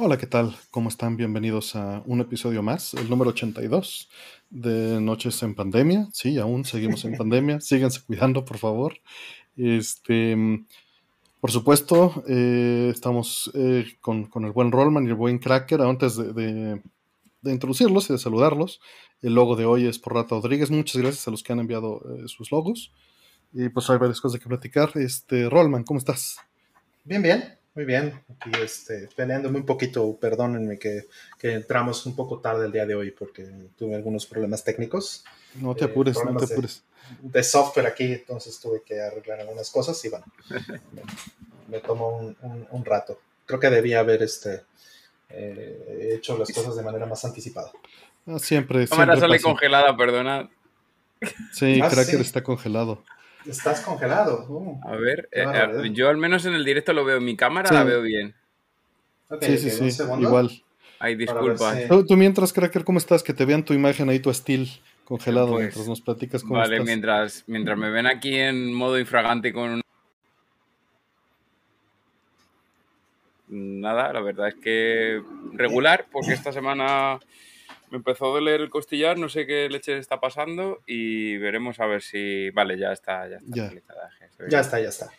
Hola, ¿qué tal? ¿Cómo están? Bienvenidos a un episodio más, el número 82 de Noches en Pandemia. Sí, aún seguimos en pandemia. Síganse cuidando, por favor. Este, por supuesto, eh, estamos eh, con, el buen Rollman y el buen Cracker. Antes de, introducirlos y de saludarlos, el logo de hoy es por Rata Rodríguez. Muchas gracias a los que han enviado eh, sus logos. Y pues hay varias cosas que platicar. Este, Rollman, ¿cómo estás? Bien, bien. Muy bien, aquí este, peleándome un poquito, perdónenme que, que, entramos un poco tarde el día de hoy porque tuve algunos problemas técnicos. No te apures, no te apures. De, software aquí, entonces tuve que arreglar algunas cosas y bueno, me, tomó un, un, rato. Creo que debía haber este, eh, hecho las cosas de manera más anticipada. Ah, siempre. La cámara sale congelada, perdona. Sí, ah, Cracker está congelado. Estás congelado. Uh, a ver, eh, eh, yo al menos en el directo lo veo. Mi cámara la veo bien. sí, sí, sí. Igual. Ay, disculpa. Tú, mientras, Cracker, ¿cómo estás? Que te vean tu imagen ahí, tu estilo congelado, pues, mientras nos platicas cómo Vale, Mientras, mientras me ven aquí en modo infragante con Nada, la verdad es que regular, porque esta semana me empezó a doler el costillar, no sé qué leche está pasando y veremos a ver si. Vale, ya está, ya está. Ya, está, ya está.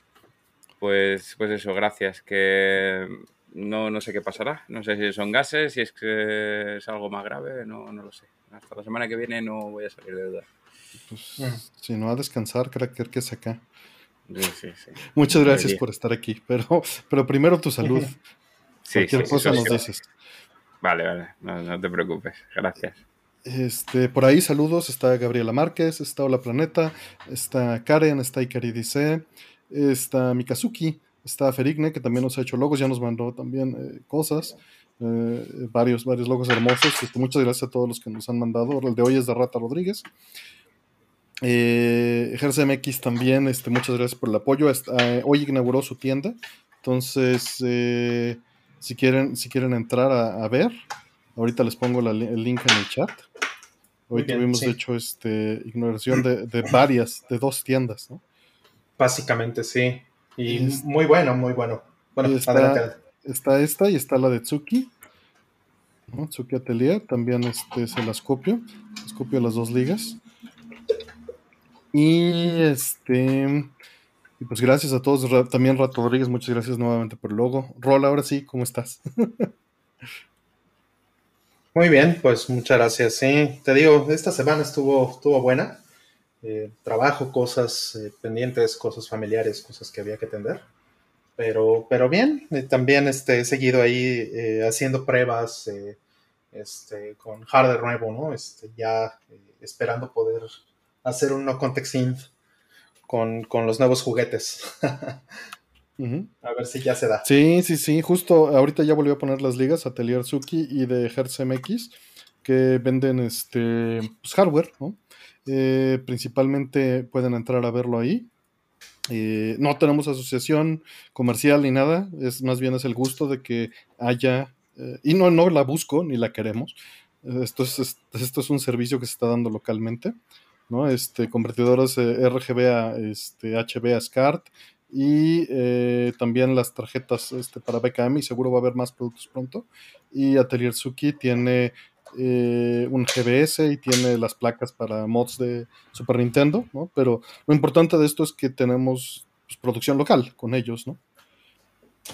Pues, pues eso, gracias. Que no, no sé qué pasará. No sé si son gases, si es que es algo más grave, no, no lo sé. Hasta la semana que viene no voy a salir de duda. Pues, mm. Si no, a descansar, cracker, que es acá. Sí, sí, Muchas gracias por estar aquí, pero, pero primero tu salud. Sí, Cualquier cosa nos dices. Vale, vale, no, te preocupes, gracias. Este, por ahí saludos, está Gabriela Márquez, está Hola Planeta, está Karen, está Ikari Dice, está Mikazuki, está Ferigne, que también nos ha hecho logos, ya nos mandó también eh, cosas, eh, varios, varios logos hermosos. Este, muchas gracias a todos los que nos han mandado. El de hoy es de Rata Rodríguez. Eh, MX también, este, muchas gracias por el apoyo. Eh, hoy inauguró su tienda, entonces si quieren, si quieren entrar a, ver, ahorita les pongo el link en el chat. Hoy tuvimos, de hecho, este, ignoración de, varias, de dos tiendas, ¿no? Básicamente, sí. Y muy bueno, muy bueno. Bueno, está, adelante. Está esta y está la de Tsuki. Tsuki Atelier, también este, se las copio. Les copio las dos ligas. Y este. Y pues gracias a todos. También Rato Rodríguez, muchas gracias nuevamente por el logo. Rol, ahora sí, ¿cómo estás? Muy bien, pues muchas gracias. Sí, te digo, esta semana estuvo, estuvo buena. Eh, trabajo, cosas eh, pendientes, cosas familiares, cosas que había que atender. Pero, pero bien, eh, también este, he seguido ahí haciendo pruebas este, con hardware nuevo, ¿no? Este, ya esperando poder hacer un no context synth con, los nuevos juguetes. A ver si ya se da. Sí, sí, sí. Justo ahorita ya volvió a poner las ligas Atelier Suki y de Hertz MX que venden este pues, hardware, ¿no? Eh, principalmente pueden entrar a verlo ahí. Eh, no tenemos asociación comercial ni nada, es más bien es el gusto de que haya, eh, y no, no la busco ni la queremos. Esto es, esto es un servicio que se está dando localmente. ¿No? Este, convertidores eh, RGB a este, HB a SCART y eh, también las tarjetas este, para BKM y seguro va a haber más productos pronto. Y Atelier Suki tiene eh, un GBS y tiene las placas para mods de Super Nintendo, ¿no? Pero lo importante de esto es que tenemos pues, producción local con ellos, ¿no?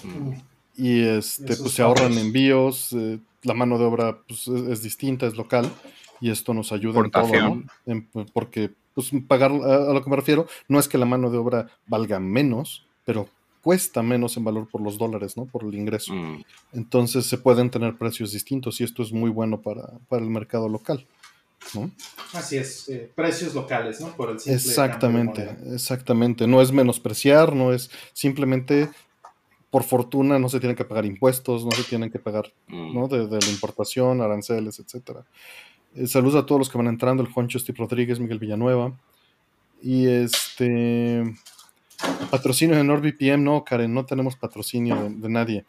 Mm. Y este, pues se ahorran envíos, la mano de obra pues, es distinta, es local y esto nos ayuda en todo, ¿no? porque, pues, pagar, a, lo que me refiero, no es que la mano de obra valga menos, pero cuesta menos en valor por los dólares, ¿no? Por el ingreso. Mm. Entonces se pueden tener precios distintos y esto es muy bueno para, el mercado local. ¿no? Así es, eh, precios locales, ¿no? Por el exactamente, exactamente. No es menospreciar, no es simplemente por fortuna no se tienen que pagar impuestos, no se tienen que pagar, ¿no? Mm. De, de, la importación, aranceles, etcétera. Eh, saludos a todos los que van entrando, el Juancho Steve Rodríguez, Miguel Villanueva. Y este patrocinio de NordVPN, no, Karen, no tenemos patrocinio de, nadie.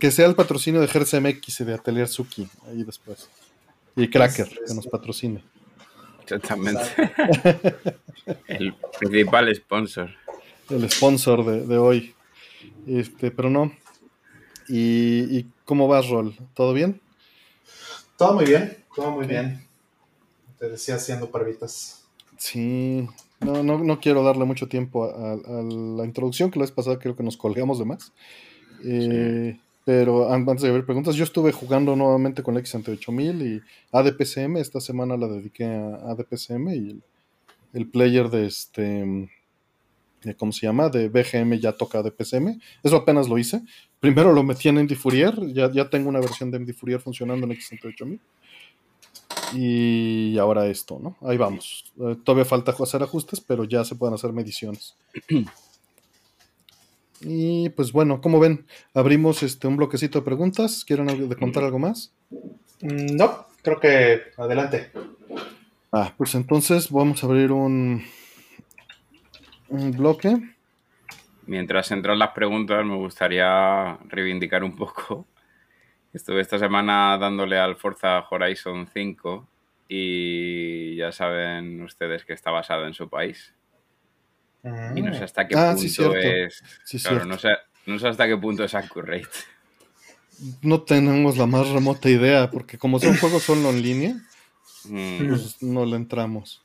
que sea el patrocinio de GRCMX y de Atelier Suki, ahí después. Y Cracker, que nos patrocine. Exactamente. el principal sponsor. El sponsor de, de, hoy. Este, pero no. ¿Y, y cómo vas, Rol? ¿Todo bien? Todo muy bien, todo muy bien. Te decía haciendo parvitas. Sí, no, no, no quiero darle mucho tiempo a, a la introducción, que la vez pasada creo que nos colgamos de más. Eh, Pero antes de ver preguntas, yo estuve jugando nuevamente con la X68000 y ADPCM. Esta semana la dediqué a ADPCM y el, el player de este. De, ¿Cómo se llama? De BGM ya toca ADPCM. Eso apenas lo hice. Primero lo metí en MD Fourier. Ya, ya tengo una versión de MD Fourier funcionando en X68000. Y ahora esto, ¿no? Ahí vamos. Eh, todavía falta hacer ajustes, pero ya se pueden hacer mediciones. Y pues bueno, como ven, abrimos este un bloquecito de preguntas. ¿Quieren contar algo más? Mm, No, creo que adelante. Ah, pues entonces vamos a abrir un, un bloque. Mientras entran las preguntas, me gustaría reivindicar un poco. Estuve esta semana dándole al Forza Horizon 5 y ya saben ustedes que está basado en su país. Y no sé hasta qué Ah, punto sí, es. Sí, claro, no sé, no sé hasta qué punto es accurate. No tenemos la más remota idea, porque como son juegos solo en línea, Mm. pues no le entramos.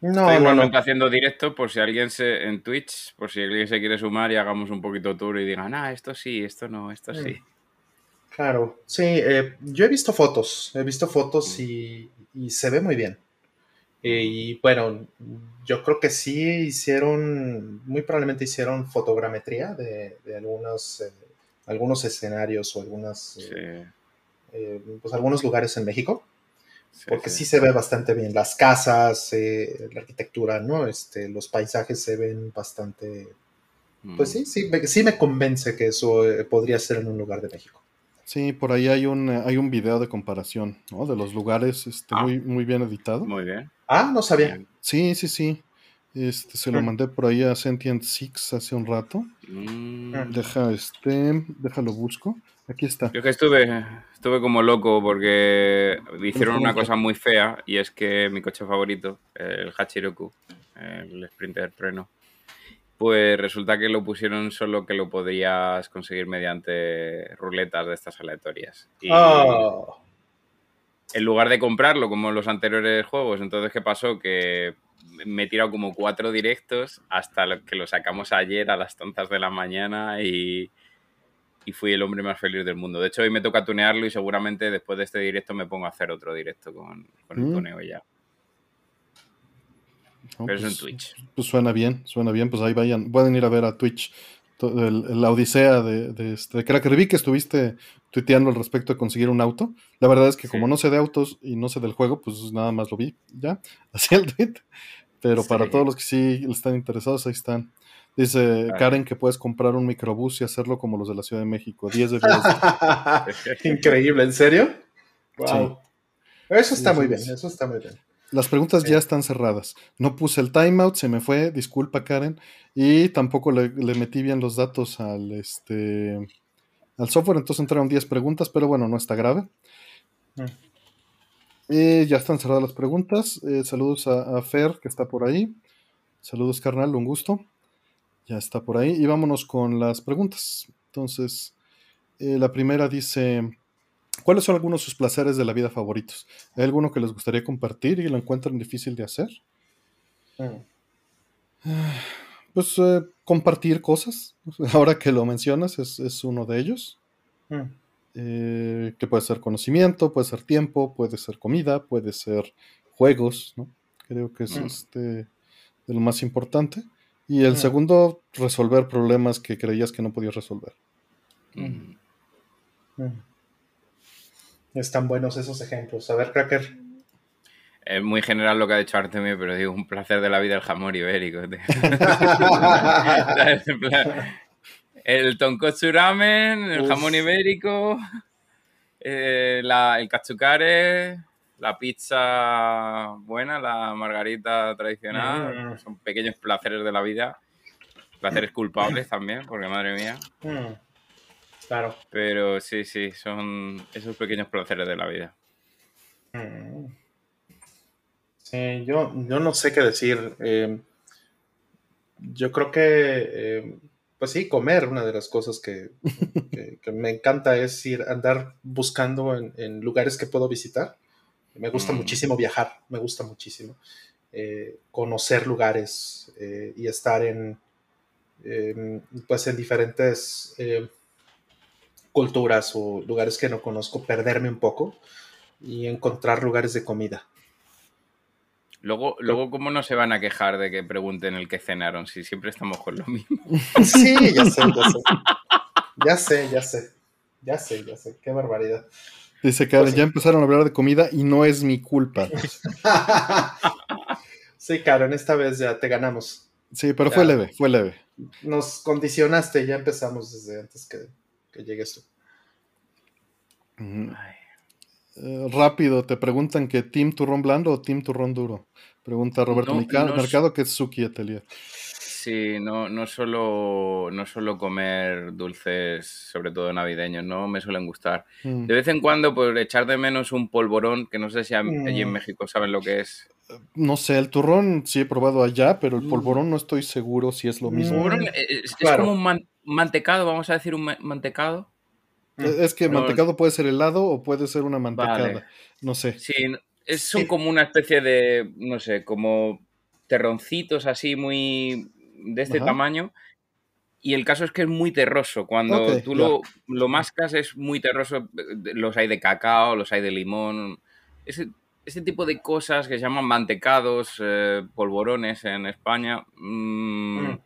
No, Estoy no, igualmente no. haciendo directo por si alguien se en Twitch, por si alguien se quiere sumar y hagamos un poquito tour y digan, ah, esto sí, esto no, esto sí. Claro, sí, eh, yo he visto fotos, he visto fotos y, y se ve muy bien. Eh, y bueno, yo creo que sí hicieron, muy probablemente hicieron fotogrametría de, de algunos, eh, algunos escenarios o algunas, Sí, eh, eh, pues algunos lugares en México, sí, porque sí. sí se ve bastante bien. Las casas, eh, la arquitectura, ¿no? Este, los paisajes se ven bastante, pues Mm. sí, sí, me, sí me convence que eso eh, podría ser en un lugar de México. Sí, por ahí hay un, eh, hay un video de comparación, ¿no? De los lugares, este, Ah. muy, muy bien editado. Muy bien. Ah, no sabía. Sí, sí, sí. Este, se lo Mm. mandé por ahí a Sentient Six hace un rato. Mm. Deja, este, déjalo busco. Aquí está. Yo que estuve, estuve como loco porque hicieron ¿cómo una cosa muy fea y es que mi coche favorito, el Hachiroku, el Sprinter Trueno, pues resulta que lo pusieron solo que lo podrías conseguir mediante ruletas de estas aleatorias. Y Ah, en lugar de comprarlo como los anteriores juegos, entonces ¿qué pasó? Que me he tirado como cuatro directos hasta que lo sacamos ayer a las tontas de la mañana y, y fui el hombre más feliz del mundo. De hecho, hoy me toca tunearlo y seguramente después de este directo me pongo a hacer otro directo con, con el Mm. tuneo ya. ¿no? Pero es Pues- en Twitch. Pues suena bien, suena bien, pues ahí vayan, pueden ir a ver a Twitch el- la odisea de, de, este, Cracker. Vi que estuviste tuiteando al respecto de conseguir un auto. La verdad es que Sí. como no sé de autos y no sé del juego, pues nada más lo vi ya, así el tweet. Pero para Sí. todos los que sí están interesados, ahí están. Dice. Karen que puedes comprar un microbús y hacerlo como los de la Ciudad de México. 10 de 10. Increíble, ¿en serio? Wow. Eso está Sí, muy sí, bien, eso está muy bien. Las preguntas Sí. ya están cerradas. No puse el timeout, se me fue, disculpa Karen, y tampoco le, le metí bien los datos al este al software, entonces entraron 10 preguntas, pero bueno, no está grave. Mm. Y ya están cerradas las preguntas. Eh, saludos a, a Fer, que está por ahí. Saludos, carnal, un gusto. Ya está por ahí. Y vámonos con las preguntas. Entonces, eh, la primera dice: ¿Cuáles son algunos de sus placeres de la vida favoritos? ¿Hay alguno que les gustaría compartir y lo encuentran difícil de hacer? Mm. Pues eh, compartir cosas. Ahora que lo mencionas, es, es uno de ellos. Mm. Eh, que puede ser conocimiento, puede ser tiempo, puede ser comida, puede ser juegos, ¿no? Creo que es Mm. este de lo más importante. Y el Mm. segundo, resolver problemas que creías que no podías resolver. Mm. Mm. Están buenos esos ejemplos. A ver, Cracker. Es muy general lo que ha dicho Artemio, pero digo, un placer de la vida el jamón ibérico. el tonkotsu ramen, el Uf. jamón ibérico, eh, la- el cachucare, la pizza buena, la margarita tradicional. Mm. Son pequeños placeres de la vida. Placeres culpables también, porque madre mía. Mm. Claro. Pero sí, sí, son esos pequeños placeres de la vida. Mm. Sí, yo, yo no sé qué decir. Eh, yo creo que eh, pues sí, comer, una de las cosas que, me encanta es ir andar buscando en, lugares que puedo visitar. Me gusta mm. muchísimo viajar, me gusta muchísimo eh, conocer lugares eh, y estar en, pues en diferentes eh, culturas o lugares que no conozco, perderme un poco y encontrar lugares de comida. Luego, luego, ¿cómo no se van a quejar de que pregunten el que cenaron si siempre estamos con lo mismo? Sí, ya sé, ya sé. Ya sé, ya sé. Ya sé, ya sé. Qué barbaridad. Dice que pues ya empezaron a hablar de comida y no es mi culpa. sí, Karen, esta vez ya te ganamos. Sí, pero fue leve, fue leve. Nos condicionaste, ya empezamos desde antes que, que llegues tú. Eh, rápido, te preguntan que Team Turrón Blando o Team Turrón Duro. Pregunta Roberto Mercado, que es Suki Atelier. Sí, no, no, solo, no solo comer dulces, sobre todo navideños, no me suelen gustar. Mm. De vez en cuando, por echar de menos un polvorón, que no sé si allí en mm. México saben lo que es. No sé, el turrón sí he probado allá, pero el mm. polvorón no estoy seguro si es lo mismo. es, como un mantecado, vamos a decir un mantecado. Es que mantecado puede ser helado o puede ser una mantecada. No sé. Sí, son como una especie de, no sé, como terroncitos así muy de este tamaño. Y el caso es que es muy terroso. Cuando tú lo, lo, mascas es muy terroso. Los hay de cacao, los hay de limón. Ese, ese tipo de cosas que se llaman mantecados, eh, polvorones en España, mm, mm.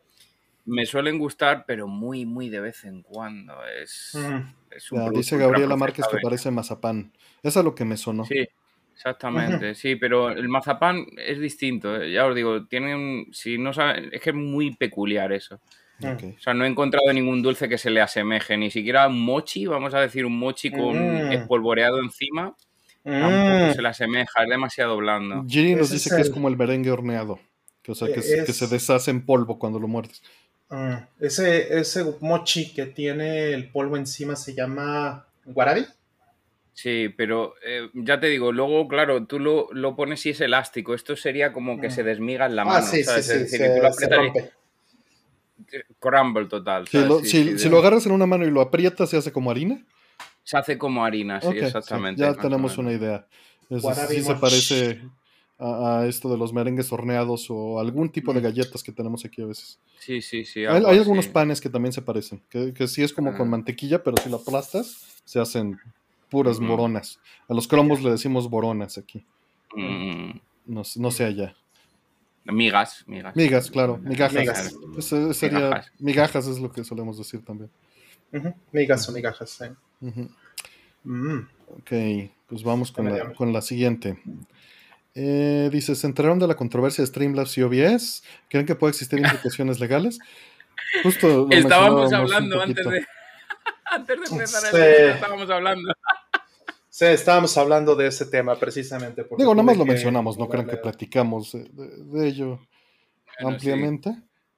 me suelen gustar, pero muy, muy de vez en cuando. Es, mm. dice Gabriela Márquez que parece mazapán. Eso es lo que me sonó. Sí, Exactamente, sí, pero el mazapán es distinto. Eh, ya os digo, tienen, si no saben, es que es muy peculiar eso. O sea, no he encontrado ningún dulce que se le asemeje, ni siquiera un mochi, vamos a decir un mochi con mm. espolvoreado encima, tampoco mm. se le asemeja, es demasiado blando. Giri nos dice que es como el merengue horneado, que, o sea, que, se deshace en polvo cuando lo muerdes. Ah, ese, ese mochi que tiene el polvo encima se llama guarabi. Sí, pero eh, ya te digo, luego, claro, tú lo, lo, pones y es elástico. Esto sería como que se mm. desmiga en la ah, mano. Ah, sí, sí, sí, se, que Crumble total. si, lo agarras en una mano y lo aprietas, ¿se hace como harina? Se hace como harina, sí, exactamente. ya tenemos una idea. sí se parece a, esto de los merengues horneados o algún tipo de mm. galletas que tenemos aquí a veces. Sí, sí, sí. Hay, algunos panes que también se parecen, que, que sí es como con ah. mantequilla, pero si lo aplastas, se hacen puras moronas. A los cromos le decimos boronas aquí. Mm. No, no, sé allá. Migas, migas. Migas, claro, migajas. sería, migajas. es lo que solemos decir también. Migas o migajas, sí. Mm. Ok, pues vamos con, la, con la, siguiente. Eh, dice, ¿se enteraron de la controversia de Streamlabs y OBS? ¿Creen que puede existir implicaciones legales? Justo Estábamos hablando antes de, antes de empezar el estábamos hablando. Sí, estábamos hablando de ese tema precisamente. Digo, nada más lo mencionamos, no creo que platicamos de, ello ampliamente.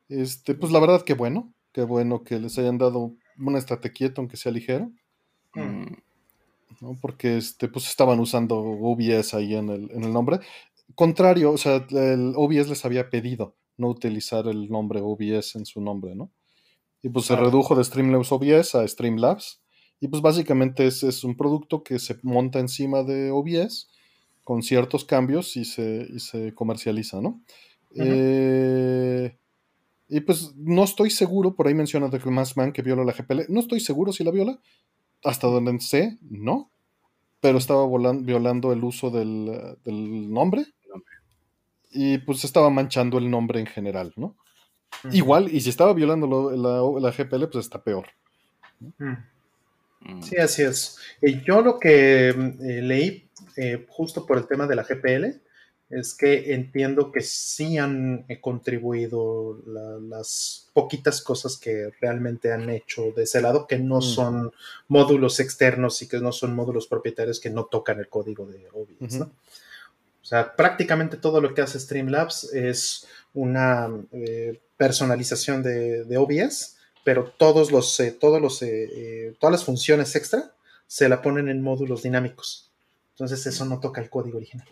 Este, pues la verdad que bueno, qué bueno que les hayan dado un estate quieto, aunque sea ligero. Mm. ¿no? Porque este, pues estaban usando OBS ahí en el, en el nombre. Contrario, o sea, el OBS les había pedido no utilizar el nombre OBS en su nombre, ¿no? Y pues se redujo de Streamlabs OBS a Streamlabs. Y pues básicamente es, es, un producto que se monta encima de OBS con ciertos cambios y se, y se comercializa, ¿no? Eh, y pues no estoy seguro, por ahí menciona de Man que viola la GPL, no estoy seguro si la viola, hasta donde sé, no, pero estaba violando el uso del, del nombre. Y pues estaba manchando el nombre en general, ¿no? Igual, y si estaba violando la, la, GPL, pues está peor. Mm. Sí, así es. Y yo lo que mm, eh, leí eh, justo por el tema de la GPL es que entiendo que sí han eh, contribuido las poquitas cosas que realmente han hecho de ese lado, que no mm. son módulos externos y que no son módulos propietarios que no tocan el código de OBS. O sea, prácticamente todo lo que hace Streamlabs es una personalización de, de OBS pero todos los, eh, todos los, eh, eh, todas las funciones extra se la ponen en módulos dinámicos. Entonces eso no toca el código original.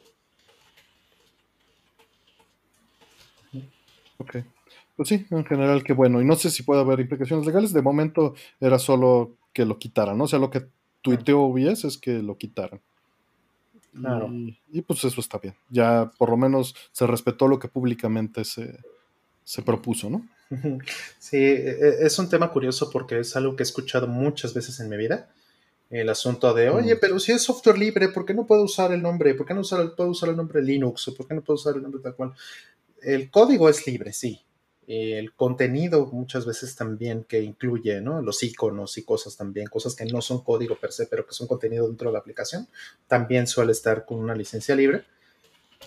Ok. Pues sí, en general qué bueno. Y no sé si puede haber implicaciones legales. De momento era solo que lo quitaran, ¿no? O sea, lo que tuiteó OBS es que lo quitaran. Claro. Y, y, pues eso está bien. Ya por lo menos se respetó lo que públicamente se, se propuso, ¿no? Sí, e, e, es un tema curioso porque es algo que he escuchado muchas veces en mi vida. El asunto de, oye, pero si es software libre, ¿por qué no puedo usar el nombre? ¿Por qué no usar, puedo usar el nombre Linux? ¿O por qué no puedo usar el nombre tal cual? El código es libre, sí. El contenido muchas veces también que incluye. Los iconos y cosas también, cosas que no son código per se, pero que son contenido dentro de la aplicación, también suele estar con una licencia libre.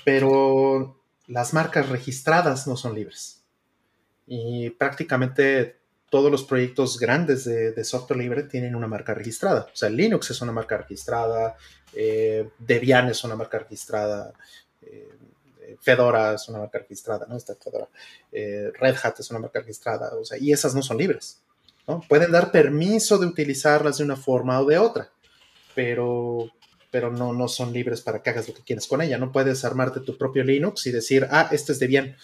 Pero las marcas registradas no son libres y prácticamente todos los proyectos grandes de, software libre tienen una marca registrada. O sea, Linux es una marca registrada, eh, Debian es una marca registrada, eh, Fedora es una marca registrada, ¿no? Esta Fedora. Eh, Red Hat es una marca registrada, o sea, y esas no son libres, ¿no? Pueden dar permiso de utilizarlas de una forma o de otra, pero, pero no, no son libres para que hagas lo que quieras con ella. No puedes armarte tu propio Linux y decir, ah, este es Debian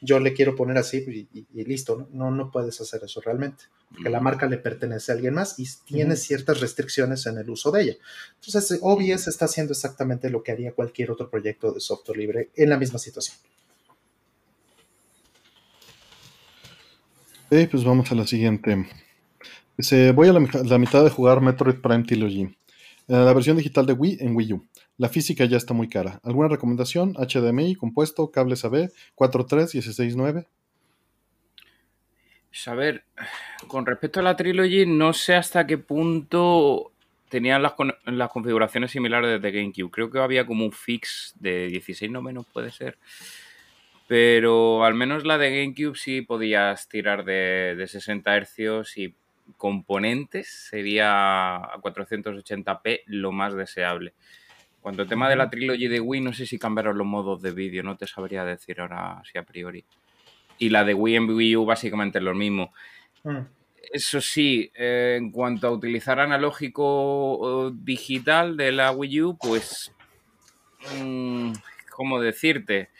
yo le quiero poner así y, listo, ¿no? ¿no? puedes hacer eso realmente, porque la marca le pertenece a alguien más y tiene ciertas restricciones en el uso de ella. Entonces, OBS está haciendo exactamente lo que haría cualquier otro proyecto de software libre en la misma situación. Ok, pues vamos a la siguiente. Dice, voy a la, la mitad de jugar Metroid Prime Trilogy. La versión digital de Wii en Wii U. La física ya está muy cara. ¿Alguna recomendación? HDMI, compuesto, cables AB, 4.3, 16.9. A ver, con respecto a la Trilogy, no sé hasta qué punto tenían las, configuraciones similares de GameCube. Creo que había como un fix de 16 no menos, puede ser. Pero al menos la de GameCube sí podías tirar de, de 60 Hz y componentes sería a 480p lo más deseable. Cuando el tema de la trilogy de Wii, no sé si cambiaron los modos de vídeo, no te sabría decir ahora si a priori. Y la de Wii en Wii U básicamente es lo mismo. Mm. Eso sí, eh, en cuanto a utilizar analógico digital de la Wii U, pues, mm, ¿cómo decirte?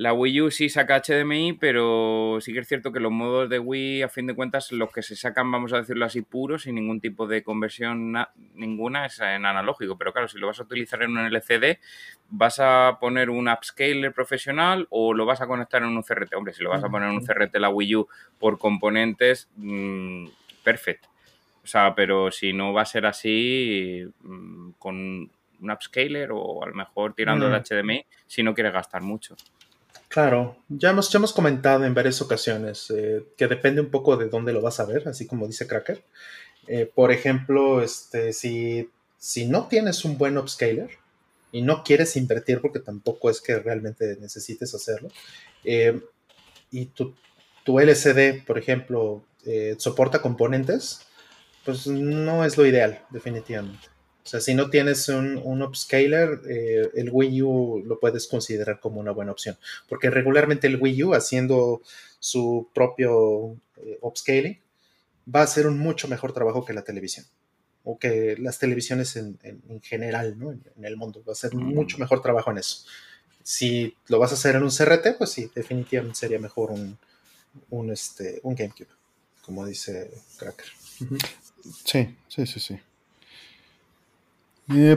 La Wii U sí saca HDMI, pero sí que es cierto que los modos de Wii, a fin de cuentas, los que se sacan, vamos a decirlo así, puros, sin ningún tipo de conversión ninguna, es en analógico. Pero claro, si lo vas a utilizar en un LCD, ¿vas a poner un upscaler profesional o lo vas a conectar en un CRT? Hombre, si lo vas a poner en un CRT la Wii U por componentes, mmm, perfecto. O sea, pero si no va a ser así, mm, con un upscaler o a lo mejor tirando de HDMI, si no quieres gastar mucho. Claro, ya hemos, ya hemos comentado en varias ocasiones eh, que depende un poco de dónde lo vas a ver, así como dice Cracker. Eh, por ejemplo, este, si, si no tienes un buen upscaler y no quieres invertir porque tampoco es que realmente necesites hacerlo, eh, y tu, tu, LCD, por ejemplo, soporta componentes, pues no es lo ideal, definitivamente. O sea, si no tienes un, un upscaler, eh, el Wii U lo puedes considerar como una buena opción. Porque regularmente el Wii U, haciendo su propio eh, upscaling, va a hacer un mucho mejor trabajo que la televisión. O que las televisiones en, general, ¿no? En, el mundo. Va a hacer mm. mucho mejor trabajo en eso. Si lo vas a hacer en un CRT, pues sí, definitivamente sería mejor un, un, este, un GameCube, como dice Cracker. Sí, sí, sí, sí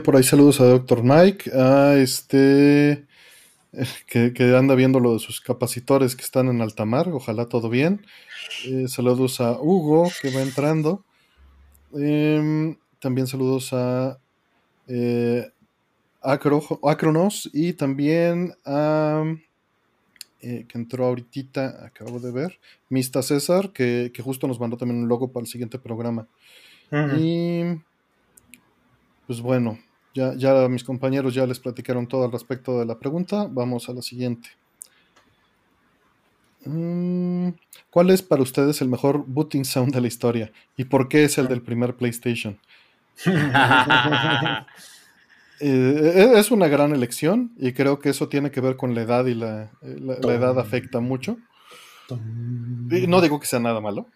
por ahí saludos a Dr. Mike, a este que, anda viendo lo de sus capacitores que están en alta mar, ojalá todo bien. Eh, saludos a Hugo que va entrando. Em, también saludos a eh, Acronos y también a eh, que entró ahorita, acabo de ver, Mista César, que, justo nos mandó también un logo para el siguiente programa. Y pues bueno, ya, ya mis compañeros ya les platicaron todo al respecto de la pregunta. Vamos a la siguiente. Mm, ¿Cuál es para ustedes el mejor booting sound de la historia? ¿Y por qué es el del primer PlayStation? Eh, es una gran elección y creo que eso tiene que ver con la edad y la, edad afecta mucho. no digo que sea nada malo.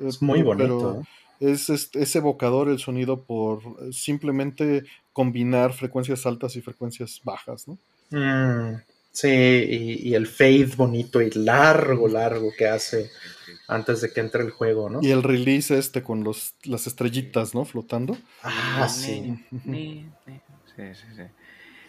Es muy bonito es, evocador el sonido por simplemente combinar frecuencias altas y frecuencias bajas, ¿no? Mm, Sí, y, y el fade bonito y largo, largo que hace antes de que entre el juego, ¿no? Y el release este con los, las estrellitas, ¿no? Flotando. Ah, sí. Sí, sí, sí.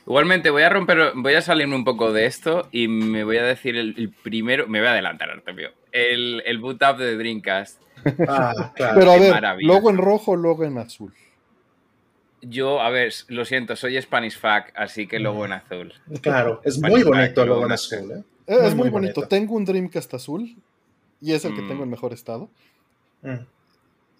Igualmente voy a romper, voy a salirme un poco de esto y me voy a decir el, el primero, me voy a adelantar, Artemio, el, el boot up de Dreamcast. Ah, claro. Pero a qué ver, maravilla. luego en rojo, luego en azul. Yo, a ver, lo siento, soy Spanish Fuck, así que luego en azul. Claro, es muy bonito el luego logo en azul, ¿eh? Es muy, muy bonito. bonito. Tengo un Dreamcast azul y es el que Mm. tengo en mejor estado. Mm.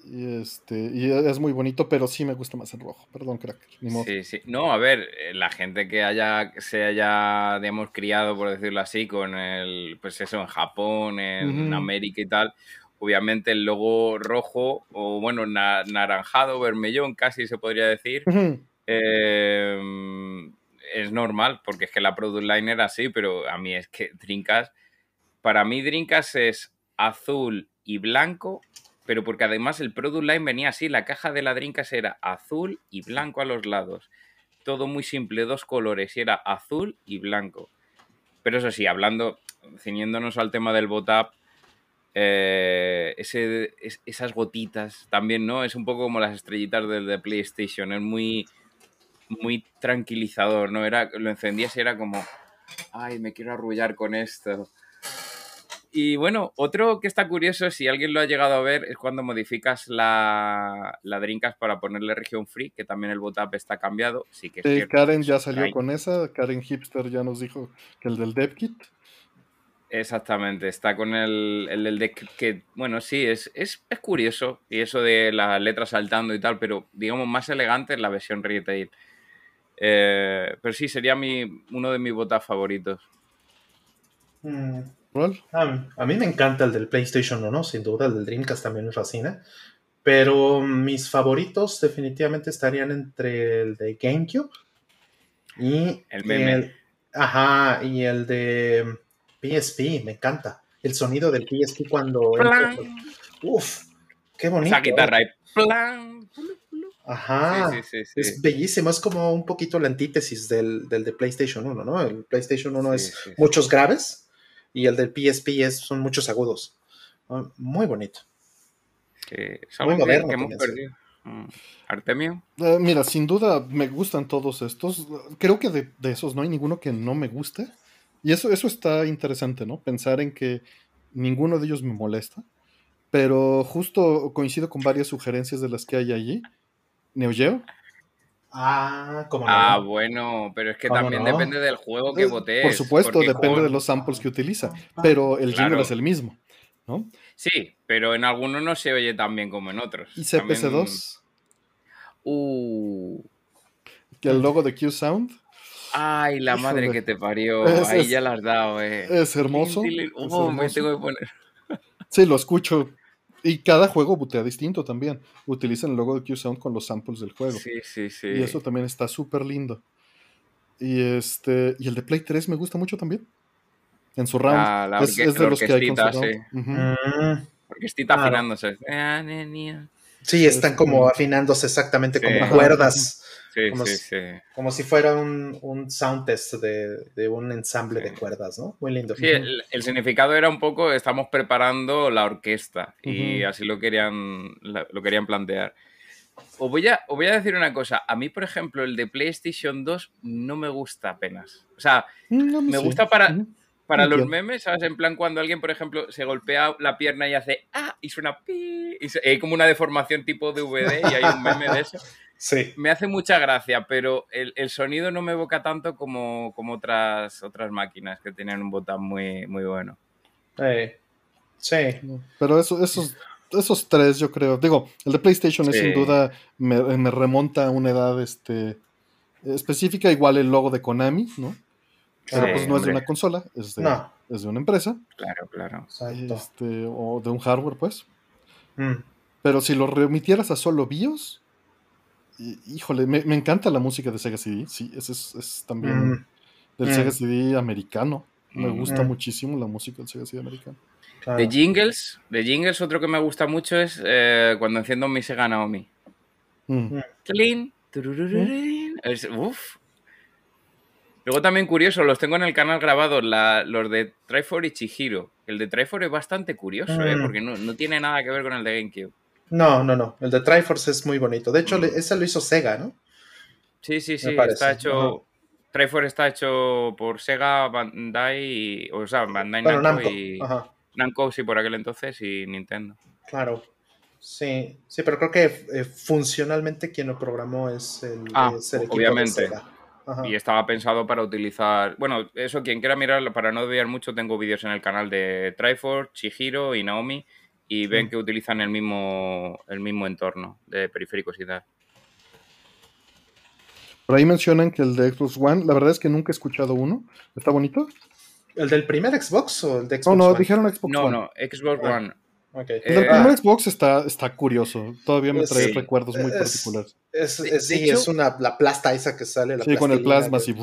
Y, este, y es muy bonito, pero sí me gusta más en rojo. Perdón. Ni modo. Sí, sí. No, a ver, eh, la gente que haya, se haya, digamos, criado, por decirlo así, con el, pues eso, en Japón, en. América y tal, obviamente el logo rojo, o bueno, na- naranjado, vermellón, casi se podría decir, eh, es normal, porque es que la product line era así, pero a mí es que Drinkas, para mí Drinkas es azul y blanco, pero porque además el product line venía así, la caja de la era azul y blanco a los lados. Todo muy simple, dos colores, y era azul y blanco. Pero eso sí, hablando, ciñéndonos al tema del botap, eh, ese, es- esas gotitas también, ¿no? Es un poco como las estrellitas del de PlayStation, es muy, muy tranquilizador, ¿no? Era, lo encendías y era como, ay, me quiero arrullar con esto. Y bueno, otro que está curioso, si alguien lo ha llegado a ver, es cuando modificas la, la Dreamcast para ponerle región free, que también el botap está cambiado. Sí que es Sí, cierto, Karen ya salió con esa. Karen Hipster ya nos dijo que el del DevKit. Exactamente, está con el, el del deck que, bueno, sí, es, es, es curioso. Y eso de las letras saltando y tal, pero digamos más elegante en la versión retail. Eh, pero sí, sería mi, uno de mis botas favoritos. Mm. ¿Rol? A, a mí me encanta el del PlayStation 1, sin duda, el del Dreamcast también me fascina. Pero mis favoritos definitivamente estarían entre el de GameCube y El meme. ajá, y el de PSP, me encanta. El sonido del PSP cuando ¡Plan! Uf, qué bonito. Esa guitarra ahí. ¡Plan! Ajá. Sí, sí, sí, sí. Es bellísimo, es como un poquito la antítesis del, del de PlayStation 1, ¿no? El PlayStation 1 Sí, es sí, sí. muchos graves y el del PSP es, son muchos agudos. Ah, Muy bonito. Es Muy algo moderno que hemos también, sí. perdido. Mm. Artemio. Eh, mira, sin duda me gustan todos estos. Creo que de, de esos no hay ninguno que no me guste. Y eso, eso está interesante, ¿no? Pensar en que ninguno de ellos me molesta. Pero justo coincido con varias sugerencias de las que hay allí. Neo Geo. Ah, como no. Ah, bueno, pero es que ¿Cómo también no? depende del juego que Eh, votes. Por supuesto, depende juego- de los samples que utiliza. Pero el jingle Claro. es el mismo, ¿no? Sí, pero en algunos no se oye tan bien como en otros. Y También- CPC2, Uh. que el logo de Q-Sound Ay, la madre que te parió. Es- Ahí es- ya la has dado, eh. es hermoso. Dile, es oh, me hermoso. tengo que poner. Sí, lo escucho. Y cada juego butea distinto también. Utilizan el logo de Q-Sound con los samples del juego. Sí, sí, sí. Y eso también está súper lindo. Y este. Y el de Play 3 me gusta mucho también. En su round. La, la es, es de la los que hay con su sí. Orquestita Claro. afinándose. Ah, sí, están es como afinándose exactamente Sí. como Ajá. cuerdas, Sí, Como sí, si- como si fuera un, un sound test de, de un ensamble de cuerdas, ¿no? Muy lindo. Sí, el, el significado era un poco, estamos preparando la orquesta y Ujú. así lo querían, lo querían plantear. Os voy, a, os voy a decir una cosa, a mí, por ejemplo, el de PlayStation 2 no me gusta apenas. O sea, mí me sí. gusta para- para los memes, ¿sabes? En plan, cuando alguien, por ejemplo, se golpea la pierna y hace ¡ah! y suena pi, y hay como una deformación tipo DVD y hay un meme de eso. Sí. Me hace mucha gracia, pero el, el sonido no me evoca tanto como, como otras, otras máquinas que tienen un botón muy, muy bueno. Eh, sí. Pero eso, esos, esos tres, yo creo. Digo, el de PlayStation es sin duda. Me, me remonta a una edad este, específica. Igual el logo de Konami, ¿no? Pero Sí, pues no es de una consola, es de, No. es de una empresa. Claro, claro. Exacto. Este, o de un hardware, pues. Mm. Pero si lo remitieras a solo BIOS, híjole, me, me encanta la música de Sega CD. Sí, ese es, es también Mm, del mm. Sega CD americano. Me Mm. gusta Mm. muchísimo la música del Sega CD americano. claro. De jingles, de jingles, otro que me gusta mucho es eh, cuando enciendo mi Sega Naomi. Es- uf. Luego también curioso, los tengo en el canal grabados, la- los de Trifor y Chihiro. El de Trifor es bastante curioso, ¿eh? Porque no, no tiene nada que ver con el de GameCube. No, no, no. El de Triforce es muy bonito. De hecho, ese lo hizo Sega, ¿no? Sí, sí, sí, está hecho... Trifor está hecho por Sega, Bandai, y- o sea, Bandai Bueno, Namco, Namco. y... Ajá, Namco, sí, por aquel entonces, y Nintendo. claro. Sí, sí, pero creo que eh, funcionalmente quien lo programó es el, Ah, es el equipo obviamente. de Sega. Ajá. Y estaba pensado para utilizar. Bueno, eso quien quiera mirar, para no desviar mucho, tengo vídeos en el canal de Triforce, Chihiro y Naomi. Y ven que utilizan el mismo, el mismo entorno de periféricos y tal. Por ahí mencionan que el de Xbox One, la verdad es que nunca he escuchado uno. ¿Está bonito? ¿El del primer Xbox o el de No, Xbox no, One? dijeron Xbox No, One. no, Xbox Ah. One. Ok. El del Eh, primer Xbox está, está curioso. Todavía me Eh, trae sí. recuerdos muy Es- particulares. Es, sí, hecho- es una, la plasta esa que sale. La Sí, con el plasma así.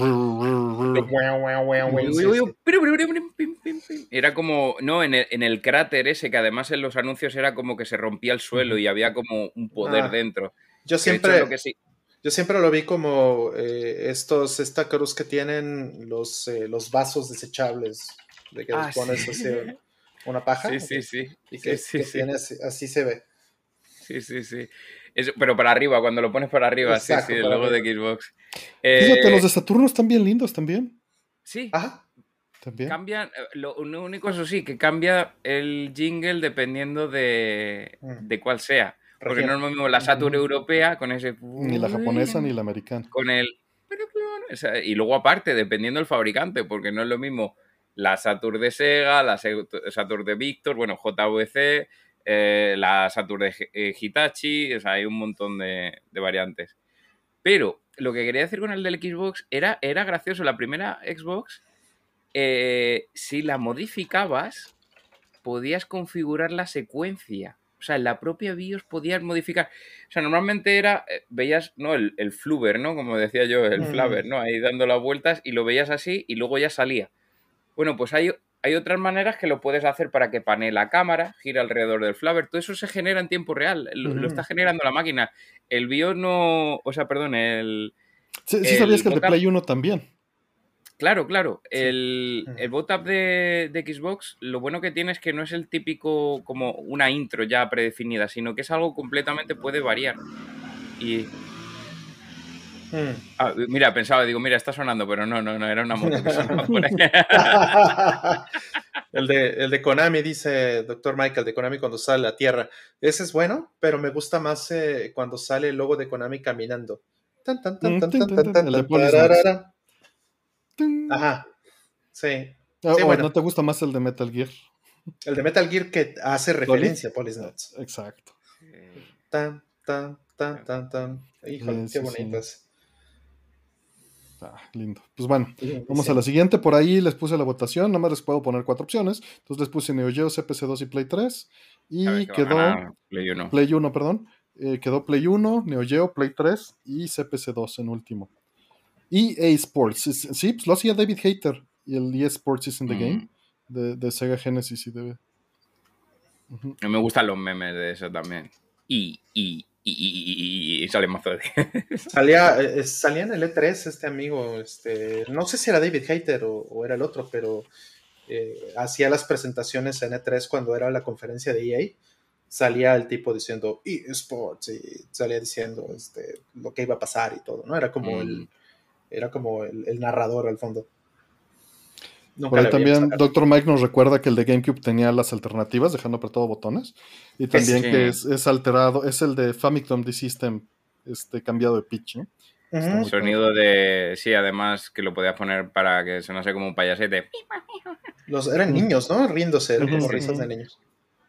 Era como, no, en el, en el cráter ese, que además en los anuncios era como que se rompía el suelo y había como un poder Ah. dentro. Yo siempre, lo que sí. yo siempre lo vi como eh, estos, esta cruz que tienen los, eh, los vasos desechables, de que Ah, les pones sí. así una paja. Sí, sí, sí. Y que, Sí, sí, que sí. tiene así, así se ve. Sí, sí, sí. Eso, pero para arriba, cuando lo pones para arriba, Exacto, sí, sí, el logo de. Xbox. Eh, Fíjate, los de Saturno están bien lindos también. Sí, Ajá. También. cambian. eh, Lo lo único, eso sí, que cambia el jingle dependiendo de, Mm. de cuál sea. Porque Región. no es lo mismo la Saturn europea con ese. Ni la japonesa ni la americana. Con el. o sea, y luego, aparte, dependiendo del fabricante, porque no es lo mismo la Saturn de Sega, la Saturn de Victor, bueno, JVC, eh, la Saturn de eh, Hitachi, o sea, hay un montón de, de variantes. Pero lo que quería decir con el del Xbox era, era gracioso. La primera Xbox, eh, si la modificabas, podías configurar la secuencia. O sea, en la propia BIOS podías modificar. O sea, normalmente era, veías, ¿no? El, el fluver, ¿no? Como decía yo, el Mm. flaver, ¿no? Ahí dando las vueltas y lo veías así y luego ya salía. Bueno, pues hay, hay otras maneras que lo puedes hacer para que panee la cámara, gira alrededor del flaver. Todo eso se genera en tiempo real. Lo, está generando la máquina. El BIOS no. O sea, perdón, el. Sí, sí el sabías que el de Play 1 también. Claro, claro. El, el botap de, de Xbox, lo bueno que tiene es que no es el típico como una intro ya predefinida, sino que es algo completamente puede variar. Y Ah, mira, pensaba, digo, mira, está sonando, pero no, no, no, era una moto que sonaba por ahí. el, de, el de Konami, dice Dr. Michael, de Konami cuando sale a la Tierra. Ese es bueno, pero me gusta más eh, cuando sale el logo de Konami caminando. Tan, tan, tan. Ajá. Sí. Ah, Sí, bueno. ¿No te gusta más el de Metal Gear? El de Metal Gear que hace referencia a Police. Exacto. Tan, tan, tan, tan, tan. Híjole, Sí, qué sí, sí. bonitas. Ah, lindo. Pues bueno, Sí, vamos sí. a la siguiente. Por ahí les puse la votación. Nada más les puedo poner cuatro opciones. Entonces les puse Neo Geo, CPC2 y Play 3. Y ver, que quedó Play uno. Play 1, perdón. Eh, quedó Play 1, Neo Geo, Play 3 y CPC2 en último. EA Sports. Es- Sí, pues lo hacía David Hater. Y el EA Sports is in the Mm. game. De, de Sega Genesis y de. A mí me gustan los memes de eso también. Y, y, y, y, y, sale mazo de. Salía, eh, salía en el E3 este amigo, este, no sé si era David Hater o, o era el otro, pero eh, hacía las presentaciones en E3 cuando era la conferencia de EA. Salía el tipo diciendo eSports y salía diciendo este, lo que iba a pasar y todo, ¿no? Era como Mm. el era como el, el narrador al fondo. Nunca Por ahí también. Dr. Mike nos recuerda que el de GameCube tenía las alternativas, dejando apretado botones. Y también Sí. que es, es alterado, es el de Famicom The System, este, cambiado de pitch. ¿no? Ujú. Sonido de. Sí, además que lo podías poner para que sonase como un payasete. Los, eran niños, ¿no? Riéndose, eran como Ujú. risas de niños.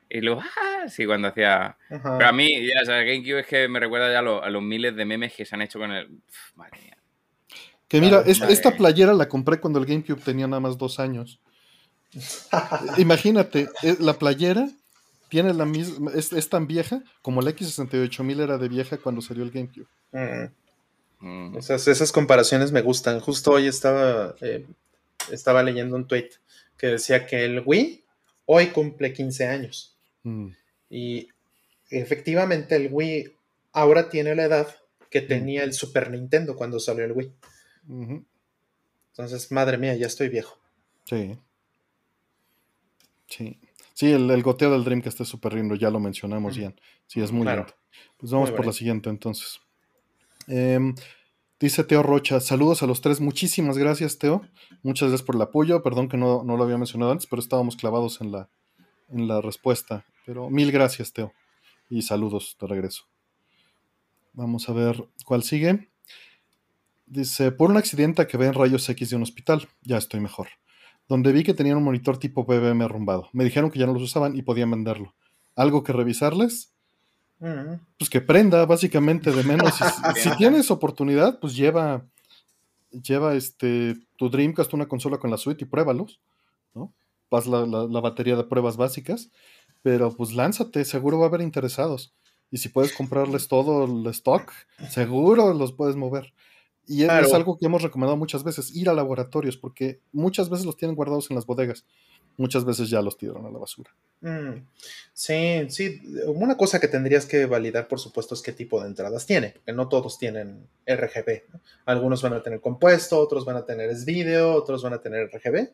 Y luego, ¡ah! Sí, cuando hacía. Ajá. Pero a mí, ya, el GameCube es que me recuerda ya a, lo- a los miles de memes que se han hecho con el. Uf, madre mía. Que mira, esta, playera la compré cuando el GameCube tenía nada más dos años. Imagínate, eh, la playera tiene la misma, es, es tan vieja como la X68000 era de vieja cuando salió el GameCube. Mm. Mm. Esas, esas comparaciones me gustan. Justo hoy estaba, eh, estaba leyendo un tweet que decía que el Wii hoy cumple 15 años. Mm. Y efectivamente el Wii ahora tiene la edad que tenía el Super Nintendo cuando salió el Wii. Entonces, madre mía, ya estoy viejo. Sí. Sí. Sí, el, goteo del Dream que está súper lindo, ya lo mencionamos bien. Sí, es muy lindo. Pues vamos por la siguiente entonces. Em, dice Teo Rocha, saludos a los tres, muchísimas gracias Teo, muchas gracias por el apoyo, perdón que no, no lo había mencionado antes, pero estábamos clavados en la, en la respuesta, pero mil gracias Teo y saludos de regreso. Vamos a ver cuál sigue. Dice, por un accidente que ve en rayos X de un hospital, ya estoy mejor. Donde vi que tenían un monitor tipo BBM arrumbado. Me dijeron que ya no los usaban y podían venderlo. ¿Algo que revisarles? Mm. Pues que prenda, básicamente, de menos. si, tienes oportunidad, pues lleva, lleva este, tu Dreamcast, una consola con la suite y pruébalos, ¿no? Vas la, la batería de pruebas básicas, pero pues lánzate, seguro va a haber interesados. Y si puedes comprarles todo el stock, seguro los puedes mover. Y es, algo que hemos recomendado muchas veces, ir a laboratorios, porque muchas veces los tienen guardados en las bodegas, muchas veces ya los tiran a la basura. Mm, sí, sí, una cosa que tendrías que validar, por supuesto, es qué tipo de entradas tiene, porque no todos tienen RGB. Algunos van a tener compuesto, otros van a tener S-Video, otros van a tener RGB.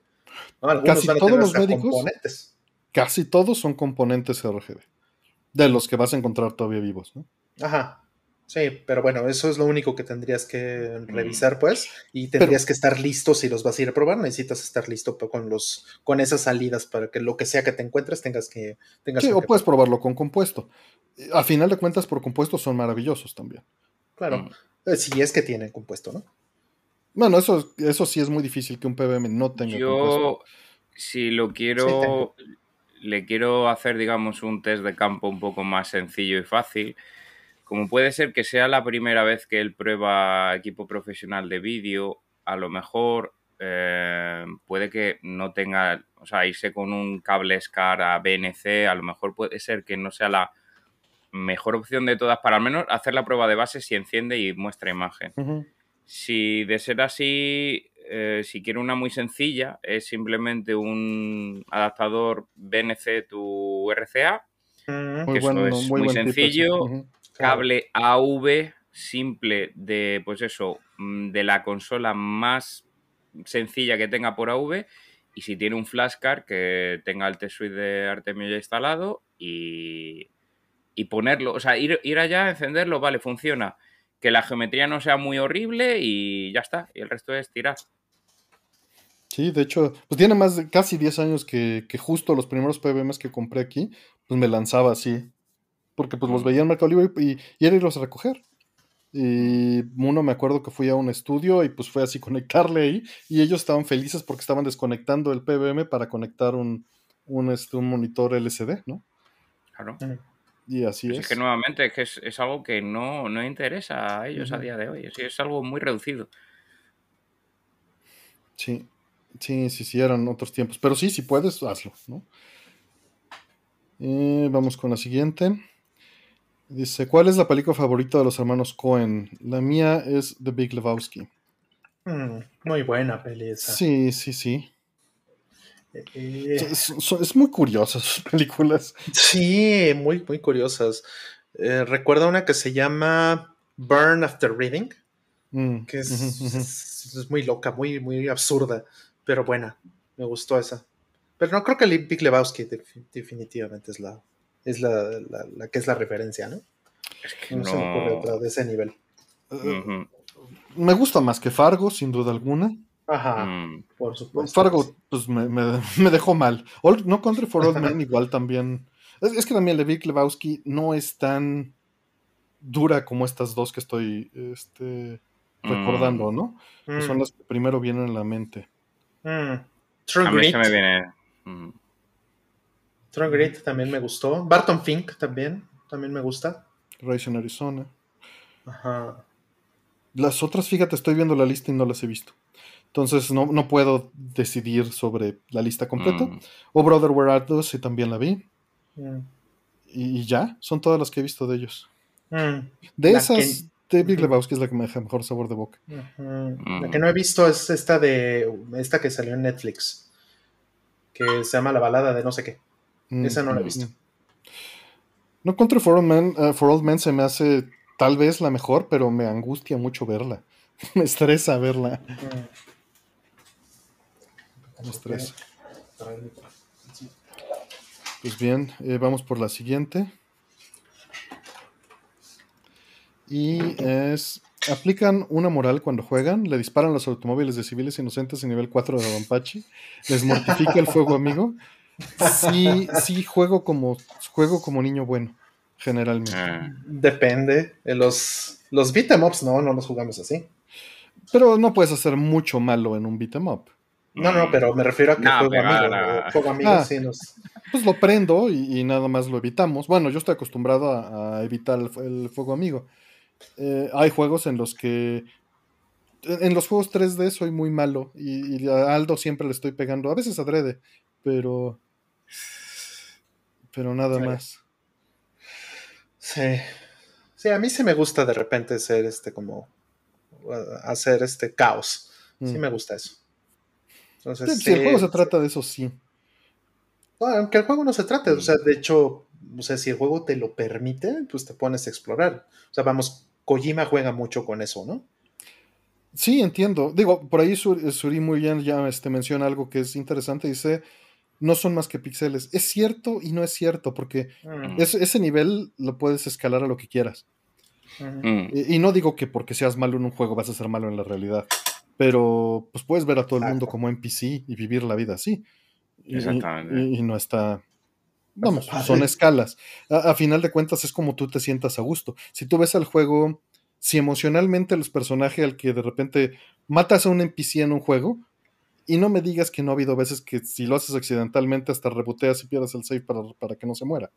Casi todos los médicos, componentes. Casi todos son componentes RGB, de los que vas a encontrar todavía vivos. ¿no? Ajá, Sí, pero bueno, eso es lo único que tendrías que revisar, pues, y tendrías que estar listo si los vas a ir a probar. Necesitas estar listo con los, con esas salidas para que lo que sea que te encuentres tengas que. Tengas sí, o puedes probarlo con compuesto. A final de cuentas, por compuesto son maravillosos también. Claro, mm. eh, si es que tienen compuesto, ¿no? Bueno, eso, eso sí es muy difícil que un PBM no tenga Yo, si lo quiero, le quiero hacer, digamos, un test de campo un poco más sencillo y fácil como puede ser que sea la primera vez que él prueba equipo profesional de vídeo, a lo mejor eh, puede que no tenga, o sea, irse con un cable SCAR a BNC, a lo mejor puede ser que no sea la mejor opción de todas para al menos hacer la prueba de base si enciende y muestra imagen. Si de ser así, eh, si quiere una muy sencilla, es simplemente un adaptador BNC tu RCA, que eso es muy, sencillo cable AV simple de, pues eso, mm, de la consola más sencilla que tenga por AV y si tiene un flashcard que tenga el T-Suite de Artemio ya instalado y, y ponerlo, o sea, ir, ir, allá, encenderlo, vale, funciona. Que la geometría no sea muy horrible y ya está, y el resto es tirar. Sí, de hecho, pues tiene más de casi 10 años que, que justo los primeros PBMs que compré aquí, pues me lanzaba así porque pues los veía en Mercado Libre y, y era irlos a recoger. Y uno me acuerdo que fui a un estudio y pues fue así conectarle ahí y ellos estaban felices porque estaban desconectando el PBM para conectar un, un, este, un monitor LCD, ¿no? Claro. Y así pues es. Es que nuevamente es, que es, algo que no, no, interesa a ellos a día de hoy. Es, es algo muy reducido. Sí, sí, sí, sí, eran otros tiempos. Pero sí, si puedes, hazlo, ¿no? Eh, vamos con la siguiente. Dice, ¿cuál es la película favorita de los hermanos Cohen? La mía es The Big Lebowski. Mm, muy buena peli Sí, sí, sí. Eh, es, muy curiosas sus películas. Sí, muy, muy curiosas. Eh, recuerda una que se llama Burn After Reading, mm, que es, muy loca, muy, muy absurda, pero buena. Me gustó esa. Pero no creo que Big Lebowski definitivamente es la, es la, la, que es la referencia, ¿no? Es no, se me ocurre otra de ese nivel. Me gusta más que Fargo, sin duda alguna. Ajá, mm. por supuesto. Fargo, pues me, me, dejó mal. no Country for Old Men igual también. Es, que también Levi Lebowski no es tan dura como estas dos que estoy este, recordando, mm. ¿no? Que son mm. las que primero vienen a la mente. A mí se me viene. Strong Grit también me gustó. Barton Fink también, también me gusta. Rise Arizona. Ajá. Las otras, fíjate, estoy viendo la lista y no las he visto. Entonces no, puedo decidir sobre la lista completa. Mm. O Brother Where Art Those, y también la vi. Mm. Y, ya, son todas las que he visto de ellos. Mm. De esas, David Lebowski es la que me deja mejor sabor de boca. La que no he visto es esta de esta que salió en Netflix. Que se llama La balada de no sé qué. Esa no la he visto. No Country for Old, Men, uh, for Old Men se me hace tal vez la mejor, pero me angustia mucho verla. me estresa verla. Los tres. Pues bien, eh, vamos por la siguiente. Y es. Aplican una moral cuando juegan, le disparan los automóviles de civiles inocentes en nivel 4 de Dompachi, les mortifica el fuego amigo. Sí, sí, juego como, juego como niño bueno, generalmente. Ah. Depende. Los, los beat'em ups no, no los jugamos así. Pero no puedes hacer mucho malo en un beat'em up. No, no, pero me refiero a que No, juego amigo. ahora- Juego amigo Ah. sí nos. Pues lo prendo y, y nada más lo evitamos. Bueno, yo estoy acostumbrado a, a evitar el, el fuego amigo. Eh, hay juegos en los que. En los juegos 3D soy muy malo y, y a Aldo siempre le estoy pegando, a veces adrede, pero. Pero nada Sí. más. Sí. Sí, a mí sí me gusta de repente ser este como. hacer este caos. Sí Mm. me gusta eso. Entonces, Sí, si el juego se trata de eso, sí. No, aunque el juego no se trate, o sea, de hecho, o sea, si el juego te lo permite, pues te pones a explorar. O sea, vamos, Kojima juega mucho con eso, ¿no? Sí, entiendo. Digo, por ahí Sur- Suri muy bien ya este, menciona algo que es interesante. Dice, no son más que píxeles. Es cierto y no es cierto, porque Mm, es- ese nivel lo puedes escalar a lo que quieras. mm. Y, y no digo que porque seas malo en un juego vas a ser malo en la realidad, pero pues puedes ver a todo el mundo como NPC y vivir la vida así. Y- Exactamente. Y, y no está... Vamos, son escalas. A, a final de cuentas es como tú te sientas a gusto. Si tú ves al juego, si emocionalmente los personajes al que de repente matas a un NPC en un juego, y no me digas que no ha habido veces que si lo haces accidentalmente hasta reboteas y pierdes el save para, para que no se muera.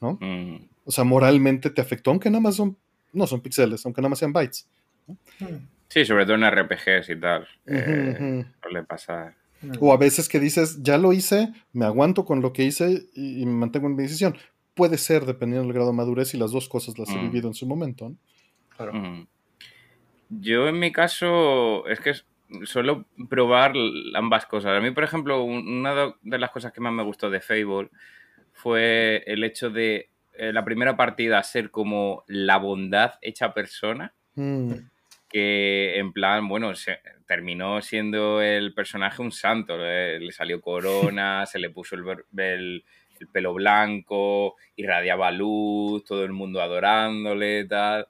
¿no? Mm. O sea, moralmente te afectó, aunque nada más son, no son píxeles, aunque nada más sean bytes. Mm, Sí, sobre todo en RPGs y tal. eh. Suele pasar. mm. O a veces que dices, ya lo hice, me aguanto con lo que hice y, y me mantengo en mi decisión. Puede ser, dependiendo del grado de madurez, y las dos cosas las he Mm. vivido en su momento. ¿no? Claro. Mm. Yo en mi caso es que suelo probar ambas cosas. A mí, por ejemplo, un- una de- las cosas que más me gustó de Fable fue el hecho de eh, la primera partida ser como la bondad hecha persona, Mm, que en plan, bueno, se- terminó siendo el personaje un santo. Le, le salió corona, se le puso el, el- el pelo blanco, irradiaba luz, todo el mundo adorándole, tal.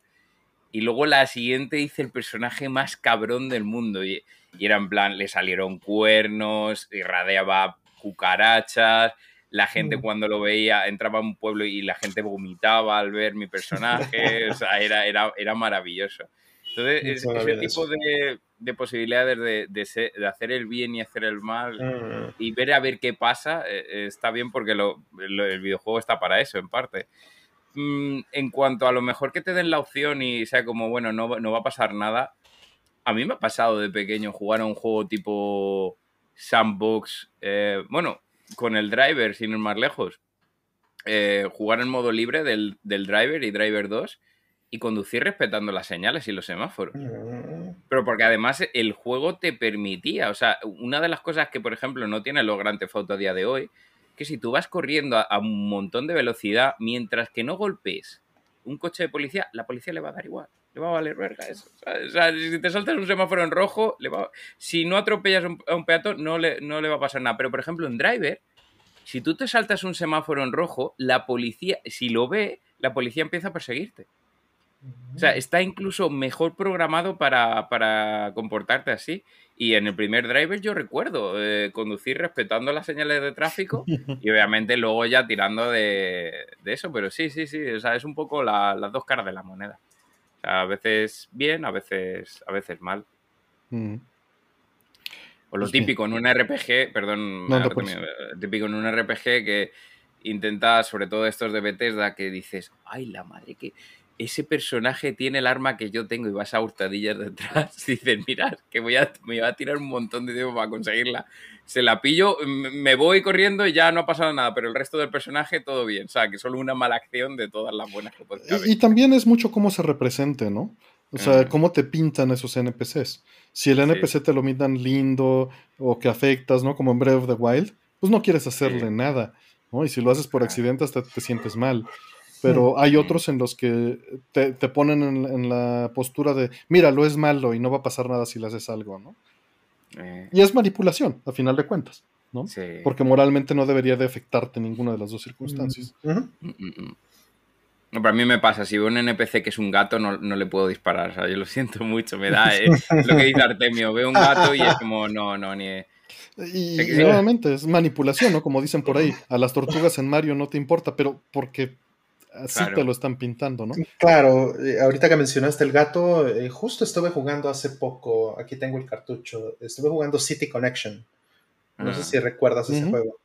Y luego la siguiente hice el personaje más cabrón del mundo. Y, y era en plan, le salieron cuernos, irradiaba cucarachas. La gente Mm. cuando lo veía entraba a un pueblo y la gente vomitaba al ver mi personaje. o sea, era, era, era maravilloso. Entonces, Es es- ese tipo de, de posibilidades de, de ser- de hacer el bien y hacer el mal Mm, y ver a ver qué pasa eh, eh, está bien porque lo- lo- el videojuego está para eso, en parte. Mm, en cuanto a lo mejor que te den la opción y sea como, bueno, no, va- no va a pasar nada, a mí me ha pasado de pequeño jugar a un juego tipo sandbox, eh, bueno, con el driver, sin ir más lejos, eh, jugar en modo libre del, del driver y driver 2 y conducir respetando las señales y los semáforos. mm, Pero porque además el juego te permitía, o sea, una de las cosas que, por ejemplo, no tiene los Grand Theft Auto a día de hoy, que si tú vas corriendo a, a un montón de velocidad, mientras que no golpees un coche de policía, la policía le va a dar igual, le va a valer verga eso. O sea, si te saltas un semáforo en rojo, le va- si no atropellas a un- a un peatón, no le, no le va a pasar nada. Pero, por ejemplo, en Driver, si tú te saltas un semáforo en rojo, la policía, si lo ve, la policía empieza a perseguirte. O sea, está incluso mejor programado para, para comportarte así. Y en el primer driver yo recuerdo eh, conducir respetando las señales de tráfico y obviamente luego ya tirando de, de eso. Pero sí, sí, sí. O sea, es un poco la- las dos caras de la moneda. O sea, a veces bien, a veces, a veces mal. mm. O lo Pues bien. típico en un RPG, perdón, No, no, pues. eh, típico en un RPG que intenta, sobre todo estos de Bethesda, que dices, ay, la madre que ese personaje tiene el arma que yo tengo y vas a hurtadillas detrás y dices, mirad, que voy a, me va a tirar un montón de tiempo para conseguirla. Se la pillo, me voy corriendo y ya no ha pasado nada, pero el resto del personaje todo bien. O sea, que solo una mala acción de todas las buenas que puede haber. Y, y también es mucho cómo se represente, ¿no? O sea, cómo te pintan esos NPCs. Si el NPC te lo miran lindo o que afectas, ¿no? Como en Breath of the Wild, pues no quieres hacerle Sí. nada, ¿no? Y si lo haces por accidente hasta te sientes mal. Pero hay otros en los que te, te ponen en, en la postura de, mira, lo es malo y no va a pasar nada si le haces algo, ¿no? Eh, Y es manipulación, a final de cuentas, ¿no? sí. Porque moralmente no debería de afectarte ninguna de las dos circunstancias. Mm. No, pero a mí me pasa, si veo un NPC que es un gato, no, no le puedo disparar. O sea, yo lo siento mucho, me da. eh, lo que dice Artemio, veo un gato y es como, no, no, ni. Y, Sí, y sí. nuevamente es manipulación, ¿no? Como dicen por ahí, a las tortugas en Mario no te importa, pero porque así Claro. te lo están pintando, ¿no? Claro, eh, ahorita que mencionaste el gato, eh, justo estuve jugando hace poco, aquí tengo el cartucho, estuve jugando City Connection. No sé Ah. si recuerdas ese juego,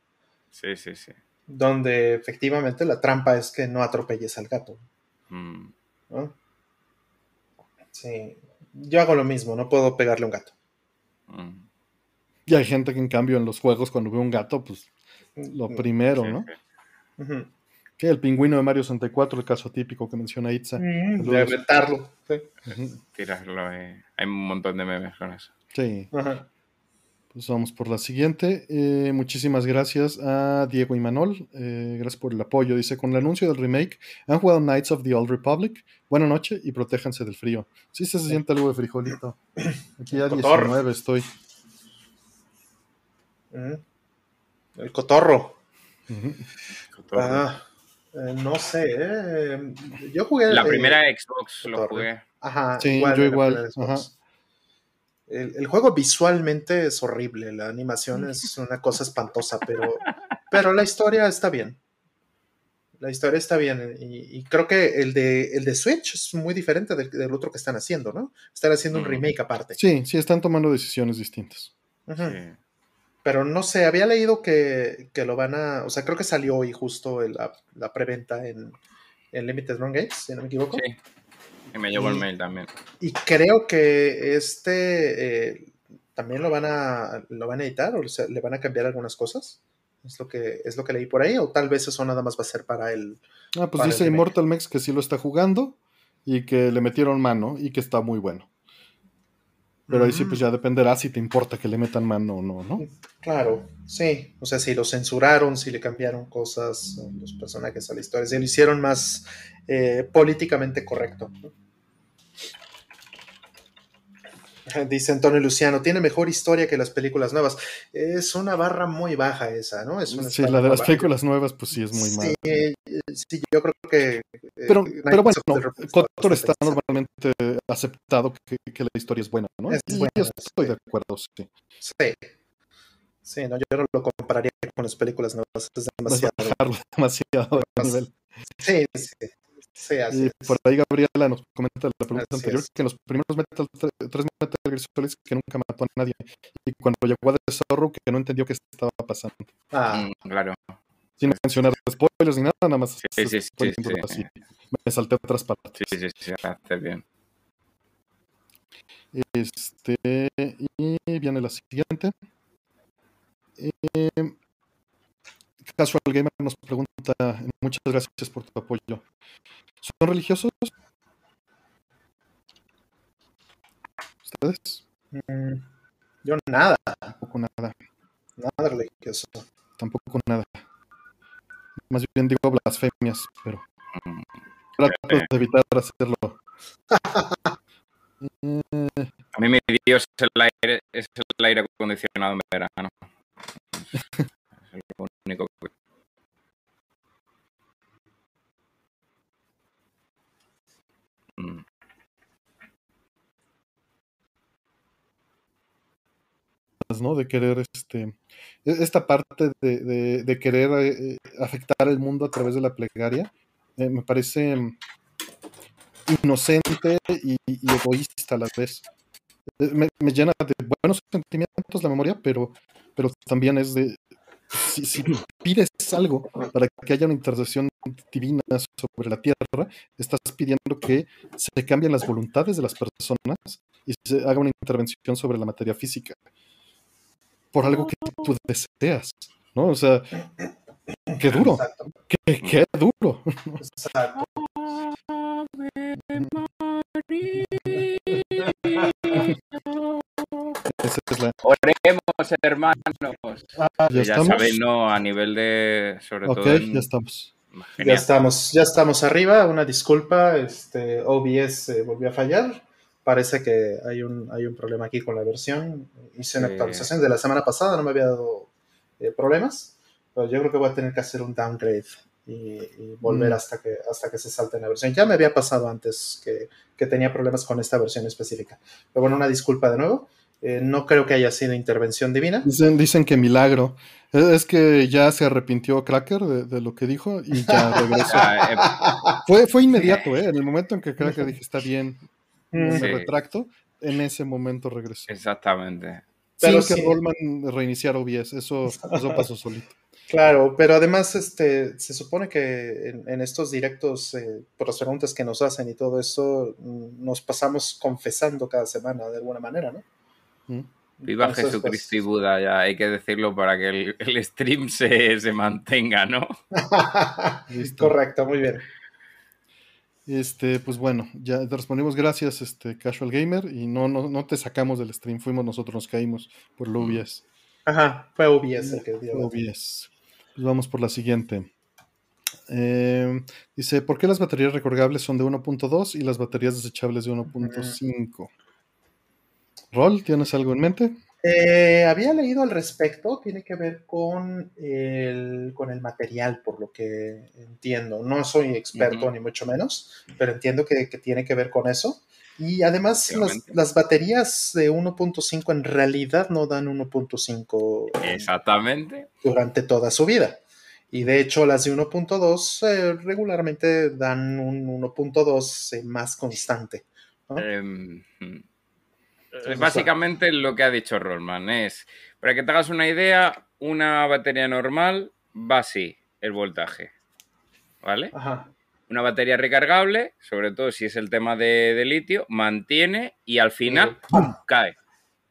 Sí, sí, sí. donde efectivamente la trampa es que no atropelles al gato. Mm, ¿no? Sí, yo hago lo mismo, no puedo pegarle a un gato. mm. Y hay gente que en cambio en los juegos cuando ve un gato, pues lo primero, Sí, ¿no? sí. Que el pingüino de Mario 64, el caso típico que menciona Itza. Mm, De retarlo. Sí. Tirarlo, eh. Hay un montón de memes con eso. Sí, Ajá. pues vamos por la siguiente. Eh, muchísimas gracias a Diego y Manol. Eh, gracias por el apoyo. Dice, con el anuncio del remake, ¿han jugado Knights of the Old Republic? Buena noche y protéjanse del frío. Sí se siente algo de frijolito. Aquí a Cotorro. 19 estoy. Ujú. El cotorro. Ujú. Ah, eh, no sé. eh, Yo jugué. La eh, primera Xbox lo jugué. Ajá, Sí, yo igual, primera Xbox. ajá. El, el juego visualmente es horrible, la animación es una cosa espantosa, pero, pero la historia está bien. La historia está bien y, y creo que el de, el de Switch es muy diferente del, del otro que están haciendo, ¿no? Están haciendo un Mm. remake aparte. Sí, sí, están tomando decisiones distintas. Sí. Pero no sé, había leído que, que lo van a, o sea, creo que salió hoy justo el- la, la preventa en, en Limited Run Games, si no me equivoco. Sí. Y me llegó el mail también. Y creo que este eh, también lo van a lo van a editar o sea, le van a cambiar algunas cosas. Es lo que es lo que leí por ahí o tal vez eso nada más va a ser para el Ah, pues dice. Immortal Mex que sí lo está jugando y que le metieron mano y que está muy bueno. Pero ahí sí, pues ya dependerá si te importa que le metan mano o no, ¿no? Claro, sí. O sea, si lo censuraron, si le cambiaron cosas, los personajes a la historia, si lo hicieron más eh, políticamente correcto. ¿no? Dice Antonio Luciano, tiene mejor historia que las películas nuevas. Es una barra muy baja esa, ¿no? Es una Sí, la de las baja. películas nuevas, pues sí es muy Sí, mala. sí, yo creo que. eh, Pero, pero bueno, Cotor está normalmente aceptado que, que la historia es buena, ¿no? Es y buena, yo estoy sí. de acuerdo, sí. Sí. Sí, no, yo no lo compararía con las películas nuevas. Es demasiado. demasiado de Más- nivel. Sí, sí. Sí, así Y es. por ahí Gabriela nos comenta la pregunta Así anterior es. que en los primeros Metal, tres Metal Gear Solid que nunca mató a nadie. Y cuando llegó a The Zorro que no entendió qué estaba pasando. Ah, Mm, claro. Sin mencionar spoilers ni nada, nada más. Sí, sí, sí, sí. Me salté otras partes. Sí, sí, sí, hace bien. Este, y viene la siguiente. Eh, Casual Gamer nos pregunta, muchas gracias por tu apoyo. ¿Son religiosos? ¿Ustedes? mm, yo nada, Tampoco nada, nada religioso. tampoco nada. Más bien digo blasfemias, pero Mm, trato de evitar hacerlo. Eh, A mí mi Dios es el aire, es el aire acondicionado en verano. Único que... Mm, ¿no? De querer, este, e- esta parte de, de- querer eh, afectar el mundo a través de la plegaria, eh, me parece mm, inocente y, egoísta a la vez. Eh, Me, me llena de buenos sentimientos la memoria, pero, pero también es de, si, si pides algo para que haya una intercesión divina sobre la tierra, estás pidiendo que se cambien las voluntades de las personas y se haga una intervención sobre la materia física por algo que tú deseas, ¿no? O sea, qué duro, qué, qué duro. exacto. Esa es la- Oremos, hermanos. Ah, ya ya sabéis, ¿no? A nivel de... Sobre Ok, todo en- ya estamos. Ya Genial. estamos, ya estamos arriba. Una disculpa, este OBS eh, volvió a fallar. parece que hay un, hay un problema aquí con la versión. Hice una actualización de la semana pasada, no me había dado eh, problemas, pero yo creo que voy a tener que hacer un downgrade y, volver mm. hasta, que, hasta que se salte en la versión. Ya me había pasado antes que, que tenía problemas con esta versión específica. Pero bueno, una disculpa de nuevo. Eh, no creo que haya sido intervención divina. Dicen, dicen que milagro. Es que ya se arrepintió Cracker de, lo que dijo y ya regresó. Ah, eh, fue, fue inmediato, ¿eh? En el momento en que Cracker dije está bien, me retracto, en ese momento regresó. Exactamente. Pero Sin que Rollman reiniciara OBS, eso, eso pasó solito. Claro, pero además este, se supone que en, estos directos, eh, por las preguntas que nos hacen y todo eso, mm, nos pasamos confesando cada semana de alguna manera, ¿no? Viva Jesucristo y pues, Buda, ya hay que decirlo para que el, stream se, mantenga, ¿no? Correcto, muy bien. Este, pues bueno, ya te respondimos gracias, este Casual Gamer, y no, no, no te sacamos del stream, fuimos nosotros, nos caímos por lo OBS. Ajá, fue OBS el que dio. Pues vamos por la siguiente. Eh, dice, ¿por qué las baterías recargables son de 1.2 y las baterías desechables de 1.5? Rol, ¿tienes algo en mente? Eh, había leído al respecto, tiene que ver con el, con el material, por lo que entiendo. No soy experto ni mucho menos, pero entiendo que, tiene que ver con eso. Y además las, baterías de 1.5 en realidad no dan 1.5 Exactamente. durante toda su vida. Y de hecho las de 1.2 eh, regularmente dan un 1.2 más constante. Em, Básicamente lo que ha dicho Rollman es, para que te hagas una idea, una batería normal va así, el voltaje. ¿Vale? Una batería recargable, sobre todo si es el tema de, litio, mantiene y al final ¡pum! cae.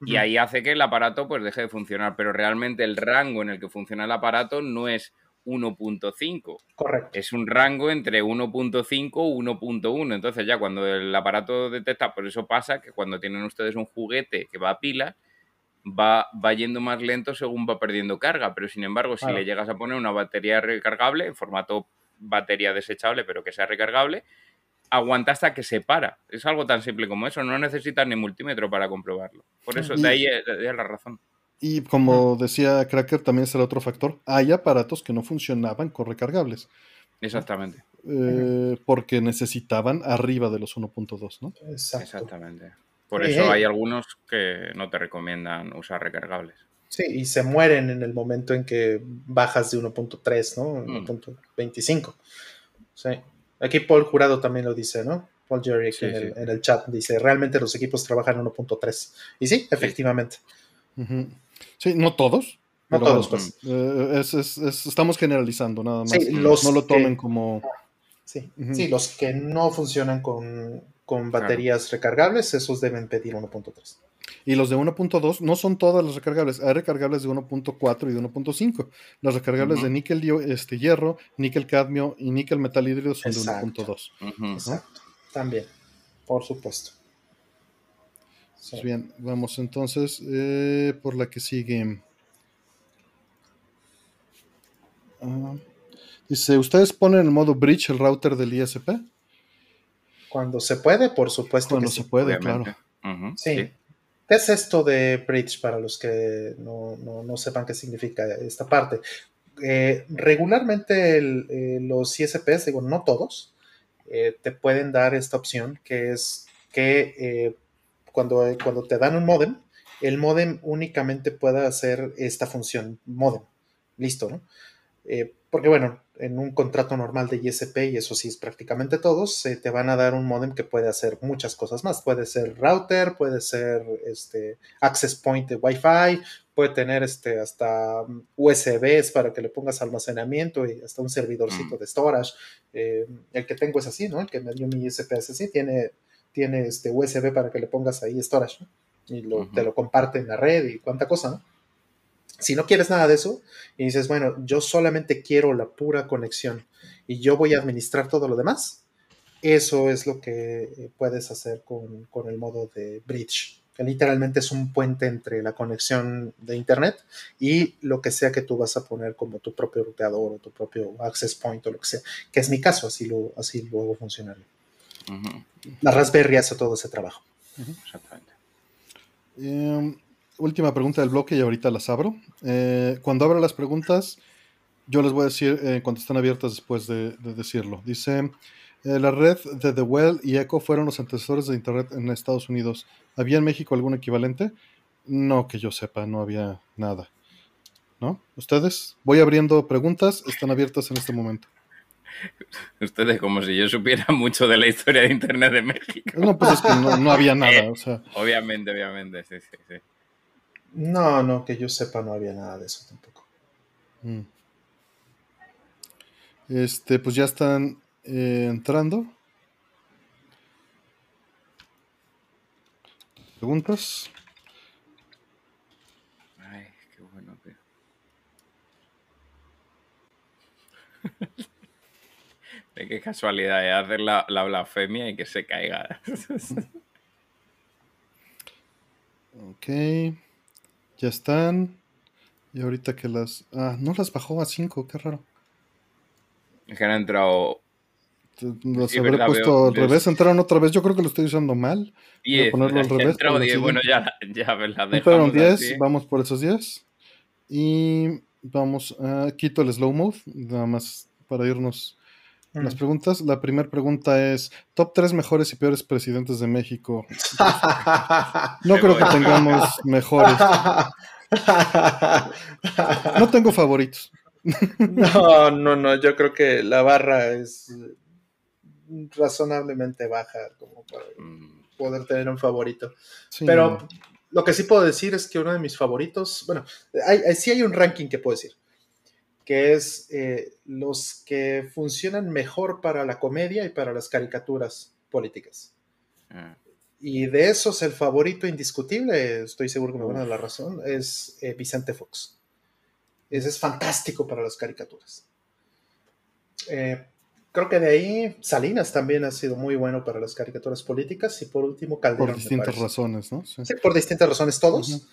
Y ahí hace que el aparato pues deje de funcionar. Pero realmente el rango en el que funciona el aparato no es 1.5. Correcto. Es un rango entre 1.5 y 1.1. Entonces ya cuando el aparato detecta, por eso pasa que cuando tienen ustedes un juguete que va a pila, va, va yendo más lento según va perdiendo carga. Pero sin embargo, si le llegas a poner una batería recargable en formato batería desechable, pero que sea recargable, aguanta hasta que se para. Es algo tan simple como eso. No necesitas ni multímetro para comprobarlo. Por eso, de ahí es la razón. Y como decía Cracker, también es el otro factor. Hay aparatos que no funcionaban con recargables. Exactamente. Eh, porque necesitaban arriba de los 1.2, ¿no? Exactamente. Por eso hay algunos que no te recomiendan usar recargables. Sí, y se mueren en el momento en que bajas de 1.3, ¿no? 1.25. Mm. Sí. Aquí Paul Jurado también lo dice, ¿no? Paul Jerry en, El, chat dice, realmente los equipos trabajan en 1.3. Y sí, efectivamente. Sí, no todos. No todos, pues. Eh, estamos generalizando nada más. no lo tomen como... Sí, sí, los que no funcionan con, baterías recargables, esos deben pedir 1.3. Y los de 1.2 no son todas las recargables. Hay recargables de 1.4 y de 1.5. Las recargables de níquel, este, hierro, níquel cadmio y níquel metal hídrido son de 1.2. Exacto. También, por supuesto. Pues bien, vamos entonces eh, por la que sigue. Ah, dice, ¿ustedes ponen en modo bridge el router del ISP? Cuando se puede, por supuesto. Cuando se puede, claro. sí. ¿Qué es esto de bridge para los que no, sepan qué significa esta parte? Eh, regularmente eh, los ISPs, digo, no todos, te pueden dar esta opción que es que cuando, cuando te dan un modem, el modem únicamente puede hacer esta función modem. Listo, ¿no? Eh, porque bueno, en un contrato normal de ISP, y eso sí es prácticamente todos, te van a dar un modem que puede hacer muchas cosas más. Puede ser router, puede ser este, access point de Wi-Fi, puede tener este, hasta USBs para que le pongas almacenamiento y hasta un servidorcito mm. de storage. Eh, el que tengo es así, ¿no? El que me dio mi ISP es así, tiene tiene este USB para que le pongas ahí storage, Y te lo comparte en la red y cuánta cosa, ¿no? Si no quieres nada de eso y dices, bueno, yo solamente quiero la pura conexión y yo voy a administrar todo lo demás, eso es lo que eh, puedes hacer con, el modo de bridge, que literalmente es un puente entre la conexión de internet y lo que sea que tú vas a poner como tu propio ruteador o tu propio access point o lo que sea, que es mi caso, así, lo, así luego funcionaría. La Raspberry hace todo ese trabajo. Exactamente. Em, última pregunta del bloque y ahorita las abro. Eh, cuando abra las preguntas, yo les voy a decir eh, cuando están abiertas después de, de decirlo. Dice, eh, la red de The Well y Echo fueron los antecesores de Internet en Estados Unidos. ¿Había en México algún equivalente? No, que yo sepa, no había nada. ¿No? ¿Ustedes? Voy abriendo preguntas, están abiertas en este momento. Ustedes, como si yo supiera mucho de la historia de Internet de México. No, pues es que no, no había nada. O sea, Obviamente, obviamente, sí, sí, sí. No, no, que yo sepa, no había nada de eso tampoco. mm. Este, pues ya están eh, entrando. ¿Preguntas? Ay, qué bueno, tío. De qué casualidad, ¿eh? hacer la, la blasfemia y que se caiga. Ok. Ya están. Y ahorita que las... Ah, no las bajó a 5, qué raro. Es que han entrado Los Sí, habré puesto al revés, entraron otra vez. Yo creo que lo estoy usando mal. Voy a 10. ponerlo al revés, pero 10. sí. Bueno, ya, ya las Entraron dejamos 10, así. vamos por esos 10. Y vamos a quito el slow mode, nada más para irnos las preguntas. La primera pregunta es: Top 3 mejores y peores presidentes de México. No creo que tengamos mejores. No tengo favoritos. no, no, no, yo creo que la barra es razonablemente baja como para Mm, poder tener un favorito. Sí. Pero lo que sí puedo decir es que uno de mis favoritos, bueno, hay, hay- sí hay un ranking que puedo decir, que es eh, los que funcionan mejor para la comedia y para las caricaturas políticas. ah. Y de esos, el favorito indiscutible, estoy seguro que me van a dar la razón, es eh, Vicente Fox. Ese es fantástico para las caricaturas. Eh, creo que de ahí Salinas también ha sido muy bueno para las caricaturas políticas y por último Calderón. por distintas razones, ¿no? Sí. Sí, por distintas razones todos, Ujú.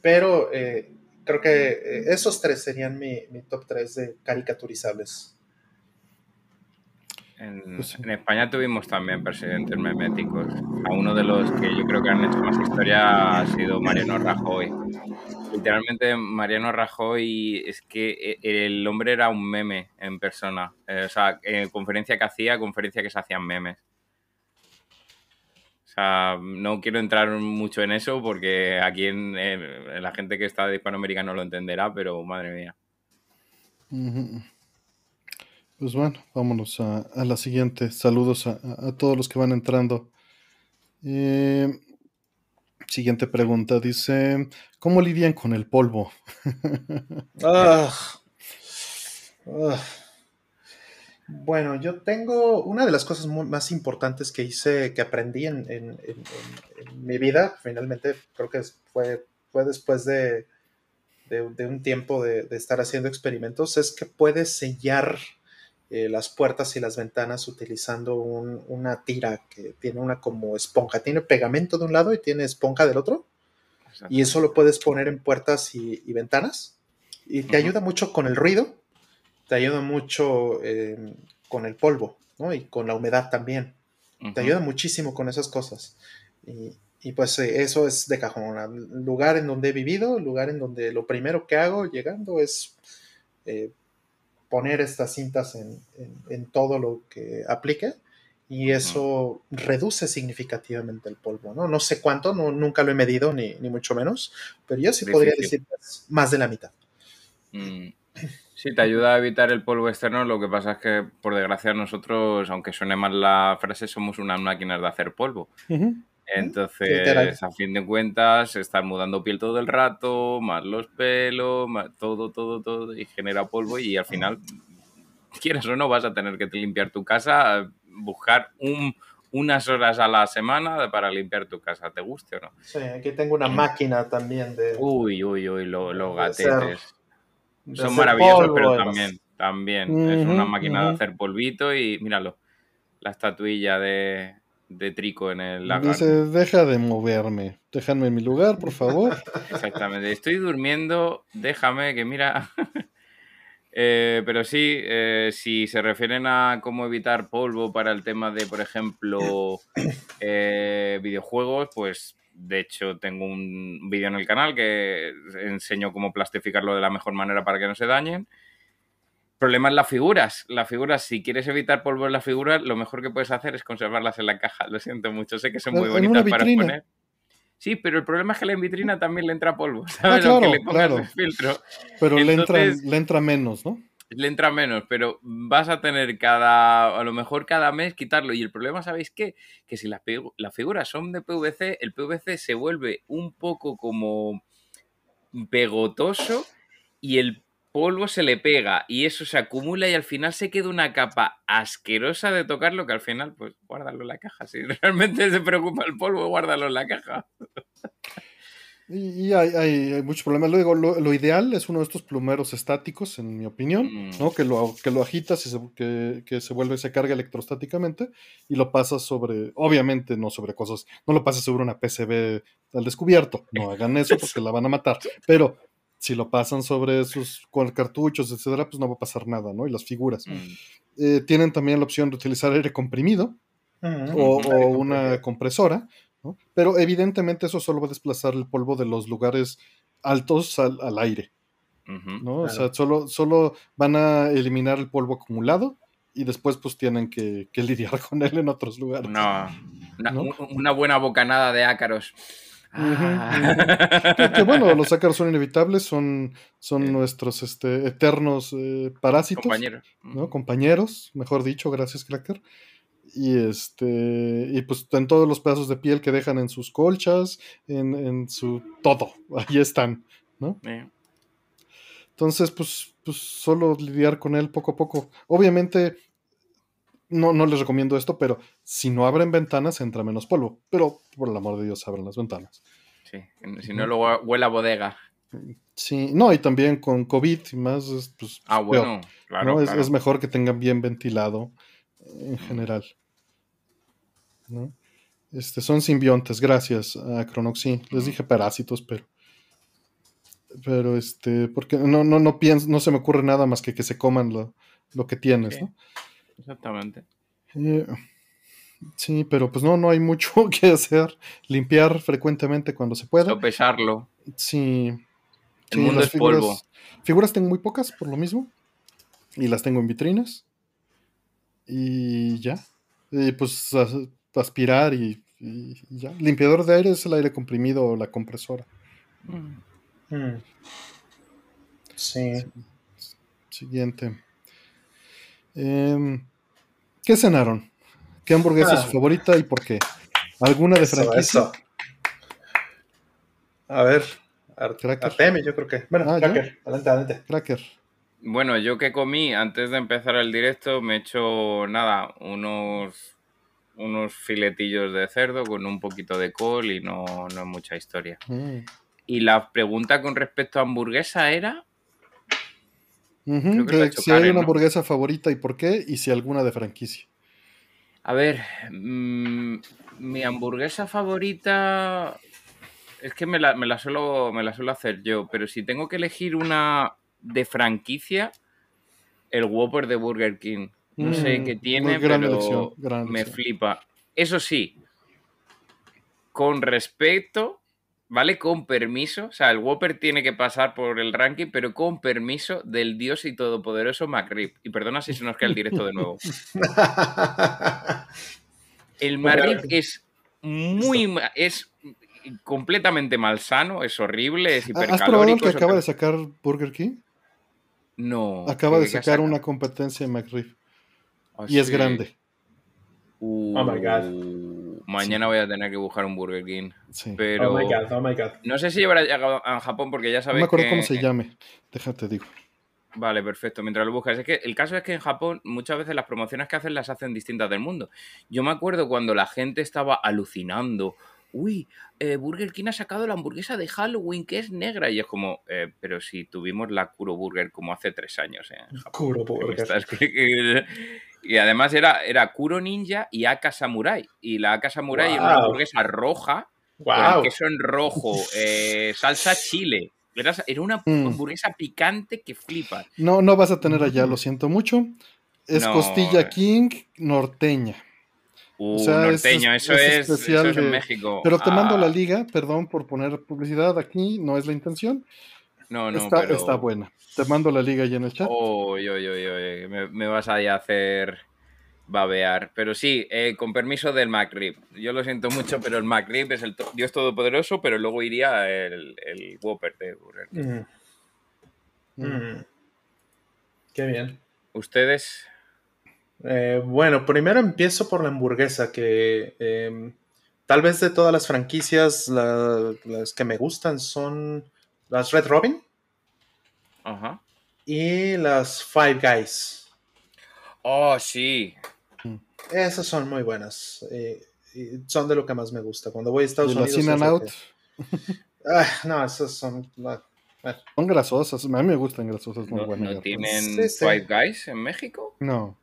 pero eh, creo que eh, esos tres serían mi, mi top 3 de caricaturizables. En, Pues en España tuvimos también presidentes meméticos. A uno de los que yo creo que han hecho más historia ha sido Mariano Rajoy. Literalmente Mariano Rajoy es que e- el hombre era un meme en persona. Eh, o sea, eh, conferencia que hacía, conferencia que se hacían memes. Sea, no quiero entrar mucho en eso porque aquí en, en la gente que está de Hispanoamérica no lo entenderá, pero madre mía. Pues bueno, vámonos a, a la siguiente. Saludos a, a- a todos los que van entrando. Eh, siguiente pregunta. Dice, ¿cómo lidian con el polvo? Ah. Ah. Bueno, yo tengo una de las cosas más importantes que hice, que aprendí en, en- en- en- en mi vida, finalmente creo que fue, fue después de, de- de un tiempo de, de estar haciendo experimentos, es que puedes sellar eh, las puertas y las ventanas utilizando un- una tira que tiene una como esponja, tiene pegamento de un lado y tiene esponja del otro. Y eso lo puedes poner en puertas y, y ventanas. Y te ayuda mucho con el ruido, te ayuda mucho eh, con el polvo, ¿no? Y con la humedad también. Te Ujú. ayuda muchísimo con esas cosas. Y, y pues eh, eso es de cajón. El lugar en donde he vivido, lugar en donde lo primero que hago llegando es eh, poner estas cintas en, en- en todo lo que aplique y eso reduce significativamente el polvo, ¿no? No sé cuánto, no, nunca lo he medido, ni, ni mucho menos, pero yo sí podría Difícil. decir que es más de la mitad. Mm. Sí, te ayuda a evitar el polvo externo. Lo que pasa es que, por desgracia, nosotros, aunque suene mal la frase, somos unas máquinas de hacer polvo. Entonces, a fin de cuentas, estar mudando piel todo el rato, más los pelos, más todo, todo, todo, y genera polvo. Y al final, quieras o no, vas a tener que limpiar tu casa, buscar un- unas horas a la semana para limpiar tu casa, te guste o no. Sí, aquí tengo una Mm. máquina también de... Uy, uy, uy, lo- los gatetes. Son maravillosos, polvo pero también, también. es una máquina de hacer polvito y míralo, la estatuilla de, de trico en el lagar. Dice, deja de moverme. Déjame en mi lugar, por favor. Exactamente. Estoy durmiendo, déjame que mira. Eh, pero sí, eh, si se refieren a cómo evitar polvo para el tema de, por ejemplo, eh, videojuegos, pues de hecho tengo un vídeo en el canal que enseño cómo plastificarlo de la mejor manera para que no se dañen. Problema es las figuras. Las figuras, si quieres evitar polvo en las figuras, lo mejor que puedes hacer es conservarlas en la caja. Lo siento mucho, sé que son muy bonitas para poner. Sí, pero el problema es que la en vitrina también le entra polvo, ¿sabes? Ah, claro, claro. filtro. Pero le, entra, le entra menos, ¿no? Le entra menos, pero vas a tener cada, a lo mejor cada mes quitarlo. Y el problema, ¿sabéis qué? Que si las, figuras son de PVC, el PVC se vuelve un poco como pegotoso y el polvo se le pega y eso se acumula y al final se queda una capa asquerosa de tocarlo que al final, pues guárdalo en la caja. Si realmente se preocupa el polvo, guárdalo en la caja. Y, hay, muchos problemas. Luego, lo, ideal es uno de estos plumeros estáticos, en mi opinión, ¿no? Mm. Que lo, que lo agitas y se, que, se vuelve, se carga electrostáticamente y lo pasas sobre, obviamente no sobre cosas, no lo pasas sobre una PCB al descubierto. No hagan eso porque la van a matar. Pero si lo pasan sobre sus cartuchos, etcétera, pues no va a pasar nada, ¿no? Y las figuras. Mm. Eh, tienen también la opción de utilizar aire comprimido o, una compresora, ¿no? Pero evidentemente eso solo va a desplazar el polvo de los lugares altos al, aire, ¿no? O sea, solo, solo van a eliminar el polvo acumulado y después pues tienen que, lidiar con él en otros lugares. No, una buena bocanada de ácaros. Ah. que, bueno, los ácaros son inevitables, son, son nuestros este, eternos eh, parásitos. Compañeros. ¿no? Compañeros, mejor dicho, gracias, Cracker. Y este. Y pues en todos los pedazos de piel que dejan en sus colchas, en, su. todo. Ahí están. ¿no? Entonces, pues, pues solo lidiar con él poco a poco. Obviamente, no, no les recomiendo esto, pero si no abren ventanas entra menos polvo. Pero por el amor de Dios, abren las ventanas. Sí, si no luego huele a bodega. Sí, no, y también con COVID y más, pues, ah, bueno, claro, Es, mejor que tengan bien ventilado en general. Este, son simbiontes, gracias a Cronoxy. Les dije parásitos, pero. Pero este, porque no, no, no pienso, no se me ocurre nada más que que se coman lo, lo que tienes, ¿no? Exactamente. Eh, sí, pero pues no, no hay mucho que hacer. Limpiar frecuentemente cuando se pueda. Sopesarlo. Sí. El mundo es figuras, polvo. Figuras tengo muy pocas, por lo mismo. Y las tengo en vitrinas. Y ya. Y pues aspirar y, ya. Limpiador de aire es el aire comprimido o la compresora. Mm. Sí. Siguiente. Em, ¿Qué cenaron? ¿Qué hamburguesa es su ah. favorita y por qué? ¿Alguna de franquicia? A ver, Artemi, yo creo que. Bueno, ah, Cracker, adelante, adelante. Cracker. Bueno, yo que comí antes de empezar el directo me he hecho nada, unos unos filetillos de cerdo con un poquito de col y no, no mucha historia. Mm. Y la pregunta con respecto a hamburguesa era si hay una hamburguesa favorita y por qué, y si alguna de franquicia. A ver, mm, mi hamburguesa favorita es que me la, suelo, me la suelo hacer yo, pero si tengo que elegir una de franquicia, el Whopper de Burger King. No sé mm, qué tiene, pero me flipa. Eso sí, con respecto ¿vale? Con permiso, o sea, el Whopper tiene que pasar por el ranking, pero con permiso del dios y todopoderoso McRib. Y perdona si se nos queda el directo de nuevo. El McRib es muy... es completamente malsano, es horrible, es hipercalórico. ¿Has probado que acaba de sacar Burger King? No. Acaba de sacar una competencia en McRib. Y es grande. oh my god. Mañana voy a tener que buscar un Burger King. Pero oh my God, oh my God. No sé si habrá llegado a Japón porque ya sabéis. No me acuerdo cómo se llame. Déjate, digo. Vale, perfecto. Mientras lo buscas. Es que el caso es que en Japón muchas veces las promociones que hacen las hacen distintas del mundo. Yo me acuerdo cuando la gente estaba alucinando. Uy, eh, Burger King ha sacado la hamburguesa de Halloween que es negra. Y es como, eh, pero si tuvimos la Kuro Burger como hace tres años. ¿eh? Kuro Burger. Y además era, era Kuro Ninja y Aka Samurai. Y la Aka Samurai era una hamburguesa roja, con queso en rojo, eh, salsa chile. Era, era una Mm. hamburguesa picante que flipa. No, no vas a tener allá, lo siento mucho. Es No, costilla eh. King norteña. Uh, sea, es- norteño, es- eso es es, especial eso es en de- México. Pero te mando Ah, la liga, perdón por poner publicidad aquí, no es la intención. No, no, está, pero... está buena. Te mando la liga ya en el chat. Uy, uy, uy, uy, Me, me vas a hacer babear. Pero sí, eh, con permiso del McRib. Yo lo siento mucho, pero el McRib es el to- Dios Todopoderoso, pero luego iría el, el Whopper de Burger King. Mm, mm. Qué bien. ¿Ustedes? Eh, bueno, primero empiezo por la hamburguesa, que eh, tal vez de todas las franquicias, la- las que me gustan son las Red Robin Ajá. y las Five Guys. Oh, sí. Esas son muy buenas. eh, y son de lo que más me gusta. Cuando voy a Y Estados las Unidos. In and es lo Out que- Ah, no, esas son. bueno. son grasosas. A mí me gustan grasosas, muy ¿No, buenas. no tienen Sí, sí. Five Guys en México? No.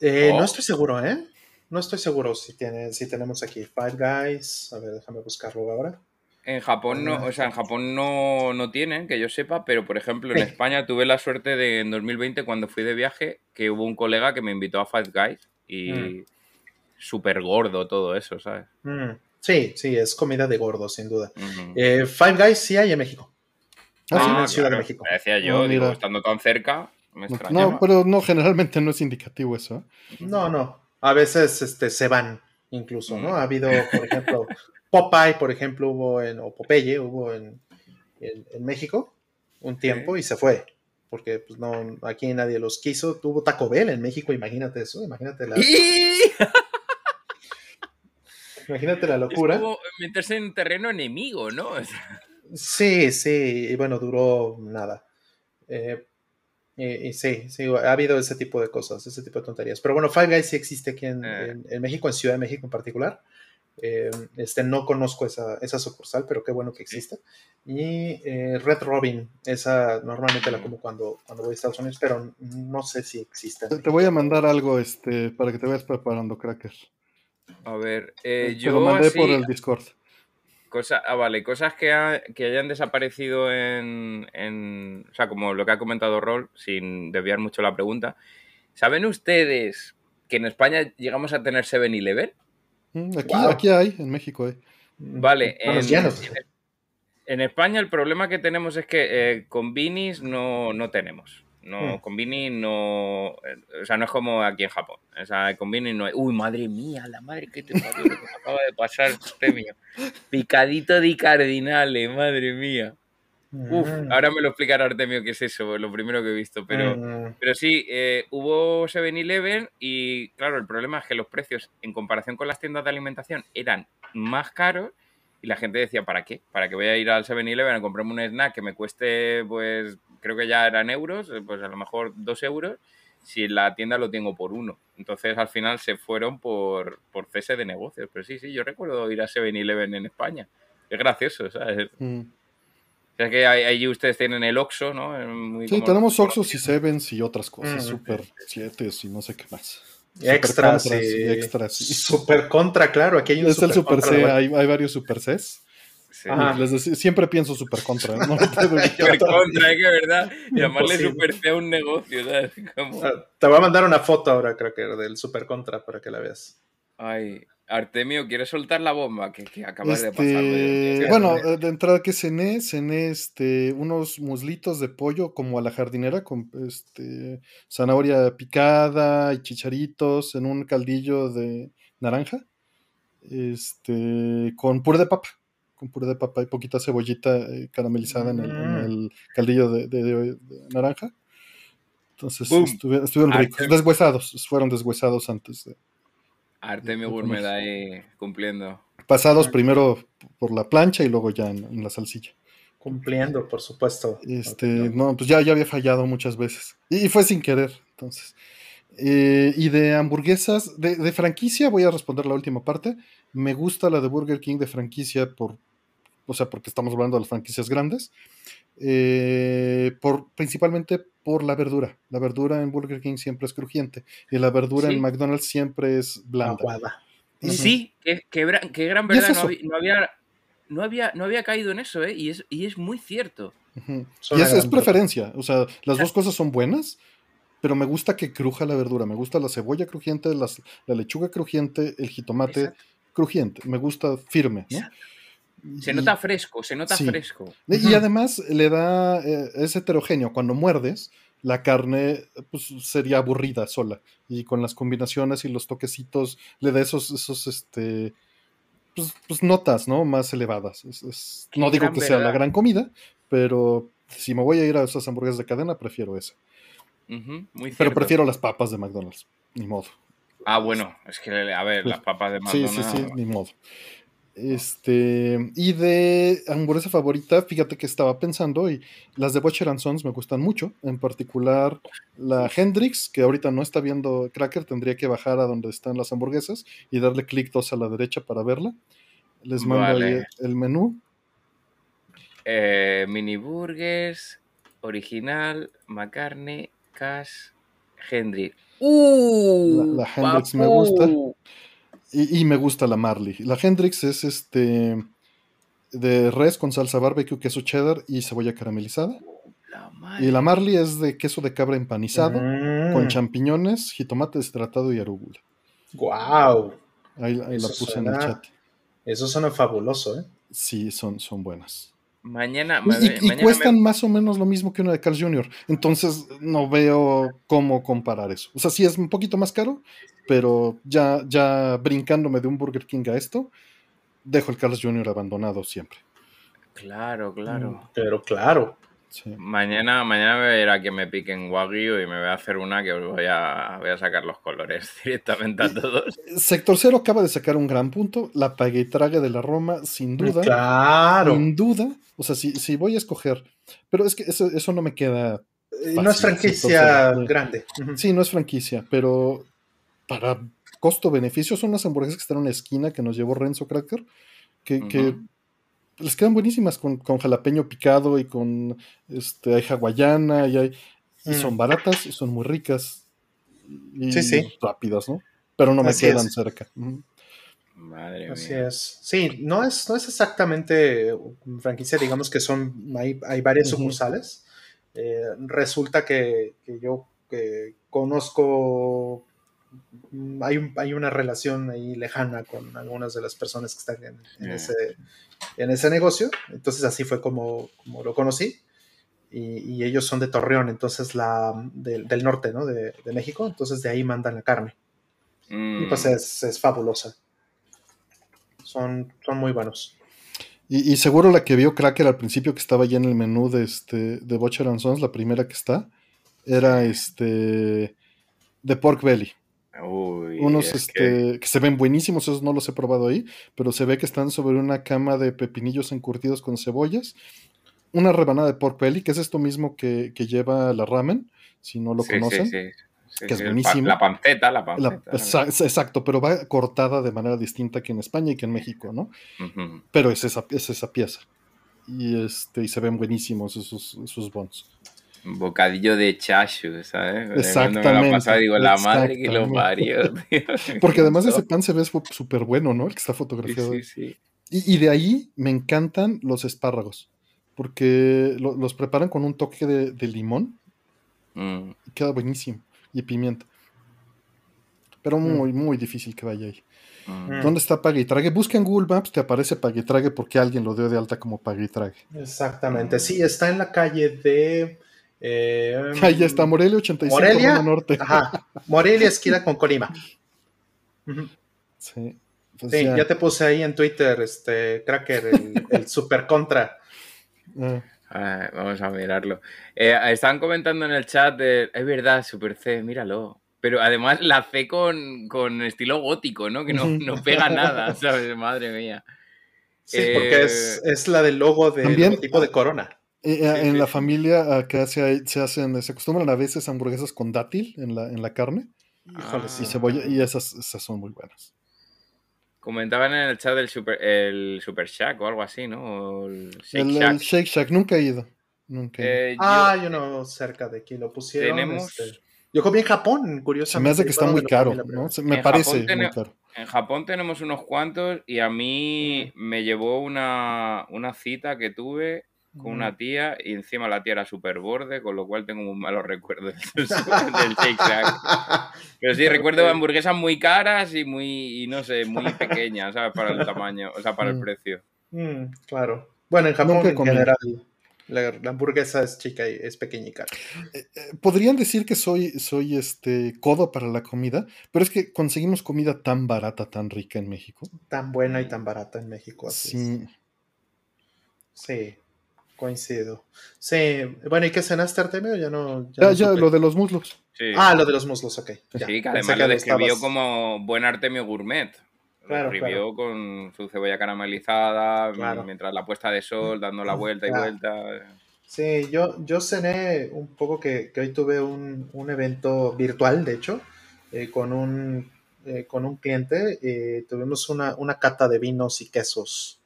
Eh, Oh. No estoy seguro, ¿eh? No estoy seguro si, tiene, si tenemos aquí Five Guys. A ver, déjame buscarlo ahora. En Japón no, o sea, en Japón no, no tienen, que yo sepa, pero por ejemplo en. España tuve la suerte de en 2020 cuando fui de viaje que hubo un colega que me invitó a Five Guys y Mm. súper gordo todo eso, ¿sabes? Mm, Sí, sí, es comida de gordo, sin duda. Eh, Five Guys sí hay en México. Ah, sí. en la Ciudad de México. me decía yo, Ah, digo, mira. estando tan cerca, me No, extrañaba. pero no, generalmente no es indicativo eso. ¿eh? No, no. A veces este, se van, incluso, ¿no? Ha habido, por ejemplo, Popeye, por ejemplo, hubo en, o Popeye, hubo en, en, en México un tiempo y se fue. Porque pues, no, aquí nadie los quiso. Tuvo Taco Bell en México, imagínate eso, imagínate la, ¡Y! imagínate la Es locura. como meterse en terreno enemigo, ¿no? O sea, Sí, sí, y bueno, duró nada. Eh, y, y sí, sí, ha habido ese tipo de cosas, ese tipo de tonterías. Pero bueno, Five Guys sí existe aquí en, Eh. en- en México, en Ciudad de México en particular. Eh, este, no conozco esa, esa sucursal, pero qué bueno que existe. Y eh, Red Robin, esa normalmente la como cuando, cuando voy a Estados Unidos, pero no sé si existe. Te, voy a mandar algo este, para que te vayas preparando, Cracker. a ver, eh, te yo lo mandé así, por el Discord. Cosa, ah, vale, cosas que, ha- que hayan desaparecido en, en- O sea, como lo que ha comentado Rol, sin desviar mucho la pregunta. ¿Saben ustedes que en España llegamos a tener 7-Eleven? Aquí, Wow. aquí hay, en México hay. Vale, en, España el problema que tenemos es que eh, con Vinis no, no tenemos. No, Hmm. con Vini no. eh, O sea, no es como aquí en Japón. O sea, con Vini no hay. Uy, madre mía, la madre que te parió, lo que me acaba de pasar, premio. Picadito di cardinale, madre mía. Uf, Mm. ahora me lo explicará Artemio qué es eso, lo primero que he visto. Pero, Mm. pero sí, eh, hubo 7-Eleven y claro, el problema es que los precios en comparación con las tiendas de alimentación eran más caros y la gente decía, ¿para qué? ¿Para que voy a ir al 7-Eleven a comprarme un snack que me cueste, pues, creo que ya eran euros, eh, pues a lo mejor dos euros, si en la tienda lo tengo por uno? Entonces al final se fueron por, por cese de negocios. Pero sí, sí, yo recuerdo ir a 7-Eleven en España. Es gracioso, ¿sabes? Mm. O sea que ahí, ahí ustedes tienen el Oxxo, ¿no? Es muy Sí, como- tenemos Oxos y Sevens y otras cosas, Mm. Super 7 y no sé qué más. Extras, Super contras sí. y extras, sí. Super contra, claro. Aquí hay un Es el Super contra, C, bueno. hay, hay varios Super Cs. Sí. Y les decí- siempre pienso Super Contra. No puedo evitar. Super contra, es que verdad. Llamarle Imposible. Super C a un negocio, ¿sabes? Como- Ah, Te voy a mandar una foto ahora, creo que del Super Contra para que la veas. Ay, Artemio, ¿quieres soltar la bomba que, que acabas de pasar? Este, bueno, eh, de entrada que cené, cené este, unos muslitos de pollo como a la jardinera con este, zanahoria picada y chicharitos en un caldillo de naranja, este, con puré de papa, con puré de papa y poquita cebollita eh, caramelizada en el, en Mm. el caldillo de, de- de- de naranja. Entonces estuvieron Ah, ricos, deshuesados, fueron deshuesados antes de, Artemio Gourmet ahí cumpliendo. pasados primero por la plancha y luego ya en- en la salsilla. Cumpliendo, por supuesto. Este, no, pues ya, ya había fallado muchas veces. Y, y fue sin querer, entonces. Eh, y de hamburguesas, de, de franquicia, voy a responder la última parte. Me gusta la de Burger King de franquicia por, o sea, porque estamos hablando de las franquicias grandes. Eh, por, principalmente por la verdura. La verdura en Burger King siempre es crujiente. Y la verdura Sí. en McDonald's siempre es blanda. Aguada. Sí, qué, qué bra- qué gran ¿Y es verdad. No había, no había- no había, no había caído en eso, ¿eh? Y es, y es muy cierto. Y es, es preferencia. O sea, las dos cosas son buenas, pero me gusta que cruja la verdura. Me gusta la cebolla crujiente, las- la lechuga crujiente, el jitomate Exacto. crujiente. Me gusta firme, ¿no? Exacto. Se Y- nota fresco, se nota Sí. fresco. Y además le da, eh, es heterogéneo. Cuando muerdes, la carne pues, sería aburrida sola. Y con las combinaciones y los toquecitos le da esos, esos este, pues, pues, notas, ¿no? Más elevadas. Es- es- Qué no digo que sea la gran comida, pero si me voy a ir a esas hamburguesas de cadena, prefiero esa. Muy Pero prefiero las papas de McDonald's. Ni modo. Ah, bueno, es que, a ver, Pues, las papas de Sí, McDonald's. sí, sí, ni modo. Este, y de hamburguesa favorita, fíjate que estaba pensando, y las de Butcher and Sons me gustan mucho, en particular la Hendrix, que ahorita no está viendo Cracker, tendría que bajar a donde están las hamburguesas y darle clic dos a la derecha para verla. Les mando ahí el menú. Eh, mini burgers, original, McCartney, Cash, Hendrix. ¡Uh! La- la Hendrix me gusta. Y, y me gusta la Marley. La Hendrix es este de res con salsa barbecue, queso cheddar y cebolla caramelizada. La. Y la Marley es de queso de cabra empanizado. Mm. con champiñones, jitomate deshidratado y arúgula. Guau. Ahí, ahí la puse en el chat. Eso suena fabuloso, ¿eh? Sí, son, son buenas. Mañana, Y, y- mañana cuestan me- más o menos lo mismo que una de Carl Jr. Entonces no veo cómo comparar eso. O sea, sí es un poquito más caro, pero ya, ya brincándome de un Burger King a esto, dejo el Carl Jr. abandonado siempre. Claro, claro. Pero claro. Sí. Mañana, mañana me voy a ir a que me piquen Wagyu y me voy a hacer una que voy a, voy a sacar los colores directamente a todos. Sector Cero acaba de sacar un gran punto. La pague y trague de la Roma, sin duda. Claro. Sin duda. O sea, si, si voy a escoger. Pero es que eso, eso no me queda Eh, no es franquicia entonces, grande. Sí, no es franquicia, pero para costo-beneficio son unas hamburguesas que están en una esquina que nos llevó Renzo Cracker, que, que. Les quedan buenísimas con, con jalapeño picado y con este, hay hawaiana y, hay, y Mm. son baratas y son muy ricas y Sí, sí. rápidas, ¿no? Pero no me Así quedan es. cerca. Ujú. Madre Así mía. es. Sí, no es, no es exactamente franquicia, digamos que son, hay, hay varias sucursales. Eh, resulta que, que yo que conozco, mm, hay, un- hay una relación ahí lejana con algunas de las personas que están en, en Mm. ese, en ese negocio. Entonces así fue como, como lo conocí. Y, y ellos son de Torreón, entonces la del, del norte, ¿no? De, de México. Entonces de ahí mandan la carne. Y Mm, pues es, es fabulosa. Son, son muy buenos. Y, y seguro la que vio Cracker al principio que estaba ya en el menú de, este, de Butcher and Sons, la primera que está, era este de Pork Belly. Uy, unos es este, que... se ven buenísimos, esos no los he probado ahí, pero se ve que están sobre una cama de pepinillos encurtidos con cebollas, una rebanada de pork belly, que es esto mismo que, que lleva la ramen, si no lo sí, conocen. sí, sí, sí, que es buenísimo. La panceta, la panceta. exa- exacto, pero va cortada de manera distinta que en España y que en México, ¿no? Pero es esa, es esa pieza. Y, este, y se ven buenísimos esos, esos buns. Bocadillo de chashu, ¿sabes? Cuando me Exactamente, la pasaba, digo, la madre que lo exactamente. parió, tío. Porque además Eso. ese pan se ve súper bueno, ¿no? El que está fotografiado. sí, sí. Y, y de ahí me encantan los espárragos, porque lo- los preparan con un toque de, de limón Mm. y queda buenísimo, y pimienta. Pero muy, muy difícil que vaya ahí. Mm. ¿Dónde está Pague y Trague? Busca en Google Maps, te aparece Pague y Trague porque alguien lo dio de alta como Pague y Trague. Exactamente. Sí, está en la calle de. Eh, Ahí está, Morelia 85, Morelia. Norte. Ajá. Morelia, esquina con Colima. Sí, pues Sí, ya, ya te puse ahí en Twitter, este, Cracker, el, el super contra. ah, Ay, vamos a mirarlo. Eh, estaban comentando en el chat de, es verdad, Super C, míralo. Pero además la C con, con estilo gótico, ¿no? Que no, no pega nada, ¿sabes? Madre mía. Sí, Eh, porque es, es la del logo del logotipo de Corona. Eh, Sí, en sí, la familia acá se, se hacen, se acostumbran a veces hamburguesas con dátil en la, en la carne Híjole, Ah. sí. y cebolla, y esas, esas son muy buenas. Comentaban en el chat del Super, el Super Shack o algo así, ¿no? O el Shake El, Shack. el Shake Shack, nunca he ido. Nunca he ido. Eh, yo- Ah, hay uno cerca de aquí, lo pusieron. Tenemos- este, Yo comí en Japón, Se curiosamente. me hace que está muy caro, ¿no? Se- me En parece Japón muy caro. En Japón tenemos unos cuantos y a mí me llevó una, una cita que tuve con una tía y encima la tía era súper borde, con lo cual tengo muy malos recuerdos del, Shake Shack. Pero sí, recuerdo hamburguesas muy caras y muy, y no sé, muy pequeñas, ¿sabes? Para el tamaño, o sea, para el Mm. precio. Mm, claro. Bueno, en Japón he en general la, la hamburguesa es chica y es pequeña y cara. Eh, Podrían decir que soy, soy este codo para la comida, pero es que conseguimos comida tan barata, tan rica en México. Tan buena y tan barata en México. Así es. Sí. Coincido. Sí, bueno, ¿y qué cenaste, Artemio? Ya no. ya Ya, no ya, supe. lo de los muslos. Sí. Ah, lo de los muslos, ok. ya. Sí, que Pensé además lo describió estabas- como buen Artemio Gourmet. Lo Claro, con su cebolla caramelizada, Claro. mientras la puesta de sol, dando la vuelta y Claro. vuelta. Sí, yo, yo cené un poco que, que hoy tuve un, un evento virtual, de hecho, eh, con, un, eh, con un cliente. eh, tuvimos una, una cata de vinos y quesos.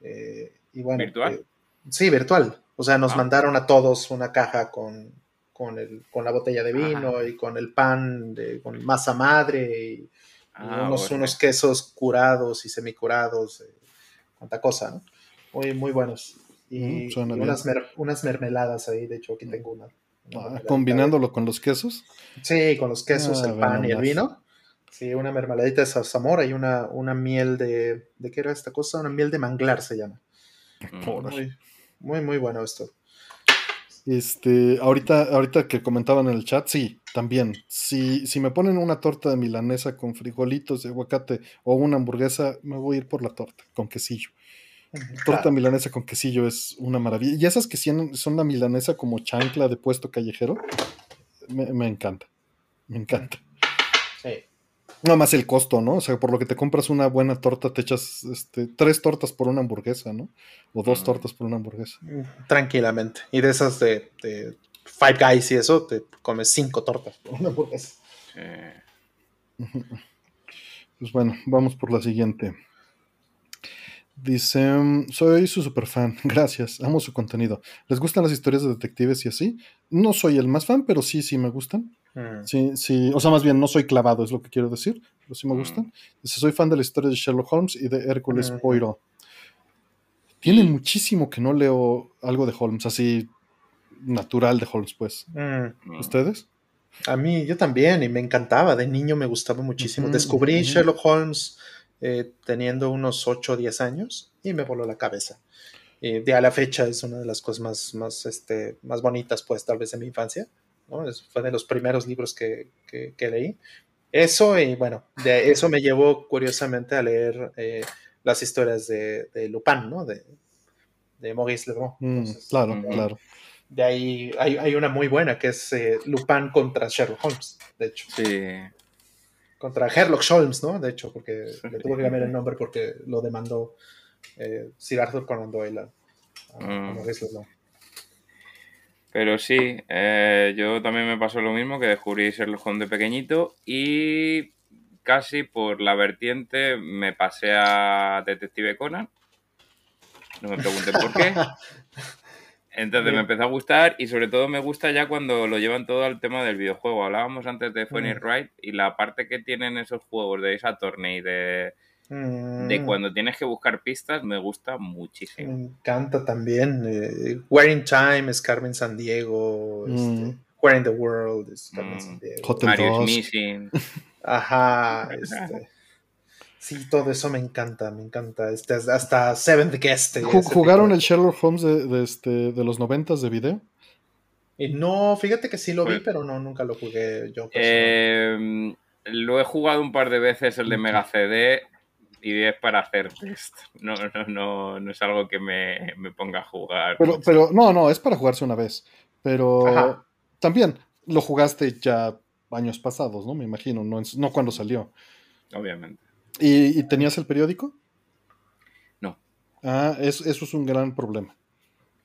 Eh, y bueno, ¿Virtual? Sí, virtual. O sea, nos Ah. mandaron a todos una caja con, con, el, con la botella de vino y con el pan, de, con masa madre y, y Ah, unos, bueno. unos quesos curados y semicurados, eh, cuánta cosa, ¿no? Muy, muy buenos. Y, Mm, unas, mer- unas mermeladas ahí, de hecho aquí tengo una. una Ah, combinándolo con los quesos. Sí, con los quesos, Ah, el pan bueno, y el más. vino. Sí, una mermeladita de zarzamora y una, una miel de... ¿De qué era esta cosa? Una miel de manglar se llama. Mm. Muy, muy, muy bueno esto. Este, ahorita, ahorita que comentaban en el chat, sí, también. Si, si me ponen una torta de milanesa con frijolitos de aguacate o una hamburguesa, me voy a ir por la torta, con quesillo. Torta Claro. milanesa con quesillo es una maravilla. Y esas que son, son la milanesa como chancla de puesto callejero, me, me encanta. Me encanta. Nada más el costo, ¿no? O sea, por lo que te compras una buena torta, te echas este, tres tortas por una hamburguesa, ¿no? O dos Mm. tortas por una hamburguesa. Tranquilamente. Y de esas de, de Five Guys y eso, te comes cinco tortas por una hamburguesa. Pues bueno, vamos por la siguiente. Dice, mm, soy su superfan, gracias, amo su contenido. ¿Les gustan las historias de detectives y así? No soy el más fan, pero sí, sí me gustan. Mm. Sí, sí, o sea, más bien no soy clavado, es lo que quiero decir, pero sí me Mm. gustan. Dice, soy fan de la historia de Sherlock Holmes y de Hércules Mm. Poirot. Tiene muchísimo que no leo algo de Holmes, así natural de Holmes, pues. Mm. ¿Ustedes? A mí, yo también, y me encantaba. De niño me gustaba muchísimo. Descubrí. Sherlock Holmes eh, teniendo unos 8 o 10 años y me voló la cabeza. Y de a la fecha es una de las cosas más, más, este, más bonitas, pues, tal vez de mi infancia. ¿No? Es- fue de los primeros libros que, que- que leí. Eso, y bueno, de eso me llevó curiosamente a leer eh, las historias de, de Lupin, ¿no? De, de Maurice Leblanc. Mm, claro, Ujú. claro. de ahí hay, hay una muy buena que es eh, Lupin contra Sherlock Holmes, de hecho. Sí. Contra Sherlock Holmes, ¿no? De hecho, porque le tuvo que cambiar el nombre porque lo demandó eh, Sir Arthur Conan Doyle a, a- a Mm. Maurice Leblanc. Pero sí, eh, yo también me pasó lo mismo, que descubrí Sherlock Holmes de pequeñito y casi por la vertiente me pasé a Detective Conan. No me pregunten por qué. Entonces me empezó a gustar y sobre todo me gusta ya cuando lo llevan todo al tema del videojuego. Hablábamos antes de Phoenix Mm. Wright y la parte que tienen esos juegos de esa y de, Mm, de cuando tienes que buscar pistas me gusta Me muchísimo. encanta también. eh, Where in Time es Carmen San Diego. Mm. este, Where in the World es Carmen Mm. San Diego. Dusk. Missing. Ajá. Este, sí, todo eso me encanta, me encanta. Este, hasta Seventh Guest. ¿Jugaron tipo el Sherlock Holmes de, de este, de los noventas de video? de- Y no, fíjate que sí lo vi, pero no, nunca lo jugué yo. personalmente. Eh, lo he jugado un par de veces el de Mega CD y es para hacer test. No, no, no, no es algo que me, me ponga a jugar. Pero, pero, no, no, es para jugarse una vez. Pero Ajá. también lo jugaste ya años pasados, ¿no? Me imagino, no, no cuando salió. Obviamente. ¿Y, y tenías el periódico? No. Ah, es- eso es un gran problema.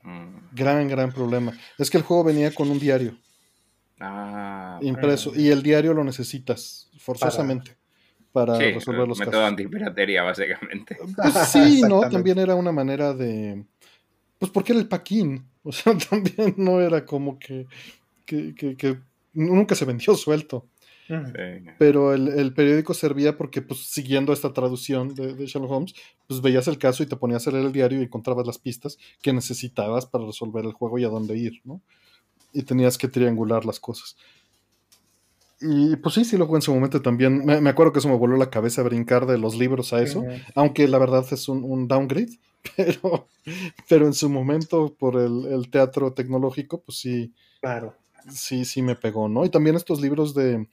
Mm. Gran, gran problema. Es que el juego venía con un diario Ah, impreso bueno. y el diario lo necesitas forzosamente para, sí, resolver los método casos. antipiratería, básicamente. Pues sí, ¿no? También era una manera de. Pues porque era el paquín. O sea, también no era como que. que, que- que nunca se vendió suelto. Pero el, periódico servía porque, pues, siguiendo esta traducción de, de, Sherlock Holmes, pues veías el caso y te ponías a leer el diario y encontrabas las pistas que necesitabas para resolver el juego y a dónde ir, ¿no? Y tenías que triangular las cosas. Y pues sí, sí lo jugué en su momento también. Me, acuerdo que eso me voló la cabeza brincar de los libros a eso, aunque la verdad es un, downgrade, pero, pero en su momento por el, teatro tecnológico, pues sí. Claro. Sí, sí me pegó, ¿no? Y también estos libros de...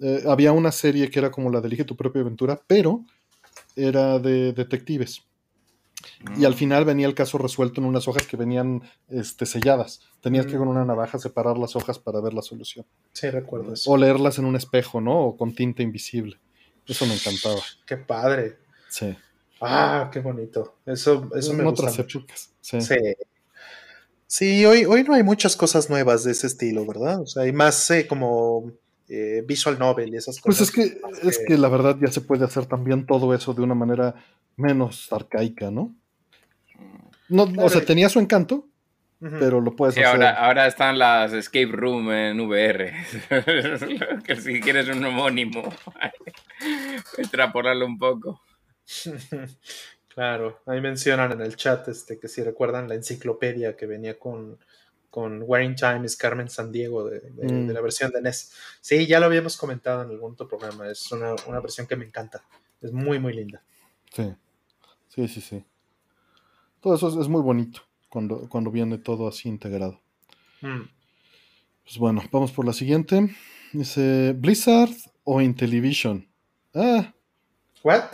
Eh, había una serie que era como la de Elige tu propia aventura, pero era de detectives. Y al final venía el caso resuelto en unas hojas que venían este, selladas. Tenías que mm. con una navaja separar las hojas para ver la solución. Sí, recuerdo eso. O leerlas en un espejo, ¿no? O con tinta invisible. Eso me encantaba. Qué padre. Sí. Ah, qué bonito. Eso, eso me gusta. Otras Sí. sí. sí. hoy, hoy no hay muchas cosas nuevas de ese estilo, ¿verdad? O sea, hay más eh, como eh, visual novel y esas cosas. Pues es que, es que la verdad ya se puede hacer también todo eso de una manera menos arcaica, ¿no? no o sea, tenía su encanto, pero lo puedes sí, hacer. Ahora, ahora están las escape room en VR. que si quieres un homónimo, extrapolarlo un poco. Claro, ahí mencionan en el chat este, que si recuerdan la enciclopedia que venía con, con Wearing Time es Carmen San Diego de, mm. la versión de NES. Sí, ya lo habíamos comentado en algún otro programa, es una, una versión que me encanta, es muy, muy linda. Sí. Sí, sí, sí. Todo eso es, muy bonito cuando, cuando viene todo así integrado. Mm. Pues bueno, vamos por la siguiente. Dice Blizzard o Intellivision. Ah. ¿What?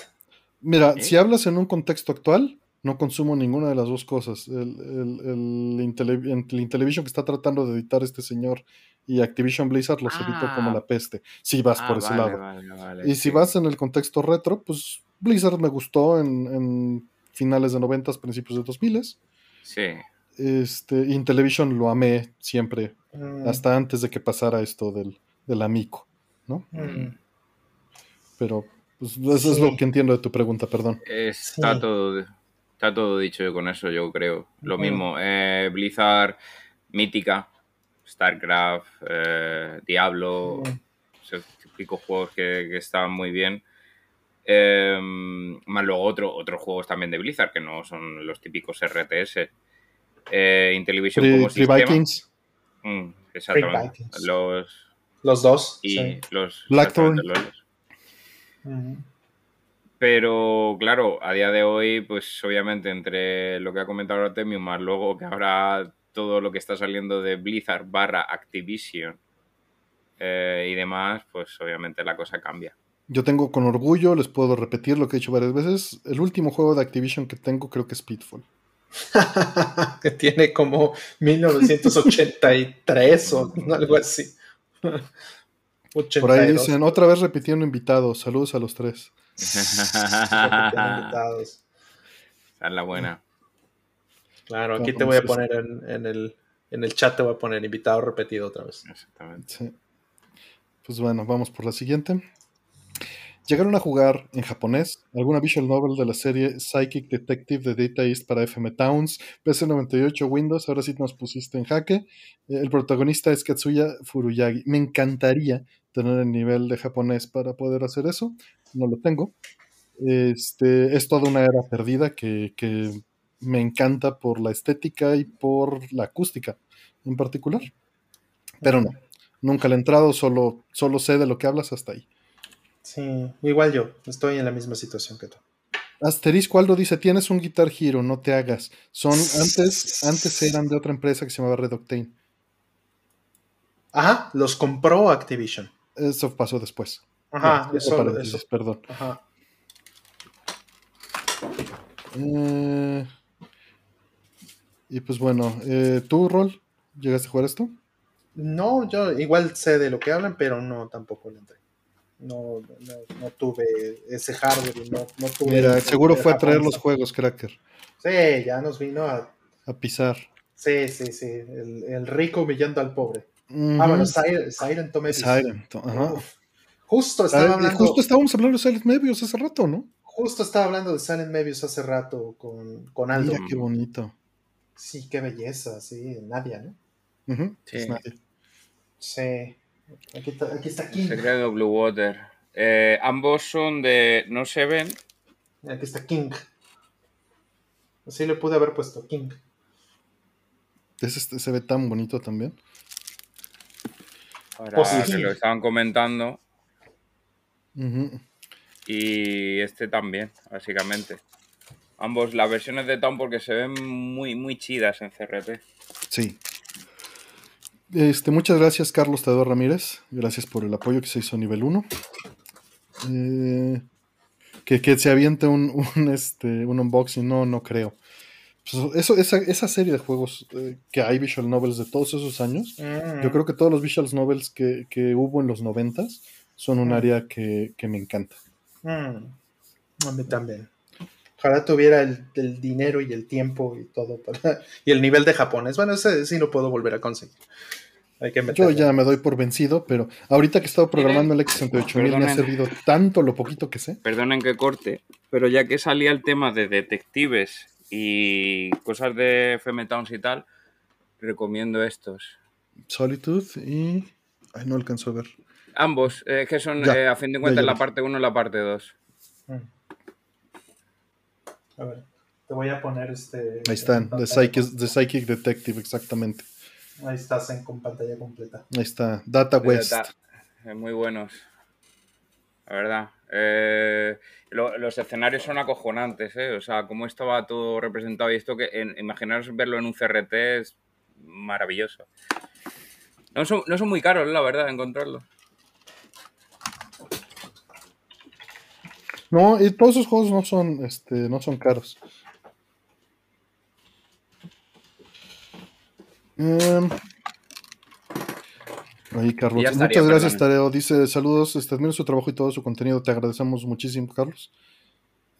Mira, si hablas en un contexto actual, no consumo ninguna de las dos cosas. El, el, Intellivision que está tratando de editar este señor y Activision Blizzard los edita como ah. la peste. Si vas por ah, ese lado. y si vas en el contexto retro, pues Blizzard me gustó en, finales de 90, principios de 2000. Sí. Este, Intellivision lo amé siempre, mm. hasta antes de que pasara esto del, del amico, ¿no? Mm. Pero pues, eso es lo que entiendo de tu pregunta, perdón. Está, todo, está todo dicho con eso, yo creo. Lo mismo, eh, Blizzard, Mítica, StarCraft, eh, Diablo, esos típicos juegos que, que estaban muy bien. Em, más luego otro, otros juegos también de Blizzard, que no son los típicos RTS. Eh, Intellivision como sistema. Vikings. Mm, exactamente. Los, los dos. Y los Blackthorn. Pero claro, a día de hoy, pues obviamente entre lo que ha comentado Artemium, más luego que ahora todo lo que está saliendo de Blizzard barra Activision eh, y demás, pues obviamente la cosa cambia. Yo tengo con orgullo, les puedo repetir lo que he dicho varias veces. El último juego de Activision que tengo creo que es Pitfall. que tiene como 1983 o algo así. Por ahí dicen, otra vez repitiendo invitados. Saludos a los tres. invitados. Esa es la buena. Claro, aquí te voy a poner en, el, en el chat, te voy a poner invitado repetido otra vez. Exactamente. Pues bueno, vamos por la siguiente. ¿Llegaron a jugar en japonés alguna visual novel de la serie Psychic Detective de Data East para FM Towns, PC98, Windows? Ahora sí nos pusiste en jaque. Eh, el protagonista es Katsuya Furuyagi. Me encantaría tener el nivel de japonés para poder hacer eso. No lo tengo. Este, es toda una era perdida que, que me encanta por la estética y por la acústica en particular. Pero no, nunca le he entrado, solo, solo sé de lo que hablas hasta ahí. Sí, igual yo, estoy en la misma situación que tú. Asterisco Aldo dice, tienes un Guitar Hero, no te hagas. Son, antes, antes eran de otra empresa que se llamaba Red Octane. Ajá, los compró Activision. Eso pasó después. Ajá, eso, eso, Perdón. Ajá. Eh, y pues bueno, eh, ¿tú, Rol, llegaste a jugar esto? No, yo igual sé de lo que hablan, pero no, tampoco lo entré no, no, tuve ese hardware no, no tuve. Mira, seguro fue a traer los juegos, Cracker. Sí, ya nos vino a. A pisar. Sí, sí, sí. El, rico humillando al pobre. Ah, bueno, Siren, tomé. Siren, ajá. Justo estaba hablando. Justo estábamos hablando de Silent Mebius hace rato, ¿no? Justo estaba hablando de Silent Mebius hace rato con, con Aldo. Mira qué bonito. Sí, qué belleza, sí, Nadia, ¿no? sí. Sí. Aquí está, aquí está King. Secreto Blue Water. Eh, ambos son de No se ven. Aquí está King. Así le pude haber puesto King. Ese este se ve tan bonito también. Ahora Pues que lo estaban comentando. Y este también, básicamente. Ambos, las versiones de Town porque se ven muy, muy chidas en CRT. Sí. Este, muchas gracias, Carlos Tadeo Ramírez. Gracias por el apoyo que se hizo a nivel 1. Eh, que, que se aviente un, un, este, un unboxing, no, no creo. Pues eso, esa, esa serie de juegos eh, que hay visual novels de todos esos años, Mm. yo creo que todos los visual novels que, que hubo en los noventas son un Mm. área que, que me encanta. Mm, A mí también. Ojalá tuviera el, el dinero y el tiempo y todo para, y el nivel de japonés. Bueno, ese sí lo puedo volver a conseguir. Hay que Yo ya me doy por vencido, pero ahorita que he estado programando el X68000 me ha servido tanto lo poquito que sé. Perdonen que corte, pero ya que salía el tema de detectives y cosas de FM Towns y tal, recomiendo estos. Solitude y. Ay, no alcanzo a ver. Ambos, eh, que son, Ya, eh, a fin de cuentas, la parte 1 y la parte 2. Mm. A ver, te voy a poner este. Ahí están, The Psychic. The Psychic Detective, exactamente. Ahí estás en, con pantalla completa. Ahí está, Data West. Eh, Muy buenos. La verdad. Eh, lo- los escenarios son acojonantes, ¿eh? O sea, cómo estaba todo representado y esto que imaginaros verlo en un CRT es maravilloso. No son, no son muy caros, la verdad, encontrarlos. No, y todos esos juegos no son, este, no son caros. Em, ahí, Carlos. Muchas gracias. Tareo. Dice, saludos, este, admiro su trabajo y todo su contenido. Te agradecemos muchísimo, Carlos.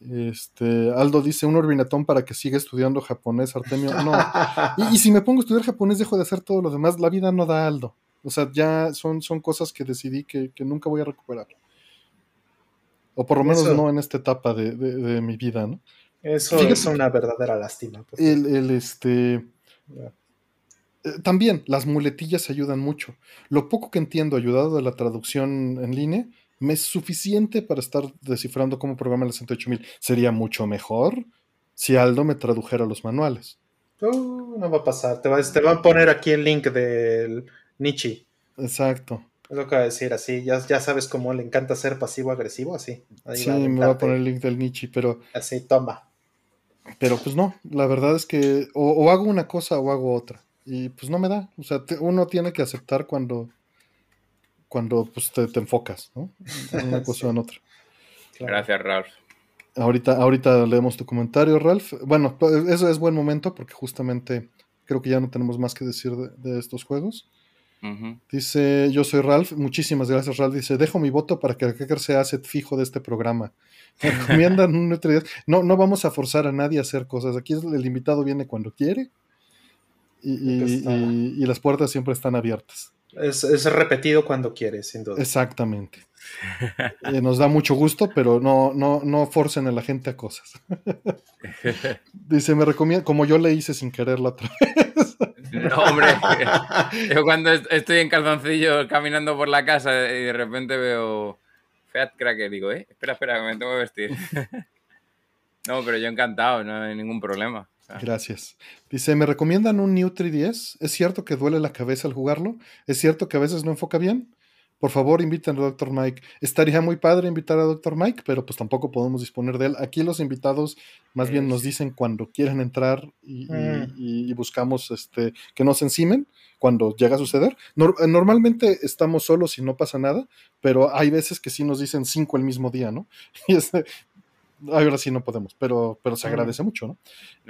Este, Aldo dice, un orbinatón para que siga estudiando japonés, Artemio. No, Y, y si me pongo a estudiar japonés, dejo de hacer todo lo demás. La vida no da Aldo. O sea, ya son, son cosas que decidí que, que nunca voy a recuperar. O por lo menos Eso. no en esta etapa de, de- de mi vida, ¿no? Eso Fíjate es una verdadera lástima. pues. El, el, este. Eh, También las muletillas ayudan mucho. Lo poco que entiendo ayudado de la traducción en línea me es suficiente para estar descifrando cómo programa el 68000. Sería mucho mejor si Aldo me tradujera los manuales. Uh, no va a pasar. Te va, te va a poner aquí el link del Nichi. Exacto. Es lo que va a decir así. Ya, ya sabes cómo le encanta ser pasivo-agresivo, así. Ahí Sí, va me va a poner el link del Nietzsche, pero Así, toma. Pero pues no, la verdad es que o, o hago una cosa o hago otra. Y pues no me da. O sea, te- uno tiene que aceptar cuando, cuando pues, te, te enfocas, ¿no? En una cosa o en otra. Claro. Gracias, Ralph. Ahorita, ahorita leemos tu comentario, Ralph. Bueno, pues, eso es buen momento porque justamente creo que ya no tenemos más que decir de, de estos juegos. Dice, yo soy Ralph. Muchísimas gracias, Ralph. Dice, dejo mi voto para que el Hacker sea asset fijo de este programa. Me recomiendan un No, no vamos a forzar a nadie a hacer cosas. Aquí el invitado viene cuando quiere. Y, y- y- y las puertas siempre están abiertas. Es, es repetido cuando quieres, sin duda. Exactamente. Eh, nos da mucho gusto, pero no, no, no forcen a la gente a cosas. Dice, me recomienda, como yo le hice sin querer la otra No, hombre. Yo cuando est- estoy en calzoncillo caminando por la casa y de repente veo Fiat Cracker, digo, eh, espera, espera, que me tengo que vestir. No, pero yo encantado, no hay ningún problema. Sea, Gracias. Dice, ¿me recomiendan un New 3DS? ¿Es cierto que duele la cabeza al jugarlo? ¿Es cierto que a veces no enfoca bien? Por favor, inviten a Dr. Mike. Estaría muy padre invitar a Dr. Mike, pero pues tampoco podemos disponer de él. Aquí los invitados más bien nos dicen cuando quieren entrar y, Mm. y- y buscamos este, que no se encimen cuando llega a suceder. Nor- normalmente estamos solos y no pasa nada, pero hay veces que sí nos dicen cinco el mismo día, ¿no? Y este, ahora sí no podemos, pero, pero se agradece mucho, ¿no?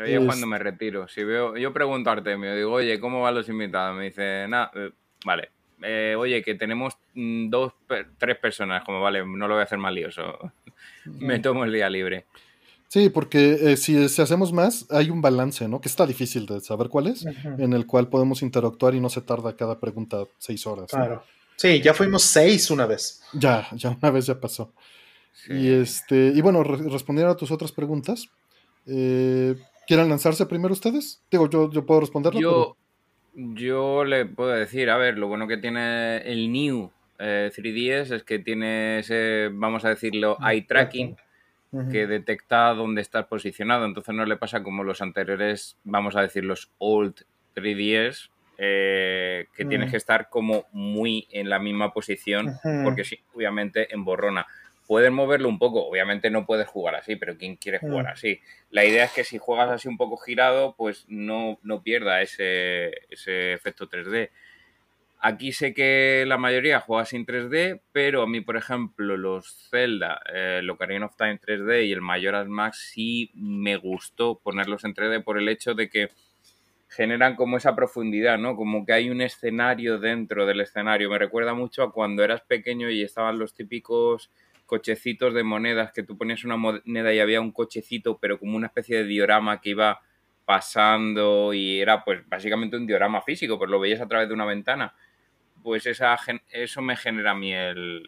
yo es- cuando me retiro, si veo, yo pregunto a Artemio, digo, oye, ¿cómo van los invitados? Me dice, nada, vale. Eh, oye, que tenemos mm, dos, tres personas, como vale, no lo voy a hacer más lioso. Me tomo el día libre. Sí, porque eh, si, si hacemos más, hay un balance, ¿no? Que está difícil de saber cuál es, en el cual podemos interactuar y no se tarda cada pregunta seis horas. ¿no? Claro. Sí, ya fuimos seis una vez. Ya, ya una vez ya pasó. Sí. Y este, y bueno, re- respondiendo a tus otras preguntas, eh, ¿quieren lanzarse primero ustedes? Digo, yo, yo puedo responderlo, Yo, Yo le puedo decir, a ver, lo bueno que tiene el New 3DS eh, es que tiene ese, vamos a decirlo, eye tracking, que detecta dónde estás posicionado. Entonces no le pasa como los anteriores, vamos a decir, los old 3DS, eh, que tienes que estar como muy en la misma posición, porque sí, obviamente emborrona. Puedes moverlo un poco, obviamente no puedes jugar así, pero ¿quién quiere jugar así? La idea es que si juegas así un poco girado, pues no, no pierda ese, ese efecto 3D. Aquí sé que la mayoría juega sin 3D, pero a mí, por ejemplo, los Zelda, eh, el Ocarina of Time 3D y el Majora's Max sí me gustó ponerlos en 3D por el hecho de que generan como esa profundidad, ¿no? Como que hay un escenario dentro del escenario. Me recuerda mucho a cuando eras pequeño y estaban los típicos cochecitos de monedas que tú ponías una moneda y había un cochecito, pero como una especie de diorama que iba pasando y era pues básicamente un diorama físico, pues lo veías a través de una ventana. Pues esa, eso me genera a mí el,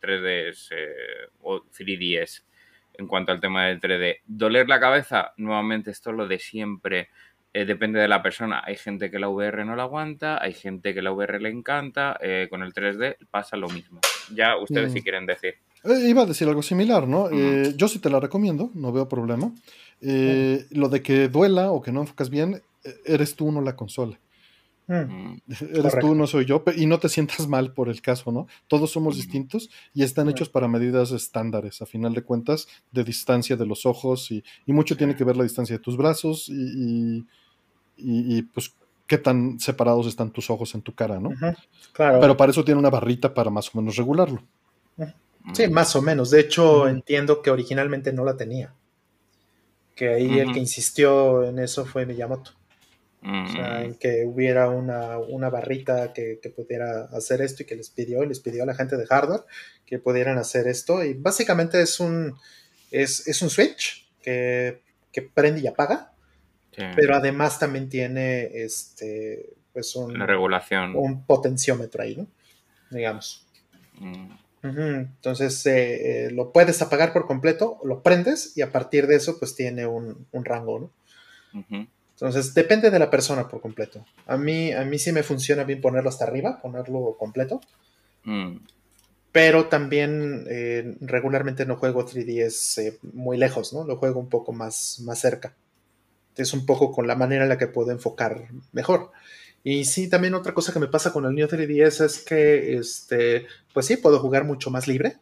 3DS o 3DS en cuanto al tema del 3D. Doler la cabeza, nuevamente esto es lo de siempre. Eh, depende de la persona. Hay gente que la VR no la aguanta, hay gente que la VR le encanta. Eh, con el 3D pasa lo mismo. Ya ustedes si quieren decir. Eh, iba a decir algo similar, ¿no? yo sí te la recomiendo, no veo problema. Lo de que duela o que no enfocas bien, eres tú, no la consola. Mm. Eres tú, no soy yo, y no te sientas mal por el caso, ¿no? Todos somos distintos y están hechos para medidas estándares, a final de cuentas, de distancia de los ojos y, mucho tiene que ver la distancia de tus brazos y, y, pues qué tan separados están tus ojos en tu cara, ¿no? claro. Pero para eso tiene una barrita para más o menos regularlo. Sí, más o menos. De hecho, entiendo que originalmente no la tenía. Que ahí el que insistió en eso fue Miyamoto. O sea, en que hubiera una, barrita que, pudiera hacer esto y que les pidió, les pidió a la gente de hardware que pudieran hacer esto. Y básicamente es un, es, un switch que, que prende y apaga pero además también tiene este, pues un, regulación. un potenciómetro ahí, ¿no? Digamos. Mm. Entonces eh, eh, lo puedes apagar por completo, lo prendes y a partir de eso pues tiene un, rango, ¿no? Entonces depende de la persona por completo. A mí, a mí sí me funciona bien ponerlo hasta arriba, ponerlo completo. Mm. Pero también eh, regularmente no juego 3DS muy lejos, ¿no? Lo juego un poco más, más cerca es un poco con la manera en la que puedo enfocar mejor. Y sí, también otra cosa que me pasa con el Neo 3DS es que, este, pues sí, puedo jugar mucho más libre.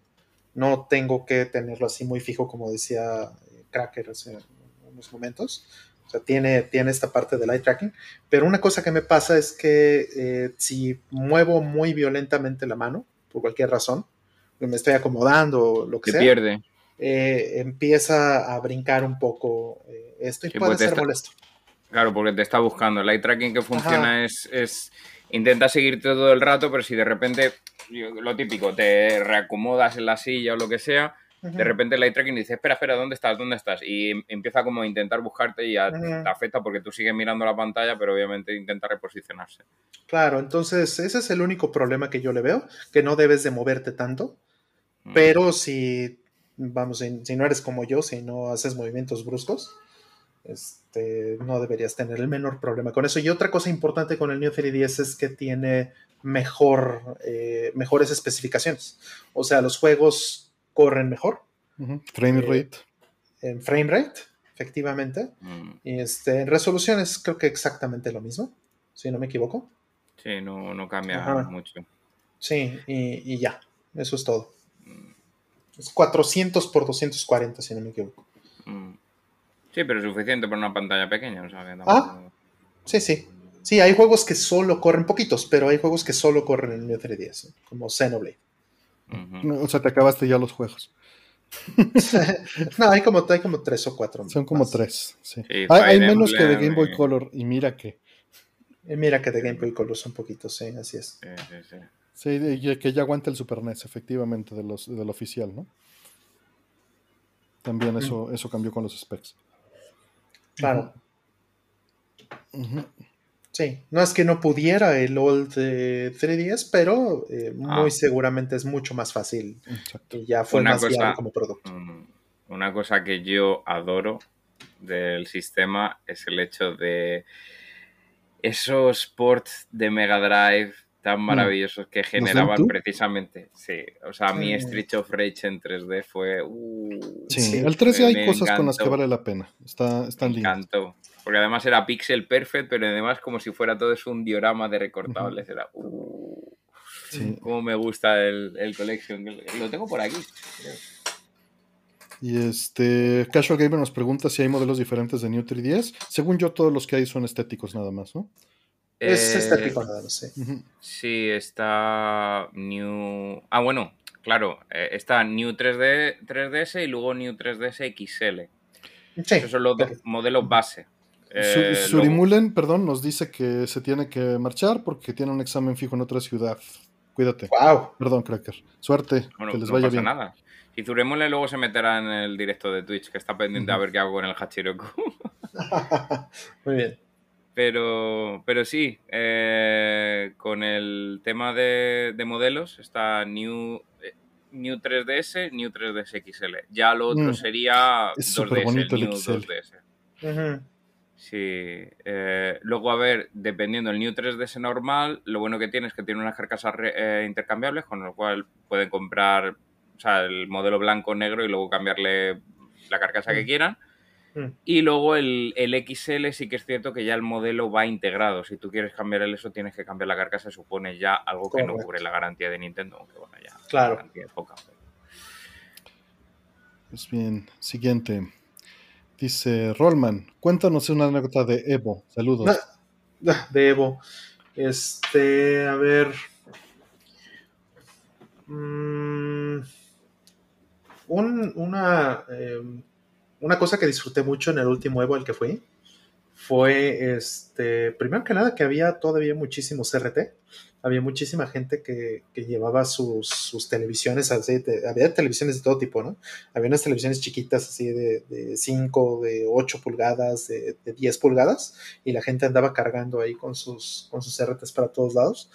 No tengo que tenerlo así muy fijo, como decía eh, Cracker hace unos momentos. O sea, tiene, tiene esta parte del eye tracking. Pero una cosa que me pasa es que eh, si muevo muy violentamente la mano, por cualquier razón, me estoy acomodando o lo que Se pierde. Eh, empieza a brincar un poco esto y puede ser molesto. Claro, porque te está buscando. El eye tracking que funciona es, es, intenta seguirte todo el rato, pero si de repente, lo típico, te reacomodas en la silla o lo que sea, de repente el eye tracking dice, espera, espera, ¿dónde estás? ¿Dónde estás? Y empieza como a intentar buscarte y te afecta porque tú sigues mirando la pantalla, pero obviamente intenta reposicionarse. Claro, entonces ese es el único problema que yo le veo, que no debes de moverte tanto, mm. pero si, vamos, si no eres como yo, si no haces movimientos bruscos, este, no deberías tener el menor problema con eso. Y otra cosa importante con el Neo 3DS es que tiene mejor, eh, mejores especificaciones. O sea, los juegos corren mejor. Frame eh, rate. En frame rate, efectivamente. Mm. Y este, en resoluciones creo que exactamente lo mismo, si no me equivoco. Sí, no, cambia mucho. Sí, y, ya, eso es todo. Mm. Es 400 por 240, si no me equivoco. Mm. Sí, pero es suficiente para una pantalla pequeña. Ah, sí, sí. Sí, hay juegos que solo corren poquitos, pero hay juegos que solo corren en 3DS, como Xenoblade. O sea, te acabaste ya los juegos. no, hay como, hay como tres o cuatro. Son como tres, sí. hay, menos que de Game Boy Color, y mira que. Y mira que de Game Boy Color son poquitos, sí, así es. Sí, sí, sí. Sí, que ya aguanta el Super NES, efectivamente, de los, del oficial, ¿no? También eso, eso cambió con los specs. Claro. Sí, no es que no pudiera el old 3DS, pero eh, muy ah. seguramente es mucho más fácil. Y ya fue más cosa, como producto. Mm, una cosa que yo adoro del sistema es el hecho de esos ports de Mega Drive tan Mm. maravillosos que generaban precisamente. Sí, o sea, mi Sí. Street of Rage en 3D fue. uh, Sí, Sí, el 13 hay cosas con las que vale la pena. Está, están encantó. Porque además era pixel perfect, pero además como si fuera todo es un diorama de recortables. Era. uh, Sí. Cómo me gusta el, el collection. Lo tengo por aquí. creo. Y este Casual Gamer nos pregunta si hay modelos diferentes de New 3DS. Según yo, todos los que hay son estéticos nada más, ¿no? Es Eh, nada más, sí. Sí, está New. Ah, bueno, claro. eh, está New 3D, 3DS y luego New 3DS XL. Sí, Esos son los dos modelos base. Eh, Su- Surimulen, perdón, nos dice que se tiene que marchar porque tiene un examen fijo en otra ciudad. Cuídate. Wow. Perdón, Cracker. Suerte, Bueno, que les no vaya pasa bien. nada. Y Zuremole luego se meterá en el directo de Twitch, que está pendiente a ver qué hago con el Hachiroku. Muy bien. Pero, pero sí, eh, con el tema de, de modelos está New, eh, New 3DS, New 3DS XL. Ya lo otro Mm. sería Es 2DS, superbonito el New XL. 2DS. Ujú. Sí. eh, luego, a ver, dependiendo del New 3DS normal, lo bueno que tiene es que tiene unas carcasas re- eh, intercambiables, con lo cual pueden comprar o sea, el modelo blanco negro y luego cambiarle la carcasa que Mm. quieran. Mm. Y luego el, el XL sí que es cierto que ya el modelo va integrado. Si tú quieres cambiar el eso, tienes que cambiar la carcasa, supone ya algo que no cubre la garantía de Nintendo, aunque bueno, ya Claro. la garantía es poca. pero- Pues bien, siguiente. Dice Rollman, cuéntanos una anécdota de Evo. Saludos. Ah, De Evo. Este, a ver. Mm, un- una, eh, una cosa que disfruté mucho en el último Evo al que fui fue, este, primero que nada, que había todavía muchísimos CRT. Había muchísima gente que, que llevaba sus, sus televisiones, así, había televisiones de todo tipo, ¿no? Había unas televisiones chiquitas así de, de 5, de 8 pulgadas, de, de 10 pulgadas, y la gente andaba cargando ahí con sus, con sus CRTs para todos lados.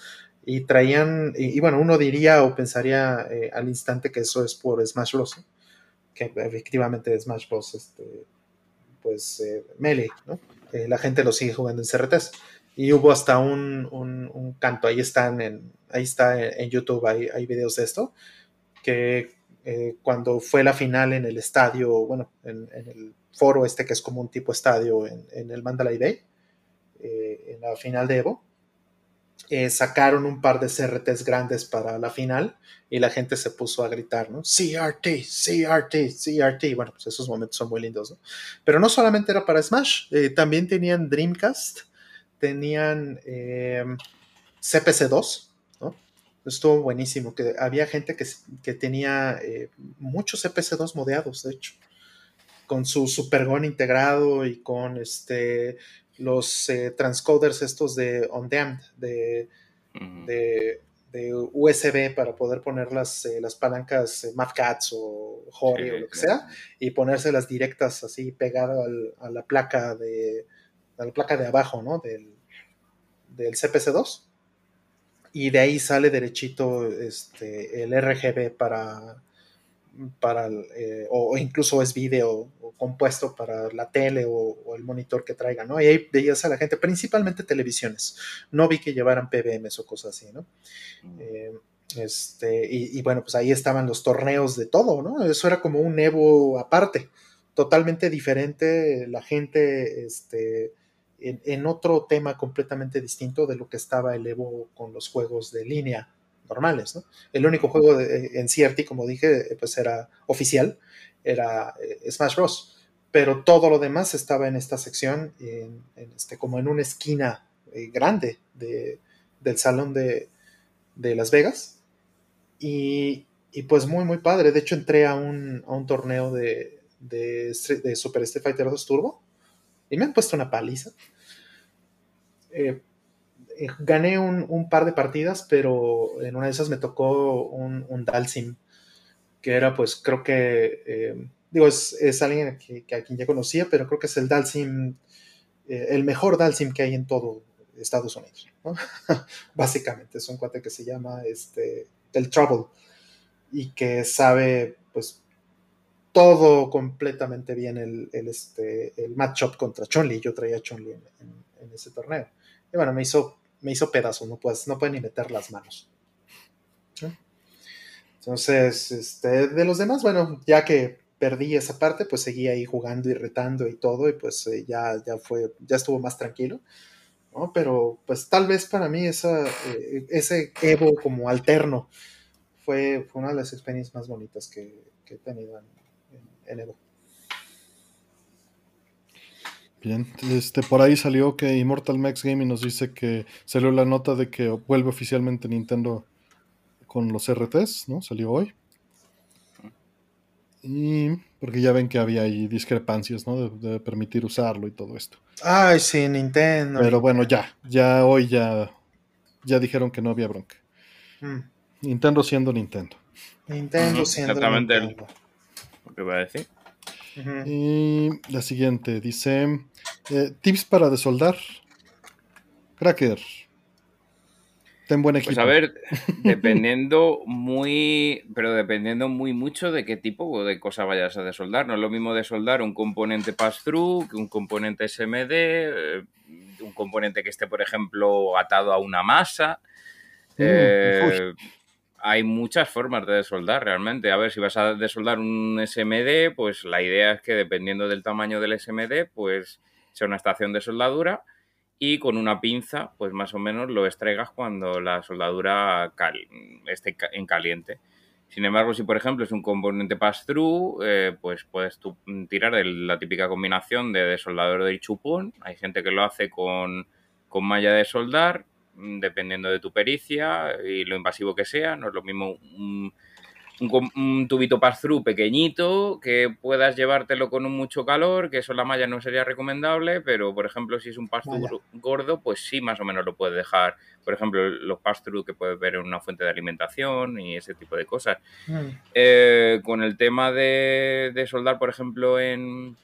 Y traían, y, bueno, uno diría o pensaría eh, al instante que eso es por Smash Bros. Que efectivamente Smash Bros. Este, pues eh, Melee, ¿no? Eh, la gente lo sigue jugando en CRTs. Y hubo hasta un, un, un canto, ahí están en, ahí está en, en YouTube, hay, hay videos de esto, que eh, cuando fue la final en el estadio, bueno, en, en, el foro este que es como un tipo estadio en, en el Mandalay Bay, eh, en la final de Evo, eh, sacaron un par de CRTs grandes para la final y la gente se puso a gritar, ¿no? CRT, CRT, CRT. Bueno, pues esos momentos son muy lindos, ¿no? Pero no solamente era para Smash, eh, también tenían Dreamcast, tenían eh, CPC2, ¿no? Estuvo buenísimo, que había gente que, que tenía muchos CPC2 modeados, de hecho, con su Supergon integrado y con este los eh, transcoders estos de on-damned, de, uh -huh. de, de, USB para poder poner las, eh, las palancas eh, Mavcats o Hori sí, o lo que sea, y ponérselas directas así pegado al, a la placa de a la placa de abajo, ¿no? Del, del CPC2. Y de ahí sale derechito este, el RGB para, para eh, o, o, incluso es video compuesto para la tele o, o, el monitor que traiga, ¿no? Y ahí veías a la gente, principalmente televisiones. No vi que llevaran PBMs o cosas así, ¿no? Mm. Eh, este, y, y, bueno, pues ahí estaban los torneos de todo, ¿no? Eso era como un Evo aparte, totalmente diferente, la gente, este, en, en otro tema completamente distinto de lo que estaba el Evo con los juegos de línea normales, ¿no? El único juego de, en CRT, como dije, pues era oficial, era eh, Smash Bros. Pero todo lo demás estaba en esta sección, en, en este, como en una esquina eh, grande de, del salón de, de, Las Vegas. Y, y, pues muy, muy padre. De hecho, entré a un, a un torneo de, de, de, Super Street Fighter 2 Turbo y me han puesto una paliza. Eh, gané un, un, par de partidas, pero en una de esas me tocó un, un Dalsim, que era pues creo que, eh, digo, es, alguien que, a quien ya conocía, pero creo que es el Dalsim, eh, el mejor Dalsim que hay en todo Estados Unidos, básicamente, es un cuate que se llama este, el Trouble y que sabe pues todo completamente bien el, el, este, el matchup contra Chun-Li, yo traía Chun-Li en, ese torneo. Y bueno, me hizo, me hizo pedazo, no puedes, no pueden ni meter las manos. Entonces, este, de los demás, bueno, ya que perdí esa parte, pues seguí ahí jugando y retando y todo, y pues eh, ya, ya fue, ya estuvo más tranquilo. ¿no? Pero pues tal vez para mí esa, eh, ese Evo como alterno fue, fue, una de las experiencias más bonitas que, he tenido en, en, Evo. Bien, este, por ahí salió que Immortal Max Gaming nos dice que salió la nota de que vuelve oficialmente Nintendo con los RTs, ¿no? Salió hoy. Y porque ya ven que había ahí discrepancias, ¿no? De, permitir usarlo y todo esto. Ay, sí, Nintendo. Pero bueno, ya, ya hoy ya, ya dijeron que no había bronca. Mm. Nintendo siendo Nintendo. Nintendo siendo Exactamente Nintendo. lo que iba a decir. Y la siguiente dice: eh, Tips para desoldar. Cracker, Ten buen equipo. Pues a ver, dependiendo muy, pero dependiendo muy mucho de qué tipo de cosa vayas a desoldar. No es lo mismo desoldar un componente pass-through que un componente SMD, eh, un componente que esté, por ejemplo, atado a una masa. Mm, eh, hay muchas formas de desoldar realmente. A ver, si vas a desoldar un SMD, pues la idea es que dependiendo del tamaño del SMD, pues sea una estación de soldadura y con una pinza, pues más o menos lo extraigas cuando la soldadura esté en caliente. Sin embargo, si por ejemplo es un componente pass-through, eh, pues puedes tirar de la típica combinación de desoldador de chupón. Hay gente que lo hace con, con malla de soldar, mm, dependiendo de tu pericia y lo invasivo que sea. No es lo mismo un, un, tubito pass-through pequeñito que puedas llevártelo con un mucho calor, que eso la malla no sería recomendable, pero por ejemplo si es un pass-through gordo, pues sí más o menos lo puedes dejar. Por ejemplo, los pass-through que puedes ver en una fuente de alimentación y ese tipo de cosas. Mm. Eh, con el tema de, de soldar, por ejemplo, en,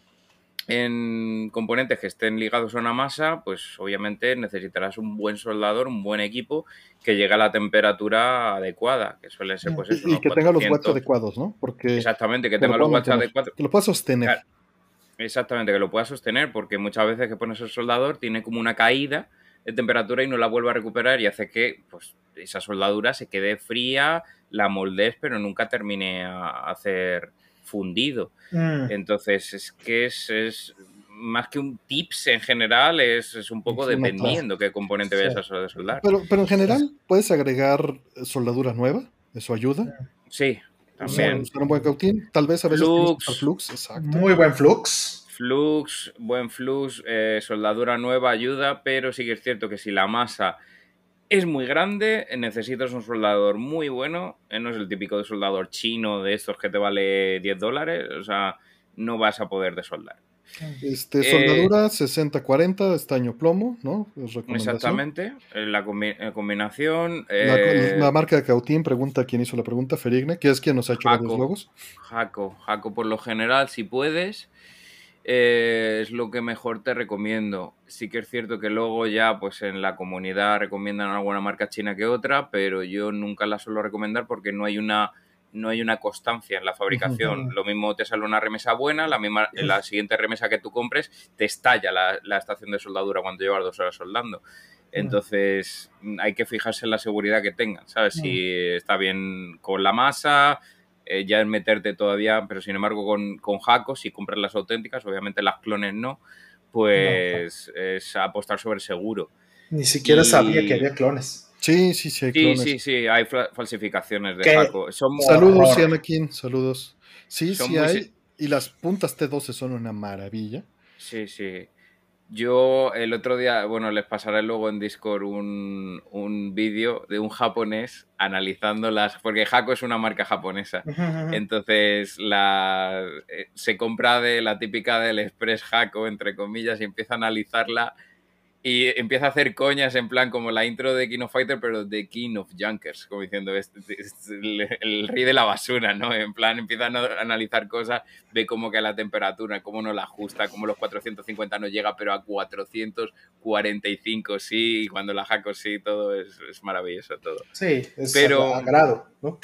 en componentes que estén ligados a una masa, pues obviamente necesitarás un buen soldador, un buen equipo que llegue a la temperatura adecuada, que suele ser pues eso, Y que tenga los watts adecuados, ¿no? Porque Exactamente, que tenga los watts adecuados. Que lo pueda sostener. exactamente, que lo pueda sostener, porque muchas veces que pones el soldador tiene como una caída de temperatura y no la vuelve a recuperar y hace que pues, esa soldadura se quede fría, la moldes, pero nunca termine a hacer fundido. Mm. Entonces, es que es, más que un tips en general, es, un poco dependiendo qué componente vayas a soldar. Pero, pero en general, ¿puedes agregar soldadura nueva? ¿Eso ayuda? Sí, también. un buen cautín, tal vez a veces flux, flux exacto. Muy buen flux. Flux, buen flux, eh, soldadura nueva ayuda, pero sí que es cierto que si la masa es muy grande, necesitas un soldador muy bueno, eh, no es el típico de soldador chino de estos que te vale 10 dólares, o sea, no vas a poder desoldar. Este, eh, soldadura 60-40, estaño plomo, ¿no? Exactamente, eh, la combinación. La, marca de Cautín pregunta quién hizo la pregunta, Ferigne, que es quien nos ha hecho los logos. Jaco, Jaco por lo general, si puedes. Eh, es lo que mejor te recomiendo. Sí que es cierto que luego ya pues en la comunidad recomiendan alguna marca china que otra, pero yo nunca la suelo recomendar porque no hay una no hay una constancia en la fabricación. Lo mismo te sale una remesa buena, la misma, la siguiente remesa que tú compres te estalla la, la estación de soldadura cuando llevas dos horas soldando. Entonces hay que fijarse en la seguridad que tengan, ¿sabes? Si está bien con la masa, eh, ya es meterte todavía, pero sin embargo con, con Jaco, si compras las auténticas, obviamente las clones no, pues es apostar sobre seguro. Ni siquiera sabía que había clones. Sí, sí, sí, hay clones. Sí, sí, sí, hay falsificaciones de Jaco. saludos, Anakin, saludos. Sí, sí hay. Y las puntas T12 son una maravilla. Sí, sí. Yo el otro día, bueno, les pasaré luego en Discord un, un vídeo de un japonés analizando las, porque Jaco es una marca japonesa, entonces la, eh, se compra de la típica del Express Jaco, entre comillas, y empieza a analizarla y empieza a hacer coñas en plan como la intro de King of Fighter, pero de King of Junkers, como diciendo, es, el, rey de la basura, ¿no? En plan, empieza a analizar cosas, ve como que la temperatura, cómo no la ajusta, cómo los 450 no llega, pero a 445 sí, y cuando la jaco sí, todo es, maravilloso todo. Sí, es pero, agrado, ¿no?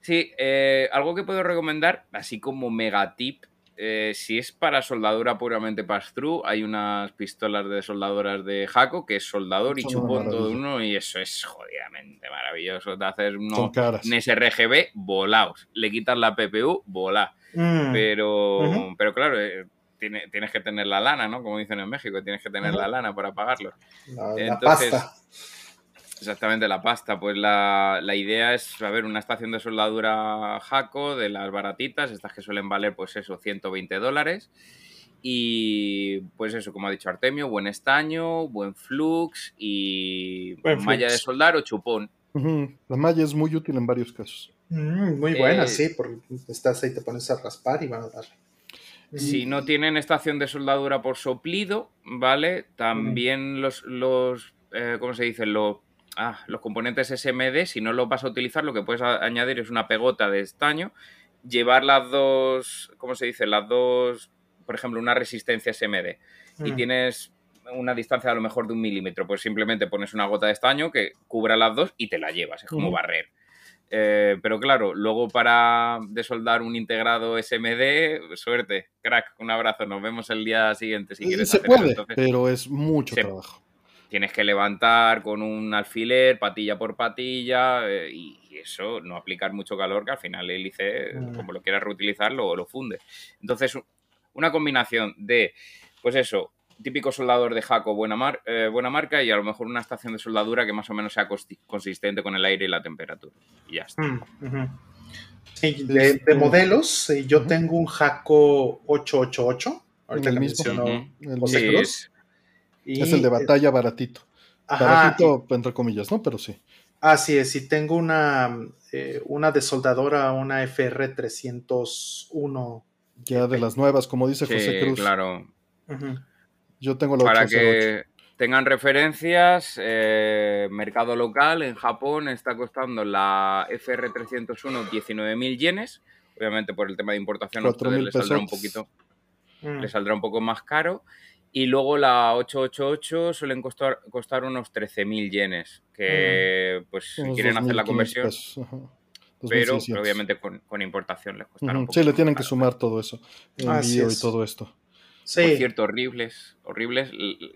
Sí, eh, algo que puedo recomendar, así como mega tip, eh, si es para soldadura puramente pass-through, hay unas pistolas de soldadoras de Jaco que es soldador y Son chupón todo uno y eso es jodidamente maravilloso. Te haces unos. NSRGB volados. Le quitas la PPU, volá. Mm, Pero, pero claro, eh, tiene- tienes que tener la lana, ¿no? Como dicen en México, tienes que tener la lana para pagarlo. la, la Entonces, pasta. Exactamente, la pasta. Pues la, la idea es, a ver, una estación de soldadura Jaco de las baratitas, estas que suelen valer, pues eso, 120 dólares. Y pues eso, como ha dicho Artemio, buen estaño, buen flux y Buen malla de flux. soldar o chupón. La malla es muy útil en varios casos. Mm, muy buena, Eh, sí, porque estás ahí, te pones a raspar y van a darle. Si no tienen estación de soldadura por soplido, ¿vale? También los, los eh, ¿cómo se dice? Los, ah, los componentes SMD, si no los vas a utilizar, lo que puedes añadir es una pegota de estaño, llevar las dos, ¿cómo se dice? Las dos, por ejemplo, una resistencia SMD y Mm. tienes una distancia a lo mejor de un milímetro, pues simplemente pones una gota de estaño que cubra las dos y te la llevas, es como barrer. Eh, pero claro, luego para desoldar un integrado SMD, suerte, crack, un abrazo, nos vemos el día siguiente si quieres se hacer eso. puede, Entonces, pero es mucho se- trabajo. Tienes que levantar con un alfiler, patilla por patilla, eh, y, y eso no aplicar mucho calor, que al final el hélice, Mm. como lo quieras reutilizar, lo, lo funde. Entonces, una combinación de, pues eso, típico soldador de Jaco, buena, mar- eh, buena marca, y a lo mejor una estación de soldadura que más o menos sea consistente con el aire y la temperatura. Y ya está. Mm. Sí, de, de modelos, eh, yo tengo un Jaco 888. Ahorita El que mismo. mencionó José Sí, Cruz. es- Y, es el de batalla baratito. ajá, Baratito, entre comillas, ¿no? Pero sí. Así es, y tengo una, eh, una de soldadora, una FR301. Ya de las nuevas, como dice José sí, Cruz. claro. Yo tengo la Para 808. que tengan referencias, eh, mercado local en Japón está costando la FR301 19.000 yenes. Obviamente por el tema de importación a ustedes 4.000 les saldrá un poquito, Mm. les saldrá un poco más caro. Y luego la 888 suelen costar, costar unos 13.000 yenes, que pues si quieren hacer la 2.500 conversión, pesos, ajá. pero 2.600. obviamente con, con importación les costará un Ujú, poco Sí, le tienen que caro. sumar todo eso. Así Envío y todo esto. Por Sí, cierto, horribles, horribles,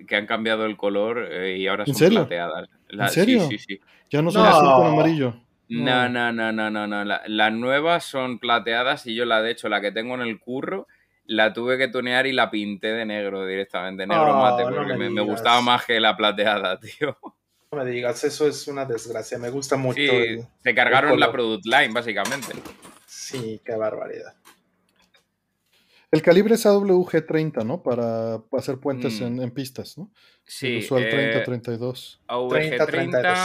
que han cambiado el color eh, y ahora ¿En son serio? plateadas. La- ¿En serio? Sí, sí, sí. Ya no son No. azul con amarillo. No, No. no, no, no, no, no. La- las nuevas son plateadas y yo la, de hecho, la que tengo en el curro, la tuve que tunear y la pinté de negro directamente, negro Oh, mate, no porque me me, me digas. gustaba más que la plateada, tío. no me digas, eso es una desgracia. Me gusta mucho. Sí, el- se cargaron la product line, básicamente. Sí, qué barbaridad. El calibre es AWG30, ¿no? Para hacer puentes Mm. en, en pistas, ¿no? Sí, el usual eh, 30-32. AVG 30, 32.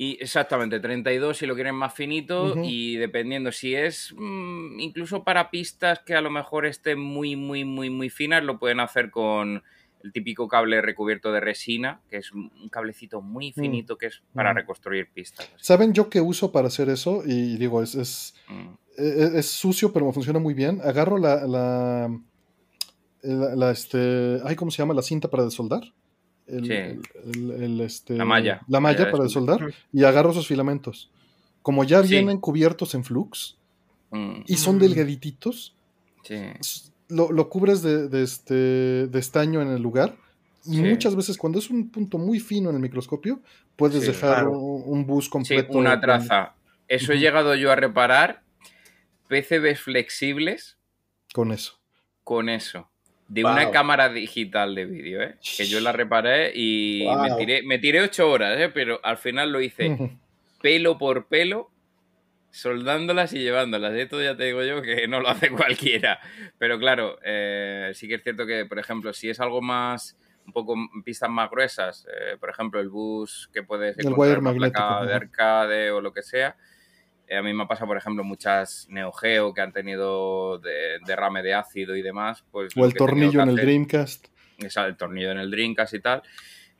Y exactamente 32 si lo quieren más finito y dependiendo si es mm, incluso para pistas que a lo mejor estén muy muy muy muy finas lo pueden hacer con el típico cable recubierto de resina que es un cablecito muy finito que es para Mm. reconstruir pistas. ¿Saben yo qué uso para hacer eso? Y digo, es, es, Mm. es- es sucio, pero me funciona muy bien. Agarro la, la, la- la, este, ay, ¿cómo se llama? La cinta para desoldar. El, Sí. el- el- el, este, La malla. La malla para desoldar. Ujú. Y agarro esos filamentos. Como ya Sí. vienen cubiertos en flux Mm. y son Mm. delgadititos, Sí. lo, lo cubres de, de este, de estaño en el lugar. Y Sí. muchas veces, cuando es un punto muy fino en el microscopio, puedes Sí, dejar claro. un, un bus Sí, completo. una traza. Eso he llegado yo a reparar PCBs flexibles Con eso. con eso. De Wow. una cámara digital de vídeo, ¿eh? Que yo la reparé y me, tiré, me tiré ocho horas, ¿eh? Pero al final lo hice pelo por pelo, soldándolas y llevándolas. Esto ya te digo yo que no lo hace cualquiera. Pero claro, eh, sí que es cierto que, por ejemplo, si es algo más, un poco pistas más gruesas, eh, por ejemplo, el bus que puedes El encontrar wire en placa de arcade o lo que sea, a mí me pasa, por ejemplo, muchas Neo Geo que han tenido de- derrame de ácido y demás. Pues O el tornillo en el Dreamcast. esa- el tornillo en el Dreamcast y tal.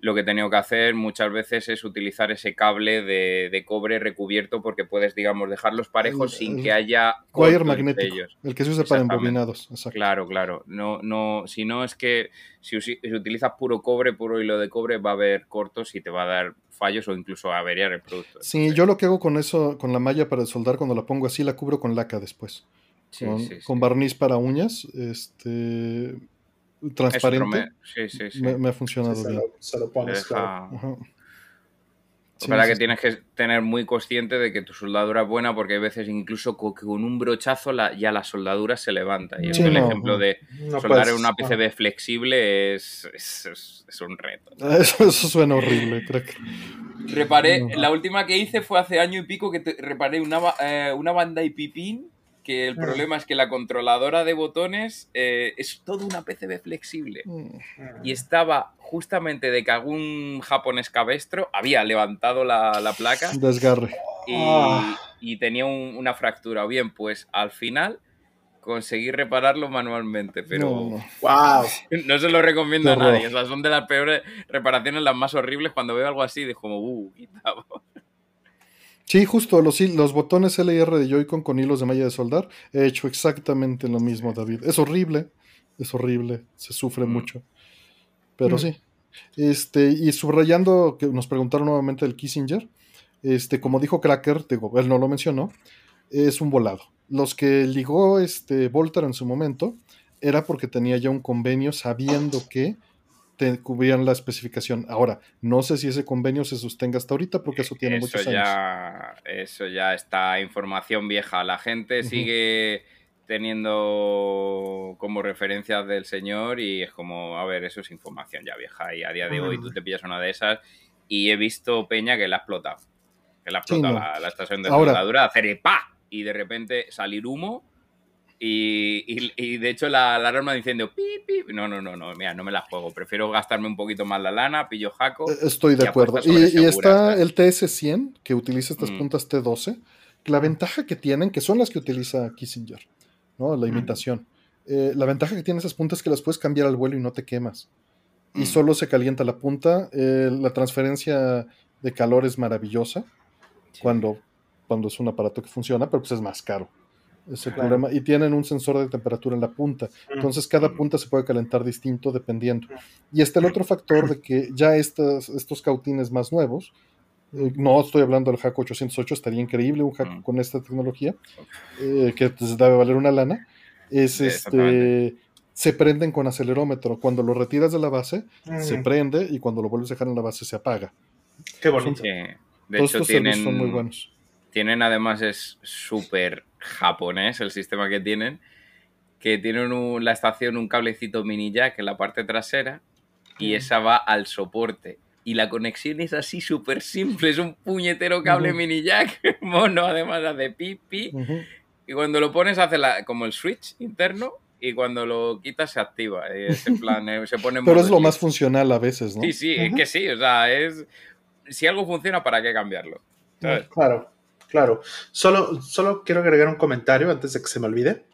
Lo que he tenido que hacer muchas veces es utilizar ese cable de, de cobre recubierto porque puedes, digamos, dejarlos parejos El- sin el que haya Wire magnético. ellos. El que se usa para embobinados. Exacto. Claro, claro. No, no, si no es que si, si utilizas puro cobre, puro hilo de cobre, va a haber cortos y te va a dar fallos o incluso averiar el producto. Sí, yo lo que hago con eso, con la malla para soldar, cuando la pongo así, la cubro con laca después. Sí, con, sí, sí. con barniz para uñas, este Es transparente. me- Sí, sí, sí. Me, me ha Sí, funcionado se, bien. lo, se lo pones. claro. Ajá. Sí, que pasa sí, que sí. tienes que tener muy consciente de que tu soldadura es buena porque hay veces incluso con un brochazo la- ya la soldadura se levanta. Y Sí, el no, ejemplo de No soldar puedes- en una PCB flexible es, es, es- es un reto. Eso, eso suena horrible, creo que. Reparé, No. la última que hice fue hace año y pico que te- reparé una, eh, una banda y pipín que el Mm. problema es que la controladora de botones eh, es toda una PCB flexible. Mm, y estaba justamente de que algún japonés cabestro había levantado la, la placa Desgarre. y, Ah. y tenía un- una fractura. O bien, pues al final conseguí repararlo manualmente, pero No, no, no. Wow. se lo recomiendo a nadie. O sea, son de las peores reparaciones, las más horribles. Cuando veo algo así, digo como, uh, quitado. Sí, justo los, hil- los botones LR de Joy-Con con hilos de malla de soldar, he hecho exactamente lo mismo, David. Es horrible, es horrible, se sufre Mm. mucho. Pero Mm. sí. Este, y subrayando que nos preguntaron nuevamente del Kissinger, este, como dijo Cracker, digo, él no lo mencionó, es un volado. Los que ligó este Volter en su momento era porque tenía ya un convenio sabiendo que te cubrían la especificación. Ahora, no sé si ese convenio se sostenga hasta ahorita porque eso tiene eso muchos años. Eso ya está información vieja. La gente sigue teniendo como referencias del señor y es como, a ver, eso es información ya vieja y a día de hoy tú te pillas una de esas y he visto Peña que la ha explotado. Que la ha Sí, no. la, la estación de soldadura, hacer pa y de repente salir humo y, y- y de hecho la, la alarma pi, pi. No, no, no, no, mira, no me la juego. Prefiero gastarme un poquito más la lana, pillo jaco. Eh, Estoy de acuerdo. Y, está el TS100, que utiliza estas Mm. puntas T12. La ventaja que tienen, que son las que utiliza Kissinger, ¿no? Mm. La imitación. Eh, la ventaja que tienen esas puntas es que las puedes cambiar al vuelo y no te quemas. Y Mm. solo se calienta la punta. Eh, la transferencia de calor es maravillosa Sí. cuando, cuando es un aparato que funciona, pero pues es más caro. Es el Claro. problema. Y tienen un sensor de temperatura en la punta. Entonces cada Mm. punta se puede calentar distinto dependiendo. Y está el otro factor de que ya estas, estos cautines más nuevos, eh, no estoy hablando del Hack 808, estaría increíble un hack Mm. con esta tecnología, eh, que pues, debe valer una lana, es este, se prenden con acelerómetro. Cuando lo retiras de la base, Mm, se prende y cuando lo vuelves a dejar en la base se apaga. Qué bonito. Sí. De Todos hecho, estos tienen, son muy buenos. Tienen además, es súper japonés el sistema que tienen, que tienen un- la estación un cablecito mini jack en la parte trasera y Mm. esa va al soporte. Y la conexión es así súper simple, es un puñetero cable Ujú. mini jack, mono, además hace pipi. Ujú. Y cuando lo pones hace la- como el switch interno y cuando lo quitas se activa. Es en plan, eh, se pone en Pero modo es lo más funcional a veces, ¿no? Sí, sí, es Ujú. que sí, o sea, es... Si algo funciona, ¿para qué cambiarlo? ¿Sabes? Claro, claro. Solo, solo quiero agregar un comentario antes de que se me olvide.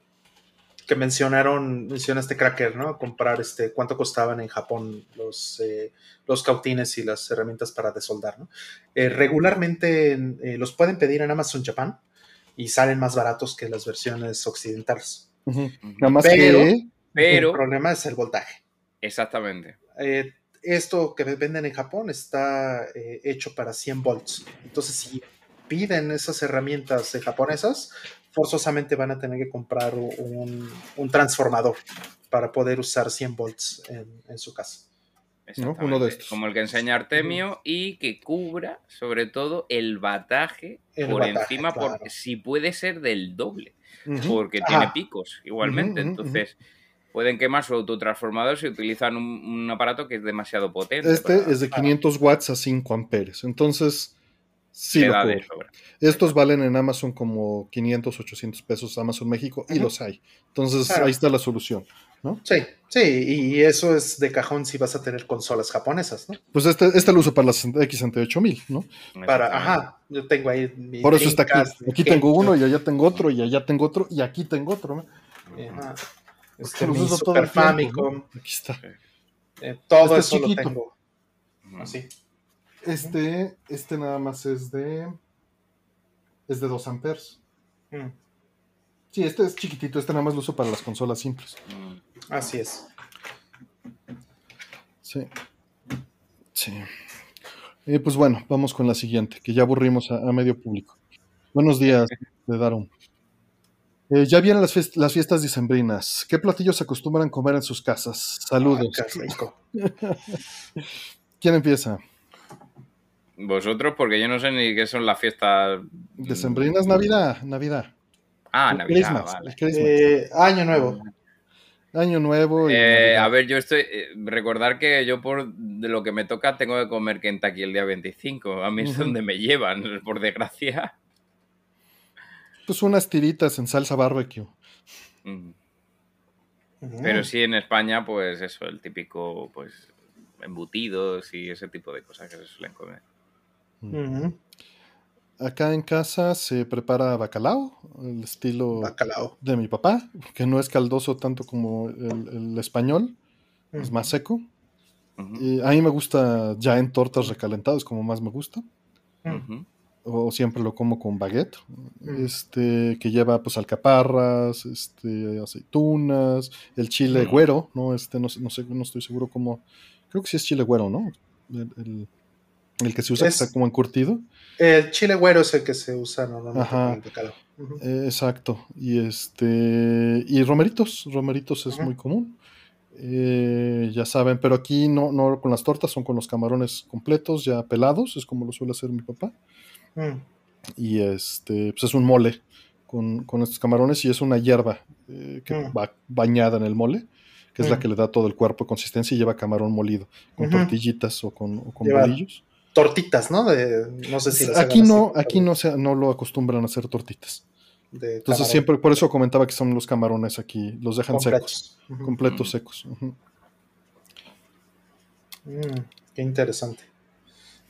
Que mencionaron, menciona este cracker, ¿no? Comprar este, cuánto costaban en Japón los, eh, los cautines y las herramientas para desoldar, ¿no? Eh, regularmente eh, los pueden pedir en Amazon Japan y salen más baratos que las versiones occidentales. Ujú. Nada más Pero- que El Pero, problema es el voltaje. exactamente. Eh, esto que venden en Japón está eh, hecho para 100 volts. Entonces, si piden esas herramientas japonesas, forzosamente van a tener que comprar un, un transformador para poder usar 100 volts en, en su casa. exactamente. Uno de estos. Como el que enseña Artemio y que cubra, sobre todo, el bataje El por bataje, encima, claro. porque si puede ser del doble, Ujú. porque Ajá. tiene picos igualmente. Ujú, ujú, Entonces, pueden quemar su autotransformador si utilizan un, un aparato que es demasiado potente. Este para- es de 500 watts a 5 amperes. Entonces, sí lo da cubre. de sobra. Estos valen en Amazon como 500, 800 pesos Amazon México y los hay. Entonces, Claro. ahí está la solución. Sí, sí, y eso es de cajón si vas a tener consolas japonesas, ¿no? Pues este, este lo uso para las X68000, ¿no? Para, ajá, yo tengo ahí mi Por eso está aquí. Aquí tengo uno y allá tengo otro y allá tengo otro y aquí tengo otro. ¿no? ajá, este, Los mi uso todo Super el tiempo, Famicom, ¿no? Aquí está. eh, todo Este es eso lo chiquito. tengo así. Este, este nada más es de. Es de 2 amperes. Mm, Sí, este es chiquitito. Este nada más lo uso para las consolas simples. Mm. así es. Sí. Sí. Eh, pues bueno, vamos con la siguiente, que ya aburrimos a, a medio público. Buenos días, de Darum. Eh, ya vienen las, fiest- las fiestas dicembrinas. ¿Qué platillos se acostumbran comer en sus casas? Saludos. Ah. ¿Quién empieza? Vosotros, porque yo no sé ni qué son las fiestas. Decembrinas, Navidad, Navidad. Ah, El Navidad, Christmas, vale. el Christmas. Eh, año nuevo. Año nuevo. y Eh, a ver, yo estoy. eh, recordar que yo, por de lo que me toca, tengo que comer Kentucky el día 25. A mí es donde me llevan, por desgracia. Pues unas tiritas en salsa barbecue. Mm. Pero sí en España, pues eso, el típico, pues, embutidos y ese tipo de cosas que se suelen comer. Acá en casa se prepara bacalao, el estilo Bacalao. de mi papá, que no es caldoso tanto como el, el español, es más seco. Y a mí me gusta ya en tortas recalentadas, como más me gusta. O siempre lo como con baguette, este, que lleva pues alcaparras, este, aceitunas, el chile güero, ¿no? Este, no, sé- no sé, no estoy seguro cómo, creo que sí es chile güero, ¿no? El, el- el que se usa, Es- que está como encurtido. El chile güero es el que se usa normalmente Ajá. para el bacalao. Eh, exacto. Y este. Y romeritos. Romeritos es muy común. Eh, ya saben, pero aquí no, no con las tortas, son con los camarones completos, ya pelados, es como lo suele hacer mi papá. Mm. Y este, pues es un mole con, con estos camarones y es una hierba eh, que Mm. va bañada en el mole, que es la Mm. que le da todo el cuerpo consistencia y lleva camarón molido, con tortillitas o con, o con bolillos. Tortitas, ¿no? De, no sé si las aquí no, así, aquí no, se, no lo acostumbran a hacer tortitas. de Entonces camarón. siempre, por eso comentaba que son los camarones aquí, los dejan secos, completos. Ujú. completos secos. Mm, qué interesante.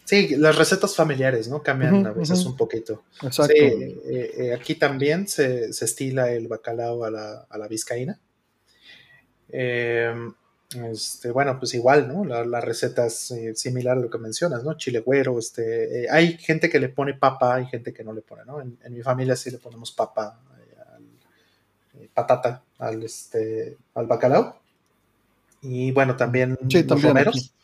Sí, las recetas familiares, ¿no? Cambian a veces un poquito. Exacto. Sí, eh, eh, aquí también se, se estila el bacalao a la, a la vizcaína. Eh, este, bueno, pues igual, ¿no? La, la receta es eh, similar a lo que mencionas, ¿no? Chile güero, este, eh, hay gente que le pone papa, hay gente que no le pone, ¿no? En, en mi familia sí le ponemos papa, eh, al- patata al, este, al bacalao. Y bueno, también Sí, los también romeros.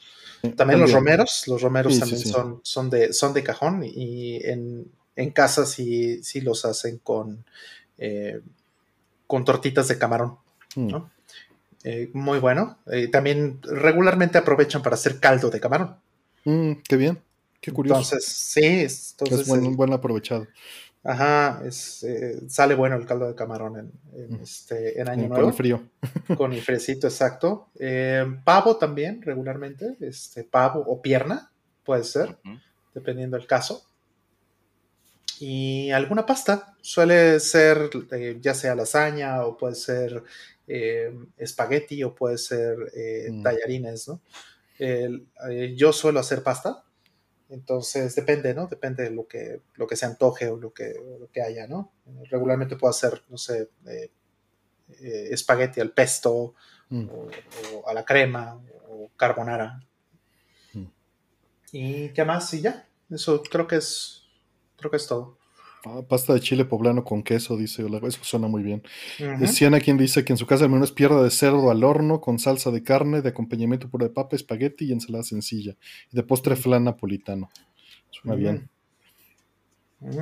También los romeros, los romeros Sí, también sí. Son, son, de, son de cajón y en, en casa sí, sí los hacen con, con tortitas de camarón. Mm. Eh, muy bueno. Eh, también regularmente aprovechan para hacer caldo de camarón. Mm, qué bien, qué curioso. Entonces, sí, es- entonces, es buen, el- buen aprovechado. ajá, es, eh, sale bueno el caldo de camarón en, en, Mm. este, en Año eh, con Nuevo. el frío. Con el fresito, exacto. Eh, pavo también, regularmente. Este, pavo o pierna, puede ser. Dependiendo del caso. Y alguna pasta. Suele ser eh, ya sea lasaña o puede ser eh, espagueti o puede ser eh, Mm. tallarines, ¿no? El- eh, yo suelo hacer pasta. Entonces depende, ¿no? Depende de lo que, lo que se antoje o lo que, lo que haya, ¿no? Regularmente puedo hacer, no sé, espagueti al pesto Mm. o, o a la crema o carbonara. Mm. ¿Y qué más? Y ya. Eso creo que es, creo que es todo. Ah, pasta de chile poblano con queso, dice. Eso suena muy bien. Siena quien dice que en su casa el menú es pierna de cerdo al horno con salsa de carne, de acompañamiento pura de papa, espagueti y ensalada sencilla. Y de postre flan napolitano. Suena bien.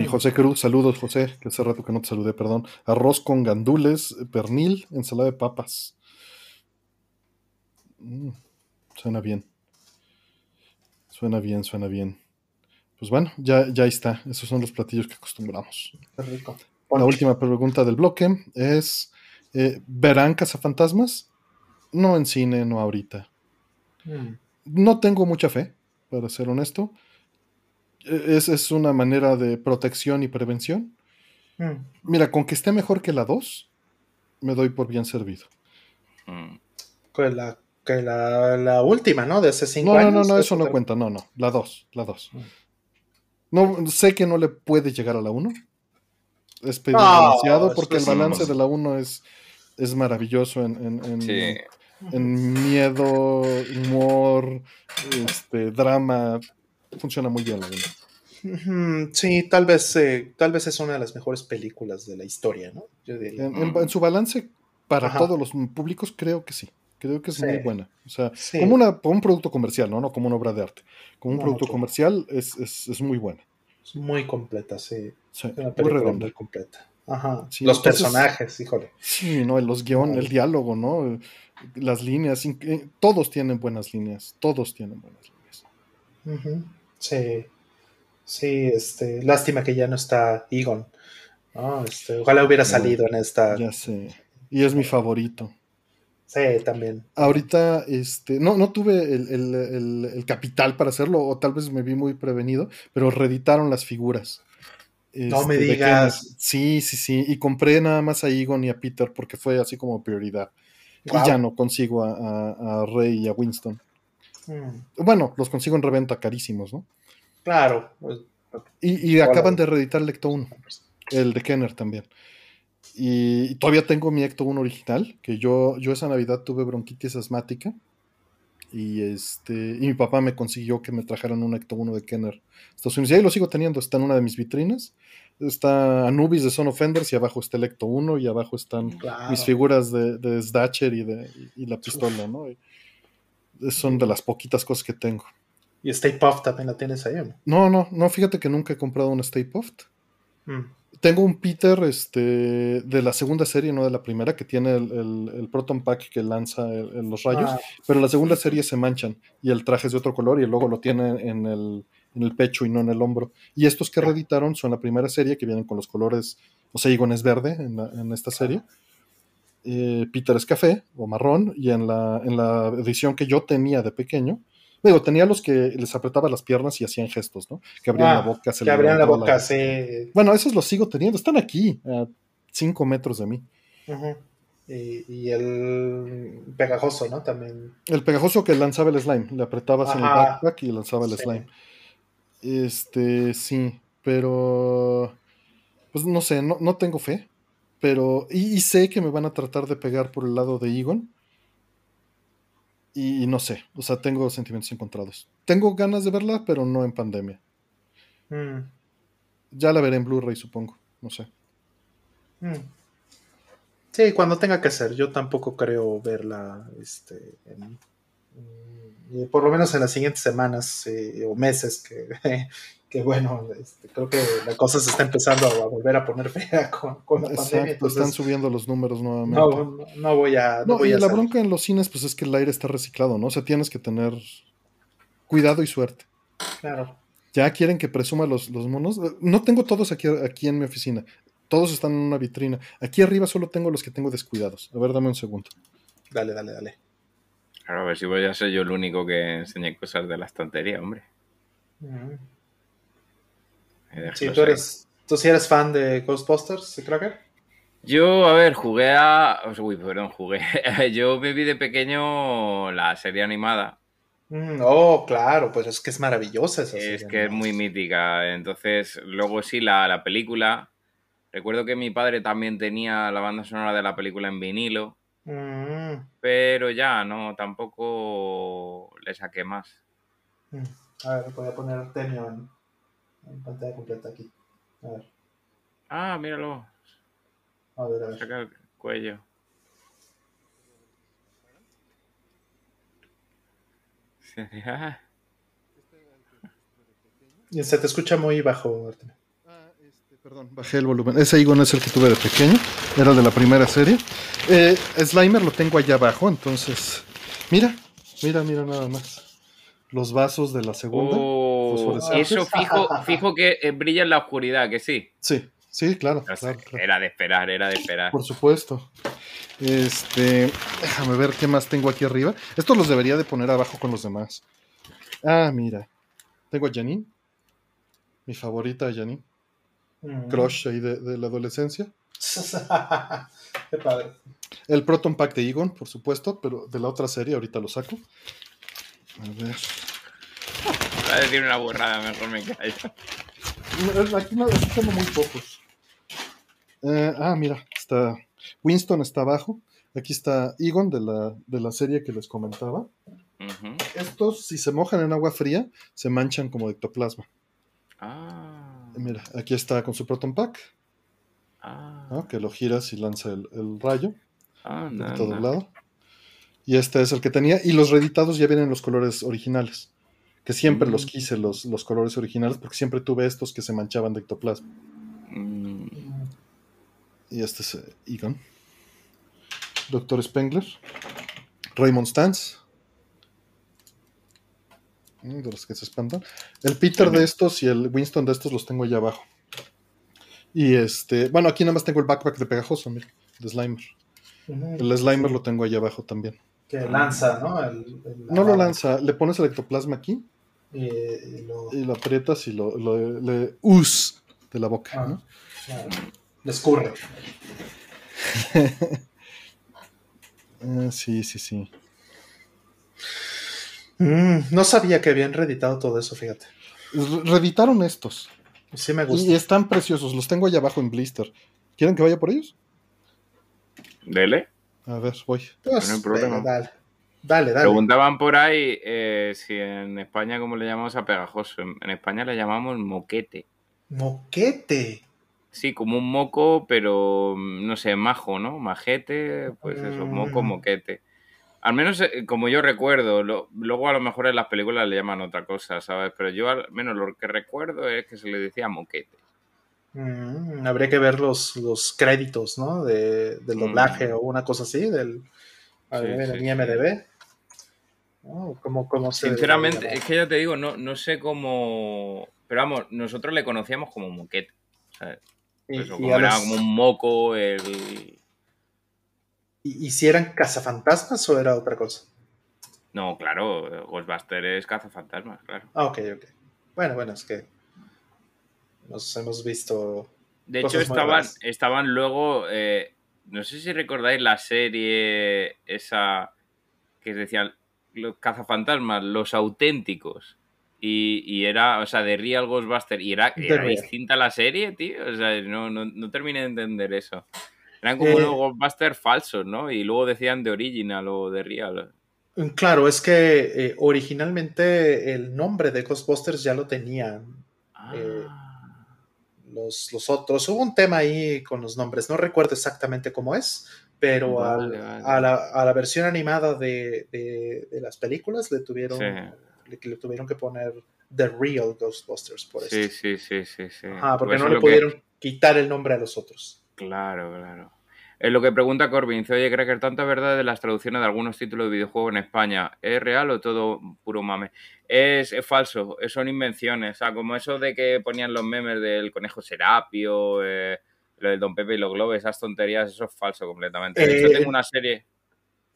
Y José Cruz, saludos José, que hace rato que no te saludé, perdón. Arroz con gandules, pernil, ensalada de papas. Mm, suena bien. Suena bien, suena bien. Pues bueno, ya, ya está. Esos son los platillos que acostumbramos. Qué rico. La última pregunta del bloque es: eh, ¿verán cazafantasmas? No en cine, no ahorita. Mm. No tengo mucha fe, para ser honesto. E- Es, es una manera de protección y prevención. Mm. Mira, con que esté mejor que la 2, me doy por bien servido. Mm. Que la, que la, la última, ¿no? De hace cinco No, no, años. no, no, eso no cuenta, no, no, la 2, la 2. No, sé que no le puede llegar a la 1. Es pedir No, demasiado porque el balance de la 1 es, es maravilloso en, en- en- Sí. en miedo, humor, este, drama. Funciona muy bien la 1. Ujú, Sí, tal vez, eh, tal vez es una de las mejores películas de la historia, ¿no? Yo diría. En, en- en su balance para Ajá. todos los públicos, creo que sí. Creo que es Sí. muy buena. O sea, Sí. como, una, como un producto comercial, ¿no? No como una obra de arte. Como un No, producto comercial es, es, es muy buena. Es muy completa, sí. Sí, Es una muy redonda. muy completa. Ajá. los personajes, híjole. Sí, no, los guiones, el diálogo, ¿no? Las líneas, eh, todos tienen buenas líneas, todos tienen buenas líneas. Sí. Sí, este, lástima que ya no está Egon. Este, ojalá hubiera salido en esta. Ya sé. Y es mi favorito. Sí, también. Ahorita, este, no, no tuve el, capital para hacerlo, o tal vez me vi muy prevenido, pero reeditaron las figuras. no me este, digas. Sí, sí, sí. Y compré nada más a Egon y a Peter porque fue así como prioridad. Y ya no consigo a, Rey y a Winston. Hmm. Bueno, los consigo en reventa carísimos, ¿no? Claro. Pues, y, acaban de reeditar el Ecto 1, el de Kenner también. Y, todavía tengo mi Ecto 1 original, que yo, yo esa Navidad tuve bronquitis asmática. Y este y mi papá me consiguió que me trajeran un Ecto 1 de Kenner Estados Unidos. Y ahí lo sigo teniendo, está en una de mis vitrinas. Está Anubis de Son Offenders y abajo está el Ecto 1 y abajo están mis figuras de, de Sdatcher y, de, y la pistola, ¿no? son de las poquitas cosas que tengo. ¿Y Stay Puft también la tienes ahí? ¿no? no, no, fíjate que nunca he comprado un Stay Puft. Mm. Tengo un Peter este, de la segunda serie, no de la primera, que tiene el, Proton Pack que lanza los rayos, ah. pero la segunda serie se manchan y el traje es de otro color y luego lo tiene en el, pecho y no en el hombro. Y estos que reeditaron son la primera serie que vienen con los colores, o sea, Egon es verde en, esta serie. Eh, Peter es café o marrón y en la, en la edición que yo tenía de pequeño Digo, tenía los que les apretaba las piernas y hacían gestos, ¿no? Que abrían la ah, boca. Se que abrían la boca, sí. Bueno, esos los sigo teniendo. Están aquí, a cinco metros de mí. y, el pegajoso, ¿no? También. El pegajoso que lanzaba el slime. Le apretabas en el backpack y lanzaba el slime. Este, sí, pero. Pues no sé, no, no tengo fe. Pero. y sé que me van a tratar de pegar por el lado de Egon y, no sé, o sea, tengo sentimientos encontrados. Tengo ganas de verla, pero no en pandemia. Mm. Ya la veré en Blu-ray, supongo, no sé. Mm. Sí, cuando tenga que ser. Yo tampoco creo verla este, por lo menos en las siguientes semanas eh, o meses que, que bueno, este, creo que la cosa se está empezando a volver a poner fea con, la pandemia. están subiendo los números nuevamente. No, no, voy a. No, y la bronca en los cines, pues es que el aire está reciclado, ¿no? O sea, tienes que tener cuidado y suerte. Claro. Ya quieren que presuma los, los monos. No tengo todos aquí, aquí en mi oficina. Todos están en una vitrina. Aquí arriba solo tengo los que tengo descuidados. A ver, dame un segundo. Dale, dale, dale. Claro, a ver si voy a ser yo el único que enseñe cosas de la estantería, hombre. Sí, tú eres, tú sí eres fan de Ghostbusters, Cracker. Yo, a ver, jugué a. Uy, perdón, jugué. Yo me vi de pequeño la serie animada. Mm, oh, claro, pues es que es maravillosa esa serie. Es que es muy mítica. Entonces, luego sí, la, la, película. Recuerdo que mi padre también tenía la banda sonora de la película en vinilo. Mm. Pero ya, no, tampoco le saqué más. Mm. A ver, voy a poner Tenio en pantalla completa aquí. A ver. Ah, míralo. A ver, a ver. Saca el cuello. Y se te escucha muy bajo, Ah, este, perdón, bajé el volumen. Ese Igon es el que tuve de pequeño. Era de la primera serie. Eh, Slimer lo tengo allá abajo, entonces. Mira, mira, mira nada más los vasos de la segunda. Oh, eso fijo, fijo que eh, brilla en la oscuridad, que sí. Sí, sí, claro, Era de esperar, era de esperar. Por supuesto. Este, déjame ver qué más tengo aquí arriba. Estos los debería de poner abajo con los demás. Ah, mira. Tengo a Janine. Mi favorita Janine. Mm. Crush ahí de, de la adolescencia. qué padre. El Proton Pack de Egon, por supuesto, pero de la otra serie, ahorita lo saco. A ver. Va a decir una burrada, mejor me callo. Aquí, no, tengo muy pocos. Eh, ah, mira, está. Winston está abajo. Aquí está Egon de la, de la serie que les comentaba. Estos, si se mojan en agua fría, se manchan como ectoplasma. Ah. Mira, aquí está con su Proton Pack. Ah. Que lo giras y lanza el, rayo. Ah, de todo lado. Y este es el que tenía. Y los reeditados ya vienen los colores originales. Que siempre los mm. quise, los, los colores originales, porque siempre tuve estos que se manchaban de ectoplasma. Mm. Y este es eh, Egon. Doctor Spengler. Raymond Stantz. Mm, De los que se espantan. El Peter de estos y el Winston de estos los tengo allá abajo. Y este. Bueno, aquí nada más tengo el backpack de pegajoso, mira. De Slimer. El Slimer lo tengo allá abajo también. Que lanza, ¿no? El- el- No lo lanza, le pones el ectoplasma aquí Y, y lo, y lo aprietas y lo, lo- le us de la boca. Ah. ¿no? ah, le escurre. Ah, sí, sí, sí. Mm, no sabía que habían reeditado todo eso, fíjate. Re- Reeditaron estos. Sí me gusta. Y están preciosos. Los tengo allá abajo en blister. ¿Quieren que vaya por ellos? Dele. A ver, voy. Pues, no hay problema. dale. Dale, dale. Preguntaban por ahí eh, si en España, ¿cómo le llamamos a pegajoso? En, en España le llamamos moquete. Moquete. Sí, como un moco, pero mm, no sé, majo, ¿no? Majete, pues eso, moco, Mm. moquete. Al menos eh, como yo recuerdo, lo- luego a lo mejor en las películas le llaman otra cosa, ¿sabes? Pero yo al menos lo que recuerdo es que se le decía moquete. Mm, habría que ver los, los créditos, ¿no? De, del Mm. doblaje o una cosa así, del a ver, sí, en sí. IMDB. ¿Cómo, cómo se Sinceramente, es que ya te digo, no, no sé cómo... Pero vamos, nosotros le conocíamos como moquete. ¿sabes? llamar? Eso, Y- era los- como un moco, el... ¿Y, y si eran cazafantasmas o era otra cosa? No, claro, Ghostbuster es cazafantasmas, claro. Ah, ok, ok. Bueno, bueno, es que nos hemos visto. De hecho, estaban, estaban luego, eh, no sé si recordáis la serie esa que decían los cazafantasmas, los auténticos. Y, y era, o sea, de Real Ghostbuster. Y era, distinta la serie, tío. O sea, no, no, no terminé de entender eso. Eran como Eh, unos Ghostbusters falsos, ¿no? Y luego decían de Original o de Real. Mm, Claro, es que eh, originalmente el nombre de Ghostbusters ya lo tenían Ah, Eh, los, los otros. Hubo un tema ahí con los nombres, no recuerdo exactamente cómo es, pero Vale, al- vale. A, la, a la versión animada de, de- de las películas le tuvieron, Sí. le, le tuvieron que poner The Real Ghostbusters por sí, eso. sí, sí, sí, sí. Ajá, porque Pues no le que- pudieron quitar el nombre a los otros. Claro, claro. Es lo que pregunta Corbin. Dice, oye, Cracker, tanta verdad de las traducciones de algunos títulos de videojuegos en España. ¿Es real o todo puro mame? Es, es falso, son invenciones. O sea, como eso de que ponían los memes del conejo Serapio, eh, lo del Don Pepe y los globos, esas tonterías, eso es falso completamente. De hecho, Eh, tengo una serie...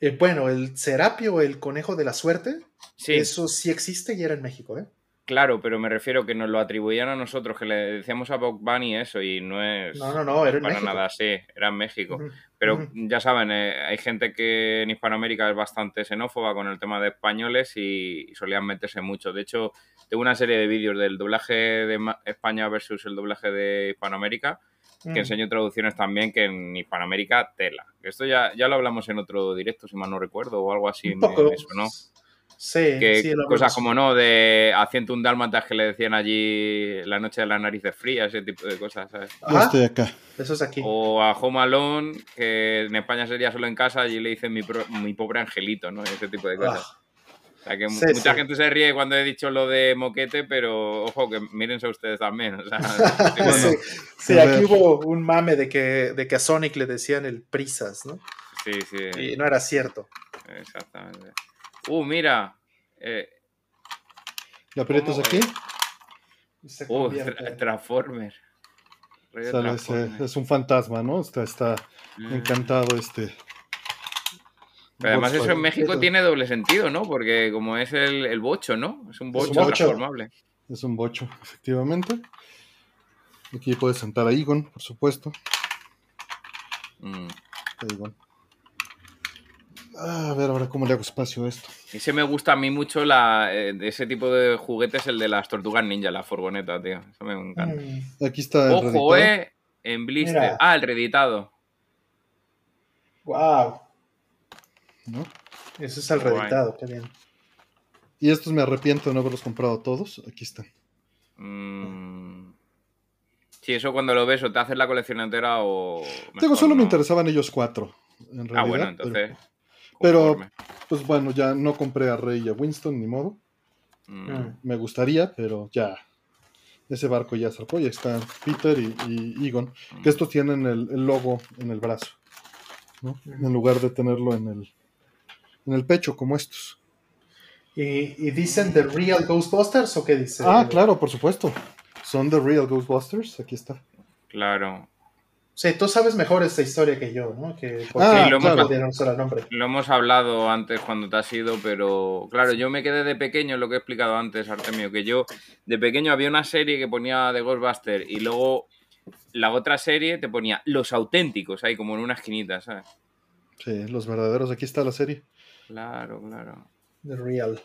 Eh, bueno, el Serapio, el conejo de la suerte, Sí, eso sí existe y era en México, ¿eh? Claro, pero me refiero que nos lo atribuían a nosotros, que le decíamos a Bob Bunny eso, y no es No, no, no, era para México. nada así, era en México. Pero ya saben, eh, hay gente que en Hispanoamérica es bastante xenófoba con el tema de españoles y, y solían meterse mucho. De hecho, tengo una serie de vídeos del doblaje de España versus el doblaje de Hispanoamérica que Mm. enseño traducciones también que en Hispanoamérica tela. Esto ya, ya lo hablamos en otro directo, si mal no recuerdo, o algo así me, poco. me sonó. Sí, Que sí, lo cosas como no, de a 101 dálmatas que le decían allí la noche de las narices frías, ese tipo de cosas, ¿sabes? Ajá, estoy acá. eso es aquí. O a Home Alone, que en España sería solo en casa, allí le dicen mi, pro- mi pobre angelito, ¿no? Ese tipo de cosas. Ah, O sea que Sí, mucha sí. gente se ríe cuando he dicho lo de moquete, pero ojo, que mírense ustedes también. O sea, sí, sí, aquí hubo un mame de que, de que a Sonic le decían el prisas, ¿no? sí, sí, Y no era cierto. exactamente. Uh, mira. Eh, ¿Le aprietas aquí? Se uh. Tra- Transformer. Rollo Sale ese- Transformer. es un fantasma, ¿no? Está, está Mm. encantado este. Pero además eso en. México tiene doble sentido, ¿no? Porque como es el, el bocho, ¿no? Es un bocho, bocho. transformable. Es un bocho, efectivamente. Aquí puedes sentar a Egon, por supuesto. Mm. A Egon. Ah, a ver ahora cómo le hago espacio a esto. Ese me gusta a mí mucho, la, eh, de ese tipo de juguetes, el de las tortugas ninja, la furgoneta, tío. Eso me encanta. Mm, Aquí está el Ojo, reeditado. eh, en blister. Mira. Ah, el reeditado. wow, ¿no? ese es el Guay. reeditado, qué bien. Y estos me arrepiento de no haberlos comprado todos. Aquí están. Mm. Sí, eso cuando lo ves o te haces la colección entera o... Mejor solo me interesaban ellos cuatro. En realidad, Ah, bueno, entonces... pero- conforme. pues bueno, ya no compré a Rey y a Winston, ni modo. Mm. Mm. Me gustaría, pero ya. ese barco ya zarpó, ya está Peter y, y Egon, que estos tienen el, el logo en el brazo, ¿no? En lugar de tenerlo en el, en el pecho como estos. ¿Y, y dicen The Real Ghostbusters o qué dicen? Ah, claro, por supuesto. Son The Real Ghostbusters, aquí está. Claro. Sí, tú sabes mejor esta historia que yo, ¿no? Que por Ah, qué lo hemos- el nombre. Lo hemos hablado antes cuando te has ido, pero claro, yo me quedé de pequeño, lo que he explicado antes, Artemio, que yo de pequeño había una serie que ponía de Ghostbuster y luego la otra serie te ponía Los Auténticos, ahí como en una esquinita, ¿sabes? Sí, los verdaderos, aquí está la serie. Claro, claro. The Real.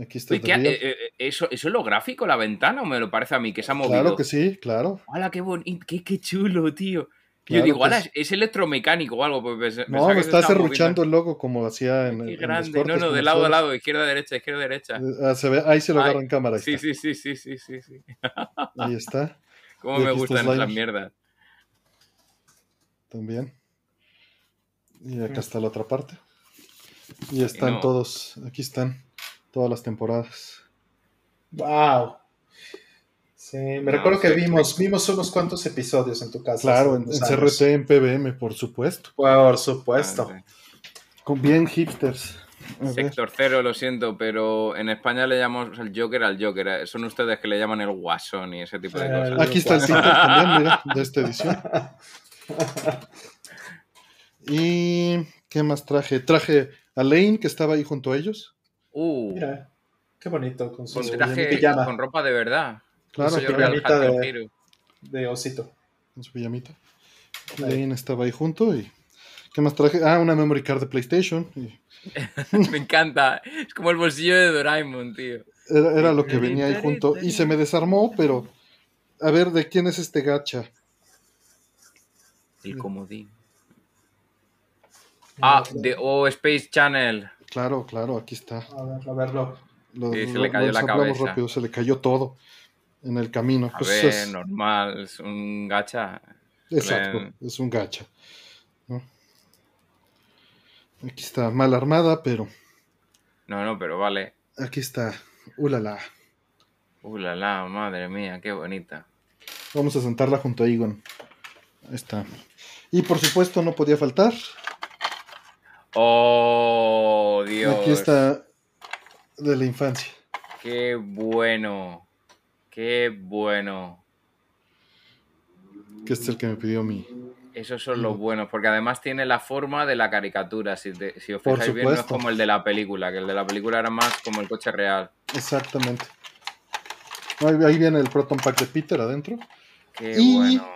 Aquí está Oye, The ¿qué- Real. eh, eh, ¿eso, ¿Eso es lo gráfico, la ventana, o me lo parece a mí, que se ha movido? Claro que sí, claro. ¡Hala, qué bonito! Qué, qué chulo, tío! Claro, yo digo, pues- "Ala, es, electromecánico o algo. Pens- No, me está serruchando el logo como hacía en, los grande. No, cortes no, de lado a lado, izquierda, derecha, izquierda, derecha. Eh, ah, se ve, ahí se lo agarra en cámara. Sí, sí, sí, sí, sí, sí, sí. ahí está, Cómo me gustan esas mierdas. también. Y acá está la otra parte. Y están no. todos, aquí están todas las temporadas. Wow. Sí, me No, recuerdo que sí, vimos, vimos unos cuantos episodios en tu casa. Claro, en, en. CRT, en PBM, por supuesto. Por supuesto. Ah, Con bien hipsters. Sector cero, lo siento, pero en España le llamamos el Joker al Joker. eh. Son ustedes que le llaman el Guasón y ese tipo de Eh, cosas. Aquí está el sitio también, mira, de esta edición. Y ¿qué más traje? Traje a Lane, que estaba ahí junto a ellos. Uh, Mira, qué bonito con su con traje, con ropa de verdad. Claro, Real pijamita de- osito. en su pijamita. Ahí. Lane estaba ahí junto y ¿qué más traje? Ah, una memory card de PlayStation. y Me encanta. Es como el bolsillo de Doraemon, tío. era, era lo que venía ahí junto y se me desarmó, pero a ver, ¿de quién es este gacha? El comodín. Ah, de oh, Space Channel. Claro, claro, aquí está. A ver, a verlo. Lo, Sí, se lo- le cayó lo la cabeza. rápido, se le cayó todo en el camino. A Pues ver, es- normal, es un gacha. Exacto, es un gacha. ¿no? Aquí está mal armada, pero No, no, pero vale. aquí está. Ulala. Uh, la, la, madre mía, qué bonita. Vamos a sentarla junto a Egon. Ahí está. Y por supuesto no podía faltar. Oh, Dios. Aquí está de la infancia. Qué bueno. Qué bueno. Que este es el que me pidió mi. Esos son los buenos, porque además tiene la forma de la caricatura. Si, te- si os fijáis bien, no es como el de la película, que el de la película era más como el coche real. Exactamente. Ahí, viene el Proton Pack de Peter adentro. Qué Y- bueno.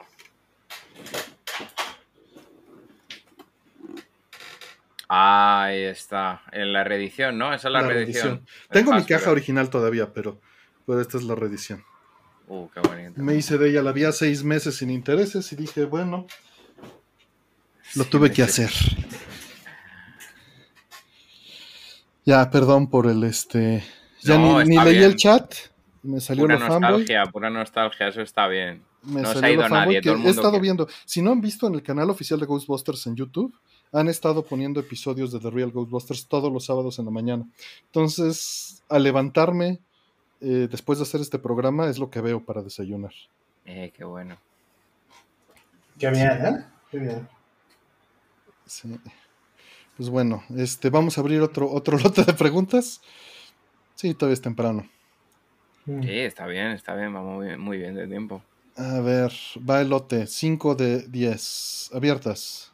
Ahí está. En la reedición, ¿no? Esa es la, La reedición. reedición. Tengo mi caja original todavía, pero, pero esta es la reedición. Uh, qué bonito. Me hice de ella, la vi a seis meses sin intereses y dije, bueno, lo Sí, tuve que hacer. Ya, perdón por el este. Ya No, ni, leí el chat. Me salió Pura fanboy. nostalgia, pura nostalgia, eso está bien. Me No se ha ido nadie, que todo el he estado viendo. Si no han visto en el canal oficial de Ghostbusters en YouTube, han estado poniendo episodios de The Real Ghostbusters todos los sábados en la mañana. Entonces, al levantarme eh, después de hacer este programa, es lo que veo para desayunar. Eh, qué bueno. Qué bien, ¿eh? Qué bien. Sí. Pues bueno, este, vamos a abrir otro, otro lote de preguntas. Sí, todavía es temprano. Mm. Sí, está bien, está bien, va muy bien, muy bien de tiempo. A ver, va el lote, 5 de 10, abiertas.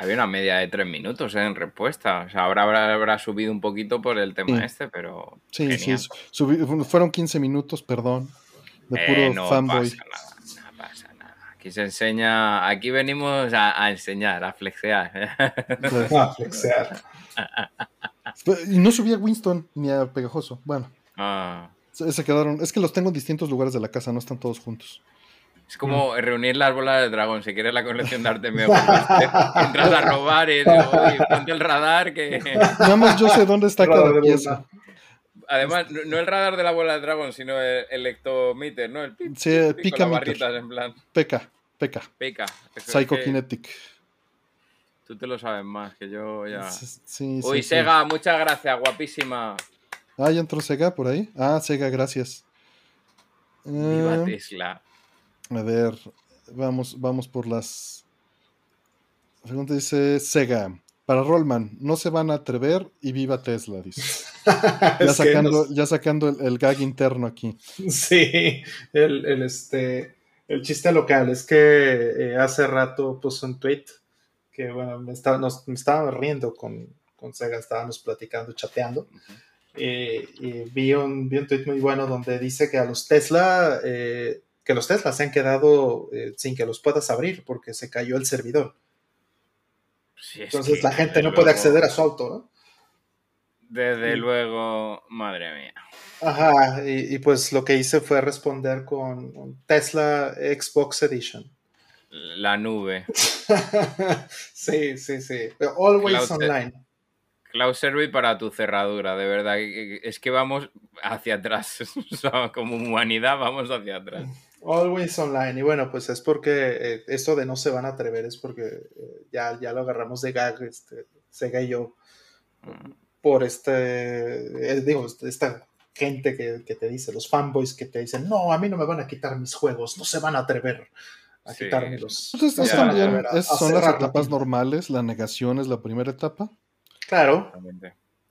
Había una media de tres minutos ¿eh? en respuesta. O sea, ahora habrá, habrá subido un poquito por el tema Sí. este, pero. Sí, genial. sí, fueron 15 minutos, perdón, de Eh, puro no fanboy. pasa nada, no pasa nada. Aquí se enseña, aquí venimos a, a enseñar, a flexear. Ah, flexear. Y no subí a Winston ni a Pegajoso. Bueno, Ah, se, se quedaron. Es que los tengo en distintos lugares de la casa, no están todos juntos. Es como reunir las bolas de dragón. Si quieres la colección de Artemio, pues, te- entras a robar y digo, "Oye, ponte el radar que. Nada más yo sé dónde está cada pieza. Además, no, el radar de la bola de dragón, sino el, el ectometer, ¿no? El pip, Sí, pip, pica barritas en plan. Peca, Psychokinetic. Tú te lo sabes más que yo ya. Sí, sí, Uy, sí. Sega, muchas gracias, guapísima. Ah, ya entró Sega por ahí. Ah, Sega, gracias. Viva Eh, Tesla. A ver, vamos, vamos por las. La segunda dice Sega. Para Rollman, no se van a atrever y viva Tesla, dice. Ya sacando, nos- ya sacando el, el gag interno aquí. Sí, el, el, este, el chiste local es que eh, hace rato puso un tweet que, bueno, me estaba, nos, me estaba riendo con, con Sega, estábamos platicando, chateando, eh, y vi un, vi un tweet muy bueno donde dice que a los Tesla, eh, que los Tesla se han quedado eh, sin que los puedas abrir porque se cayó el servidor. Sí, es Entonces la gente no puede acceder a su auto, ¿no? Desde Sí. luego, madre mía. Ajá, y, y pues lo que hice fue responder con Tesla Xbox Edition. La nube. sí, sí, sí. Always Cloud- online. Cloud Service para tu cerradura, de verdad. Es que vamos hacia atrás. Como humanidad vamos hacia atrás. Always online. Y bueno, pues es porque eh, esto de no se van a atrever es porque eh, ya, ya lo agarramos de gag, este, Sega y yo, Mm. por este, eh, digo, esta gente que, que te dice, los fanboys que te dicen, no, a mí no me van a quitar mis juegos, no se van a atrever a Sí. quitármelos. Entonces, No es se van a también, a- es- son las etapas tienda". normales. La negación es la primera etapa. Claro,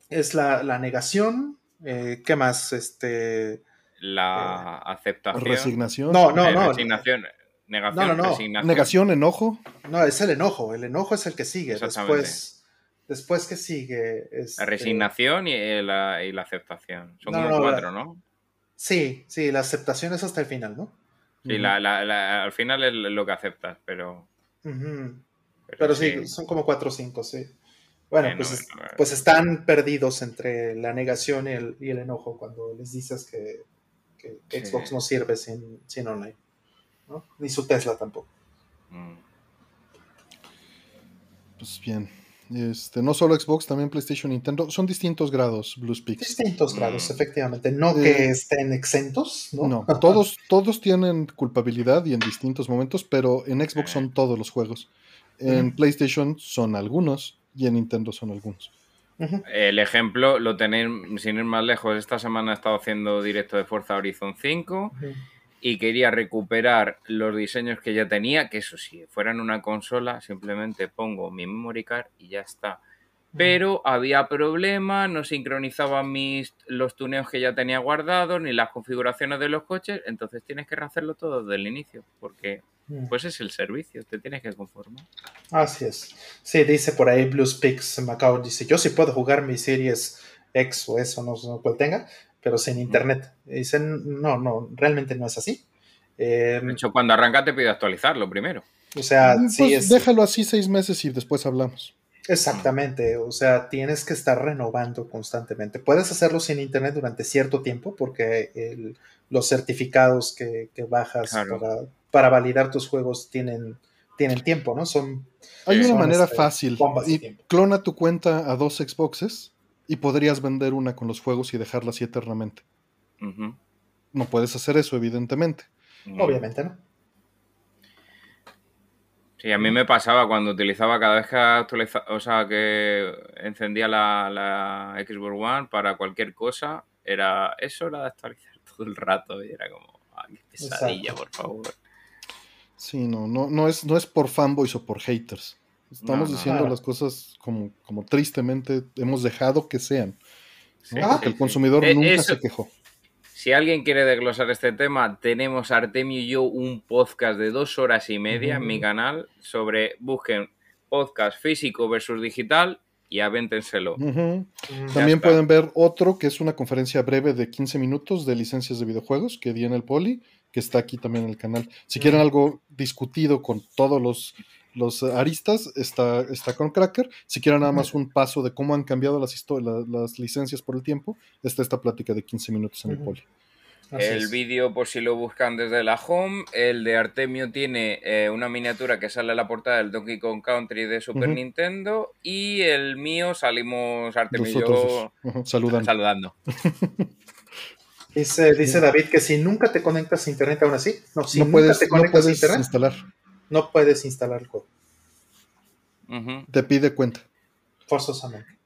es la, la negación. eh, ¿Qué más? Este, La aceptación. Resignación. no, no, Eh, no. Resignación. Negación. No, no, no. resignación. Negación, enojo. No, es el enojo. El enojo es el que sigue. Después, después que sigue. Este, La resignación y eh, la, y la aceptación. Son No, como no, cuatro, la- ¿no? Sí, sí, la aceptación es hasta el final, ¿no? Sí, la, la- la- al final es lo que aceptas, pero. Pero sí, son como cuatro o cinco, sí. Bueno, Eh, pues, no, es- no, pues están perdidos entre la negación y el, y el enojo cuando les dices que, que Sí. Xbox no sirve sin, sin online. ¿no? Ni su Tesla tampoco. Mm. Pues bien. Este, no solo Xbox, también PlayStation, Nintendo. Son distintos grados, Bluespeaks. Distintos Mm. grados, efectivamente. No Eh, que estén exentos, ¿no? No, todos, todos tienen culpabilidad y en distintos momentos, pero en Xbox son todos los juegos. En. PlayStation son algunos y en Nintendo son algunos. El ejemplo lo tenéis, sin ir más lejos, esta semana he estado haciendo directo de Forza Horizon 5 Ujú. y quería recuperar los diseños que ya tenía, que eso sí, fueran una consola, simplemente pongo mi memory card y ya está. Pero había problemas, no sincronizaban mis, los tuneos que ya tenía guardados, ni las configuraciones de los coches, entonces tienes que rehacerlo todo desde el inicio, porque Ujú. pues es el servicio, te tienes que conformar. Así es. Sí, dice por ahí Bluespix Macao, dice, yo sí puedo jugar mi Series X o eso, no sé cuál tenga, pero sin internet. Y dicen, no, no, realmente no es así. Eh, De hecho, cuando arranca te pide actualizarlo primero. o sea, pues sí es... déjalo así seis meses y después hablamos. Exactamente, o sea, tienes que estar renovando constantemente. Puedes hacerlo sin internet durante cierto tiempo porque el- los certificados que, que bajas Claro. para, para validar tus juegos tienen, tienen tiempo, ¿no? Son... Hay una manera este, fácil. Y clona tu cuenta a dos Xboxes y podrías vender una con los juegos y dejarla así eternamente. Ujú. No puedes hacer eso, evidentemente. Mm. Obviamente, ¿no? Sí, a mí me pasaba cuando utilizaba cada vez que actualiza, o sea, que encendía la, la Xbox One para cualquier cosa, era eso era de actualizar todo el rato y era como, ay, qué pesadilla, Exacto. por favor. Sí, no, no, no es, no es por fanboys o por haters. Estamos No, no. diciendo Claro. las cosas como, como tristemente hemos dejado que sean. ¿no? Sí, Ah, Porque sí, el consumidor Eh, nunca eso- se quejó. Si alguien quiere desglosar este tema, tenemos Artemio y yo un podcast de dos horas y media en mi canal sobre busquen podcast físico versus digital y avéntenselo. También está. pueden ver otro que es una conferencia breve de 15 minutos de licencias de videojuegos que di en el Poli, que está aquí también en el canal. Si quieren algo discutido con todos los, los aristas, está, está con Cracker. Si quieren nada más un paso de cómo han cambiado las, la- las licencias por el tiempo, está esta plática de 15 minutos en el. Poli. así El vídeo, por si lo buscan desde la home, el de Artemio tiene eh, una miniatura que sale en la portada del Donkey Kong Country de Super. Nintendo y el mío salimos Artemio y yo saludando. Dice, dice David que si nunca te conectas a internet aún así, no, si no nunca puedes, te no conectas a puedes internet, instalar. No puedes instalar el juego. Te pide cuenta. forzosamente.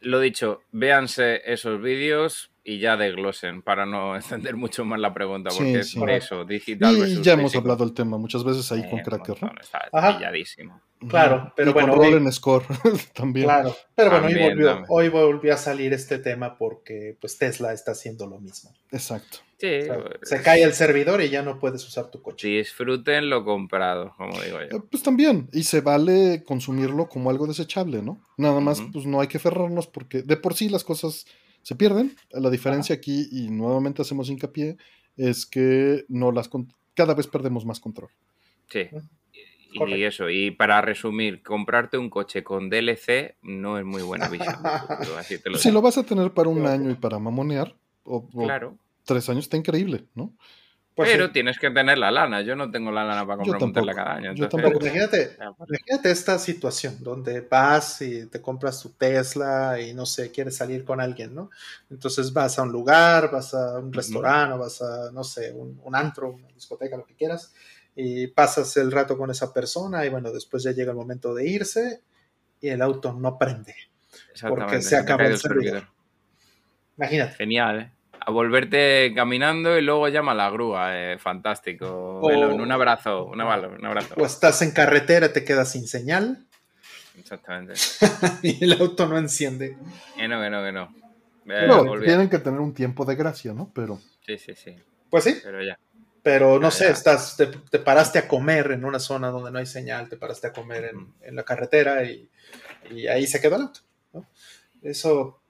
Lo dicho, véanse esos vídeos y ya desglosen para no extender mucho más la pregunta, porque sí. es eso, digital Y versus ya hemos físico. hablado del tema muchas veces ahí Eh, con Cracker, ¿no? montón, Está Ajá. pilladísimo. Claro, pero Y con bueno, Roll hoy- en Score también. Claro, pero bueno, hoy volvió, también. hoy volvió a salir este tema porque pues Tesla está haciendo lo mismo. Exacto. Sí, O sea, pues, se cae el servidor y ya no puedes usar tu coche. disfruten lo comprado, como digo yo. Eh, Pues también, y se vale consumirlo como algo desechable, ¿no? Nada más, pues no hay que aferrarnos porque de por sí las cosas se pierden. La diferencia aquí, y nuevamente hacemos hincapié, es que no las con- cada vez perdemos más control. Sí. Y Correcto. eso, y para resumir, comprarte un coche con DLC no es muy buena visión así te lo Si digo. lo vas a tener para un Claro. año y para mamonear, o, o Claro, tres años, está increíble, ¿no? Pues pero sí. tienes que tener la lana. Yo no tengo la lana para comprar un Tesla tampoco, cada año. yo Pero imagínate, pues, imagínate esta situación donde vas y te compras tu Tesla y no sé, quieres salir con alguien, ¿no? Entonces vas a un lugar, vas a un restaurante, o vas a, no sé, un, un antro, una discoteca, lo que quieras, y pasas el rato con esa persona y bueno, después ya llega el momento de irse y el auto no prende. Exactamente. se ha acabó el servidor. Imagínate. Genial, ¿eh? A volverte caminando y luego llama a la grúa. eh, fantástico. O- Elon, un abrazo, un abrazo, un abrazo. O estás en carretera, te quedas sin señal Exactamente. y el auto no enciende. Que no, que no, que no. Eh, a- tienen que tener un tiempo de gracia, ¿no? Pero Sí, sí, sí. Pues sí, Pero ya. Pero no Ya, sé, ya. estás, te, te paraste a comer en una zona donde no hay señal, te paraste a comer en, en la carretera y, y ahí se quedó el auto. ¿no? Eso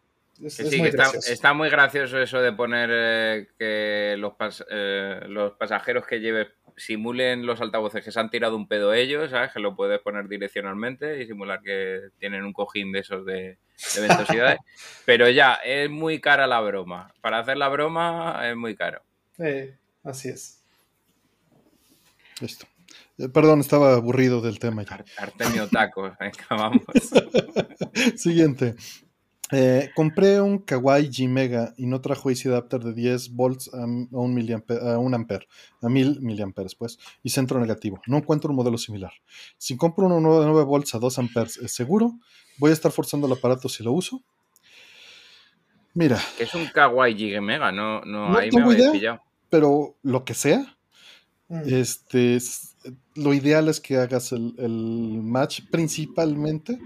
es, Que es sí, muy está, está muy gracioso eso de poner eh, que los, pas- eh, los pasajeros que lleves simulen los altavoces que se han tirado un pedo ellos, ¿sabes? Que lo puedes poner direccionalmente y simular que tienen un cojín de esos de, de ventosidades. Pero ya, es muy cara la broma. Para hacer la broma es muy caro. Eh, así es. Listo. Eh, perdón, estaba aburrido del tema ya. Ar- Artemio Tacos, venga, vamos. Siguiente. Eh, compré un Kawaii G Mega y no trajo AC adapter de 10 volts a, un miliampe- a un ampere, a 1000 miliamperes, pues, y centro negativo. No encuentro un modelo similar. Si compro uno nuevo de 9 volts a 2 amperes, ¿es seguro? ¿Voy a estar forzando el aparato si lo uso? Mira, Que es un Kawaii Giga Mega, no, no, No ahí me habéis idea. pillado. pero lo que sea, Mm. este, es- lo ideal es que hagas el, el match principalmente.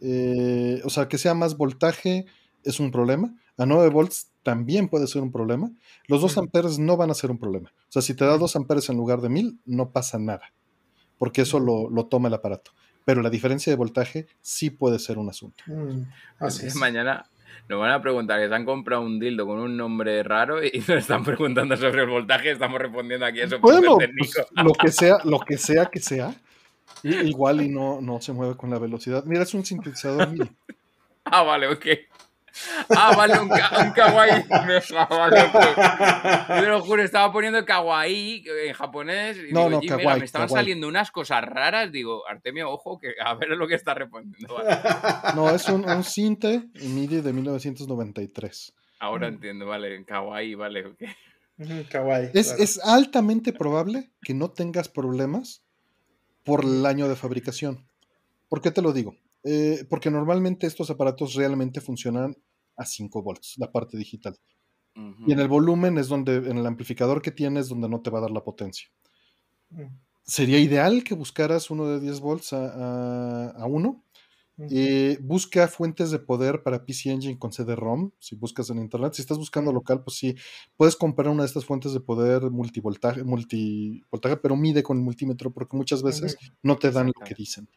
eh, o sea, que sea más voltaje es un problema. A 9 volts también puede ser un problema. Los 2 Ujú. amperes no van a ser un problema. O sea, si te da 2 amperes en lugar de 1000, no pasa nada. Porque eso lo, lo toma el aparato. Pero la diferencia de voltaje sí puede ser un asunto. Mm, así es. Mañana nos van a preguntar que se han comprado un dildo con un nombre raro y nos están preguntando sobre el voltaje. Estamos respondiendo aquí eso Bueno, pues, lo que sea, lo que sea que sea. Igual y no, no se mueve con la velocidad. Mira, es un sintetizador. Ah, vale, ok. Ah, vale, un, ka- un kawaii. Yo te lo juro, estaba poniendo kawaii en japonés. Y No, digo, no, "Jimmy, mega, kawaii, me estaban kawaii. saliendo unas cosas raras. Digo, Artemio, ojo, que a ver lo que está respondiendo. Vale. No, es un, un Sinte MIDI de 1993. Ahora entiendo, vale, kawaii, vale, ok. Ujú, Kawaii. Es, claro. es altamente probable que no tengas problemas por el año de fabricación. ¿Por qué te lo digo? Eh, porque normalmente estos aparatos realmente funcionan a 5 volts, la parte digital. Y en el volumen es donde, en el amplificador que tienes, donde no te va a dar la potencia. Mm, Sería ideal que buscaras uno de 10 volts a, a, a uno. Eh, busca fuentes de poder para PC Engine con CD-ROM. Si buscas en internet, si estás buscando local, pues sí, puedes comprar una de estas fuentes de poder multivoltaje, multivoltaje pero mide con el multímetro porque muchas veces no te dan lo que dicen.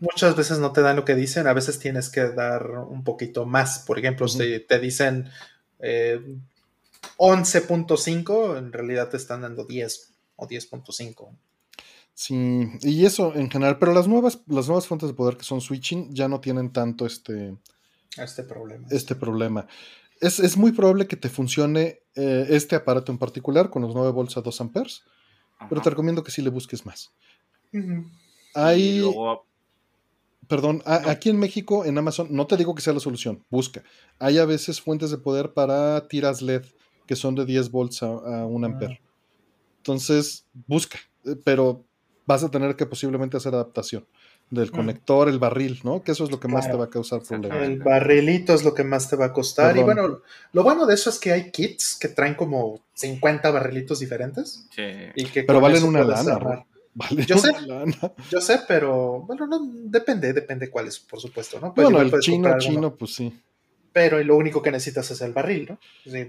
Muchas veces no te dan lo que dicen, a veces tienes que dar un poquito más. Por ejemplo, si te dicen eh, 11.5, en realidad te están dando 10 o 10.5. Sí, y eso en general, pero las nuevas, las nuevas fuentes de poder que son switching ya no tienen tanto este, Este problema. este problema. Es, es muy probable que te funcione eh, este aparato en particular con los 9 volts a 2 amperes, pero te recomiendo que sí le busques más. Ujú. Hay, Y luego, perdón, a- aquí en México, en Amazon, no te digo que sea la solución, busca. Hay a veces fuentes de poder para tiras LED que son de 10 volts a, a 1 Ah. ampere. Entonces, busca, eh, pero vas a tener que posiblemente hacer adaptación. del conector, el barril, ¿no? Que eso es lo que más te va a causar problemas. El barrilito es lo que más te va a costar. Y bueno, lo bueno de eso es que hay kits que traen como 50 barrilitos diferentes. Sí. Y que Pero valen una lana. Vale Yo sé. Yo sé, pero bueno, no, depende, depende cuál es, por supuesto, ¿no? Pues Bueno, el chino, chino, uno, pues sí. pero lo único que necesitas es el barril, ¿no?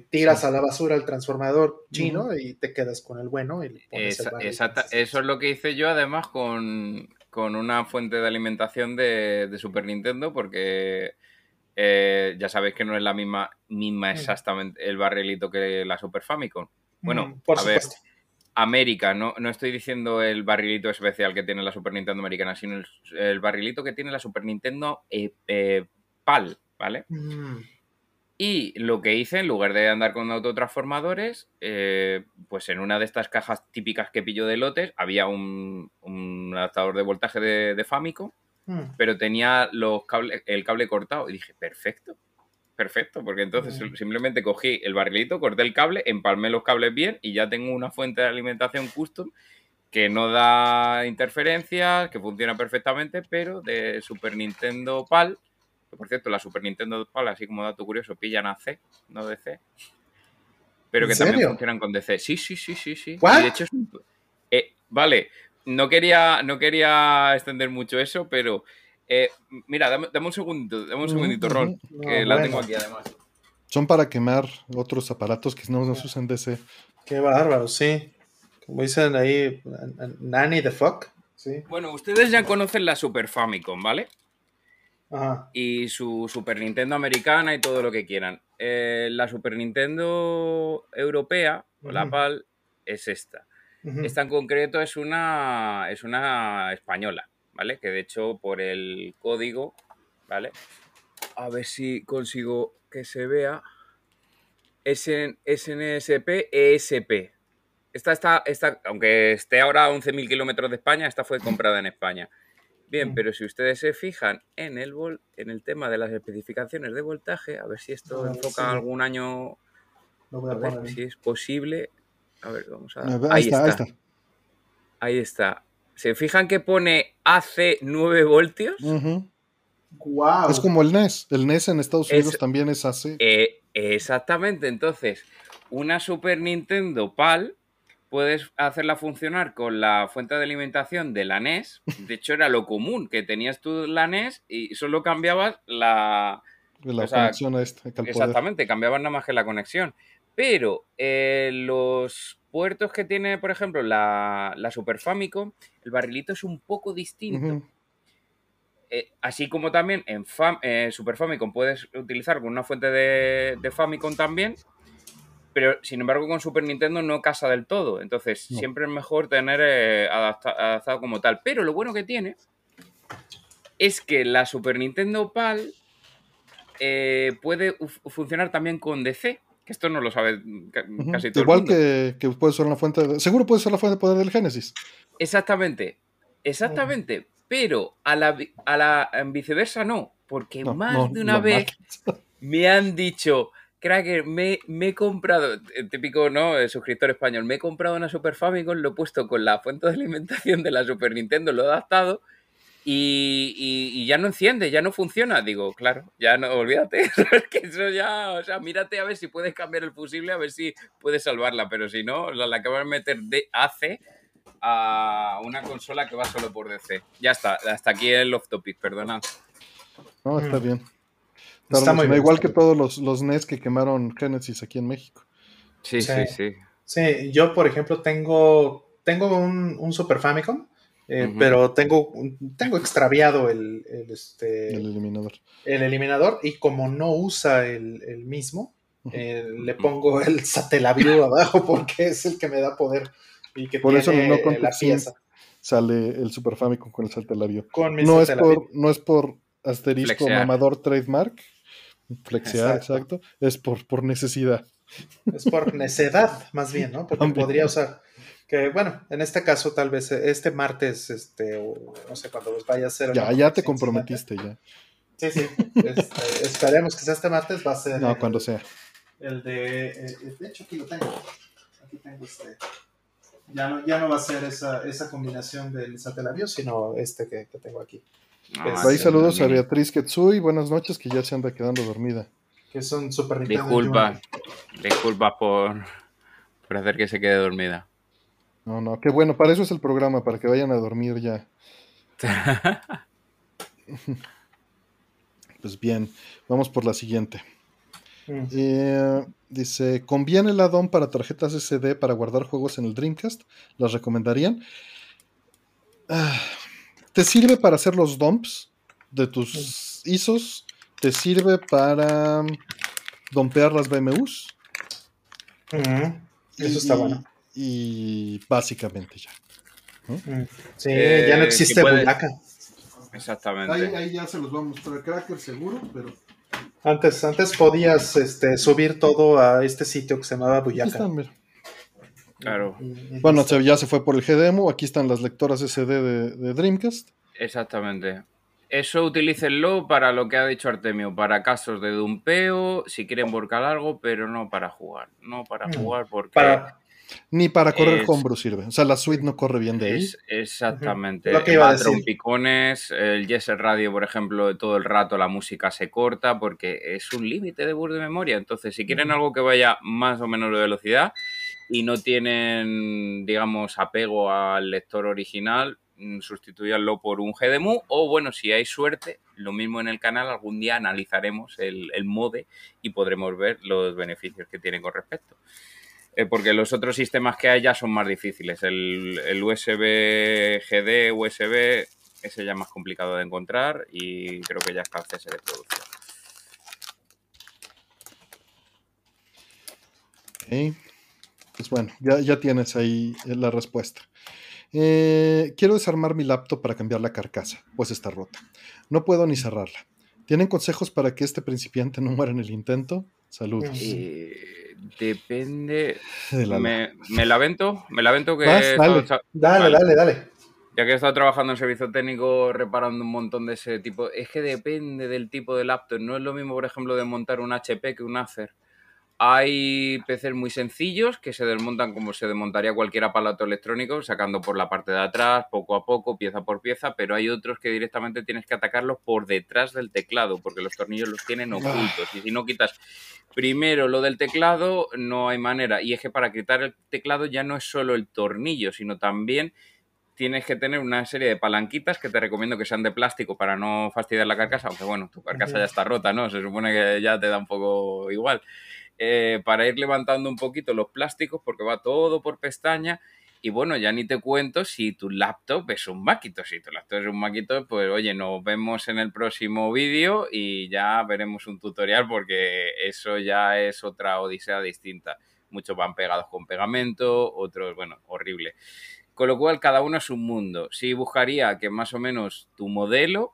Tiras Sí. a la basura el transformador chino y te quedas con el bueno y le pones el barril. exacta- eso es lo que hice yo además con, con una fuente de alimentación de, de Super Nintendo porque eh, ya sabéis que no es la misma, misma Mm. exactamente el barrilito que la Super Famicom. Bueno, mm, por a ver, supuesto. América, no, no estoy diciendo el barrilito especial que tiene la Super Nintendo americana, sino el, el barrilito que tiene la Super Nintendo eh, eh, PAL, ¿vale? Mm, Y lo que hice, en lugar de andar con autotransformadores, eh, pues en una de estas cajas típicas que pillo de lotes había un, un adaptador de voltaje de, de Famicom, mm. pero tenía los el cable cortado. Y dije, perfecto, perfecto, porque entonces Mm. simplemente cogí el barrilito, corté el cable, empalmé los cables bien y ya tengo una fuente de alimentación custom que no da interferencias, que funciona perfectamente, pero de Super Nintendo PAL. que por cierto, la Super Nintendo PAL, así como dato curioso, pillan a C, no DC. Pero ¿En que también funcionan con DC. Sí, sí, sí, sí, sí. ¿What? Y de hecho es un- eh, vale, no quería, no quería extender mucho eso, pero eh, mira, dame, dame un segundito, dame un segundito, ujú. que No, la bueno. tengo aquí además. Son para quemar otros aparatos que no nos usan DC. Qué bárbaro, sí. Como dicen ahí, nanny the fuck. Sí. Bueno, ustedes ya conocen la Super Famicom, ¿vale? Ajá. y su Super Nintendo americana y todo lo que quieran. Eh, la Super Nintendo europea, o la. PAL, es esta. Esta en concreto es una, es una española, ¿vale? Que de hecho por el código, ¿vale? A ver si consigo que se vea. SN SNSP ESP. Esta está, esta, aunque esté ahora a 11.000 kilómetros de España, esta fue comprada en España. Bien, Mm. pero si ustedes se fijan en el, vol- en el tema de las especificaciones de voltaje, a ver si esto enfoca sí. algún año, Lo voy a a ver poner. si es posible. A ver, vamos a... Ahí, está, ahí está. Ahí está. ¿Se fijan que pone AC 9 voltios? Es como el NES. El NES en Estados Unidos Es- también es AC. Eh, exactamente. Entonces, una Super Nintendo PAL puedes hacerla funcionar con la fuente de alimentación de la NES. De hecho, era lo común, que tenías tú la NES y solo cambiabas la... la o sea, conexión a este. Exactamente, cambiaban nada más que la conexión. Pero eh, los puertos que tiene, por ejemplo, la, la Super Famicom, el barrilito es un poco distinto. Eh, así como también en Fam- eh, Super Famicom puedes utilizar con una fuente de, de Famicom también, pero sin embargo con Super Nintendo no casa del todo. Entonces No. siempre es mejor tener eh, adapta- adaptado como tal. Pero lo bueno que tiene es que la Super Nintendo PAL puede funcionar también con DC, que esto no lo sabe casi todo Igual el mundo. que, que puede ser una fuente de, seguro puede ser la fuente de poder del Génesis. Exactamente, exactamente. Pero a la, a la en viceversa no, porque No, más no, de una vez me han dicho, Cracker, me, me he comprado, el típico, ¿no? El suscriptor español, me he comprado una Super Famicom, lo he puesto con la fuente de alimentación de la Super Nintendo, lo he adaptado y, y- y ya no enciende, ya no funciona. Digo, claro, ya no, olvídate, es que eso ya, o sea, mírate a ver si puedes cambiar el fusible, a ver si puedes salvarla, pero si no, la, la acabas de meter de AC a una consola que va solo por DC. Ya está, hasta aquí el off topic, perdonad. No, está bien. Está muy bien, igual está que todos los, los NES que quemaron Genesis aquí en México. Sí, Sí. sí, sí. Sí, yo por ejemplo tengo, tengo un, un Super Famicom, eh, pero tengo, un- tengo extraviado el, el, este, El eliminador. el eliminador y como no usa el, el mismo, eh, le pongo el Satellaview abajo porque es el que me da poder y que Por eso tiene No la Contest pieza. Sale el Super Famicom con el saltelabio. Con mi No es, por, no es por asterisco Flexear. mamador trademark. Flexear, Exacto. exacto. Es por, por necesidad. Es por necedad, más bien, ¿no? Porque También. podría usar. Que bueno, en este caso, tal vez eh, este martes, este, o no sé cuándo vaya a ser. Ya, ya te comprometiste ya. Sí, sí. Este, esperemos que sea este martes, va a ser. No, el, cuando sea. El de. eh, de hecho, aquí lo tengo. Aquí tengo este. ya no, ya no va a ser esa, esa combinación del Satellaview, sino este que, que tengo aquí. Ah, Ahí saludos a Beatriz Ketsui, buenas noches, que ya se anda quedando dormida. Que son súper Disculpa, disculpa por, por hacer que se quede dormida. No, no, qué bueno, para eso es el programa, para que vayan a dormir ya. pues bien, vamos por la siguiente. Mm. Eh, dice, ¿conviene el add para tarjetas SD para guardar juegos en el Dreamcast? ¿Las recomendarían? Ah, ¿Te sirve para hacer los dumps de tus ISOs? ¿Te sirve para dompear las BMUs? Eso está bueno. Y básicamente ya. Mm. Sí, ya no eh, existe bulaca. Exactamente. Ahí, ya se los vamos a mostrar Cracker seguro, pero. Antes, antes podías este, subir todo a este sitio que se llamaba Buyaka. Claro. Bueno, ya se fue por el GDEMO. Aquí están las lectoras SD de, Dreamcast. Exactamente. Eso utilícenlo para lo que ha dicho Artemio, para casos de dumpeo, si quieren volcar algo, pero no para jugar. No para mm. jugar porque. Ni para correr homebrew sirve. O sea, la suite no corre bien de ahí. exactamente. Lo que iba a decir. picones, el Yes Radio, por ejemplo, todo el rato la música se corta porque es un límite de bus de memoria. Entonces, si quieren algo que vaya más o menos de velocidad, y no tienen, digamos, apego al lector original, mm, sustituyanlo por un GDMU o bueno, si hay suerte, lo mismo en el canal, algún día analizaremos el, mode y podremos ver los beneficios que tiene con respecto. Eh, porque los otros sistemas que hay ya son más difíciles. El, el USB GD, USB, ese ya es más complicado de encontrar y creo que ya está el cese de producción. Pues bueno, ya, tienes ahí eh, la respuesta. Eh, quiero desarmar mi laptop para cambiar la carcasa, pues está rota. No puedo ni cerrarla. ¿Tienen consejos para que este principiante no muera en el intento? Saludos. Eh, depende. me, me, la vento, me la vento que. Dale. dale, dale, dale. Ya que he estado trabajando en servicio técnico reparando un montón de ese tipo. Es que depende del tipo de laptop. No es lo mismo, por ejemplo, de montar un HP que un Acer. Hay PCs muy sencillos que se desmontan como se desmontaría cualquier aparato electrónico, sacando por la parte de atrás, poco a poco, pieza por pieza, pero hay otros que directamente tienes que atacarlos por detrás del teclado, porque los tornillos los tienen ah. ocultos. Y si no quitas primero lo del teclado, no hay manera. Y es que para quitar el teclado ya no es solo el tornillo, sino también tienes que tener una serie de palanquitas que te recomiendo que sean de plástico para no fastidiar la carcasa, aunque bueno, tu carcasa ya está rota, ¿no? Se supone que ya te da un poco igual. Eh, para ir levantando un poquito los plásticos porque va todo por pestaña. Y bueno, ya ni te cuento si tu laptop es un Macintosh. Si tu laptop es un Macintosh, pues oye, nos vemos en el próximo vídeo y ya veremos un tutorial porque eso ya es otra odisea distinta. Muchos van pegados con pegamento, otros, bueno, horrible. Con lo cual, cada uno es un mundo. Sí buscaría que más o menos tu modelo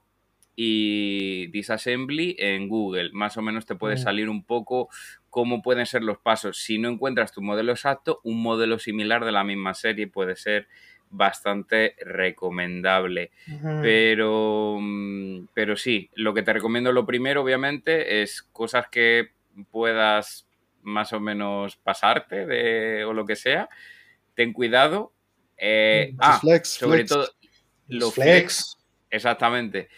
y disassembly en Google. Más o menos te puede mm. salir un poco cómo pueden ser los pasos. Si no encuentras tu modelo exacto, un modelo similar de la misma serie puede ser bastante recomendable. Pero, pero sí, lo que te recomiendo lo primero, obviamente, es cosas que puedas más o menos pasarte de, o lo que sea. Ten cuidado. Eh, ah, sobre todo los flex. Exactamente.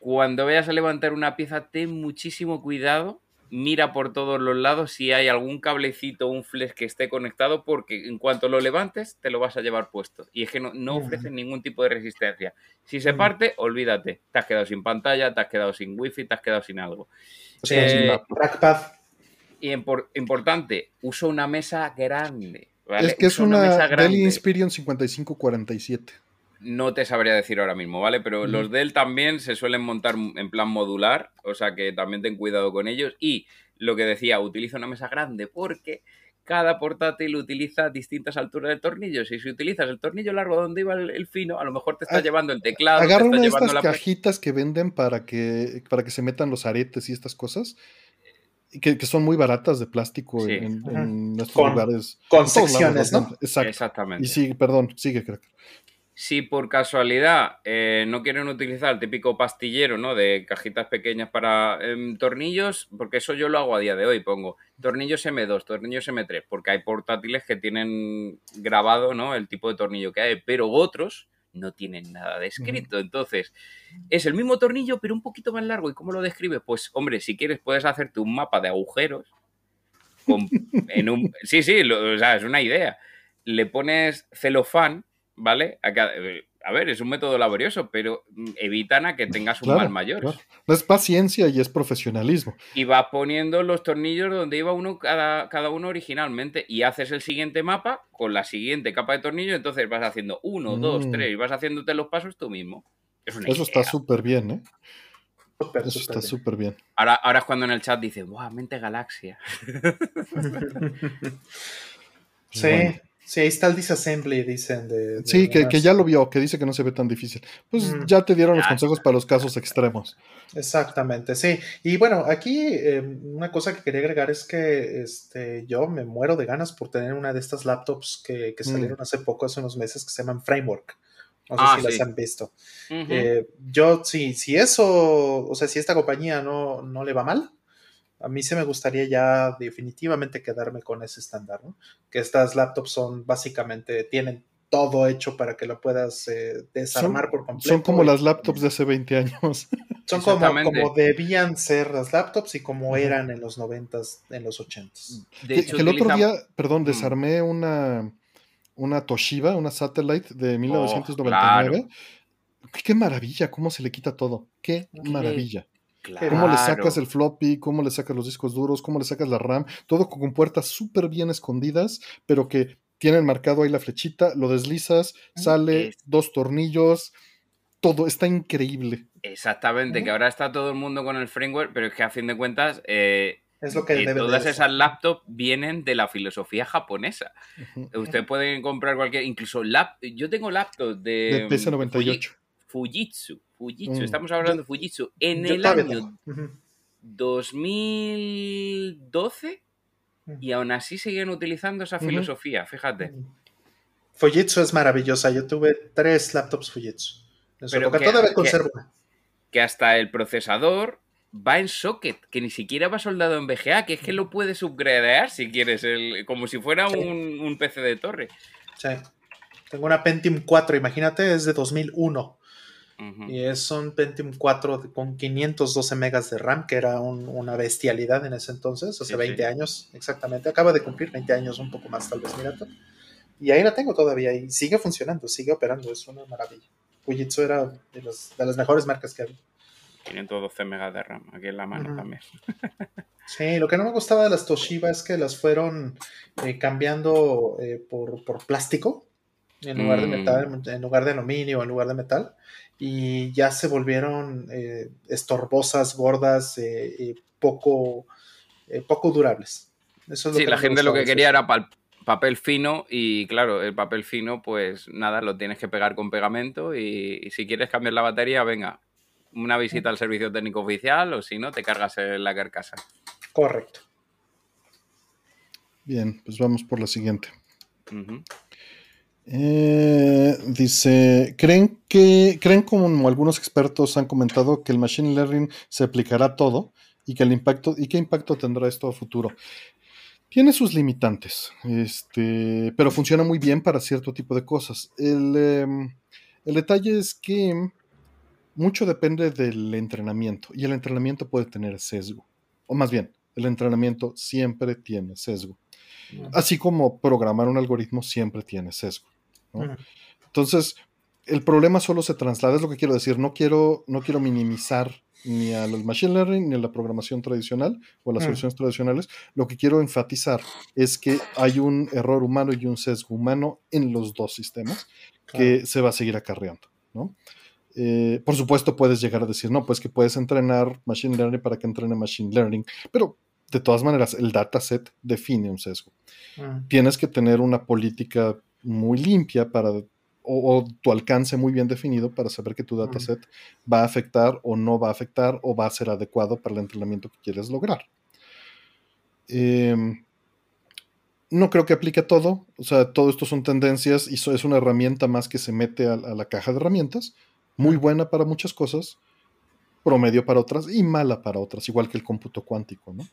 Cuando vayas a levantar una pieza, ten muchísimo cuidado mira por todos los lados si hay algún cablecito o un flex que esté conectado, porque en cuanto lo levantes, te lo vas a llevar puesto. Y es que no, no ofrecen ningún tipo de resistencia. Si se parte, olvídate. Te has quedado sin pantalla, te has quedado sin wifi, te has quedado sin algo. O sea, eh, trackpad. Y importante, uso una mesa grande. Es que es una, una Dell Inspiron 5547 no te sabría decir ahora mismo, ¿vale? Pero los Dell también se suelen montar en plan modular, o sea que también ten cuidado con ellos. Y lo que decía, utiliza una mesa grande porque cada portátil utiliza distintas alturas de tornillos. Y si utilizas el tornillo largo donde iba el, fino, a lo mejor te está ah, llevando el teclado. Agarra una de estas cajitas que venden para que, para que se metan los aretes y estas cosas. Que, que son muy baratas de plástico en, estos lugares. Con secciones, ¿no? Exacto. Exactamente. Y sí, perdón, sigue, creo. Si por casualidad eh, no quieren utilizar el típico pastillero, ¿no? De cajitas pequeñas para em, tornillos, porque eso yo lo hago a día de hoy, pongo tornillos M2, tornillos M3, porque hay portátiles que tienen grabado, ¿no? El tipo de tornillo que hay, pero otros no tienen nada descrito. Entonces, es el mismo tornillo, pero un poquito más largo. ¿Y cómo lo describes? Pues, hombre, si quieres puedes hacerte un mapa de agujeros. en un, sí, sí, o sea, es una idea. Le pones celofán ¿vale? A, ver, es un método laborioso, pero evitan a que tengas un mal mayor. No es paciencia y es profesionalismo. Y vas poniendo los tornillos donde iba uno cada, cada uno originalmente y haces el siguiente mapa con la siguiente capa de tornillo, entonces vas haciendo uno, dos, mm. tres y vas haciéndote los pasos tú mismo. Eso está súper bien, ¿eh? Eso está súper bien. Ahora, ahora es cuando en el chat dice, ¡buah, mente galaxia! sí, Sí, ahí está el disassembly, dicen. De, sí, que, ya lo vio, que dice que no se ve tan difícil. Pues mm. ya te dieron los consejos para los casos extremos. Exactamente, sí. Y bueno, aquí em, una cosa que quería agregar es que este, yo me muero de ganas por tener una de estas laptops que, mm. salieron hace poco, hace unos meses, que se llaman Framework. No sé ah, si las han visto. Eh, yo, sí, si eso, o sea, si esta compañía no, no le va mal, a mí se me gustaría ya definitivamente quedarme con ese estándar, ¿no? Que estas laptops son básicamente, tienen todo hecho para que lo puedas eh, desarmar por completo. Son como las laptops de hace 20 años. Son como, como, debían ser las laptops y como eran en los 90 en los 80s. que, el otro día, perdón, desarmé una, una Toshiba, una Satellite de 1999. Qué maravilla, cómo se le quita todo. Qué maravilla. Cómo le sacas el floppy, cómo le sacas los discos duros, cómo le sacas la RAM, todo con puertas súper bien escondidas, pero que tienen marcado ahí la flechita, lo deslizas, sale dos tornillos, todo está increíble. Exactamente, que ahora está todo el mundo con el framework, pero es que a fin de cuentas eh, es lo que todas esas laptops vienen de la filosofía japonesa. Usted puede comprar cualquier, incluso lap, yo tengo laptops de, de PS98. Fujitsu, Fujitsu, mm. estamos hablando de Fujitsu, en el año 2012 y aún así siguen utilizando esa filosofía, fíjate. Fujitsu es maravillosa, yo tuve tres laptops Fujitsu. Pero que, todavía conservo. Que, hasta el procesador va en socket, que ni siquiera va soldado en VGA, que es que lo puedes upgradear si quieres, el, como si fuera un, un, PC de torre. Sí. Tengo una Pentium 4, imagínate, es de 2001. Y es un Pentium 4 con 512 megas de RAM, que era una bestialidad en ese entonces, hace 20 años exactamente. Acaba de cumplir 20 años, un poco más tal vez, mira. Y ahí la tengo todavía y sigue funcionando, sigue operando, es una maravilla. Fujitsu era de, de las mejores marcas que había. 512 megas de RAM, aquí en la mano también. Sí, lo que no me gustaba de las Toshiba es que las fueron eh, cambiando eh, por, por, plástico en lugar de metal, mm. en lugar de aluminio, en lugar de metal y ya se volvieron eh, estorbosas, gordas, eh, poco, eh, poco durables. Eso sí, la gente lo que quería era papel fino y claro, el papel fino pues nada, lo tienes que pegar con pegamento y, si quieres cambiar la batería, venga, una visita al servicio técnico oficial o si no, te cargas en la carcasa. Correcto. Bien, pues vamos por la siguiente. Eh, dice, ¿creen que, creen como algunos expertos han comentado que el machine learning se aplicará a todo y que el impacto, y qué impacto tendrá esto a futuro? Tiene sus limitantes, este, pero funciona muy bien para cierto tipo de cosas. El, em, el detalle es que mucho depende del entrenamiento y el entrenamiento puede tener sesgo, o más bien, el entrenamiento siempre tiene sesgo. Así como programar un algoritmo siempre tiene sesgo. Entonces, el problema solo se traslada, es lo que quiero decir, no quiero, no quiero minimizar ni al machine learning ni a la programación tradicional o a las soluciones tradicionales. Lo que quiero enfatizar es que hay un error humano y un sesgo humano en los dos sistemas que se va a seguir acarreando. Eh, por supuesto, puedes llegar a decir, no, pues que puedes entrenar machine learning para que entrene machine learning, pero de todas maneras, el dataset define un sesgo. Tienes que tener una política muy limpia para, o, tu alcance muy bien definido para saber que tu dataset va a afectar o no va a afectar o va a ser adecuado para el entrenamiento que quieres lograr. Em, no creo que aplique a todo. O sea, todo esto son tendencias y es una herramienta más que se mete a, la caja de herramientas. Muy buena para muchas cosas, promedio para otras y mala para otras, igual que el cómputo cuántico, ¿no?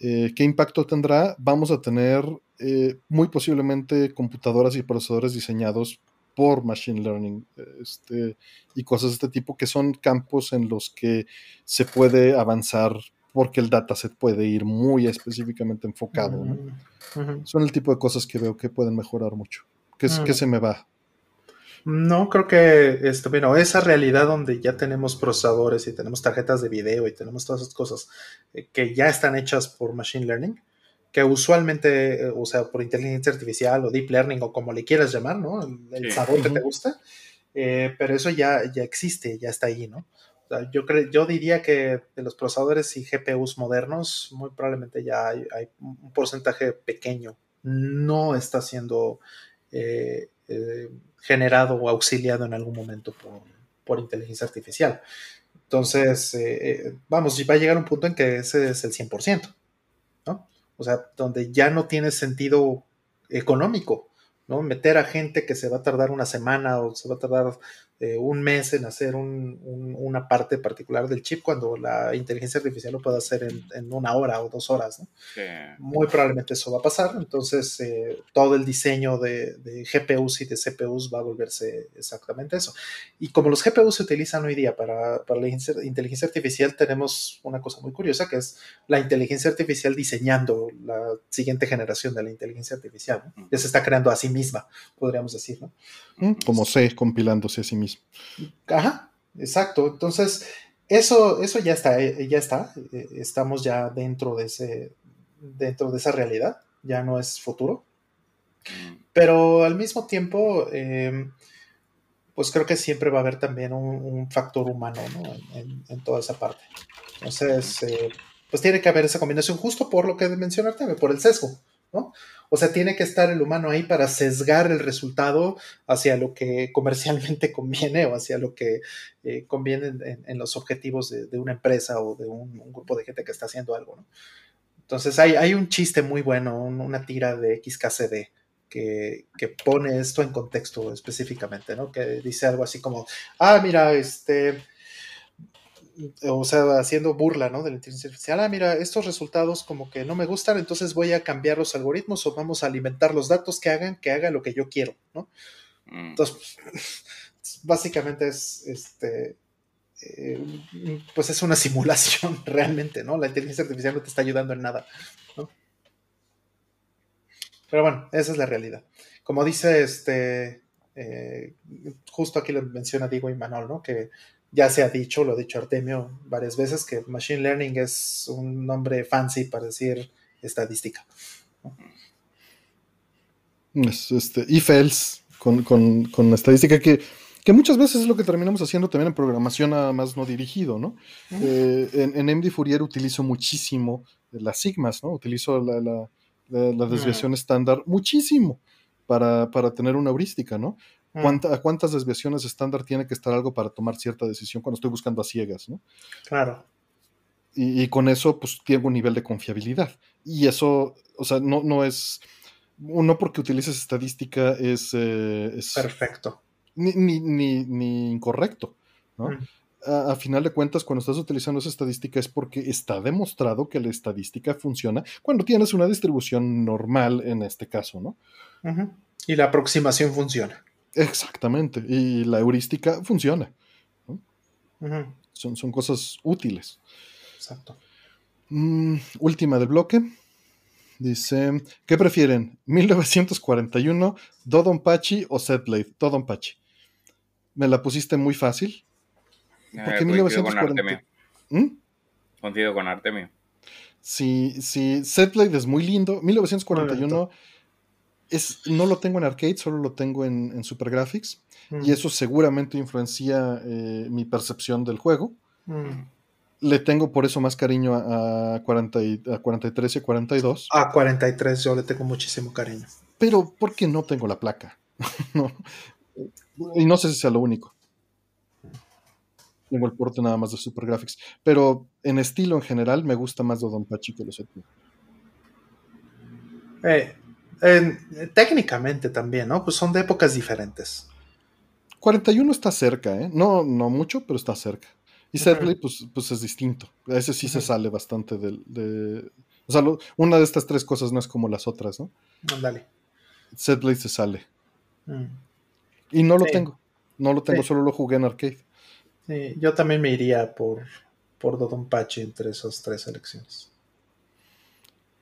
Eh, ¿Qué impacto tendrá? Vamos a tener eh, muy posiblemente computadoras y procesadores diseñados por Machine Learning este, y cosas de este tipo, que son campos en los que se puede avanzar porque el dataset puede ir muy específicamente enfocado. Son el tipo de cosas que veo que pueden mejorar mucho. ¿Qué, se me va? No, creo que este, bueno, esa realidad donde ya tenemos procesadores y tenemos tarjetas de video y tenemos todas esas cosas eh, que ya están hechas por Machine Learning, que usualmente, eh, o sea, por inteligencia artificial o deep learning o como le quieras llamar, ¿no? El, sabor que te gusta, eh, pero eso ya, ya existe, ya está ahí, ¿no? yo, yo diría que de los procesadores y GPUs modernos, muy probablemente ya hay, un porcentaje pequeño. No está siendo eh, eh, generado o auxiliado en algún momento por, inteligencia artificial. Entonces, eh, vamos, va a llegar un punto en que ese es el 100%, ¿no? O sea, donde ya no tiene sentido económico, ¿no? Meter a gente que se va a tardar una semana o se va a tardar eh, un mes en hacer una parte particular del chip cuando la inteligencia artificial lo puede hacer en, una hora o dos horas. Muy probablemente eso va a pasar. Entonces, eh, todo el diseño de, GPUs y de CPUs va a volverse exactamente eso. Y como los GPUs se utilizan hoy día para, la inteligencia artificial, tenemos una cosa muy curiosa que es la inteligencia artificial diseñando la siguiente generación de la inteligencia artificial. Ya se está creando a sí misma, podríamos decir. ¿no? Mm, como C compilándose a sí Ajá, exacto. Entonces, eso, eso ya está, eh, ya está. Eh, estamos ya dentro de ese, dentro de esa realidad. Ya no es futuro. Pero al mismo tiempo, em, pues creo que siempre va a haber también un, factor humano en, toda esa parte. Entonces, eh, pues tiene que haber esa combinación justo por lo que mencionaste, por el sesgo, ¿no? O sea, tiene que estar el humano ahí para sesgar el resultado hacia lo que comercialmente conviene o hacia lo que eh, conviene en, los objetivos de, una empresa o de un, grupo de gente que está haciendo algo, ¿no? Entonces hay, un chiste muy bueno, una tira de XKCD que, que, pone esto en contexto específicamente, ¿no? Que dice algo así como, ah, mira, este, o sea, haciendo burla, ¿no? De la inteligencia artificial. Ah, mira, estos resultados como que no me gustan, entonces voy a cambiar los algoritmos o vamos a alimentar los datos que hagan, que haga lo que yo quiero, ¿no? Mm. Entonces, básicamente es, este, eh, pues es una simulación realmente, ¿no? La inteligencia artificial no te está ayudando en nada, ¿no? Pero bueno, esa es la realidad. Como dice este, eh, justo aquí lo menciona Diego y Manol, ¿no? Que ya se ha dicho, lo ha dicho Artemio varias veces, que Machine Learning es un nombre fancy para decir estadística. Es este, else, con, con, estadística que, que, muchas veces es lo que terminamos haciendo también en programación nada más no dirigido, ¿no? Eh, en, en, MD Fourier utilizo muchísimo las sigmas, ¿no? Utilizo la, la, desviación estándar muchísimo para, para, tener una heurística, ¿no? Mm. ¿A cuántas desviaciones estándar tiene que estar algo para tomar cierta decisión cuando estoy buscando a ciegas? ¿no? Claro. Y, con eso, pues, tengo un nivel de confiabilidad. Y eso, o sea, no, no es. No porque utilices estadística es. Eh, Perfecto. Ni, ni, incorrecto. ¿no? Mm. A, final de cuentas, cuando estás utilizando esa estadística es porque está demostrado que la estadística funciona cuando tienes una distribución normal en este caso, ¿no? Y la aproximación funciona. Exactamente, y la heurística funciona. son, son, cosas útiles. Exacto. Mm, última del bloque. Dice, ¿qué prefieren? ¿1941, Dodonpachi o Setblade? Dodonpachi. Me la pusiste muy fácil. Eh, Porque 1940... ¿Mm? Coincido con Artemio. Sí, sí, Setblade es muy lindo. 1941 no lo tengo en arcade, solo lo tengo en, Super Graphics. Y mm. eso seguramente influencia eh, mi percepción del juego. Mm. Le tengo por eso más cariño a, 40 a 43 y a 42. A 43 yo le tengo muchísimo cariño. Pero porque no tengo la placa. Y no sé si sea lo único. Tengo el porte nada más de Super Graphics. Pero en estilo en general me gusta más de Don Pachi que los otros. Eh, Eh, técnicamente también, ¿no? Pues son de épocas diferentes. 41 está cerca, ¿eh? No, no mucho, pero está cerca. Y Setblade, pues, pues es distinto. Ese sí se sale bastante del, de... O sea, una de estas tres cosas no es como las otras, ¿no? Dale. Setblade se sale. Mm. Y no lo tengo. No lo tengo, solo lo jugué en arcade. Sí, yo también me iría por, por Dodonpachi entre esas tres selecciones.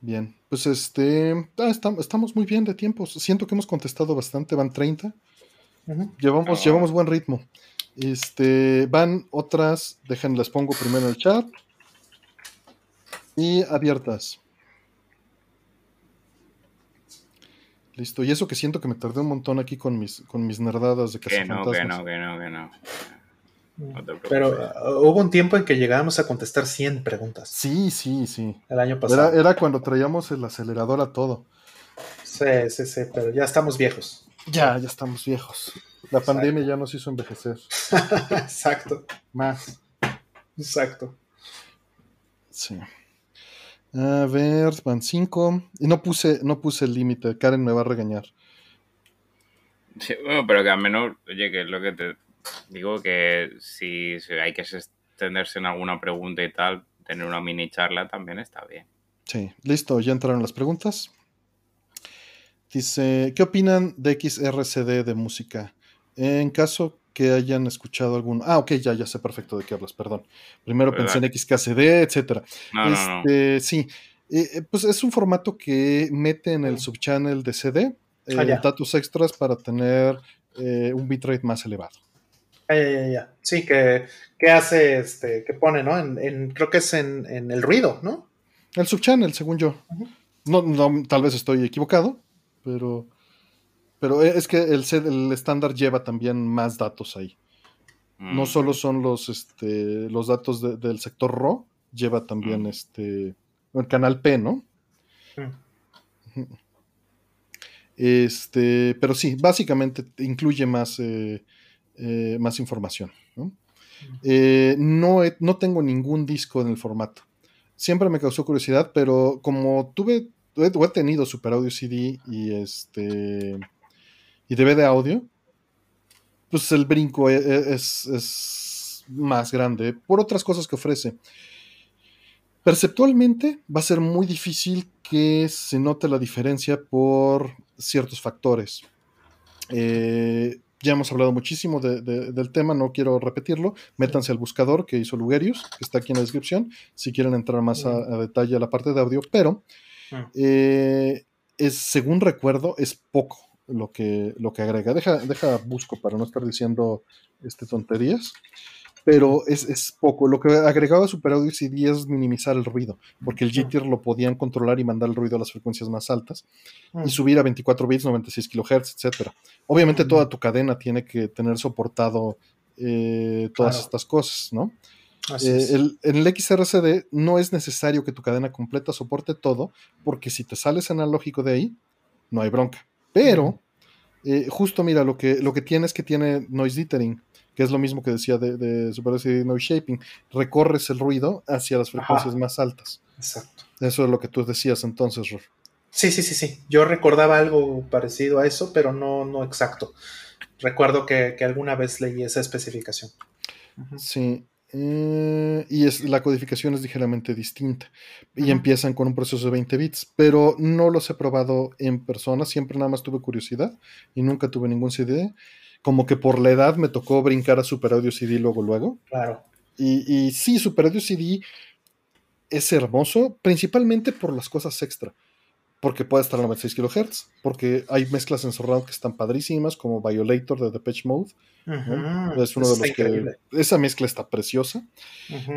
Bien, pues este, ah, estamos muy bien de tiempo. Siento que hemos contestado bastante, van 30. Llevamos, ah. llevamos buen ritmo. Este, van otras, dejen, les pongo primero el chat. Y abiertas. Listo, y eso que siento que me tardé un montón aquí con mis, con mis nerdadas de que no, que no, que no, que no. Pero uh, hubo un tiempo en que llegábamos a contestar 100 preguntas. Sí, sí, sí. El año pasado. Era, cuando traíamos el acelerador a todo. Sí, sí, sí, pero ya estamos viejos. Ya, ya estamos viejos. La pandemia ya nos hizo envejecer. Exacto. Más. Exacto. Sí. A ver, van 5. Y no puse, no puse el límite. Karen me va a regañar. Sí, bueno, pero que al menos, oye, que es lo que te digo que si, hay que extenderse en alguna pregunta y tal, tener una mini charla también está bien. Sí, listo, ya entraron las preguntas. Dice, ¿qué opinan de XRCD de música? En caso que hayan escuchado algún... Ah, ok, ya, ya sé perfecto de qué hablas, perdón. Primero pensé en XKCD, etc. este, Sí, eh, eh, pues es un formato que mete en el subchannel de CD ah, eh, datos extras para tener un bitrate más elevado. Ya, Sí, que, hace, este, que pone, ¿no? En, creo que es en, el ruido, ¿no? El subchannel, según yo. no, no, tal vez estoy equivocado, pero, pero es que el, el estándar lleva también más datos ahí. No mm. solo son los, este, los datos del sector RAW, lleva también mm. este, el canal P, ¿no? Mm. Este, pero sí, básicamente incluye más eh, eh, más información. Eh, ¿no? no, tengo ningún disco en el formato. Siempre me causó curiosidad, pero como tuve, he, tenido Super Audio CD y este y DVD audio, pues el brinco e, e, es, es, más grande por otras cosas que ofrece. Perceptualmente va a ser muy difícil que se note la diferencia por ciertos factores. Eh, ya hemos hablado muchísimo del tema, no quiero repetirlo. Métanse al buscador que hizo Lugerius, que está aquí en la descripción, si quieren entrar más a, detalle a la parte de audio, pero eh, es, según recuerdo, es poco lo que, lo que agrega. Deja, deja busco para no estar diciendo este, tonterías pero es, poco. Lo que agregaba Super Audio CD es minimizar el ruido, porque el jitter lo podían controlar y mandar el ruido a las frecuencias más altas y subir a 24 bits, 96 kHz, etc. Obviamente toda tu cadena tiene que tener soportado eh, todas estas cosas, ¿no? Eh, en el XRCD no es necesario que tu cadena completa soporte todo, porque si te sales analógico de ahí, no hay bronca. Pero, eh, justo mira, lo que, lo que tiene es que tiene noise dithering que es lo mismo que decía de, de Super Noise Shaping, recorres el ruido hacia las frecuencias más altas. Exacto. Eso es lo que tú decías entonces, Ror. Sí, sí, sí, sí. Yo recordaba algo parecido a eso, pero no, no exacto. Recuerdo que, alguna vez leí esa especificación. Sí. Eh, y es, la codificación es ligeramente distinta. Y empiezan con un proceso de 20 bits, pero no los he probado en persona. Siempre nada más tuve curiosidad y nunca tuve ningún CD como que por la edad me tocó brincar a Super Audio CD luego, luego. Claro. Y, sí, Super Audio CD es hermoso, principalmente por las cosas extra. Porque puede estar a 96 kHz, porque hay mezclas en surround que están padrísimas, como Violator de Depeche Mode. Es uno de los que. Esa mezcla está preciosa.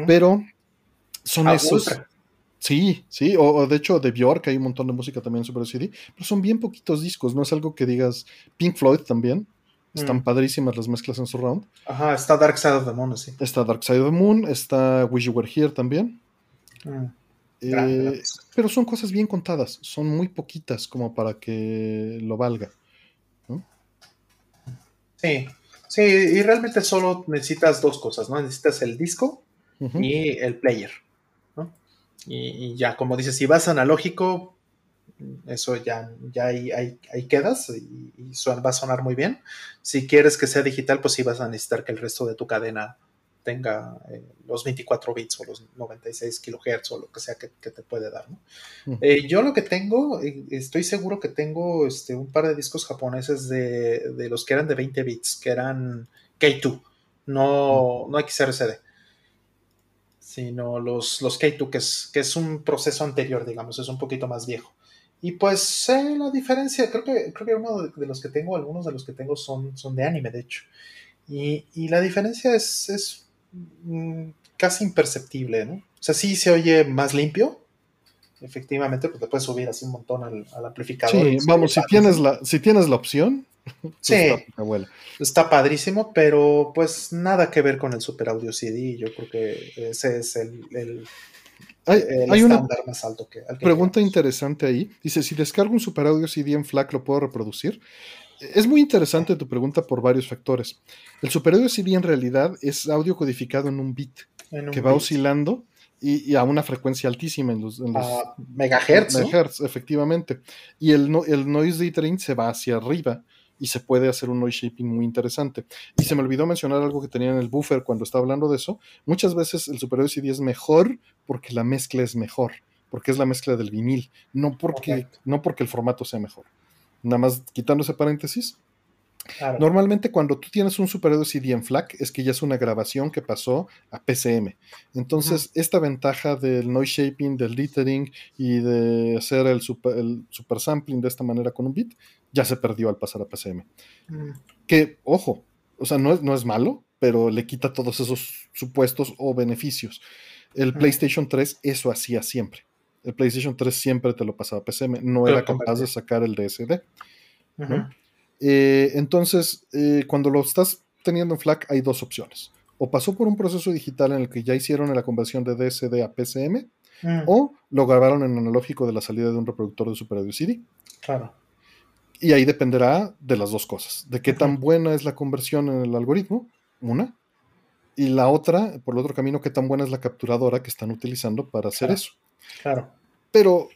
Pero son esos. Sí, sí, o, de hecho de Bjork hay un montón de música también en Super Audio CD, pero son bien poquitos discos, no es algo que digas. Pink Floyd también, están mm. padrísimas las mezclas en Surround. Ajá, está Dark Side of the Moon, sí. Está Dark Side of the Moon, está Wish You Were Here también. Mm. Eh, pero son cosas bien contadas, son muy poquitas como para que lo valga. Sí, sí, y realmente solo necesitas dos cosas, ¿no? Necesitas el disco y el player, ¿no? Y, y, ya, como dices, si vas analógico, eso ya, ya ahí, ahí, quedas y, va a sonar muy bien. Si quieres que sea digital, pues sí vas a necesitar que el resto de tu cadena tenga eh, los 24 bits o los 96 kilohertz o lo que sea que, te puede dar. Eh, yo lo que tengo, eh, estoy seguro que tengo este, un par de discos japoneses de, de los que eran de 20 bits, que eran K2, no, no XRCD sino los, los K2, que es, que es un proceso anterior, digamos, es un poquito más viejo. Y pues sé la diferencia, creo que, creo que uno de, los que tengo, algunos de los que tengo son, son de anime, de hecho. Y, la diferencia es, es mm, casi imperceptible, ¿no? O sea, sí se oye más limpio, efectivamente, pues te puedes subir así un montón al, amplificador. Sí, vamos, si tienes, la, si tienes la opción. Sí, está, padrísimo, pero pues nada que ver con el Super Audio CD. Yo creo que ese es el hay, una más alto que, pregunta interesante ahí. Dice, si descargo un super audio CD en FLAC, ¿lo puedo reproducir? Es muy interesante tu pregunta por varios factores. El super audio CD en realidad es audio codificado en un bit que va oscilando y, a una frecuencia altísima en los, megahertz. Megahertz, efectivamente. Y el, el noise dithering se va hacia arriba y se puede hacer un noise shaping muy interesante. Y se me olvidó mencionar algo que tenía en el buffer cuando estaba hablando de eso. Muchas veces el Super Audio CD es mejor porque la mezcla es mejor, porque es la mezcla del vinil, no porque, no porque el formato sea mejor. Nada más quitando ese paréntesis, Normalmente cuando tú tienes un Super Audio CD en FLAC es que ya es una grabación que pasó a PCM. Entonces, esta ventaja del noise shaping, del dithering y de hacer el super, el super, sampling de esta manera con un bit, ya se perdió al pasar a PCM. Mm. Que, ojo, o sea, no es, no es malo, pero le quita todos esos supuestos o beneficios. El PlayStation 3 eso hacía siempre. El PlayStation 3 siempre te lo pasaba a PCM, no era capaz de sacar el DSD. ¿no? Eh, entonces, eh, cuando lo estás teniendo en FLAC, hay dos opciones. O pasó por un proceso digital en el que ya hicieron la conversión de DSD a PCM, mm. o lo grabaron en analógico de la salida de un reproductor de Super Audio CD. Claro. Y ahí dependerá de las dos cosas, de qué tan buena es la conversión en el algoritmo, una, y la otra, por el otro camino, qué tan buena es la capturadora que están utilizando para hacer eso. Claro. Pero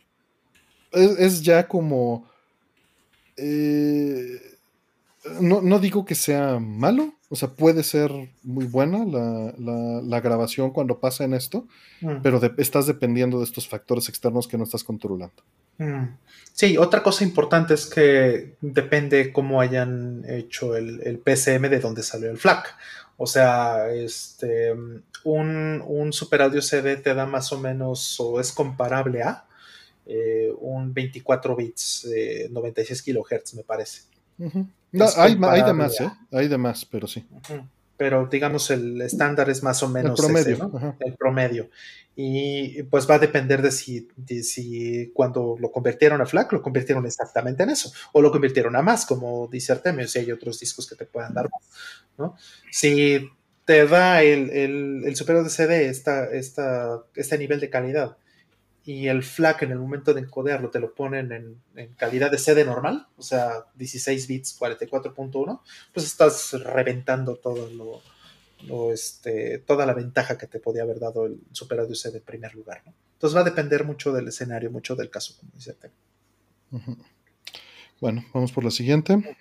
es, ya como... Eh, no, digo que sea malo, o sea, puede ser muy buena la, grabación cuando pasa en esto, mm. pero estás dependiendo de estos factores externos que no estás controlando. Mm. Sí, otra cosa importante es que depende cómo hayan hecho el, PCM de donde salió el FLAC. O sea, este, un, Super Audio CD te da más o menos, o es comparable a eh, un 24 bits, 96 kilohertz, me parece hay, de más, ¿eh? Hay de más, pero sí. Pero digamos, el estándar es más o menos el promedio. El promedio. Y pues va a depender de si, si cuando lo convirtieron a FLAC, lo convirtieron exactamente en eso, o lo convirtieron a más, como dice Artemio, si hay otros discos que te puedan dar más. ¿no? Si te da el, el, el Super CD esta, esta, este nivel de calidad y el FLAC en el momento de encodearlo te lo ponen en, calidad de CD normal, o sea, 16 bits 44.1, pues estás reventando todo lo, este, toda la ventaja que te podía haber dado el Super Audio CD en primer lugar. ¿no? Entonces va a depender mucho del escenario, mucho del caso, como dice Bueno, vamos por la siguiente.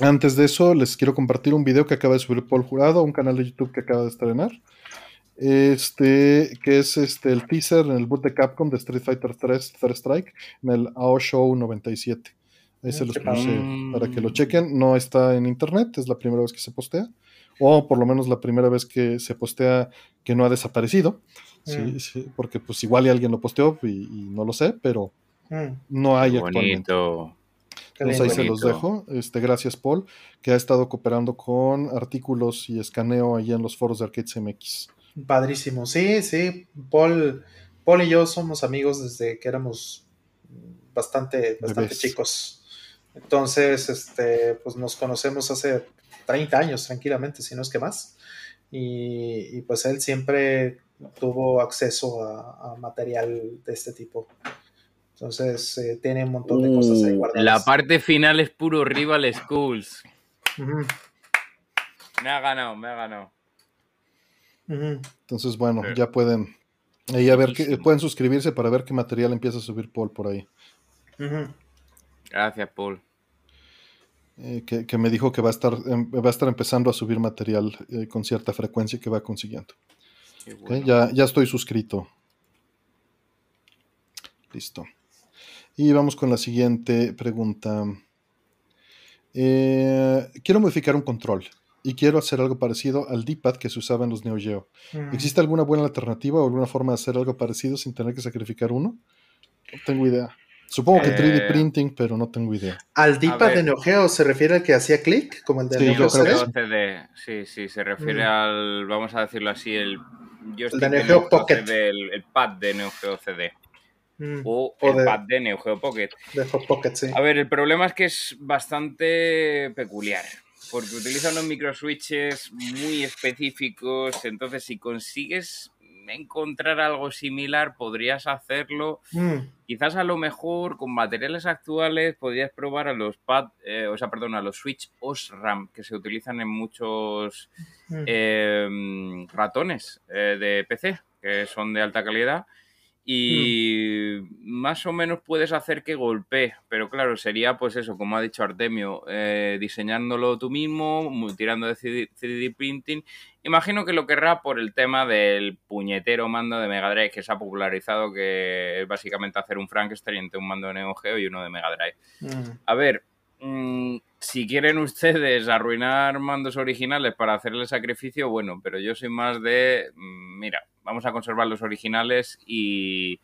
Antes de eso, les quiero compartir un video que acaba de subir Paul Jurado, un canal de YouTube que acaba de estrenar este, que es este, el teaser en el boot de Capcom de Street Fighter 3 Third Strike en el AO Show 97. Ahí se los puse para que lo chequen. No está en internet, es la primera vez que se postea. O por lo menos la primera vez que se postea que no ha desaparecido. Sí, mm. sí, porque pues igual y alguien lo posteó y, no lo sé, pero mm. no hay actualmente. Entonces ahí se los dejo. Este, gracias, Paul, que ha estado cooperando con artículos y escaneo ahí en los foros de Arcades MX. Padrísimo, sí, sí. Paul, Paul y yo somos amigos desde que éramos bastante, bastante chicos. Entonces, este, pues nos conocemos hace 30 años tranquilamente, si no es que más. Y, pues él siempre tuvo acceso a, material de este tipo. Entonces, eh, tiene un montón de cosas ahí uh, guardadas. La parte final es puro Rival Schools. Me ha ganado, me ha ganado. Entonces, bueno, ya pueden ahí a ver que, pueden suscribirse para ver qué material empieza a subir Paul por ahí. Gracias, Paul. Eh, que, me dijo que va a estar, em, va a estar empezando a subir material eh, con cierta frecuencia que va consiguiendo. ya, ya estoy suscrito. Listo. Y vamos con la siguiente pregunta. Eh, quiero modificar un control y quiero hacer algo parecido al D-pad que se usaba en los Neo Geo. Mm. ¿Existe alguna buena alternativa o alguna forma de hacer algo parecido sin tener que sacrificar uno? No tengo idea. Supongo que 3D eh, printing, pero no tengo idea. ¿Al D-pad de Neo Geo se refiere al que hacía clic? Como el de Neo Geo CD? Sí, sí, se refiere mm. al, vamos a decirlo así, el, el de Neo Geo Pocket. el, pad de Neo Geo CD. Mm. O, el pad de Neo Geo Pocket. A ver, el problema es que es bastante peculiar. Porque utiliza unos microswitches muy específicos. Entonces, si consigues encontrar algo similar, podrías hacerlo. Mm. Quizás a lo mejor con materiales actuales podrías probar a los pad, eh, o sea, perdón, a los switch OSRAM que se utilizan en muchos mm. em, ratones eh, de PC, que son de alta calidad y más o menos puedes hacer que golpee, pero claro, sería pues eso, como ha dicho Artemio, eh, diseñándolo tú mismo, tirando de 3D printing. Imagino que lo querrá por el tema del puñetero mando de Mega Drive que se ha popularizado, que es básicamente hacer un Frankenstein entre un mando de Neo Geo y uno de Mega Drive. Mm. A ver, mm, si quieren ustedes arruinar mandos originales para hacerle sacrificio, bueno, pero yo soy más de, mm, mira, vamos a conservar los originales y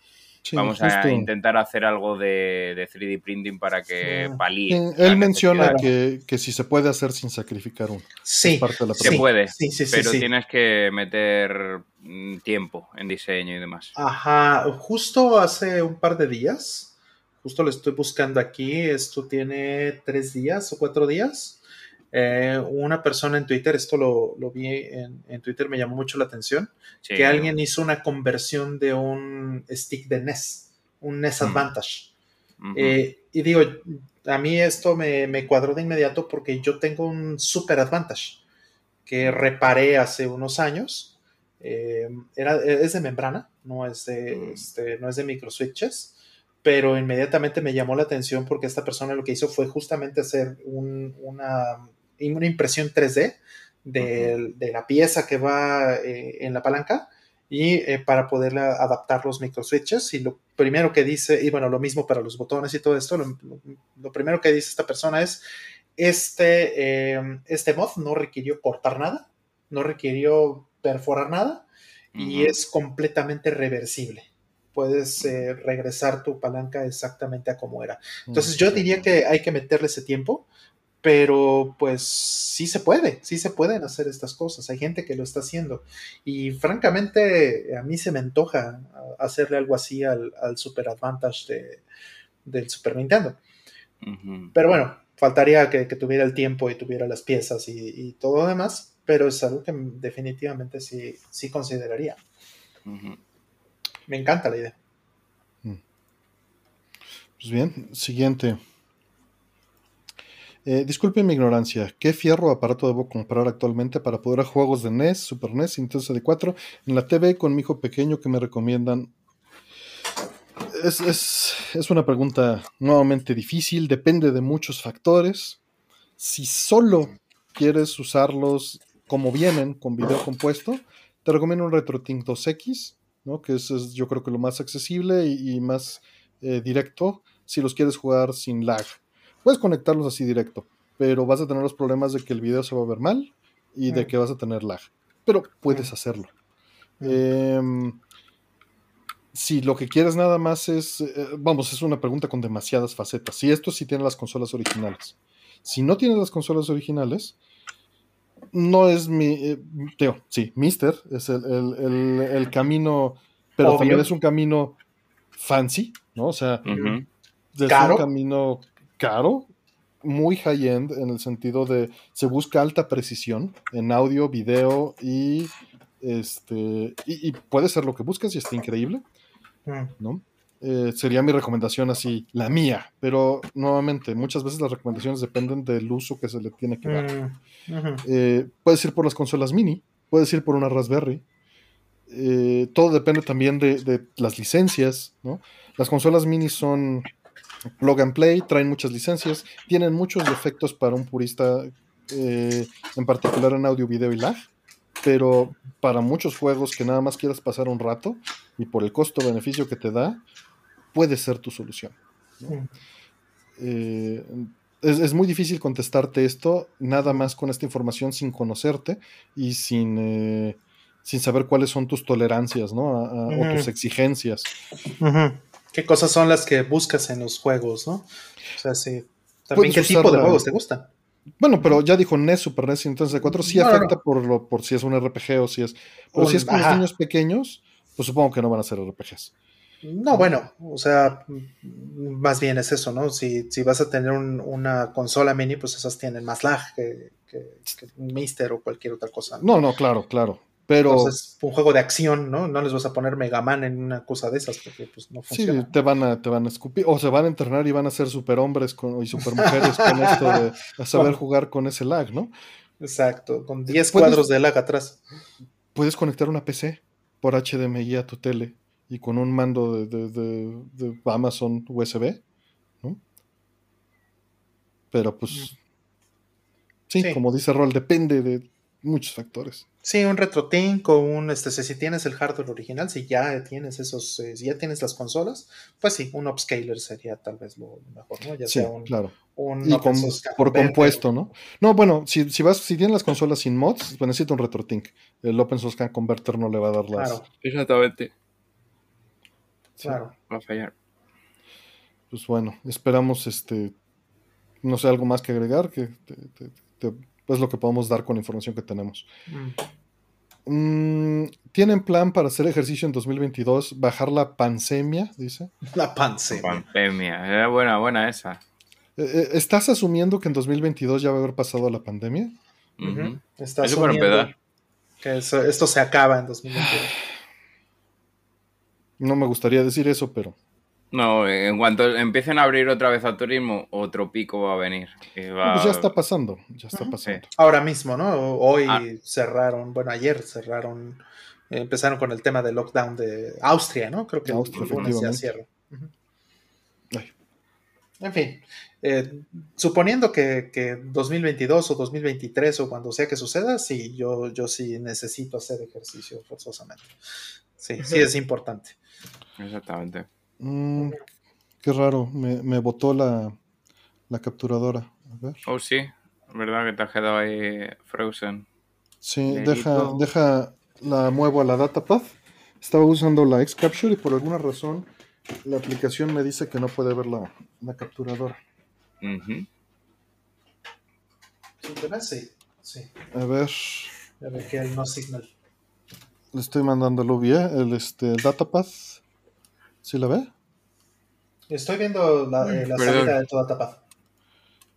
vamos a intentar hacer algo de, 3D printing para que palíe. él menciona que, si se puede hacer sin sacrificar uno. Sí, se puede, pero tienes que meter mm, tiempo en diseño y demás. Ajá, justo hace un par de días, justo lo estoy buscando aquí, esto tiene tres días o cuatro días eh, una persona en Twitter, esto lo, vi en, Twitter, me llamó mucho la atención, que alguien hizo una conversión de un stick de NES, un NES mm. Advantage. Eh, y digo, a mí esto me, cuadró de inmediato porque yo tengo un Super Advantage que reparé hace unos años. Eh, era, es de membrana, no es de, mm. este, no es de microswitches pero inmediatamente me llamó la atención porque esta persona lo que hizo fue justamente hacer una una impresión 3D de, la pieza que va eh, en la palanca y eh, para poder adaptar los microswitches. Y lo primero que dice, y bueno, lo mismo para los botones y todo esto, lo, primero que dice esta persona es, este, em, este mod no requirió cortar nada, no requirió perforar nada y es completamente reversible puedes eh, regresar tu palanca exactamente a como era. Entonces yo diría que hay que meterle ese tiempo pero pues sí se puede, sí se pueden hacer estas cosas, hay gente que lo está haciendo y francamente a mí se me antoja hacerle algo así al, Super Advantage del Super Nintendo. Pero bueno, faltaría que, tuviera el tiempo y tuviera las piezas y, todo lo demás, pero es algo que definitivamente sí, sí consideraría. Me encanta la idea. Mm. Pues bien, siguiente. Eh, disculpen mi ignorancia, ¿qué fierro aparato debo comprar actualmente para poder jugar juegos de NES, Super NES, Nintendo 64 en la TV con mi hijo pequeño que me recomiendan? Es, una pregunta nuevamente difícil, depende de muchos factores. Si solo quieres usarlos como vienen, con video compuesto, te recomiendo un RetroTink 2X, ¿no? que es, yo creo que lo más accesible y, más eh, directo si los quieres jugar sin lag. Puedes conectarlos así directo, pero vas a tener los problemas de que el video se va a ver mal y de que vas a tener lag. Pero puedes mm. hacerlo. Mm. Em, si lo que quieres nada más es, eh, vamos, es una pregunta con demasiadas facetas. Si esto sí tiene las consolas originales. Si no tiene las consolas originales, no es mi, eh, sí, Mister es el, camino, pero también es un camino fancy, ¿no? O sea, es un camino caro, muy high-end en el sentido de se busca alta precisión en audio, video y este y, puede ser lo que buscas y está increíble, mm. ¿no? Eh, sería mi recomendación así, la mía, pero nuevamente, muchas veces las recomendaciones dependen del uso que se le tiene que dar. Mm, eh, puedes ir por las consolas mini, puedes ir por una Raspberry, eh, todo depende también de, de, las licencias, ¿no? Las consolas mini son plug and play, traen muchas licencias, tienen muchos defectos para un purista, eh, en particular en audio, video y lag, pero para muchos juegos que nada más quieras pasar un rato y por el costo-beneficio que te da, puede ser tu solución. Eh, es, es muy difícil contestarte esto nada más con esta información sin conocerte y sin, eh, sin saber cuáles son tus tolerancias, ¿no? A- a- O tus exigencias. Ujú. ¿Qué cosas son las que buscas en los juegos, no? O sea, sí. También qué tipo de la- juegos te gustan. Bueno, pero ya dijo NES, Super NES y entonces 4 sí No, no, afecta Por, lo, por si es un RPG o si es. Pero si es con los ajá. niños pequeños, pues supongo que no van a ser RPGs. No, bueno, o sea, más bien es eso, ¿no? Si, si vas a tener un- una consola mini, pues esas tienen más lag que, que, que un Mister o cualquier otra cosa. No, no, claro, claro. Pero Entonces, un juego de acción, ¿no? No les vas a poner Mega Man en una cosa de esas porque pues no sí, funciona. te van, a, te van a escupir. O se van a entrenar y van a ser superhombres con, y supermujeres con esto de a saber Bueno. jugar con ese lag, ¿no? Exacto, con 10 Puedes- cuadros de lag atrás. Puedes conectar una PC por HDMI a tu tele y con un mando de, de- de- de Amazon USB, ¿no? Pero pues. Sí, Mm. Sí. como dice Roll, depende de muchos factores. Sí, un RetroTink o un, este, si tienes el hardware original, si ya tienes esos, eh, si ya tienes las consolas, pues sí, un upscaler sería tal vez lo mejor, ¿no? Ya Sí, sea un, claro. un Y con- por compuesto, ¿no? No, bueno, si, si vas, si tienes las consolas sin mods, pues necesita un RetroTink. El Open Source Can Converter no le va a dar las. Claro, Exactamente. sí. claro. Va a fallar. Pues bueno, esperamos este. No sé, algo más que agregar, que te- te- te- es lo que podemos dar con la información que tenemos. Mm. Mm, ¿Tienen plan para hacer ejercicio en 2022? ¿Bajar la pansemia? Dice. La pandemia. Pandemia. Era buena, buena esa. Eh, eh, ¿Estás asumiendo que en 2022 ya va a haber pasado la pandemia? Ujú. Ujú. Está Eso para asumiendo que eso- esto se acaba en 2022. No me gustaría decir eso, pero No, en cuanto empiecen a abrir otra vez al turismo, otro pico va a venir. Va- pues ya está pasando. Ya está pasando. Ahora mismo, ¿no? Hoy Ah. cerraron, bueno, ayer cerraron, eh, empezaron con el tema del lockdown de Austria, ¿no? Creo que Austria, ya cierra. En fin, eh, suponiendo que, que 2022 o 2023 o cuando sea que suceda, sí, yo, yo sí necesito hacer ejercicio forzosamente. Sí, sí es importante. Exactamente. Mm, qué raro. Me, me botó la, la capturadora. A ver. Oh, sí. Verdad que te has quedado ahí frozen. Sí, deja, deja, la muevo a la datapad. Estaba usando la X-Capture y por alguna razón la aplicación me dice que no puede ver la, la capturadora. Ujú. Sí, sí. A ver, Ya ve que el no signal. le estoy mandando el OBE, el, este, el datapad. ¿Sí la ve? Estoy viendo la, eh, la salida de toda tapada.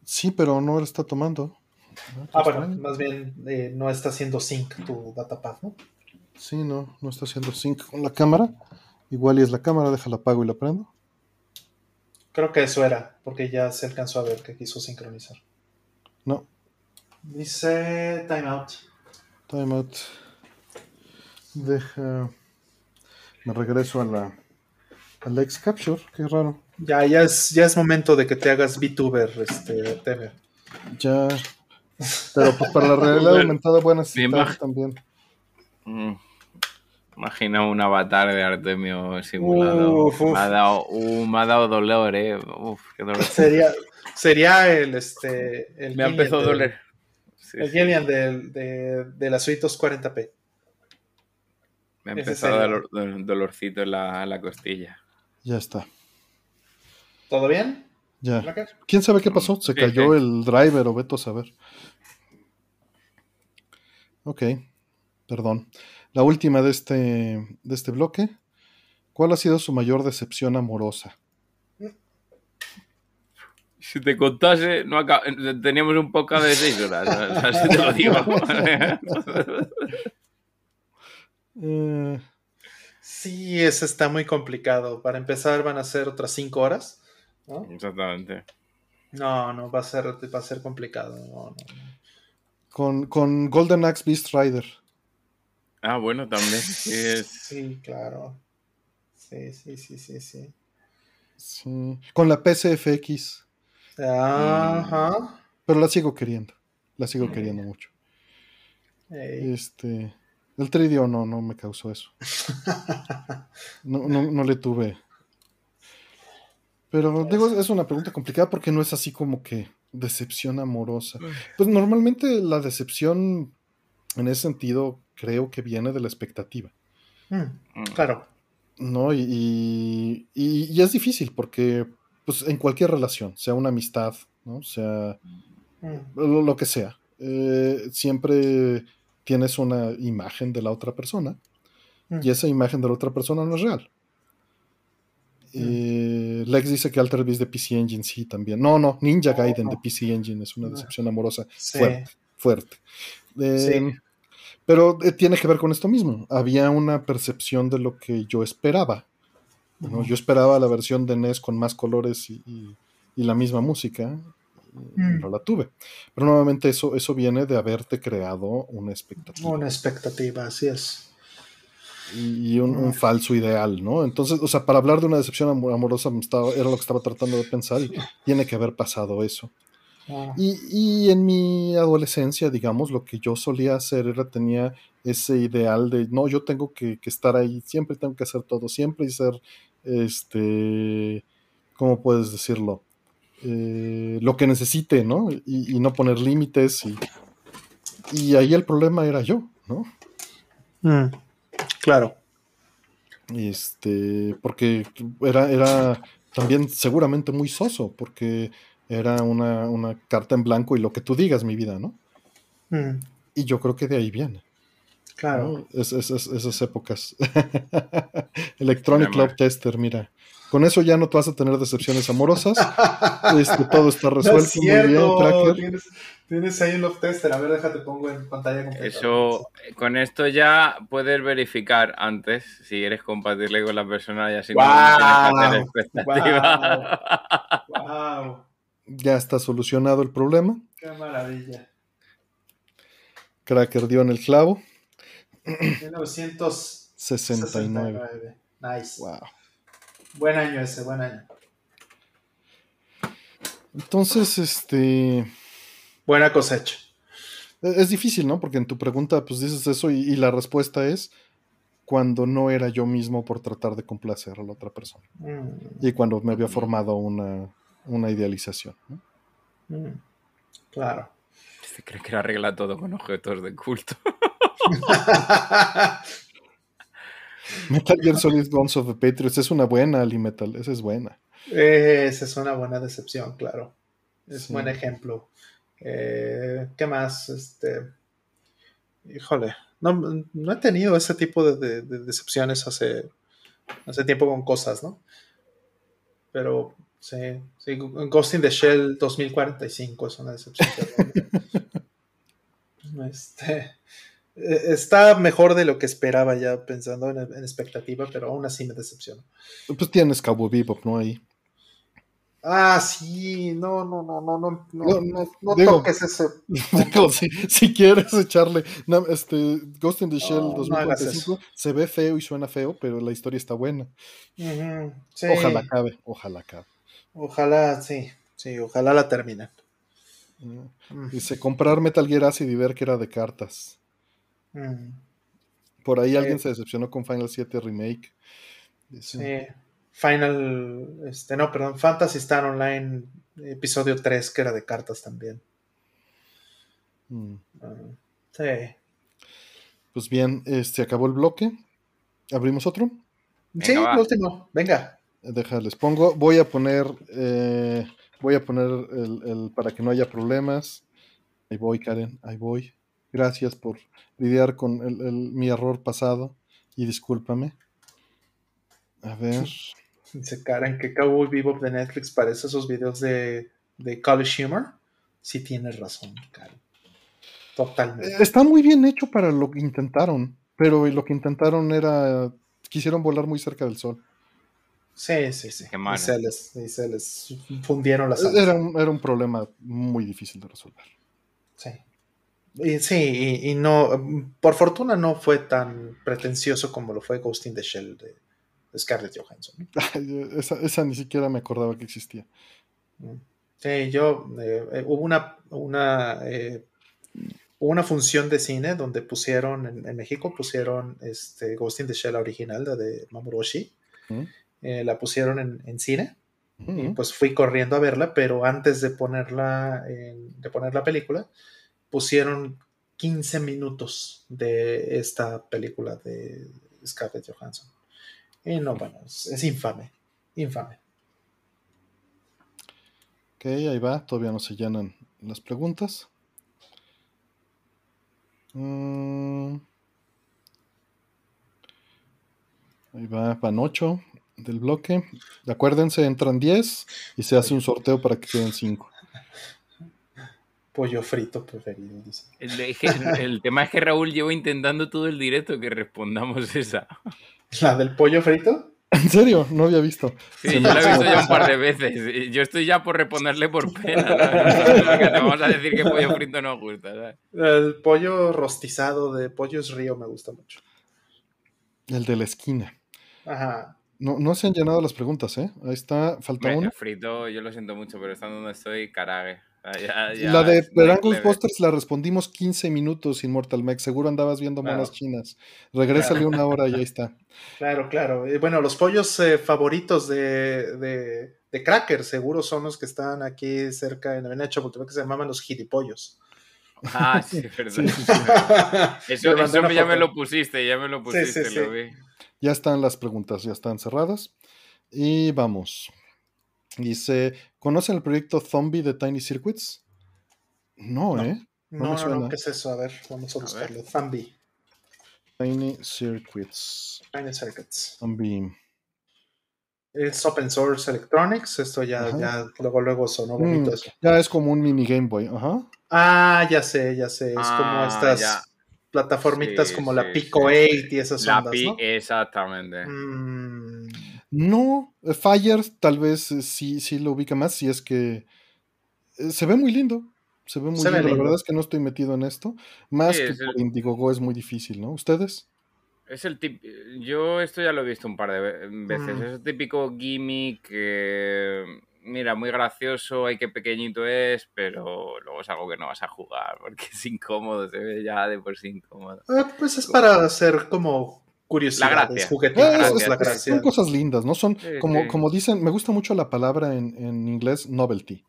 Sí, pero no la está tomando. Ah, bueno, más bien eh, no está haciendo sync tu datapad, ¿no? Sí, no, no está haciendo sync con la cámara. Igual y es la cámara, déjala apago y la prendo. Creo que eso era, porque ya se alcanzó a ver que quiso sincronizar. No, Dice timeout. timeout. Deja. Me regreso a la, a la X-Capture, qué raro. Ya, ya es, ya es momento de que te hagas VTuber, este, Teme. Ya. Pero pues para la realidad aumentada voy a necesitar Bien, también. Mm. Imagina un avatar de Artemio simulado. Uf, uf. Me, ha dado, uh, me ha dado dolor, eh. Uf, qué dolor. Sería, sería el, este, el Me ha empezado a del- doler. Sí, El sí. Del- de, de la suite 240p. Me ha empezado a sería. dar dolor- dolorcito en la, en la costilla. Ya está. ¿Todo bien? Ya. ¿Quién sabe qué pasó? Se cayó sí. el driver o veto a saber. Ok, perdón. La última de este, de este bloque. ¿Cuál ha sido su mayor decepción amorosa? Si te contase, no acá, teníamos un podcast de seis horas. Así te lo digo. Eh, Sí, ese está muy complicado. Para empezar van a ser otras 5 horas. ¿no? Exactamente. No, no, va a ser, va a ser complicado. No, no, no. con, con Golden Axe Beast Rider. Ah, bueno, también. Sí, es- Sí, claro. Sí, sí, sí, sí, sí. Sí. Con la PCFX. Ajá. Pero la sigo queriendo. La sigo queriendo mucho. Ey. Este. El 3DO no, no me causó eso. No, no, no le tuve. Pero digo, es una pregunta complicada porque no es así como que decepción amorosa. Pues normalmente la decepción en ese sentido creo que viene de la expectativa. Mm, Mm. claro. ¿no? Y, y- y- y es difícil porque, pues, en cualquier relación, sea una amistad, ¿no? Sea Mm, lo, lo que sea, eh, siempre tienes una imagen de la otra persona mm. y esa imagen de la otra persona no es real. Eh, Lex dice que Alter Beast de PC Engine sí también. No, no, Ninja Gaiden de PC Engine es una No. decepción amorosa Sí. fuerte, fuerte. Eh, Sí. Pero eh, tiene que ver con esto mismo. Había una percepción de lo que yo esperaba. ¿no? Yo esperaba la versión de NES con más colores y, y- y la misma música. Mm. No la tuve. Pero nuevamente eso, eso viene de haberte creado una expectativa Una expectativa, así es. y un, un falso ideal, ¿no? Entonces, o sea, para hablar de una decepción amor- amorosa estaba- era lo que estaba tratando de pensar y tiene que haber pasado eso. Ah, Y, y en mi adolescencia, digamos, lo que yo solía hacer era tenía ese ideal de, no, yo tengo que, que estar ahí, siempre tengo que hacer todo, siempre y ser, este, ¿cómo puedes decirlo? Eh, lo que necesite, ¿no? Y, y no poner límites. Y, y ahí el problema era yo, ¿no? mm, Claro. Este, porque era, era también seguramente muy soso, porque era una, una carta en blanco y lo que tú digas, mi vida, ¿no? Mm, Y yo creo que de ahí viene. Claro. ¿no? Es- es- es- esas épocas. Electronic. Love Tester, mira. Con eso ya no te vas a tener decepciones amorosas. Este, todo está No es resuelto muy bien, cierto. Tienes, tienes ahí un love tester. A ver, déjate pongo en pantalla completa. Eso, con esto ya puedes verificar antes si eres compatible con la persona y así no tienes hacer expectativas. Wow, Ya está solucionado el problema. qué maravilla. Cracker dio en el clavo. 1969. 69. Nice. Wow. Buen año ese, buen año. Entonces, este. Buena cosecha. e-, Es difícil, ¿no? Porque en tu pregunta, pues dices eso y, y la respuesta es cuando no era yo mismo por tratar de complacer a la otra persona. Mm, Y cuando me había formado una, una idealización. ¿no? mm, Claro. Se cree que arregla todo con objetos de culto. Metal Gear Solid Guns of the Patriots es una buena, Ali Metal, esa es buena. Esa es una buena decepción, claro. Es Sí. buen ejemplo. Eh, ¿Qué más? Este. Híjole. No, no he tenido ese tipo de, de- de decepciones hace, hace tiempo con cosas, ¿no? Pero sí, sí, Ghost in the Shell 2045 es una decepción. este, está mejor de lo que esperaba ya pensando en, en expectativa, pero aún así me decepciona. Pues tienes Cabo Bebop, ¿no? Ahí. Ah, sí, no, no, no, no, no, no, No, no, no digo- toques ese. Digo, si, si quieres echarle. no, este, Ghost in the Shell No, no hagas 2045 se ve feo y suena feo, pero la historia está buena. Sí, Ojalá acabe, ojalá acabe. ojalá, sí, sí, ojalá la terminen. Mm, Dice, comprar Metal Gear Acid y ver que era de cartas. Mm, Por ahí Sí. alguien se decepcionó con Final 7 Remake. Sí. Final, este, no, perdón, Fantasy Star Online, episodio 3, que era de cartas también. mm. Ah, sí. Pues bien, este acabó el bloque. ¿Abrimos otro? Venga, sí, va. el último, venga. Déjales, pongo. Voy a poner. eh, voy a poner el, el- para que no haya problemas. Ahí voy, Karen, ahí voy. Gracias por lidiar con el- el- mi error pasado y discúlpame. A ver. Dice Karen que Cowboy Bebop de Netflix parece esos videos de, de College Humor. Sí tienes razón, Karen. Totalmente. Eh, Está muy bien hecho para lo que intentaron, pero lo que intentaron era. Quisieron volar muy cerca del sol. Sí, sí, sí. Qué mal, Y se les, y se les fundieron las alas. Era un, era un problema muy difícil de resolver. Sí. Y, sí, y, y no, por fortuna no fue tan pretencioso como lo fue Ghost in the Shell de, Scarlett Johansson. esa, esa, ni siquiera me acordaba que existía. Mm. Sí, yo, eh, eh, hubo una, una, eh, una función de cine donde pusieron, en, México pusieron este, Ghost in the Shell original, la de Mamoru la pusieron en, en cine. Y pues fui corriendo a verla, pero antes de ponerla, de poner la película, pusieron 15 minutos de esta película de Scarlett Johansson. Y no, bueno, es, infame, infame. Ok, ahí va, todavía no se llenan las preguntas. Mm. Ahí va, van 8 del bloque. Acuérdense, entran 10 y se hace un sorteo para que queden 5 pollo frito preferido. El, tema es que Raúl llevo intentando todo el directo que respondamos esa. ¿La del pollo frito? ¿En serio? No había visto. Sí, yo la he visto ya un par de veces. Yo estoy ya por responderle por pena. te vamos a decir que pollo frito no gusta. El pollo rostizado de pollos río me gusta mucho. El de la esquina. Ajá. No, no se han llenado las preguntas, ¿eh? Ahí está, falta uno. frito, yo lo siento mucho, pero estando donde estoy, carague. Ah, la de Verán Ghostbusters la respondimos 15 minutos sin Mortal Mech. Seguro andabas viendo malas chinas. Regrésale una hora y ahí está. Claro, claro. Bueno, los pollos eh, favoritos de, de, Cracker seguro son los que están aquí cerca en Avenida porque se llamaban los gilipollos. Ah, sí, verdad. eso, eso ya me lo pusiste, ya me lo pusiste, lo vi. Ya están las preguntas, ya están cerradas. Y vamos. Dice, ¿conocen el proyecto Zombie de Tiny Circuits? No, ¿eh? No, no, no, ¿qué es eso? A ver, vamos a buscarlo. Zombie. Tiny Circuits. Tiny Circuits. Zombie. Es open source electronics. Esto ya, ya luego, luego sonó bonito mm, eso. Ya es como un mini Game Boy. Ajá. Ah, ya sé, ya sé. Es como ah, estas plataformitas como la Pico 8 y esas ondas, ¿no? Exactamente. Mm. No, eh, Fire tal vez eh, sí, sí lo ubica más, si es que eh, se ve muy lindo. Se ve muy lindo. La verdad es que no estoy metido en esto. Más que por Indiegogo es muy difícil, ¿no? ¿Ustedes? Es el tip. Yo esto ya lo he visto un par de veces. Mm. Es el típico gimmick que. Mira, muy gracioso, hay que pequeñito es, pero luego es algo que no vas a jugar porque es incómodo, se ve ya de por sí incómodo. pues es para hacer como curiosidades, juguetes. son cosas lindas, ¿no? Son, como, como dicen, me gusta mucho la palabra en, en inglés novelty.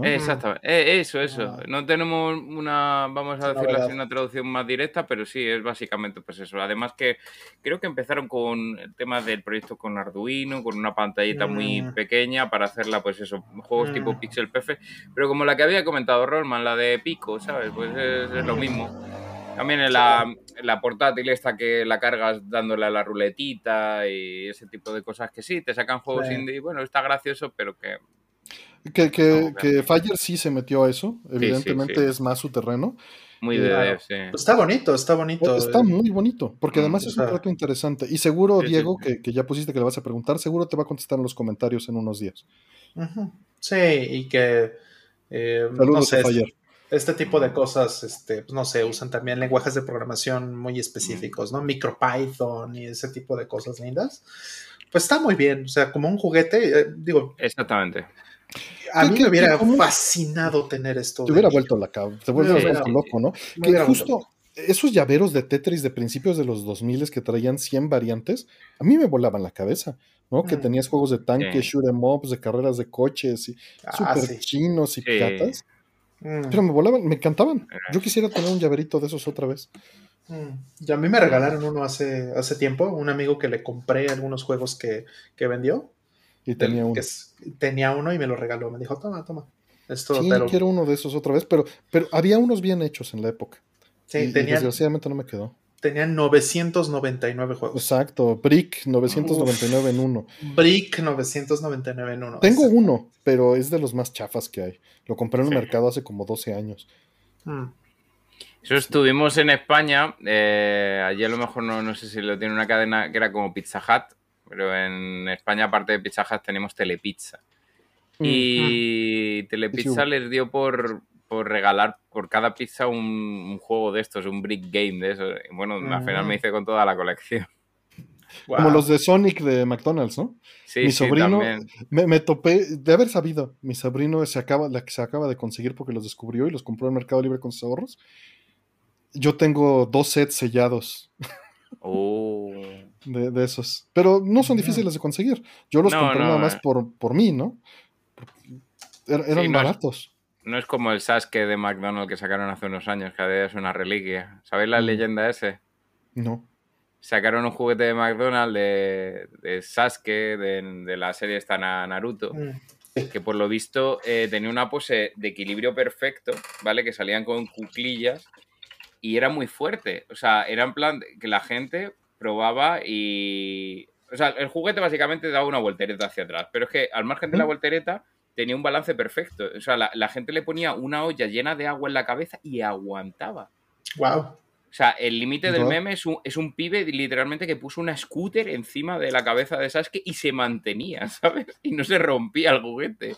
Exactamente, eh, eso, eso. Ah. No tenemos una, vamos a decirlo así, una traducción más directa, pero sí, es básicamente pues eso. Además que creo que empezaron con el tema del proyecto con Arduino, con una pantallita muy mm. pequeña para hacerla, pues eso, juegos tipo mm. Pixel PF, pero como la que había comentado Rollman, la de Pico, ¿sabes? Pues es lo mismo. También en la, la, portátil esta que la cargas dándole a la ruletita y ese tipo de cosas que sí, te sacan juegos indie. Bueno, está gracioso, pero que... Que, que, que Fire sí se metió a eso, evidentemente es más su terreno. Muy de sí. Está bonito, está bonito. Está muy bonito, porque mm, además es un trato interesante. Y seguro, Diego, que, que, ya pusiste que le vas a preguntar, seguro te va a contestar en los comentarios en unos días. Sí, y que... Eh, Saludos a Fire este tipo de cosas, este, pues, no sé, usan también lenguajes de programación muy específicos, ¿no? MicroPython y ese tipo de cosas lindas. Pues está muy bien, o sea, como un juguete, eh, digo. Exactamente. A mí me hubiera fascinado tener esto. Te hubiera vuelto la te vuelto loco, ¿no? Que justo esos llaveros de Tetris de principios de los 2000 que traían 100 variantes, a mí me volaban la cabeza, ¿no? Que mm. tenías juegos de tanques, shoot em ups, de carreras de coches, y ah, super chinos y piratas. Mm. Pero me volaban, me encantaban. Yo quisiera tener un llaverito de esos otra vez. Mm. Y a mí me regalaron uno hace, hace tiempo, un amigo que le compré algunos juegos que, vendió. Y tenía uno. tenía uno y me lo regaló. Me dijo, toma, toma. Esto, sí, quiero uno de esos otra vez, pero, pero había unos bien hechos en la época. Sí, y, desgraciadamente no me quedó. Tenían 999 juegos. Exacto, Brick 999 en uno. Brick 999 en uno. Tengo uno, pero es de los más chafas que hay. Lo compré en el mercado hace como 12 años. Mm. Eso estuvimos en España. Eh, allí a lo mejor no, no sé si lo tiene una cadena que era como Pizza Hut, pero en España, aparte de Pizza Hut, tenemos Telepizza. Mm. Y Telepizza les dio por, por regalar por cada pizza un, juego de estos, un brick game de eso. bueno, al final me mm. hice con toda la colección. Como los de Sonic de McDonald's, ¿no? Sí, mi sí, sobrino, también. me, me topé, de haber sabido, mi sobrino se acaba, la que se acaba de conseguir porque los descubrió y los compró en Mercado Libre con sus ahorros. Yo tengo dos sets sellados Oh. de, de esos, pero no son difíciles de conseguir. Yo los No, compré no, nada más eh. por, por mí, ¿no? Er- eran Sí, no es- baratos. No es como el Sasuke de McDonald's que sacaron hace unos años, que a es una reliquia. ¿Sabéis la Mm. leyenda ese? No. Sacaron un juguete de McDonald's de, de Sasuke, de, de la serie esta Na- Naruto, Mm. que por lo visto eh, tenía una pose de equilibrio perfecto, ¿vale? Que salían con cuclillas y era muy fuerte. O sea, era en plan que la gente probaba y... O sea, el juguete básicamente daba una voltereta hacia atrás, pero es que al margen de la voltereta tenía un balance perfecto. O sea, la, la gente le ponía una olla llena de agua en la cabeza y aguantaba. Wow. O sea, el límite del meme es un, es un pibe literalmente que puso una scooter encima de la cabeza de Sasuke y se mantenía, ¿sabes? Y no se rompía el juguete.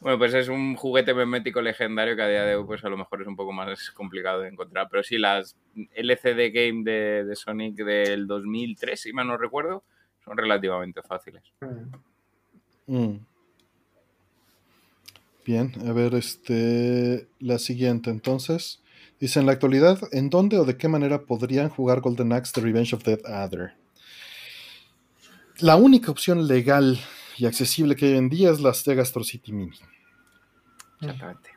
Bueno, pues es un juguete memético legendario que a día de hoy pues a lo mejor es un poco más complicado de encontrar. Pero sí, las LCD Game de, de Sonic del 2003, si mal no recuerdo, son relativamente fáciles. Mm. Bien, a ver, este, la siguiente entonces. Dice, en la actualidad, ¿en dónde o de qué manera podrían jugar Golden Axe The Revenge of Dead Adder? La única opción legal y accesible que hay en día es la Sega Astro City Mini. Exactamente.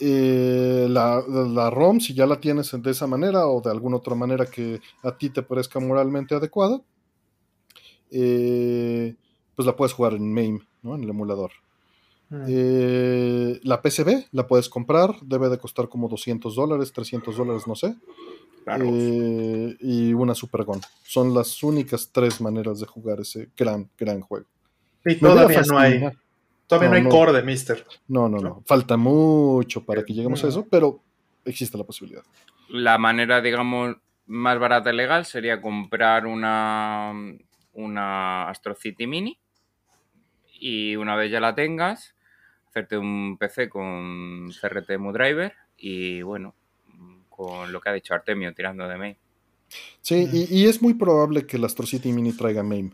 Eh, la, la ROM, si ya la tienes de esa manera o de alguna otra manera que a ti te parezca moralmente adecuada, eh, pues la puedes jugar en MAME, ¿no? en el emulador. Mm. Eh, la PCB la puedes comprar, debe de costar como 200 dólares, 300 dólares, no sé. Eh, y una Super Gun. Son las únicas tres maneras de jugar ese gran, gran juego. Y todavía no hay, todavía no, No, hay no. core de Mister. No, no, no. Falta mucho para que lleguemos a eso, pero existe la posibilidad. la manera, digamos, más barata y legal sería comprar una, una Astro City Mini y una vez ya la tengas, hacerte un PC con CRT Driver y bueno, con lo que ha dicho Artemio tirando de mail. Sí, Mm. y, y es muy probable que el Astro City Mini traiga MAME.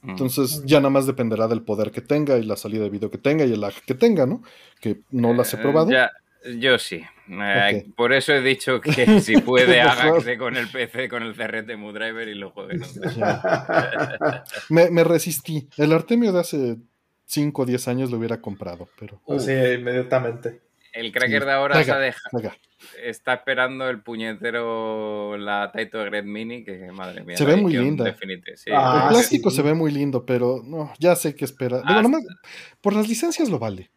Mm. Entonces Mm. ya nada más dependerá del poder que tenga y la salida de video que tenga y el lag que tenga, ¿no? Que no las he Eh, probado. ya, yo sí. Eh. Por eso he dicho que si puede, hágase con el PC, con el CRT Driver y lo juegue. Me, me resistí. El Artemio de hace 5 o 10 años lo hubiera comprado, pero... Así inmediatamente. El cracker Sí. de ahora se Venga. ha dejado. Venga, Está esperando el puñetero, la Taito Red Mini, que madre mía. Se ve muy linda. Sí. Ah, el plástico sí. se ve muy lindo, pero no, ya sé que espera. Digo, nomás, por las licencias lo vale.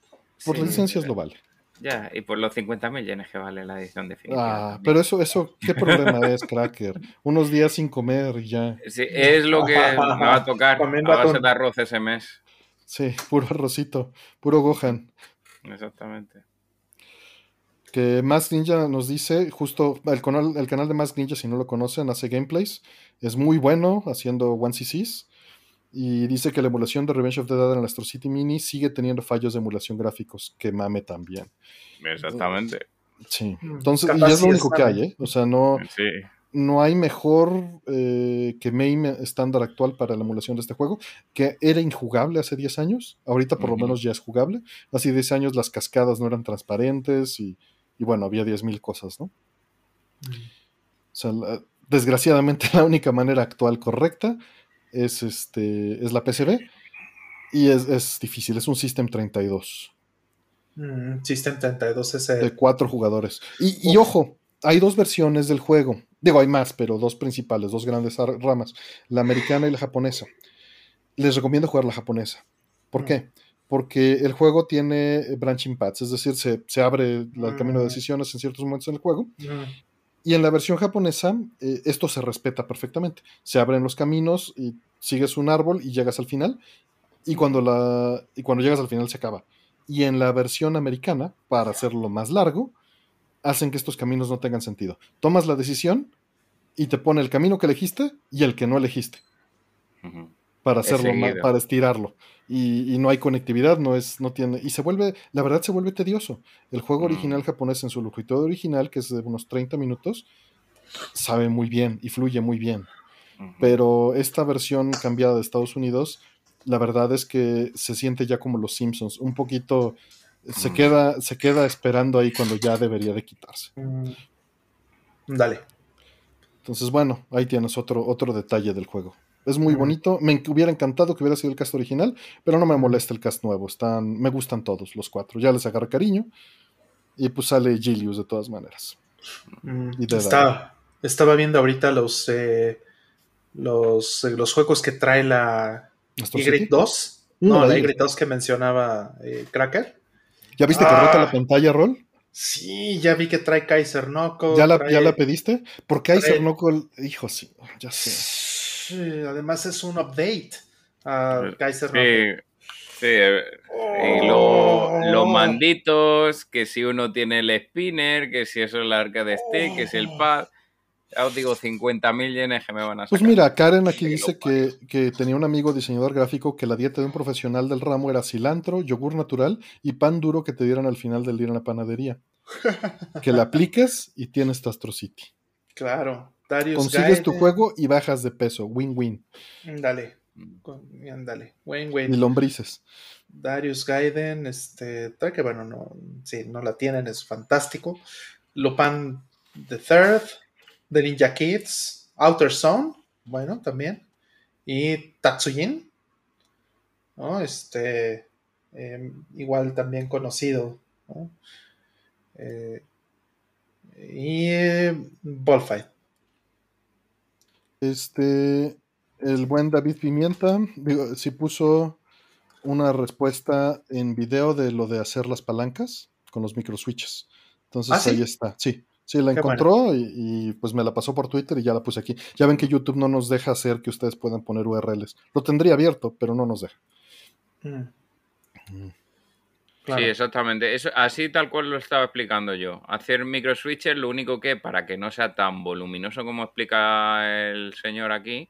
Por Sí, las licencias lo vale. Ya, y por los 50.000 yenes que vale la edición definitiva. Ah, también. pero eso, eso, ¿qué problema es, Cracker? Unos días sin comer y ya. Sí, es lo que me va a tocar a base de arroz ese mes. Sí, puro arrocito, puro Gohan. Exactamente. Que Mask Ninja nos dice, justo el canal, el canal de Mask Ninja, si no lo conocen, hace gameplays. Es muy bueno haciendo 1CCs. Y dice que la emulación de Revenge of the Dead en la Astro City Mini sigue teniendo fallos de emulación gráficos, que mame también. Exactamente. Sí. Mm, Entonces, y es lo único que hay, ¿eh? O sea, no, Sí. No hay mejor eh, que MAME estándar actual para la emulación de este juego, que era injugable hace 10 años, ahorita por lo menos ya es jugable. Hace 10 años las cascadas no eran transparentes y, y bueno, había 10.000 cosas, ¿no? O sea, la- desgraciadamente la única manera actual correcta es, este, es la PCB y es, es difícil, es un System 32 Mm, System 32 ese. de cuatro jugadores. Y, y ojo, hay dos versiones del juego. Digo, hay más, pero dos principales, dos grandes ramas, la americana y la japonesa. Les recomiendo jugar la japonesa. ¿Por Mm. qué? Porque el juego tiene branching paths, es decir, se, se abre el camino de Mm. decisiones en ciertos momentos en el juego. Mm, Y en la versión japonesa, eh, esto se respeta perfectamente. Se abren los caminos y sigues un árbol y llegas al final. Y cuando, la, y cuando llegas al final se acaba. Y en la versión americana, para hacerlo más largo, hacen que estos caminos no tengan sentido. Tomas la decisión y te pone el camino que elegiste y el que no elegiste. Para hacerlo para estirarlo. Y, y no hay conectividad, no es, no tiene. Y se vuelve, la verdad se vuelve tedioso. El juego Mm. original japonés en su longitud original, que es de unos 30 minutos, sabe muy bien y fluye muy bien. Pero esta versión cambiada de Estados Unidos, la verdad es que se siente ya como los Simpsons, un poquito se queda, se queda esperando ahí cuando ya debería de quitarse. Mm. Dale. Entonces, bueno, ahí tienes otro, otro detalle del juego. Es muy bonito. Me hubiera encantado que hubiera sido el cast original, pero no me molesta el cast nuevo. Están, me gustan todos los cuatro. Ya les agarré cariño. Y pues sale Gilius de todas maneras. Mm, estaba viendo ahorita los, eh, los, eh, los juegos que trae la Y2. Mm, no, la Y2 que mencionaba eh, Cracker. ¿Ya viste que rota la ah. pantalla, Rol? Sí, ya vi que trae Kaiser Knuckle. ¿Ya la, ¿ya la pediste? Por Kaiser Knuckle, hijo, sí, ya sé. además es un update a Kaiser Knuckle. Sí, y oh. los manditos, que si uno tiene el spinner, que si eso es la arca de stick, que si el oh. pad. Ya os digo, 50.000 yenes que me van a pues sacar. Pues mira, Karen aquí dice que, que, tenía un amigo diseñador gráfico que la dieta de un profesional del ramo era cilantro, yogur natural y pan duro que te dieran al final del día en la panadería. que la apliques y tienes tu Astro City. Claro. Darius Consigues tu juego y bajas de peso. Win-win. Dale. Dale. Win-win. Y lombrices. Darius Gaiden, este, que bueno, no, sí, no la tienen, es fantástico. Lopan the Third, The Ninja Kids, Outer Zone, bueno, también. Y Tatsujin, ¿no? Este, em, igual también conocido, eh, y eh, Ballfight. Este, el buen David Pimienta, digo, si puso una respuesta en video de lo de hacer las palancas con los micro switches. Entonces ¿Ah, ahí está, sí. Sí, la encontró y, pues me la pasó por Twitter y ya la puse aquí. Ya ven que YouTube no nos deja hacer que ustedes puedan poner URLs. Lo tendría abierto, pero no nos deja. Mm. Mm. Sí, exactamente. Eso, así tal cual lo estaba explicando yo. Hacer micro switches, lo único que para que no sea tan voluminoso como explica el señor aquí,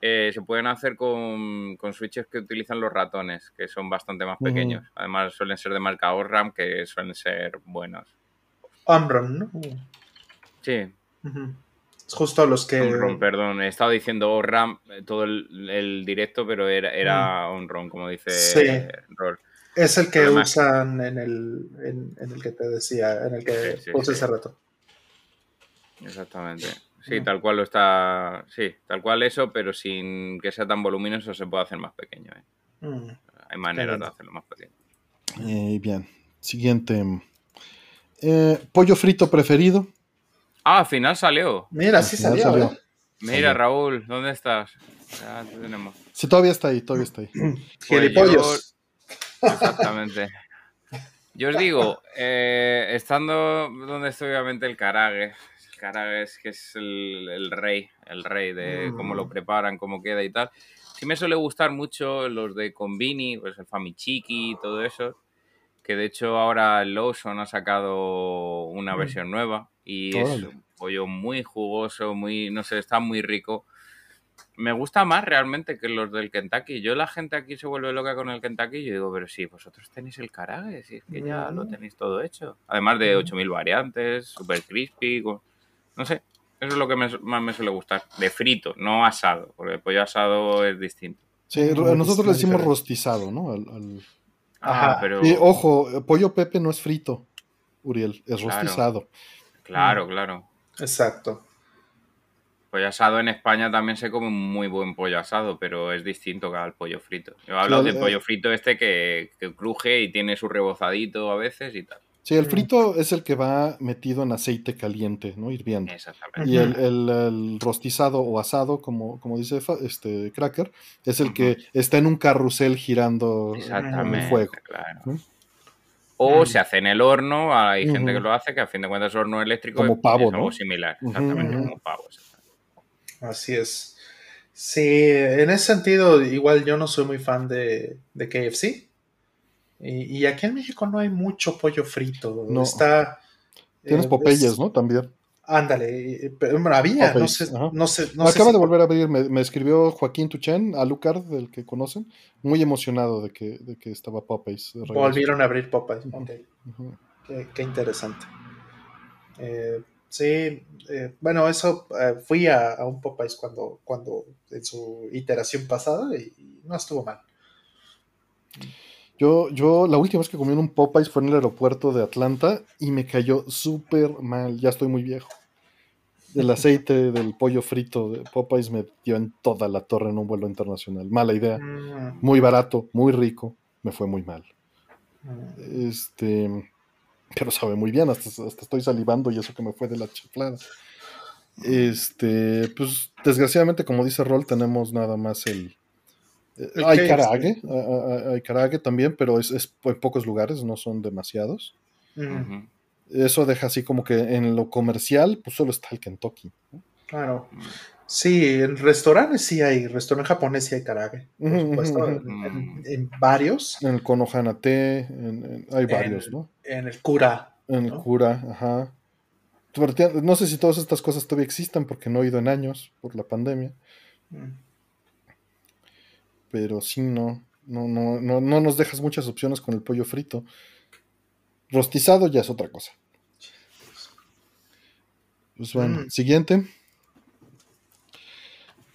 eh, se pueden hacer con, switches que utilizan los ratones, que son bastante más pequeños. Además, suelen ser de marca ORAM, que suelen ser buenos. Omron, ¿no? Sí. Es justo los que. Omron, perdón. He estado diciendo ORAM eh, todo el, directo, pero era, era Omron, como dice sí. Es el que usan en el, en, el que te decía, en el que puse ese rato. Exactamente. Sí, tal cual lo está. Sí, tal cual eso, pero sin que sea tan voluminoso se puede hacer más pequeño. ¿eh? Mm. Hay maneras de hacerlo más pequeño. Eh, bien. Siguiente. Eh, pollo frito preferido. Ah, al final salió. Mira, sí salió. Mira, Raúl, ¿dónde estás? Ya tenemos. Sí, todavía está ahí, todavía está ahí. Pues Exactamente. Yo os digo, estando donde estoy, obviamente, el Carague es que es el, rey, el rey de cómo lo mm. preparan, cómo queda y tal. Sí me suele gustar mucho los de Convini, pues el Famichiki y todo eso. Que de hecho ahora Lawson ha sacado una mm. versión nueva y es un pollo muy jugoso, muy, no sé, está muy rico. Me gusta más realmente que los del Kentucky. Yo la gente aquí se vuelve loca con el Kentucky y yo digo, pero sí, vosotros tenéis el carague, si es que ya lo mm. tenéis todo hecho. Además de 8000 variantes, super crispy, no sé, eso es lo que más me suele gustar. De frito, no asado, porque el pollo asado es distinto. Sí, nosotros le decimos rostizado, ¿no? Al, Ajá, pero. ojo, pollo Pepe no es frito, Uriel, es rostizado. Claro, claro. Exacto. Pollo asado en España también se come muy buen pollo asado, pero es distinto que al pollo frito. Yo hablo del pollo frito este que, que cruje y tiene su rebozadito a veces y tal. Sí, el frito es el que va metido en aceite caliente, ¿no? Hirviendo. Exactamente. Y el, rostizado o asado, como, como dice este Cracker, es el que está en un carrusel girando en el fuego. Claro. O se hace en el horno, hay gente que lo hace, que a fin de cuentas es horno eléctrico como pavo, es algo similar, exactamente como pavo. Así es. Sí, en ese sentido, igual yo no soy muy fan de, de KFC. Y, aquí en México no hay mucho pollo frito. No. Está. Tienes eh, Popeyes, ¿no? También. Ándale, pero había, no sé, no sé, Acaba de volver a abrir, me, escribió Joaquín Tuchen, Alucard, del que conocen, muy emocionado de que, de que estaba Popeyes. Volvieron a abrir Popeyes, qué, interesante. Eh, Sí, eh, bueno, eso eh, fui a, un Popeyes cuando, cuando en su iteración pasada y, no estuvo mal. Yo, yo la última vez que comí en un Popeyes fue en el aeropuerto de Atlanta y me cayó súper mal. Ya estoy muy viejo. El aceite del pollo frito de Popeyes me dio en toda la torre en un vuelo internacional. Mala idea. Mm. Muy barato, muy rico. Me fue muy mal. Mm. Este pero sabe muy bien, hasta, estoy salivando y eso que me fue de la chiflada. Este, pues desgraciadamente, como dice Roll, tenemos nada más el. Eh, hay karaage, hay karaage también, pero es, en pocos lugares, no son demasiados. Eso deja así como que en lo comercial, pues solo está el Kentucky. Claro. Sí, en restaurantes sí hay, restaurante japonés sí hay karaage, por supuesto, en, varios. En el Konohanate, hay varios, ¿no? En el Cura. En el Cura, ajá. No sé si todas estas cosas todavía existan porque no he ido en años por la pandemia. Pero sí, no, no, no, no, no nos dejas muchas opciones con el pollo frito. Rostizado ya es otra cosa. Pues bueno, mm. siguiente.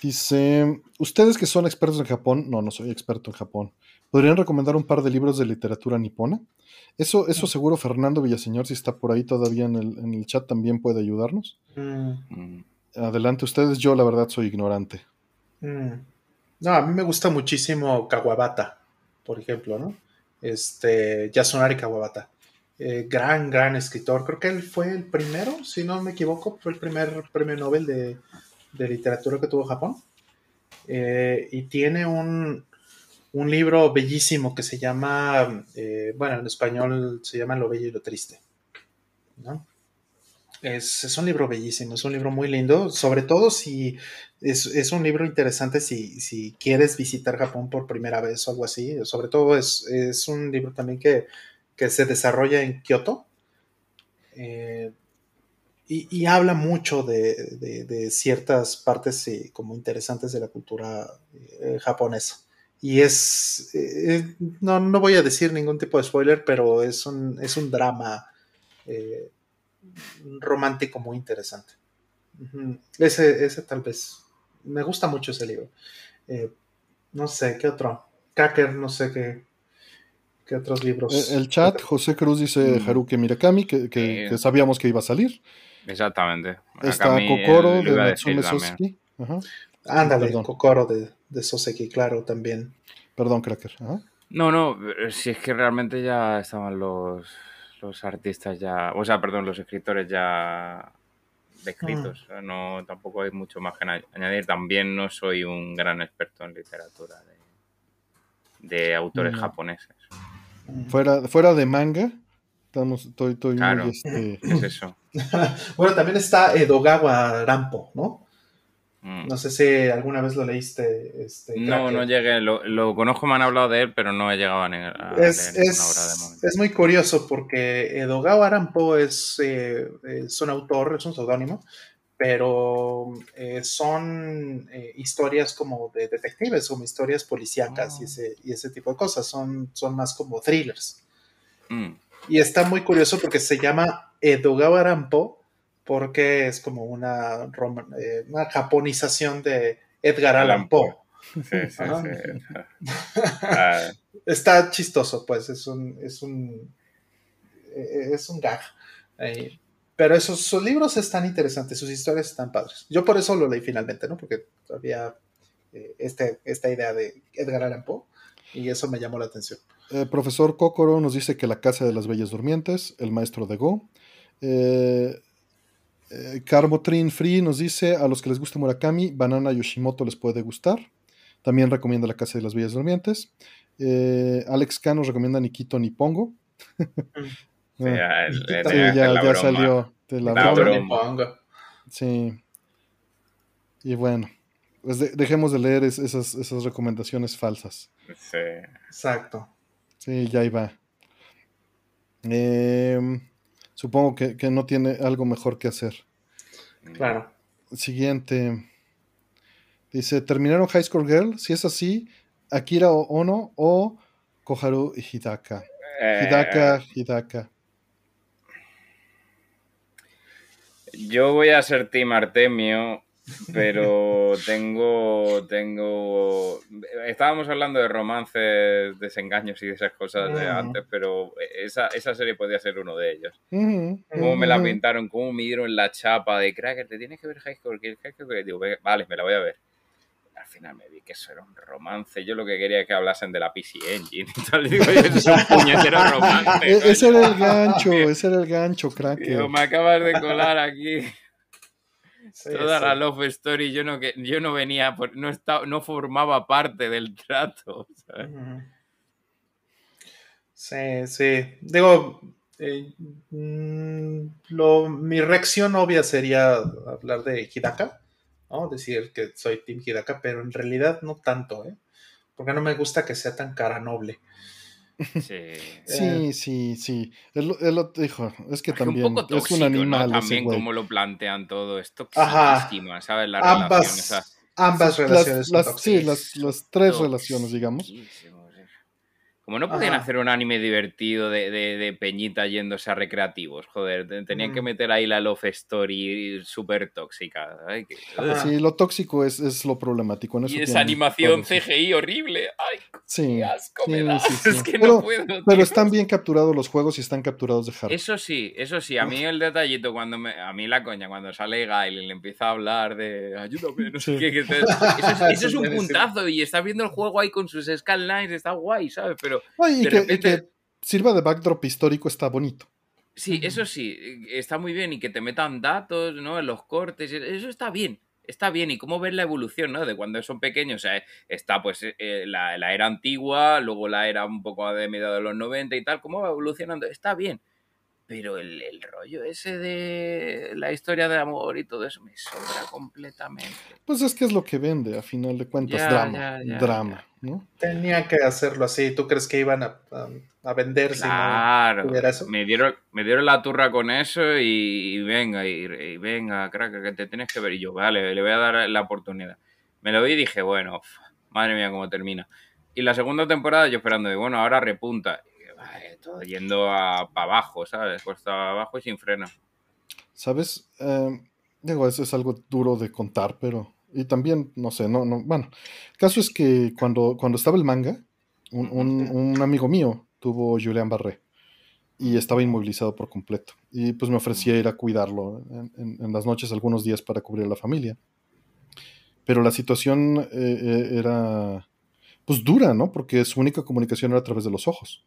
Dice, ustedes que son expertos en Japón, no, no soy experto en Japón, ¿podrían recomendar un par de libros de literatura nipona? Eso, eso mm. seguro Fernando Villaseñor, si está por ahí todavía en el, chat, también puede ayudarnos. Mm. Adelante ustedes, yo la verdad soy ignorante. Mm. No, a mí me gusta muchísimo Kawabata, por ejemplo, ¿no? Este, Yasunari Kawabata. Eh, gran, gran escritor. Creo que él fue el primero, si no me equivoco, fue el primer premio Nobel de, de literatura que tuvo Japón. Eh, y tiene un, un, libro bellísimo que se llama, eh, bueno, en español se llama Lo Bello y lo Triste. Es, es, un libro bellísimo, es un libro muy lindo, sobre todo si es, es un libro interesante si, si, quieres visitar Japón por primera vez o algo así. Sobre todo es, es un libro también que, que se desarrolla en Kioto. Eh, y, habla mucho de, ciertas partes eh, como interesantes de la cultura eh, japonesa. Y es, eh, no, no, voy a decir ningún tipo de spoiler, pero es un, es un drama romántico muy interesante. ese, ese tal vez, me gusta mucho ese libro. no sé, ¿qué otro? Kaker, no sé qué, ¿Qué otros libros? El chat, José Cruz dice mm. Haruki Mirakami, que, que, sabíamos que iba a salir. Exactamente. Está Kokoro de Natsume Soseki. Ándale, Kokoro de, de, Soseki, claro, también. Perdón, Cracker. No, no, si es que realmente ya estaban los, los artistas ya, o sea, perdón, los escritores ya descritos. Mm. No, tampoco hay mucho más que añadir. También no soy un gran experto en literatura de, de autores mm. japoneses. Fuera, fuera de manga, estamos, estoy, estoy claro, este, es eso. bueno, también está Edogawa Rampo, ¿no? Mm. No sé si alguna vez lo leíste. Este, no, no llegué. Lo, conozco, me han hablado de él, pero no he llegado a, leer, es, es, Es muy curioso porque Edogawa Rampo es, eh, es un autor, es un seudónimo, pero eh, son eh, historias como de detectives, como historias policíacas y, ah. ese, y ese tipo de cosas. Son, son más como thrillers. Mm. Y está muy curioso porque se llama Edogawa Rampo, porque es como una, eh, una japonización de Edgar Allan Poe. Ah. Está chistoso, pues, es un, es un, eh, es un gag. Pero esos, sus libros están interesantes, sus historias están padres. Yo por eso lo leí finalmente, ¿no? Porque todavía eh, este, esta idea de Edgar Allan Poe y eso me llamó la atención. profesor Kokoro nos dice que La Casa de las Bellas Durmientes, El Maestro de Go, eh, eh Free nos dice, a los que les gusta Murakami, Banana Yoshimoto les puede gustar. También recomienda La Casa de las Bellas Durmientes. Eh, Alex K nos recomienda Nikito Nipongo. Sí, ya, salió de la, broma. Sí. Y bueno, pues dejemos de leer esas, esas recomendaciones falsas. Sí. Exacto. Sí, ya iba. Eh, Supongo que, no tiene algo mejor que hacer. Claro. Siguiente. Dice, ¿terminaron High School Girl? Si es así, Akira Ono o Koharu Hidaka. Eh, Hidaka, Hidaka. Yo voy a ser Team Artemio, pero tengo, tengo, estábamos hablando de romances, desengaños y de esas cosas de antes, pero esa, esa serie podría ser uno de ellos. Cómo me la pintaron, cómo me dieron la chapa de Cracker, te tienes que ver High School, School, digo, vale, me la voy a ver. Al final me vi que eso era un romance. Yo lo que quería es que hablasen de la PC Engine y tal. Digo, eso es un puñetero romance. E-, ese era el gancho, ese era el gancho, Cracker. Digo, me acabas de colar aquí. Toda la love story, yo no, yo no venía, no, estaba, no formaba parte del trato. Sí, sí. Digo, eh, mm, lo, mi reacción obvia sería hablar de Hidaka, ¿no? Decir que soy Team Hidaka, pero en realidad no tanto, ¿eh? Porque no me gusta que sea tan cara noble. Sí, sí, sí, sí. Él, dijo, es que también es un animal. También como lo plantean todo esto. ¿sabes? La ambas, ambas relaciones. sí, las, las tres relaciones, digamos. Como no podían hacer un anime divertido de, de, Peñita yéndose a recreativos, joder, tenían que meter ahí la love story súper tóxica. sí, lo tóxico es, es lo problemático. En eso y esa animación CGI horrible. Ay, sí, asco me da. es que pero, no puedo. Pero están bien capturados los juegos y están capturados de hardware. Eso sí, eso sí. A mí el detallito, cuando me, a mí la coña, cuando sale Gail y le empieza a hablar de ayúdame, no sé qué. eso, es, eso es un puntazo y estás viendo el juego ahí con sus lines está guay, ¿sabes? Pero y, que, sirva de backdrop histórico está bonito. Sí, eso sí, está muy bien y que te metan datos, ¿no? En los cortes, eso está bien, está bien. Y cómo ver la evolución, ¿no? De cuando son pequeños, o sea, está pues eh, la, la, era antigua, luego la era un poco de mediados de los 90 y tal, cómo va evolucionando, está bien. Pero el, el, rollo ese de la historia de amor y todo eso me sobra completamente. Pues es que es lo que vende, a final de cuentas, drama. drama, ¿no? Tenía que hacerlo así. ¿Tú crees que iban a, a, vender claro, si no eso? Me dieron, me dieron la turra con eso y, venga, y, venga, crack, que te tienes que ver. Y yo, vale, le voy a dar la oportunidad. Me lo vi y dije, bueno, madre mía, cómo termina. Y la segunda temporada yo esperando, de, bueno, ahora repunta yendo para abajo, ¿sabes? Cuesta abajo y sin freno. ¿Sabes? Eh, digo, eso es algo duro de contar, pero. Y también, no sé, no, no. Bueno, el caso es que cuando, cuando estaba el manga, un, amigo mío tuvo Julián Barré y estaba inmovilizado por completo. Y pues me ofrecía ir a cuidarlo en, las noches, algunos días para cubrir a la familia. Pero la situación eh, eh, era, pues dura, ¿no? Porque su única comunicación era a través de los ojos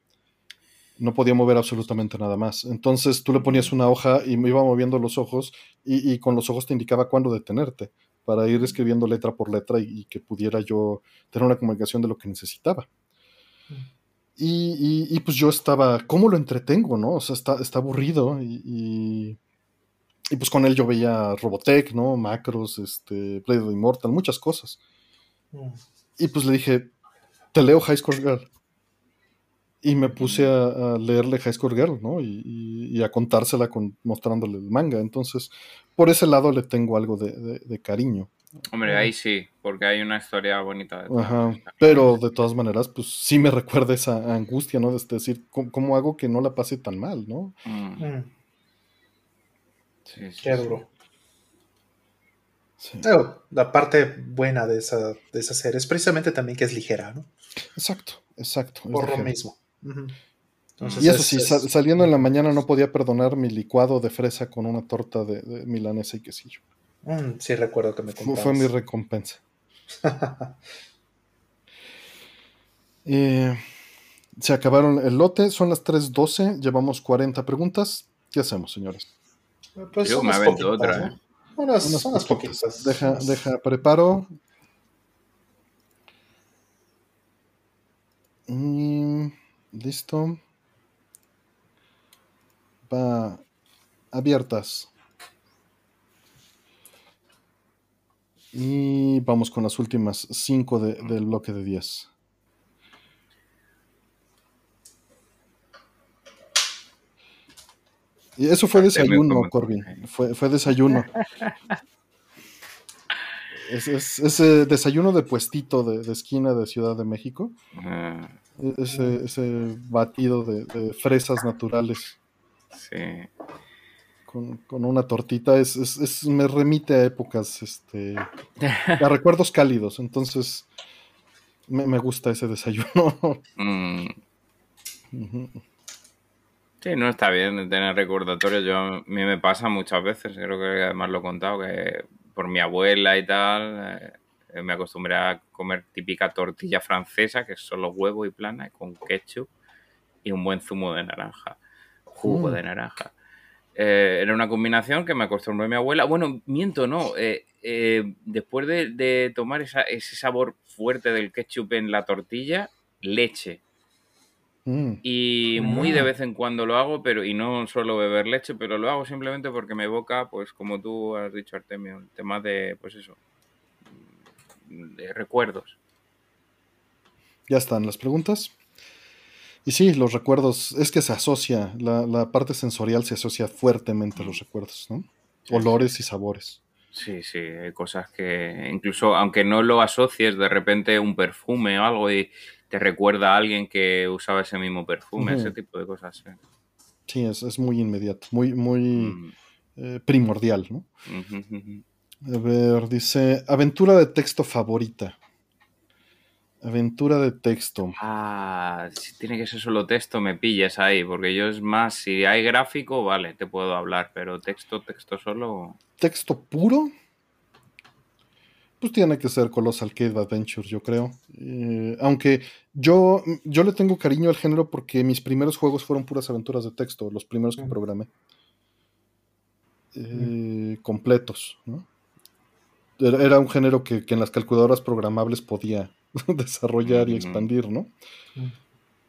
no podía mover absolutamente nada más. Entonces tú le ponías una hoja y me iba moviendo los ojos y, con los ojos te indicaba cuándo detenerte para ir escribiendo letra por letra y, que pudiera yo tener una comunicación de lo que necesitaba. Y, pues yo estaba, ¿cómo lo entretengo? ¿no? O sea, está, está aburrido y, y, pues con él yo veía Robotech, ¿no? Macros, este, Play of Immortal, muchas cosas. Y pues le dije, te leo High School Girl. Y me puse a, leerle High School Girl, ¿no? Y, a contársela con, mostrándole el manga. Entonces, por ese lado le tengo algo de, cariño. Hombre, ahí sí, porque hay una historia bonita. Ajá, pero de todas maneras, pues sí me recuerda esa angustia, ¿no? De decir, ¿cómo, hago que no la pase tan mal, ¿no? Mm. Mm. Sí, sí, Qué duro. la parte buena de esa, de esa serie es precisamente también que es ligera, ¿no? Exacto, exacto. Por lo mismo y eso sí, saliendo en la mañana no podía perdonar mi licuado de fresa con una torta de, milanesa y quesillo. Mm, sí, recuerdo que me comprabas. Fue mi recompensa. Eh, se acabaron el lote, son las 3.12, llevamos 40 preguntas. ¿Qué hacemos, señores? Pues Yo me avento otra. ¿eh? Unas, unas, poquitas. Deja, deja, preparo. Y... Listo. Va abiertas. Y vamos con las últimas 5 del bloque de 10. Y eso fue desayuno, Corbin. Fue, fue desayuno. es, es, ese desayuno de puestito de, de, esquina de Ciudad de México. Ese, ese batido de, fresas naturales. Sí. con, una tortita es, es, me remite a épocas, este, a recuerdos cálidos. Entonces, me, gusta ese desayuno. Mm. Sí, no está bien tener recordatorios. Yo, a mí me pasa muchas veces, creo que además lo he contado, que por mi abuela y tal, eh, me acostumbré a comer típica tortilla francesa, que es solo huevo y plana, con ketchup y un buen zumo de naranja, jugo mm. de naranja. Eh, era una combinación que me acostumbró mi abuela. Bueno, miento, no. Eh, después de, tomar ese sabor fuerte del ketchup en la tortilla, leche. Mm. Y muy de ah. vez en cuando lo hago, pero y no suelo beber leche, pero lo hago simplemente porque me evoca, pues como tú has dicho, Artemio, el tema de, pues eso, recuerdos. Ya están las preguntas. Y sí, los recuerdos, es que se asocia, la, parte sensorial se asocia fuertemente a los recuerdos, ¿no? Olores y sabores. Sí, sí, hay cosas que incluso aunque no lo asocies, de repente un perfume o algo y te recuerda a alguien que usaba ese mismo perfume, ese tipo de cosas. Sí, es, muy inmediato, muy, muy mm. eh, primordial, ¿no? A ver, dice, aventura de texto favorita. Aventura de texto. Ah, si tiene que ser solo texto, me pilles ahí, porque yo es más, si hay gráfico, vale, te puedo hablar, pero texto, texto solo. ¿Texto puro? Pues tiene que ser Colossal Cave Adventures, yo creo. Eh, aunque yo, yo le tengo cariño al género porque mis primeros juegos fueron puras aventuras de texto, los primeros que programé. Eh, completos, ¿no? Era un género que, en las calculadoras programables podía desarrollar y expandir, ¿no?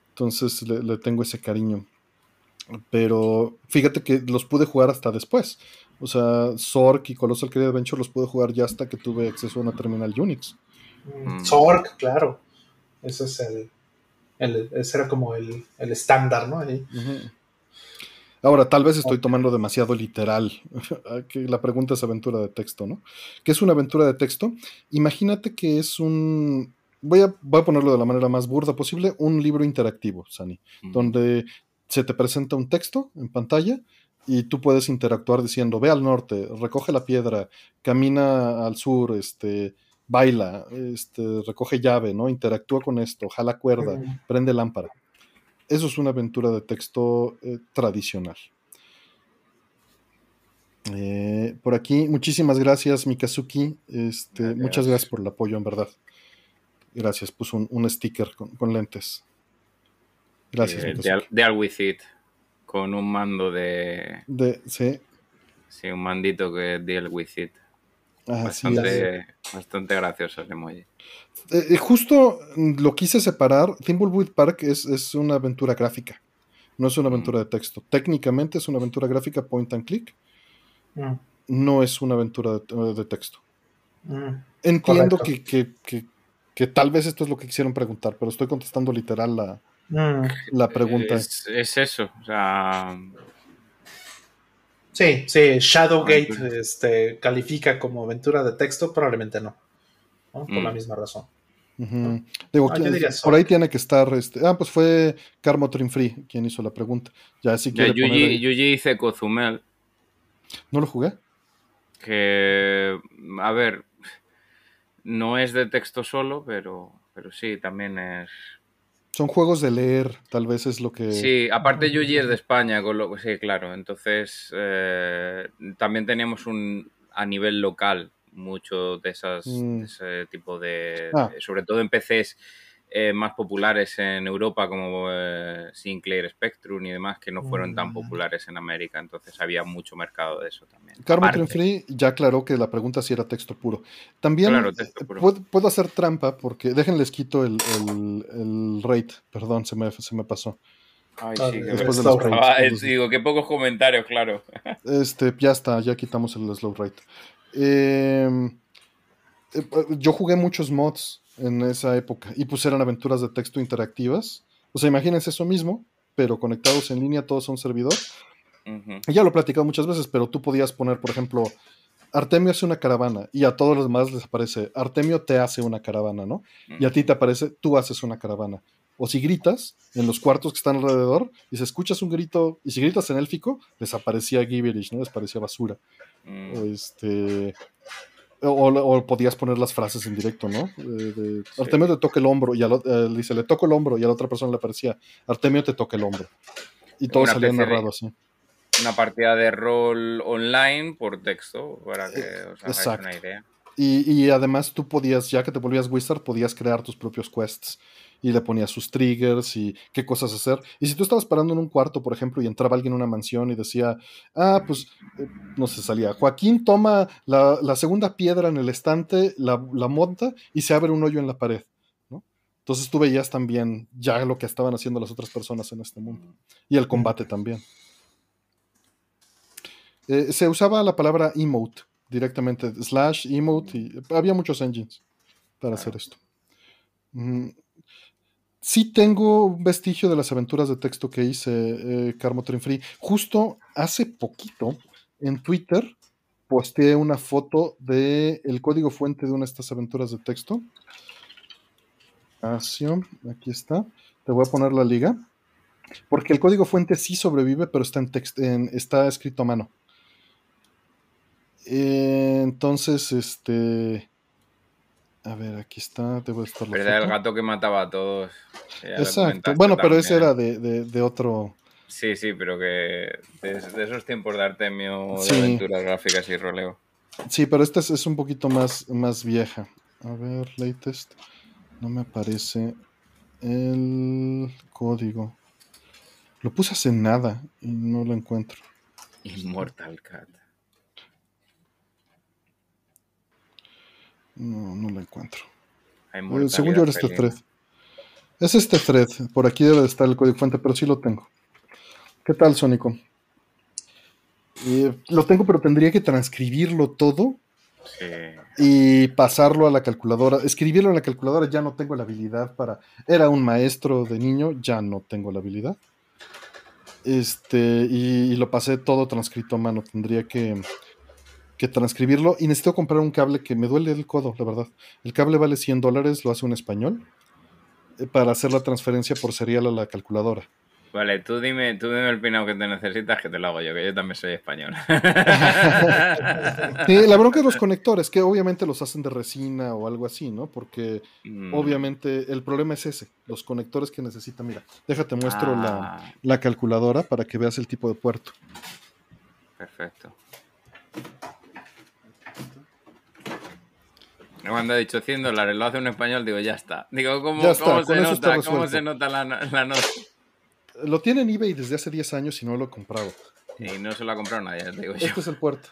Entonces le, tengo ese cariño. Pero fíjate que los pude jugar hasta después. O sea, Zork y Colossal Creed Adventure los pude jugar ya hasta que tuve acceso a una terminal Unix. Mm. Zork, claro. Ese es el, ese era como el, estándar, ¿no? Ahora, tal vez estoy tomando demasiado literal. que la pregunta es aventura de texto, ¿no? ¿Qué es una aventura de texto? Imagínate que es un. Voy a, voy a ponerlo de la manera más burda posible: un libro interactivo, Sani, donde se te presenta un texto en pantalla y tú puedes interactuar diciendo: ve al norte, recoge la piedra, camina al sur, este, baila, este, recoge llave, ¿no? Interactúa con esto, jala cuerda, prende lámpara. Eso es una aventura de texto eh, tradicional. Eh, por aquí, muchísimas gracias, Mikazuki. Este, Muchas gracias por el apoyo, en verdad. Gracias, puso un, sticker con, lentes. Gracias. Eh, de, de with it, con un mando de. de sí. Sí, un mandito que es Deal with it. bastante, bastante gracioso ese emoji. Eh, eh, justo lo quise separar. Thimbleweed Park es, una aventura gráfica, no es una mm. aventura de texto. Técnicamente es una aventura gráfica point and click, mm. no es una aventura de, texto. Mm. Entiendo que, tal vez esto es lo que quisieron preguntar, pero estoy contestando literal la, la pregunta. Es, eso, o sea. Sí, sí, Shadowgate este, califica como aventura de texto, probablemente no. Por la mm. misma razón. Digo, por ahí tiene que estar. Este, ah, pues fue Carmo Free quien hizo la pregunta. Ya si quiere. Yuji, Yuji hice Cozumel. ¿No lo jugué? Que. A ver. No es de texto solo, pero, pero sí, también es. Son juegos de leer, tal vez es lo que. Sí, aparte Yuji es de España, con lo sí, claro. Entonces, eh, también tenemos un. a nivel local mucho de, esas, mm. ese tipo de, ah. sobre todo en PCs eh, más populares en Europa como eh, Sinclair Spectrum y demás que no fueron tan mm. populares en América, entonces había mucho mercado de eso también. Carmen Free ya aclaró que la pregunta si era texto puro. También Puedo, hacer trampa porque déjenles quito el, el, rate, perdón, se me, se me pasó. Ay, sí, Después de los digo, qué pocos comentarios, claro. Este, ya está, ya quitamos el slow rate. Em, eh, yo jugué muchos mods en esa época y pues eran aventuras de texto interactivas. O sea, imagínense eso mismo, pero conectados en línea todos a un servidor. Ya lo he platicado muchas veces, pero tú podías poner, por ejemplo, Artemio hace una caravana y a todos los demás les aparece Artemio te hace una caravana, ¿no? Y a ti te aparece tú haces una caravana. O si gritas en los cuartos que están alrededor, y si escuchas un grito, y si gritas en élfico, les aparecía gibberish, ¿no? Les parecía basura. Mm. O este. O, o podías poner las frases en directo, ¿no? Eh, de, Artemio te toca el hombro, y al, eh, dice, le toco el hombro, y a la otra persona le parecía, Artemio te toca el hombro. Y todo salía narrado así. Una partida de rol online por texto, para que os hagáis exacto. una idea. Y, y además tú podías, ya que te volvías wizard, podías crear tus propios quests y le ponías sus triggers y qué cosas hacer. Y si tú estabas parando en un cuarto, por ejemplo, y entraba alguien a una mansión y decía, ah, pues, eh, no sé, salía, Joaquín toma la, la segunda piedra en el estante, la, la monta y se abre un hoyo en la pared, ¿no? Entonces tú veías también ya lo que estaban haciendo las otras personas en este mundo. Y el combate también. Eh, se usaba la palabra emote directamente, slash, emote, y había muchos engines para hacer esto. Mm, sí tengo un vestigio de las aventuras de texto que hice, eh, Carmo Tren Free. Justo hace poquito en Twitter posteé una foto del el código fuente de una de estas aventuras de texto. Aquí está. Te voy a poner la liga. Porque el código fuente sí sobrevive, pero está, en text- en- está escrito a mano. Eh, entonces, este. A ver, aquí está. Debo estar Pero era el gato que mataba a todos. ya Exacto. Bueno, pero ese era de, de- de otro. Sí, sí, pero que de, de esos tiempos de Artemio, Sí. de aventuras gráficas y roleo. Sí, pero esta es, es un poquito más, más vieja. A ver, latest. No me aparece el código. Lo puse hace nada y no lo encuentro. Immortal Cat. No, no lo encuentro. Eh, según yo era este thread. Es este thread. Por aquí debe de estar el código fuente, pero sí lo tengo. ¿Qué tal, Sónico? Eh, lo tengo, pero tendría que transcribirlo todo Sí. y pasarlo a la calculadora. Escribirlo en la calculadora ya no tengo la habilidad para. Era un maestro de niño, ya no tengo la habilidad. Este, y, y lo pasé todo transcrito a mano. Tendría que, que transcribirlo. Y necesito comprar un cable que me duele el codo, la verdad. El cable vale 100 dólares, lo hace un español. eh, Para hacer la transferencia por serial a la calculadora. Vale, tú dime, tú dime el pinado que te necesitas, que te lo hago yo, que yo también soy español. Sí, la bronca de los conectores, que obviamente los hacen de resina o algo así, ¿no? Porque Mm. Obviamente, el problema es ese, los conectores que necesita. Mira, déjate muestro la, Ah, la calculadora para que veas el tipo de puerto. Perfecto. Cuando he dicho 100 dólares, lo hace un español, digo, ya está. Digo, ¿cómo, está, se, nota, ¿cómo se nota la, la nota? Lo tiene en eBay desde hace 10 años y no lo he comprado. Y no se lo ha comprado nadie, digo yo. Este es el puerto.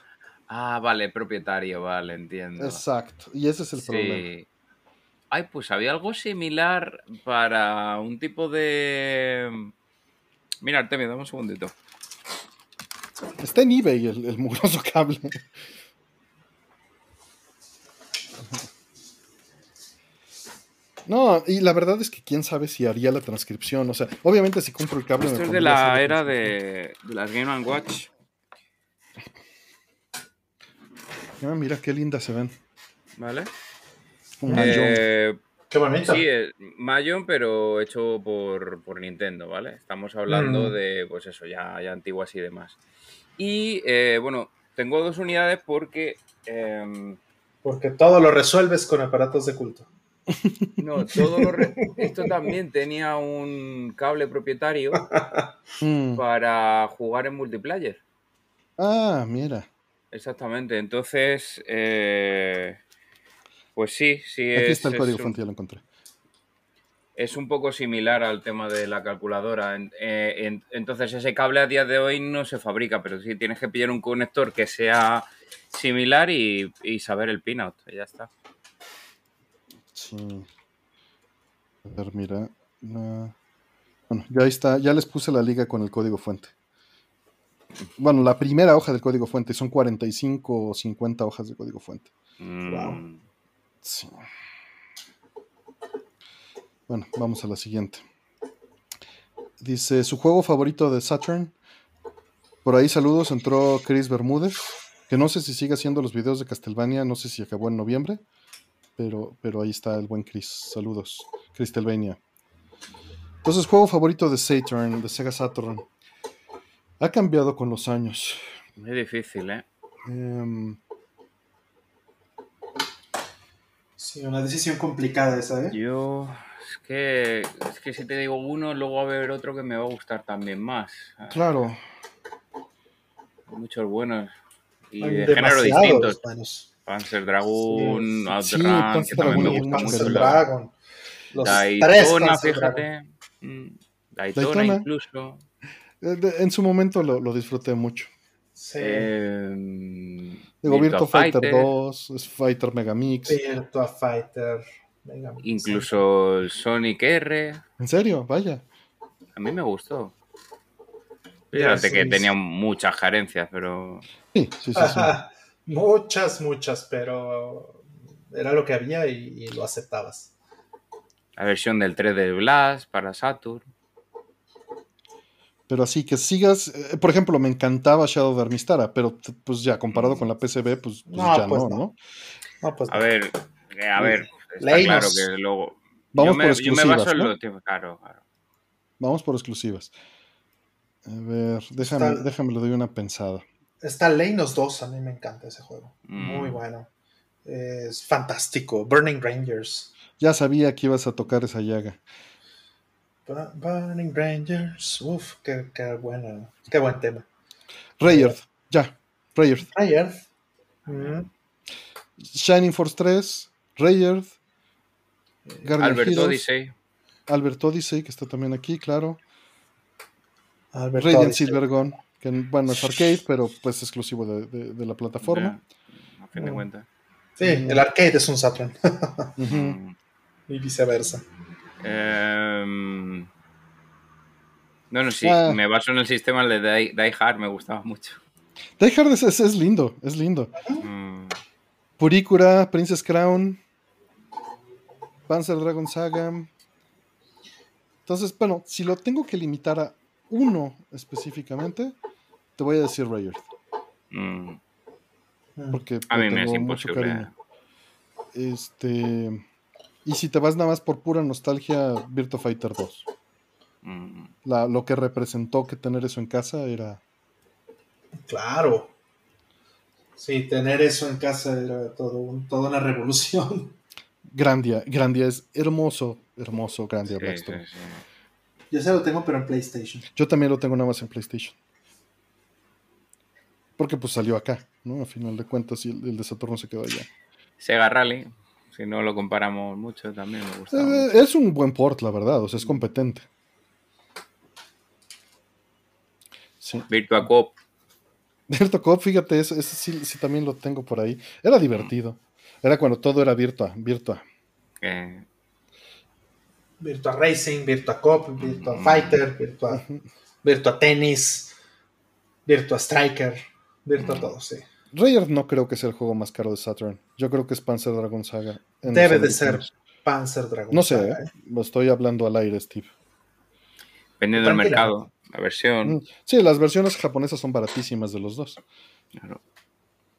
Ah, vale, propietario, vale, entiendo. Exacto. Y ese es el problema. Sí. Ay, pues había algo similar para un tipo de. Mira, Artemio, dame un segundito. Está en eBay el, el mugroso cable. No, y la verdad es que quién sabe si haría la transcripción. O sea, obviamente si compro el cable. Esto es de la era de, de las Game Watch. Ah, mira qué lindas se ven. ¿Vale? Un. Eh, Qué bonito. sí, es Mahjong, pero hecho por, por Nintendo, ¿vale? Estamos hablando Mm. de, pues eso, ya, ya antiguas y demás. Y eh, bueno, tengo dos unidades porque. em, Porque todo lo resuelves con aparatos de culto. No, todo lo re- esto también tenía un cable propietario Mm. para jugar en multiplayer. Ah, mira. Exactamente. Entonces, eh, pues sí, sí Aquí es, está el código un, fuente, ya lo encontré. es un poco similar al tema de la calculadora. Eh, en- entonces, ese cable a día de hoy no se fabrica, pero sí tienes que pillar un conector que sea similar y, y saber el pinout. y Ya está. Sí. A ver, mira. la- Bueno, ya ahí está. Ya les puse la liga con el código fuente. Bueno, la primera hoja del código fuente. Son 45 o 50 hojas de código fuente. Mm, Sí. Bueno, vamos a la siguiente. Dice, su juego favorito de Saturn. Por ahí saludos, entró Chris Bermúdez, que no sé si sigue haciendo los videos de Castlevania, no sé si acabó en noviembre, pero, pero ahí está el buen Chris. Saludos, Castlevania. Entonces, juego favorito de Saturn, de Sega Saturn. Ha cambiado con los años. Muy difícil, ¿eh? Em, Sí, una decisión complicada esa, ¿eh? Yo. Es que, es que si te digo uno, luego va a haber otro que me va a gustar también más. claro. Hay muchos buenos. Y Hay de género distintos. buenos. Panzer Dragoon, Sí, Outrun, sí, Panzer que también Dragoon me gusta mucho Dragon. Dragon. Los tres Daytona, Panzer Dragon. fíjate. Mm, Daytona, Daytona. incluso. Eh, En su momento lo, lo disfruté mucho. Sí. Eh, Digo, Virtua Virtua Fighter, Fighter, 2, es Fighter Megamix. Virtua Fighter. Mega Man. Incluso el Sonic R. ¿En serio? Vaya. A mí me gustó. Fíjate sí, que sí. tenía muchas carencias, pero Sí, sí, sí. sí. Muchas, muchas, pero era lo que había y, y lo aceptabas. la versión del 3 de Blast para Saturn. Pero así que sigas. eh, por ejemplo, me encantaba Shadow of Armistara, pero pues ya comparado con la PCB, pues, pues No, ya pues no, no. ¿no? No, pues A ver, eh, a ver, está Leinos. claro que luego. Vamos yo, me, por yo me exclusivas, baso en claro. Vamos por exclusivas. A ver, déjame, déjame le doy una pensada. Está Leinos 2, a mí me encanta ese juego. Mm. Muy bueno. Es fantástico. Burning Rangers. Ya sabía que ibas a tocar esa llaga. Bu- Burning Rangers. Uf, qué, qué bueno. Qué buen tema. Rayard, ya. Rayard. Ayer. Mm. Shining Force 3, Rayard. Guardian Albert Heroes, Odyssey. Albert Odyssey, que está también aquí, claro. Albert Radiant Odyssey. Que bueno, es arcade, pero pues exclusivo de, de- de la plataforma. Ya, a fin de Mm. cuentas. Sí, el arcade es un Saturn. Y viceversa. Em, no, no, sí, Ah. me baso en el sistema de Die, Die Hard, me gustaba mucho. Die Hard es, es- es lindo, es lindo. Mm, Purikura, Princess Crown, Panzer Dragon Saga. Entonces, bueno, si lo tengo que limitar a uno específicamente, te voy a decir Rayard, mm. Mm. porque A mí me es tengo mucho imposible. cariño. Este, y si te vas nada más por pura nostalgia, Virtua Fighter 2. Mm. La- lo que representó que tener eso en casa era Claro. Sí, tener eso en casa era todo un- toda una revolución. Grandia. Grandia es hermoso, hermoso Grandia Sí, Blackstone. sí, sí. Yo se lo tengo, pero en PlayStation. Yo también lo tengo nada más en PlayStation. Porque pues salió acá, ¿no? A final de cuentas, y el, el de Saturno se quedó allá. Sega Rally, si no lo comparamos mucho, también me gustaba. Eh, mucho. es un buen port, la verdad, o sea, es competente. Sí. Virtua Cop, Virtua Cop, fíjate, ese, ese sí, sí también lo tengo por ahí. Era divertido. Era cuando todo era Virtua, Virtua. que Virtua Racing, Virtua Cop, Virtua Mm. Fighter, Virtua, Virtua Tennis, Virtua Striker, Virtua Mm. todo, sí. Rayard no creo que sea el juego más caro de Saturn. Yo creo que es Panzer Dragon Saga. Debe de ser. Panzer Dragon. No sé, Saga, ¿eh? lo estoy hablando al aire, Steve. dependiendo del mercado, la versión. Mm, Sí, las versiones japonesas son baratísimas de los dos. claro.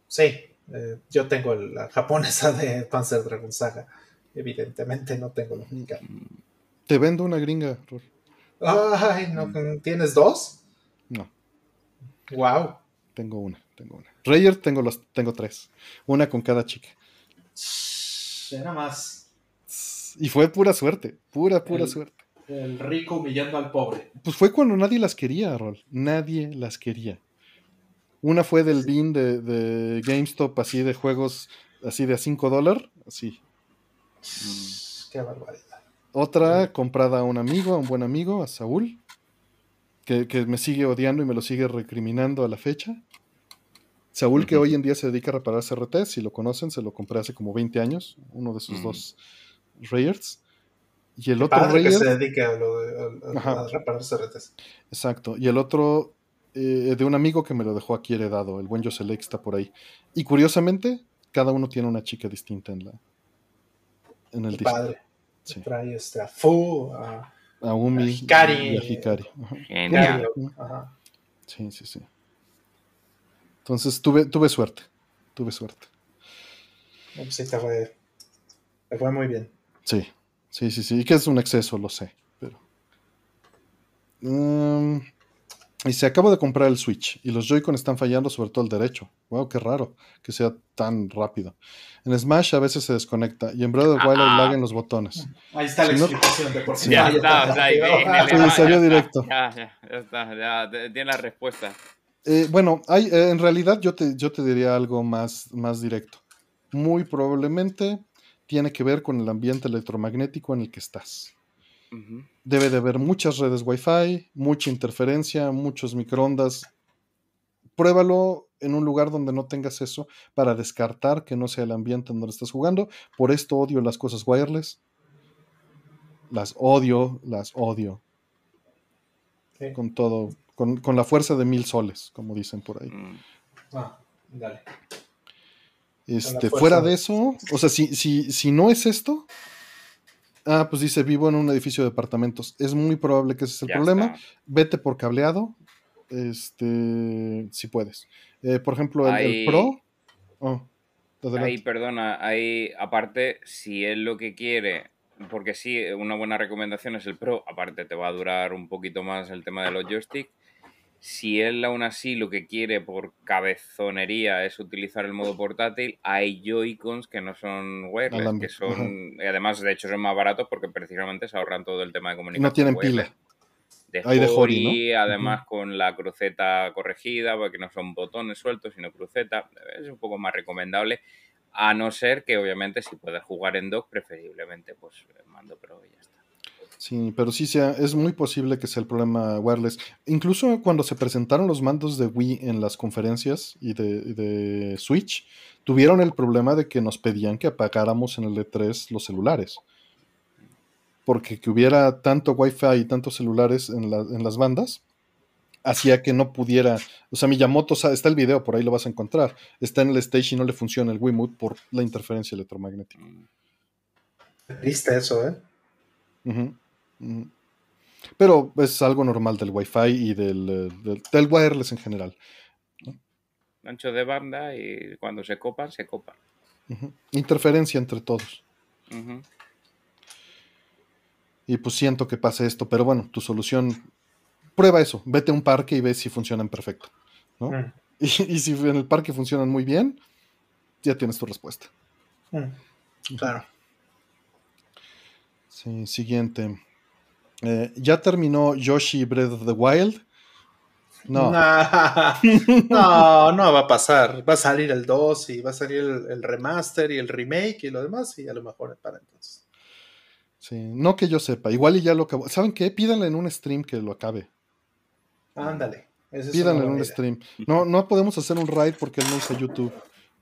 Sí, eh, yo tengo la japonesa de Panzer Dragon Saga. Evidentemente no tengo la mexicana. Te vendo una gringa, Rol. Ay, ¿no, ¿tienes dos? No, Wow. tengo una, tengo una. Rayard tengo las, tengo tres. Una con cada chica. Era más Y fue pura suerte, pura, pura El- suerte. el rico humillando al pobre. Pues fue cuando nadie las quería, Rol. Nadie las quería. Una fue del bin de, de GameStop, así de juegos, así de a 5 dólares, así. Qué barbaridad. Otra comprada a un amigo, a un buen amigo, a Saúl, que, que me sigue odiando y me lo sigue recriminando a la fecha. Saúl, que hoy en día se dedica a reparar CRT, si lo conocen, se lo compré hace como 20 años, uno de sus dos Rayards. Y el otro Padre que Rayard, se dedique a, lo de, a- a- reparar CRTs. exacto, y el otro eh, de un amigo que me lo dejó aquí heredado, el buen Joselec está por ahí. Y curiosamente, cada uno tiene una chica distinta en la en el padre. Sí. Trae este, a Fu, a A Umi A Hikari. y a Hikari. Ajá. Genial. Ajá. Sí, sí, sí. Entonces tuve, tuve suerte. Tuve suerte. Pues sí, te fue, te fue muy bien. Sí, sí, sí, sí. Y que es un exceso, lo sé. Pero Mm, y se acabo de comprar el Switch y los Joy-Con están fallando, sobre todo el derecho. Wow, qué raro que sea tan rápido. En Smash a veces se desconecta y en Breath of the Wild hay Ah. lag en los botones. Ahí está la Si no- explicación de por qué Ya está, ahí Sí, Smash, salió ya directo. está, Ya, ya, ya está, ya tiene la respuesta. Eh, bueno, hay, eh, en realidad yo te, yo te diría algo más, más directo. Muy probablemente tiene que ver con el ambiente electromagnético en el que estás. Debe de haber muchas redes Wi-Fi, mucha interferencia, muchos microondas. Pruébalo en un lugar donde no tengas eso para descartar que no sea el ambiente en donde estás jugando. Por esto odio las cosas wireless. Las odio, las odio. Sí. Con todo, con, con la fuerza de mil soles, como dicen por ahí. Mm. Ah, dale. Este, fuera de- de eso, o sea, si, si, si no es esto, ah, pues dice, vivo en un edificio de departamentos. Es muy probable que ese es el Ya problema. está. Vete por cableado, este, si puedes. Eh, por ejemplo, el, Pro. Oh. Ahí, perdona, ahí, aparte, si es lo que quiere, porque sí, una buena recomendación es el Pro, aparte te va a durar un poquito más el tema de los joysticks. Si él aún así lo que quiere por cabezonería es utilizar el modo portátil, hay Joy-Cons que no son wireless, que son, y además de hecho son más baratos porque precisamente se ahorran todo el tema de comunicación. no tienen wireless. pila. de Hay de Hori, Hori, además con la cruceta corregida, porque no son botones sueltos, sino cruceta. Es un poco más recomendable, a no ser que obviamente si puedes jugar en dock, preferiblemente pues mando pro y ya está. Sí, pero sí sea, es muy posible que sea el problema wireless. Incluso cuando se presentaron los mandos de Wii en las conferencias y de, de Switch, tuvieron el problema de que nos pedían que apagáramos en el E3 los celulares. Porque que hubiera tanto Wi-Fi y tantos celulares en, la- en las bandas, hacía que no pudiera. O sea, Miyamoto, está el video, por ahí lo vas a encontrar. Está en el stage y no le funciona el Wiimote por la interferencia electromagnética. Mm. Triste eso, ¿eh? Ujú. Pero es algo normal del Wi-Fi y del, eh, del, del wireless en general. Ancho de banda y cuando se copan, se copan. Interferencia entre todos. Y pues siento que pase esto, pero bueno, tu solución, prueba eso, vete a un parque y ve si funcionan perfecto. ¿no? Mm, Y, y si en el parque funcionan muy bien, ya tienes tu respuesta. mm, Claro. Sí, siguiente. Eh, ¿Ya terminó Yoshi Breath of the Wild? No. Nah. no, no va a pasar. Va a salir el 2 y va a salir el, el remaster y el remake y lo demás y a lo mejor para entonces. Sí, no que yo sepa. Igual y ya lo acabó. ¿Saben qué? Pídanle en un stream que lo acabe. Ándale. Pídanle en un idea. stream. No, no podemos hacer un raid porque él no usa YouTube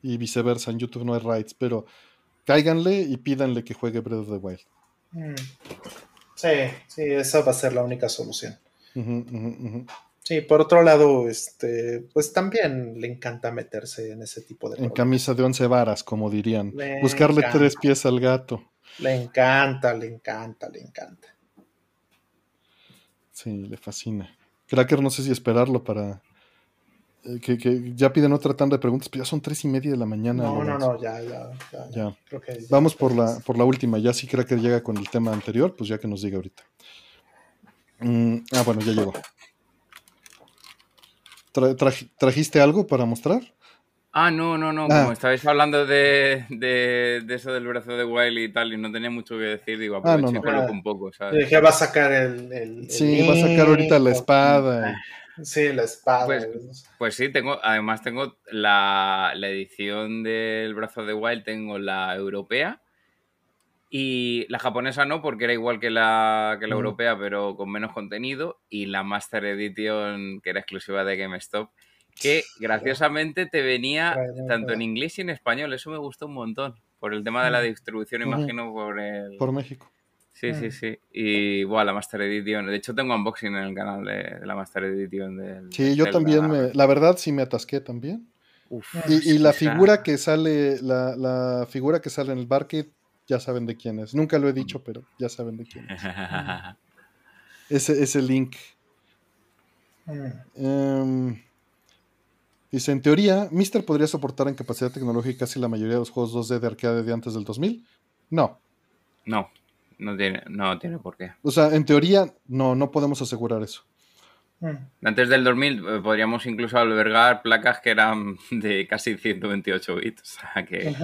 y viceversa. En YouTube no hay raids, pero cáiganle y pídanle que juegue Breath of the Wild. Mm. Sí, sí, esa va a ser la única solución. Sí, por otro lado, este, pues también le encanta meterse en ese tipo de En camisa de once varas, como dirían. Le Buscarle encanta. tres pies al gato. Le encanta, le encanta, le encanta. Sí, le fascina. Cracker, no sé si esperarlo para. Eh, que, que ya piden otra tanda de preguntas, pero ya son tres y media de la mañana. No, no, no, ya, ya, ya. Ya. Creo que ya Vamos por la, por la última. Ya si Cracker llega con el tema anterior, pues ya que nos diga ahorita. Mm, ah, bueno, ya llegó. Tra- traj- ¿Trajiste algo para mostrar? Ah, no, no, no. Ah. Como estabais hablando de, de, de eso del brazo de Wild y tal, y no tenía mucho que decir, digo, Ah, no, no. coloco un poco, ¿sabes? dije, va a sacar el. el- el Sí, va a sacar ahorita la espada. Sí, la espada. Pues- Pues sí, tengo, además tengo la, la edición del brazo de Wild, tengo la europea. Y la japonesa no, porque era igual que la, que la europea, pero con menos contenido, y la Master Edition, que era exclusiva de GameStop, que graciosamente te venía tanto en inglés y en español, eso me gustó un montón, por el tema de la distribución, imagino, por el... Por México. Sí, sí, sí. Y bueno, la Master Edition. De hecho, tengo unboxing en el canal de, de la Master Edition. Del, Sí, yo del- también, me, la verdad sí me atasqué también. Uf, Y, y la figura que sale, la, la figura que sale en el barquet, ya saben de quién es. Nunca lo he dicho, pero ya saben de quién es. Ese, ese link. Mm. Em, dice, en teoría, Mister podría soportar en capacidad tecnológica casi la mayoría de los juegos 2D de arcade de antes del 2000. No, no, No tiene, no tiene por qué. O sea, en teoría, no, no podemos asegurar eso. Mm. Antes del 2000 eh, podríamos incluso albergar placas que eran de casi 128 bits, o sea, que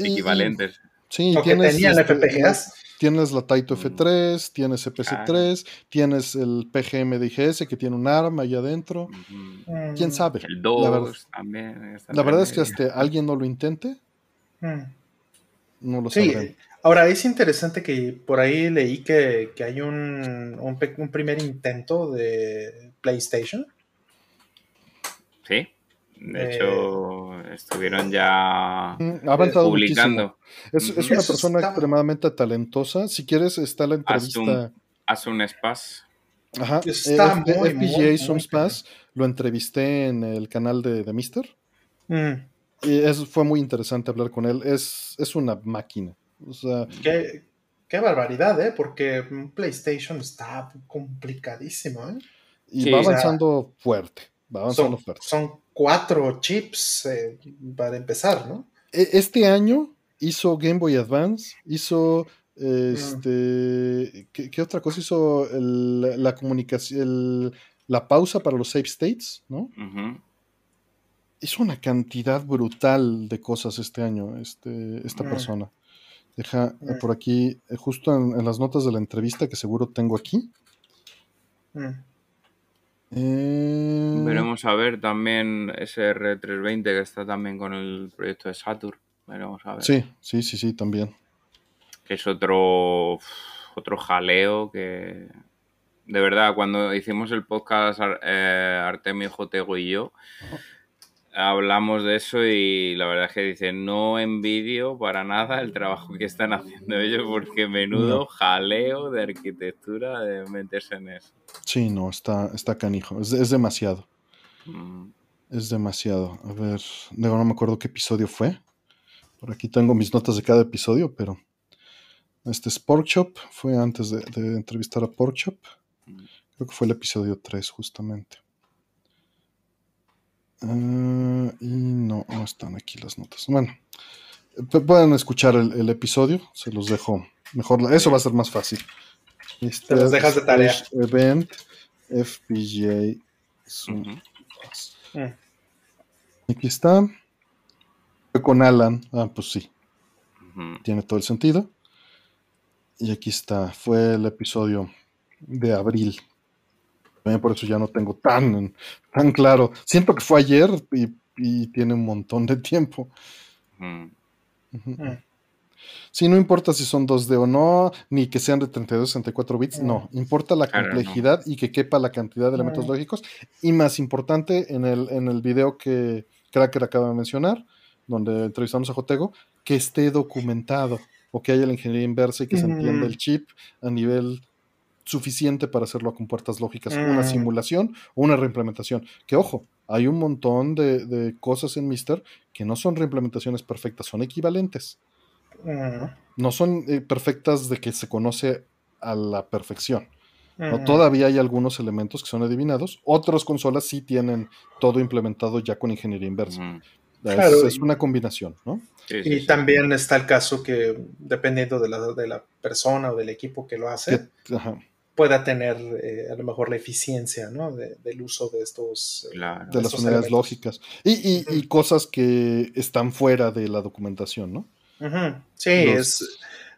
equivalentes. Sí, O que tienes, tenían este, FPGAs. tienes la Taito Mm. F3, tienes EPC3, tienes el PGM de IGS que tiene un ARM ahí adentro. Ujú. Mm. ¿Quién sabe? El La verdad, 2 también. está la verdad es que hasta alguien no lo intente, Mm. no lo Sí. Ahora es interesante que por ahí leí que, que hay un, un, un primer intento de PlayStation. Sí. De Eh, hecho, estuvieron ya Mm, Ha avanzado publicando. Es, es una Eso persona está- extremadamente talentosa. Si quieres, está la entrevista. Hace un spas. Ajá. Está eh, muy, FPGA muy, muy Zoom Pass, lo entrevisté en el canal de, de Mister. Mm. Y es, fue muy interesante hablar con él. Es, es una máquina. O sea, Qué, qué barbaridad, ¿eh? Porque un PlayStation está complicadísimo, ¿eh? y Sí, va o sea, avanzando fuerte. Va avanzando Son, fuerte. son cuatro chips eh, para empezar, ¿no? E- Este año hizo Game Boy Advance, hizo este, ¿qué, qué otra cosa hizo? El- la comunicación, el- la pausa para los save states, ¿no? Hizo una cantidad brutal de cosas este año, este, esta Mm. persona. Deja eh, Mm. por aquí, eh, justo en, en las notas de la entrevista que seguro tengo aquí. Mm. Eh, Veremos a ver también ese R320 que está también con el proyecto de Saturn. Veremos a ver. Sí, sí, sí, sí, también. Que es otro, otro jaleo que. De verdad, cuando hicimos el podcast eh, Artemio Jotego y yo, hablamos de eso y la verdad es que dicen, no envidio para nada el trabajo que están haciendo ellos porque menudo jaleo de arquitectura de meterse en eso. Sí, no, está, está canijo. Es, es demasiado. Mm. Es demasiado. A ver, digo, no me acuerdo qué episodio fue. Por aquí tengo mis notas de cada episodio, pero este es Porkchop. Fue antes de, de entrevistar a Porkchop. Creo que fue el episodio 3, justamente. Ah, y no, no están aquí las notas. Bueno, pueden escuchar el, el episodio. Se los dejo mejor. Eso va a ser más fácil. Este, Te los dejas de tarea. Event FPGA Zoom. Mm. Aquí está. Fue con Alan. Ah, pues sí, tiene todo el sentido. Y aquí está. Fue el episodio de abril. También por eso ya no tengo tan, tan claro. Siento que fue ayer y, y tiene un montón de tiempo. Mm. Sí, no importa si son 2D o no, ni que sean de 32, 64 bits, Mm. no. Importa la complejidad y que quepa la cantidad de elementos Mm. lógicos. Y más importante, en el, en el video que Cracker acaba de mencionar, donde entrevistamos a Jotego, que esté documentado o que haya la ingeniería inversa y que se entienda el chip a nivel suficiente para hacerlo a compuertas lógicas, una Mm. simulación o una reimplementación. Que ojo, hay un montón de, de cosas en Mister que no son reimplementaciones perfectas, son equivalentes Mm. no son eh, perfectas de que se conoce a la perfección. ¿no? Todavía hay algunos elementos que son adivinados. Otras consolas sí tienen todo implementado ya con ingeniería inversa. Es, Claro, es una combinación, ¿no? Sí, sí, Y sí. también está el caso que, dependiendo de la, de la persona o del equipo que lo hace, Que- ajá, pueda tener eh, a lo mejor la eficiencia ¿no? de- del uso de estos. eh, Claro. de las unidades elementos. lógicas. Y, y- y Ujú. cosas que están fuera de la documentación, ¿no? Sí, Los- es.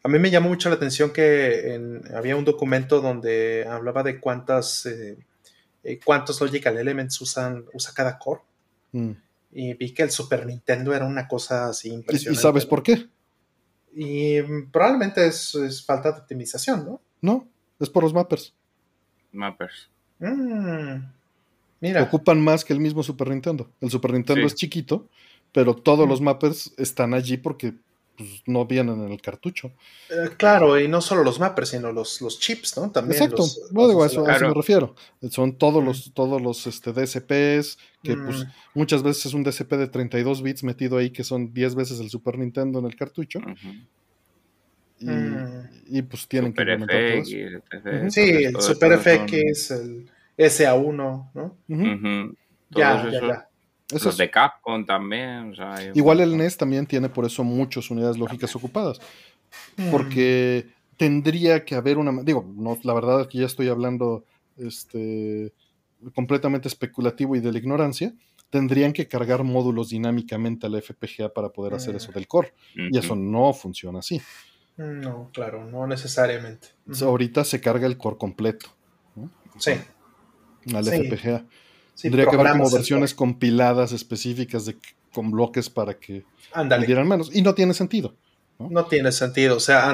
A mí me llamó mucho la atención que en- había un documento donde hablaba de cuántas eh, eh, cuántos logical elements usan usa cada core Mm. y vi que el Super Nintendo era una cosa así ¿Y, y impresionante. sabes ¿no? por qué? Y probablemente es, es falta de optimización, ¿no? No, es por los mappers. Mappers. Mm, Mira, Ocupan más que el mismo Super Nintendo. El Super Nintendo Sí. es chiquito, pero todos Mm. los mappers están allí porque pues, no vienen en el cartucho. eh, claro, y no solo los mappers, sino los, los chips, ¿no? También Exacto, los- no los digo a eso, a eso me refiero. Son todos Mm. los, todos los este, DSPs, que pues Mm, muchas veces es un DSP de 32 bits metido ahí, que son 10 veces el Super Nintendo en el cartucho. Y, Mm. y, pues tienen que Super implementar todo etc. Ujú. Sí, Entonces, el Super eso son- FX, el SA1, ¿no? Ujú. Ya, ya, esos- ya. eso Los es- de Capcom también. o sea, Igual el. NES también tiene por eso muchas unidades lógicas ocupadas, Mm. porque tendría que haber una, digo, no, la verdad es que ya estoy hablando este, completamente especulativo y de la ignorancia, tendrían que cargar módulos dinámicamente a la FPGA para poder hacer Mm. eso del core. Y eso no funciona así. No, claro, no necesariamente. Ahorita se carga el core completo Sí, al Sí. FPGA. sí, Tendría que haber como versiones compiladas específicas de, con bloques para que dieran menos. Y no tiene sentido. No tiene sentido. O sea,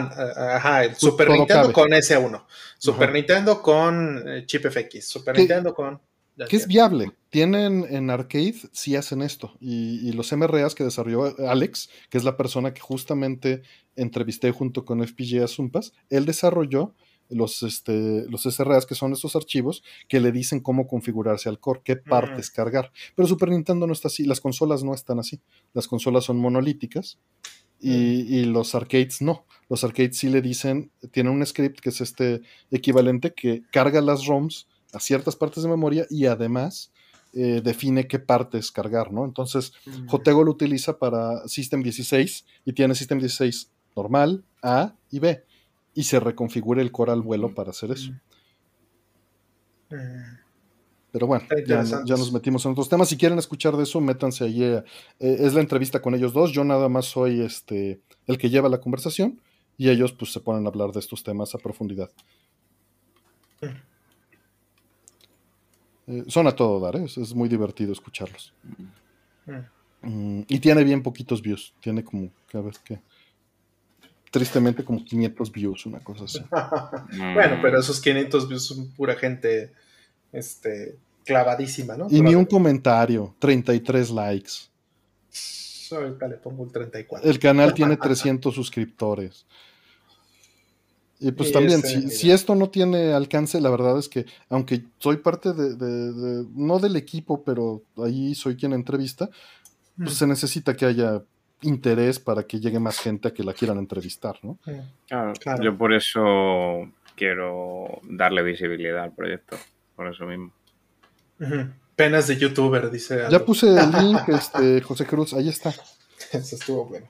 ajá, el Super todo Nintendo cabe. con S1, Super Ajá. Nintendo con eh, chip FX, Super ¿Qué- Nintendo con. Que es viable. Tienen en arcade, sí hacen esto. Y, y los MRAs que desarrolló Alex, que es la persona que justamente entrevisté junto con FPGA Zumpas, él desarrolló los, este, los SRAs, que son esos archivos que le dicen cómo configurarse al core, qué partes cargar. Pero Super Nintendo no está así, las consolas no están así. Las consolas son monolíticas y, y los arcades no. Los arcades sí le dicen, tienen un script que es este equivalente que carga las ROMs a ciertas partes de memoria y además eh, define qué partes cargar, ¿no? Entonces, Mm. Jotego lo utiliza para System 16 y tiene System 16 normal, A y B. Y se reconfigura el core al vuelo para hacer eso. Mm. Pero bueno, ya, ya nos metimos en otros temas. Si quieren escuchar de eso, métanse allí. eh, es la entrevista con ellos dos. Yo nada más soy este el que lleva la conversación y ellos pues se ponen a hablar de estos temas a profundidad. Eh, son a todo dar, ¿eh? es, es muy divertido escucharlos. Mm. Mm, y tiene bien poquitos views. Tiene como, a ver qué. Tristemente como 500 views, una cosa así. Mm. Bueno, pero esos 500 views son pura gente este, clavadísima, ¿no? Y ni un comentario, 33 likes. Ahorita le pongo el 34. El canal tiene 300 suscriptores. Y pues Y también, este, si, esto no tiene alcance, la verdad es que, aunque soy parte de, de- de- no del equipo, pero ahí soy quien entrevista, pues Mm. se necesita que haya interés para que llegue más gente a que la quieran entrevistar, ¿no? Mm. Claro, Claro. Yo por eso quiero darle visibilidad al proyecto. Por eso mismo. Penas de youtuber, dice. Ya Aldo. puse el link, este, José Cruz, ahí está. Eso estuvo bueno.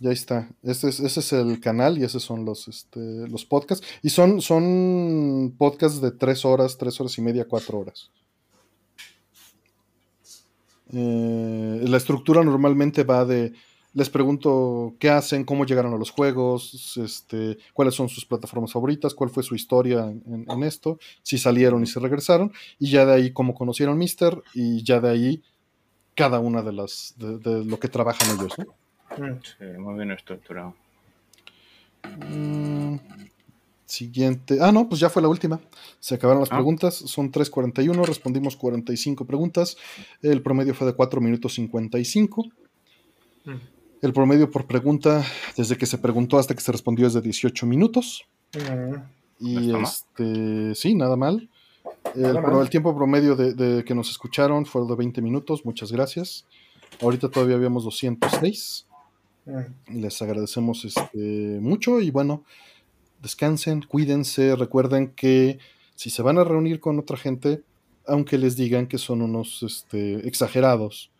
Ya está. Ese es, ese es el canal y esos son los, este, los podcasts. Y son, son podcasts de tres horas, tres horas y media, cuatro horas. Eh, la estructura normalmente va de, les pregunto qué hacen, cómo llegaron a los juegos, este, cuáles son sus plataformas favoritas, cuál fue su historia en, en esto, si salieron y se regresaron, y ya de ahí cómo conocieron Mister, y ya de ahí cada una de las, de, de lo que trabajan ellos, ¿no? Sí, muy bien estructurado. Mm, siguiente. Ah, no, pues ya fue la última. Se acabaron las Ah. preguntas. Son 3.41. Respondimos 45 preguntas. El promedio fue de 4 minutos 55. Mm. El promedio por pregunta, desde que se preguntó hasta que se respondió, es de 18 minutos. Mm. Y No está mal. este, sí, nada mal. El, Nada pro- mal. el tiempo promedio de, de que nos escucharon fue de 20 minutos. Muchas gracias. Ahorita todavía habíamos 206. Les agradecemos este, mucho y bueno, descansen, cuídense, recuerden que si se van a reunir con otra gente, aunque les digan que son unos este, exagerados,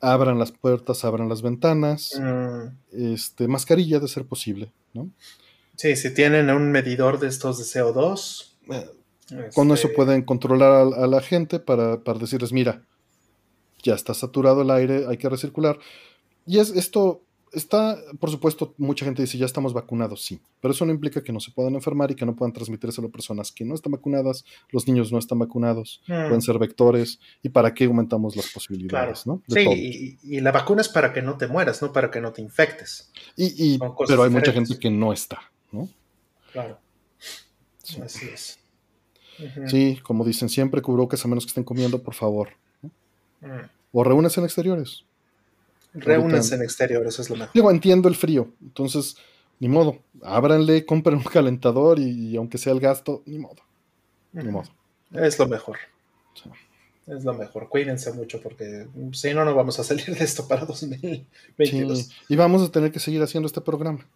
abran las puertas, abran las ventanas, Mm. este, mascarilla de ser posible, ¿no? Sí, si tienen un medidor de estos de CO2. Eh, Con eso este, pueden controlar a, a la gente para, para decirles, mira, ya está saturado el aire, hay que recircular. Y es esto está, por supuesto, mucha gente dice, ya estamos vacunados, sí, pero eso no implica que no se puedan enfermar y que no puedan transmitírselo a personas que no están vacunadas, los niños no están vacunados, Mm. pueden ser vectores, y para qué aumentamos las posibilidades, Claro. ¿no? De Sí, y, y la vacuna es para que no te mueras, no para que no te infectes. Y, pero hay mucha gente que no está, ¿no? Claro. Sí. Así es. Sí, como dicen siempre, cubrebocas a menos que estén comiendo, por favor. Mm. O reúnense en exteriores. Reúnanse en exterior, eso es lo mejor. Digo, entiendo el frío, entonces, ni modo, ábranle, compren un calentador y, y aunque sea el gasto, ni modo, ni modo. Es lo mejor. Sí. Es lo mejor. Cuídense mucho porque si no, no vamos a salir de esto para 2022. Sí, y vamos a tener que seguir haciendo este programa.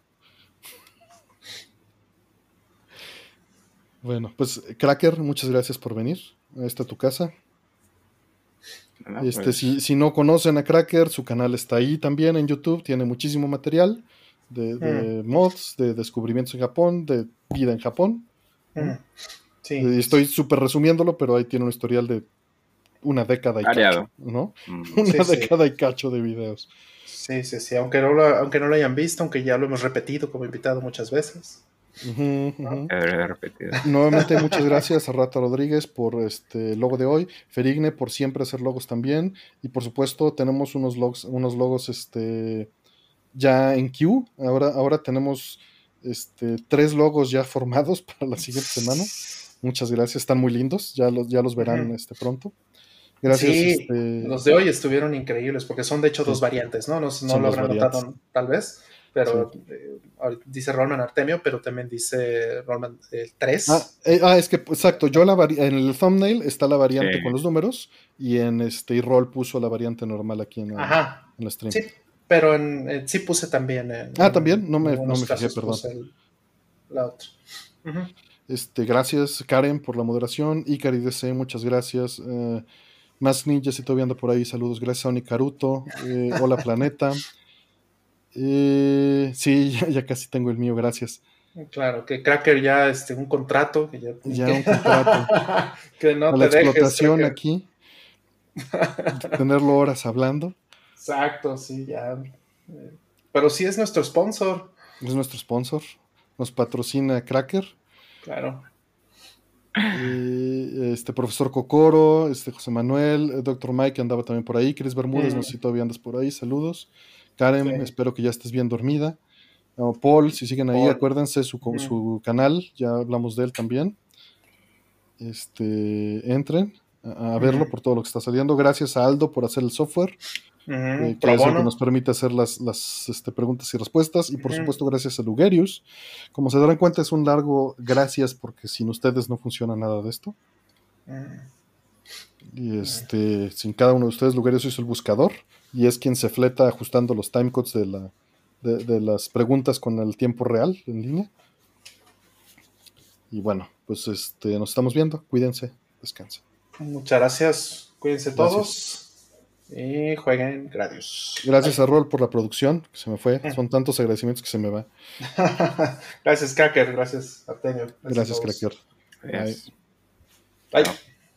Bueno, pues Cracker, muchas gracias por venir. Esta tu casa. Nada, Este, pues, si, si no conocen a Cracker, su canal está ahí también en YouTube, tiene muchísimo material. de, mods, de descubrimientos en Japón, de vida en Japón. Sí. Estoy súper resumiéndolo, pero ahí tiene un historial de una década y cacho, ¿no? Una década y cacho de videos. Sí, sí, sí. Aunque no, lo, aunque no lo hayan visto, aunque ya lo hemos repetido como invitado muchas veces. Nuevamente, muchas gracias a Rata Rodríguez por este logo de hoy, Ferigne por siempre hacer logos también, y por supuesto tenemos unos logos, unos logos este, ya en queue. Ahora, ahora tenemos este, tres logos ya formados para la siguiente semana. Muchas gracias, están muy lindos, ya los, ya los verán este, pronto. Gracias. Sí, este, los de hoy estuvieron increíbles porque son de hecho dos variantes, ¿no? No, no lo habrán notado tal vez, pero eh, dice Roman Artemio, pero también dice Roman el 3. Ah, eh, ah, es que exacto, yo la en el thumbnail está la variante con los números y en este y Roll puso la variante normal aquí en, la, en stream. Sí, pero en, sí puse también. En, ah, también, no me, no me fijé, perdón. la otra. Este, gracias Karen por la moderación. Icari DC, muchas gracias. Eh, más ninjas y todavía anda por ahí. Saludos. Gracias a Onicaruto. Eh, hola, planeta. Eh, sí, ya, casi tengo el mío. Gracias. Claro, que Cracker ya, este, un contrato. Que ya, ya un contrato. que no la explotación aquí. tenerlo horas hablando. Exacto, sí, ya. Pero sí es nuestro sponsor. Es nuestro sponsor. Nos patrocina Cracker. Claro este profesor Cocoro, este José Manuel, eh, doctor Mike andaba también por ahí, Cris Bermúdez, no sé si todavía andas por ahí, saludos. Karen, espero que ya estés bien dormida. Paul, si siguen ahí, acuérdense su, su canal, ya hablamos de él también. Este, entren a, verlo por todo lo que está saliendo. Gracias a Aldo por hacer el software. Eh, que es lo que nos permite hacer las, las este, preguntas y respuestas. Y por supuesto, gracias a Lugerius. Como se darán cuenta, es un largo gracias porque sin ustedes no funciona nada de esto. Y este, sin cada uno de ustedes, Lugerius es el buscador y es quien se fleta ajustando los timecodes de, la, de, las preguntas con el tiempo real en línea. Y bueno, pues este, nos estamos viendo. Cuídense, descansen. Muchas gracias. Cuídense todos. Y jueguen Gradius. Gracias a Rol por la producción, que se me fue. Mm. Son tantos agradecimientos que se me va. gracias, Cracker. Gracias, Artemio. Gracias, Cracker. Bye.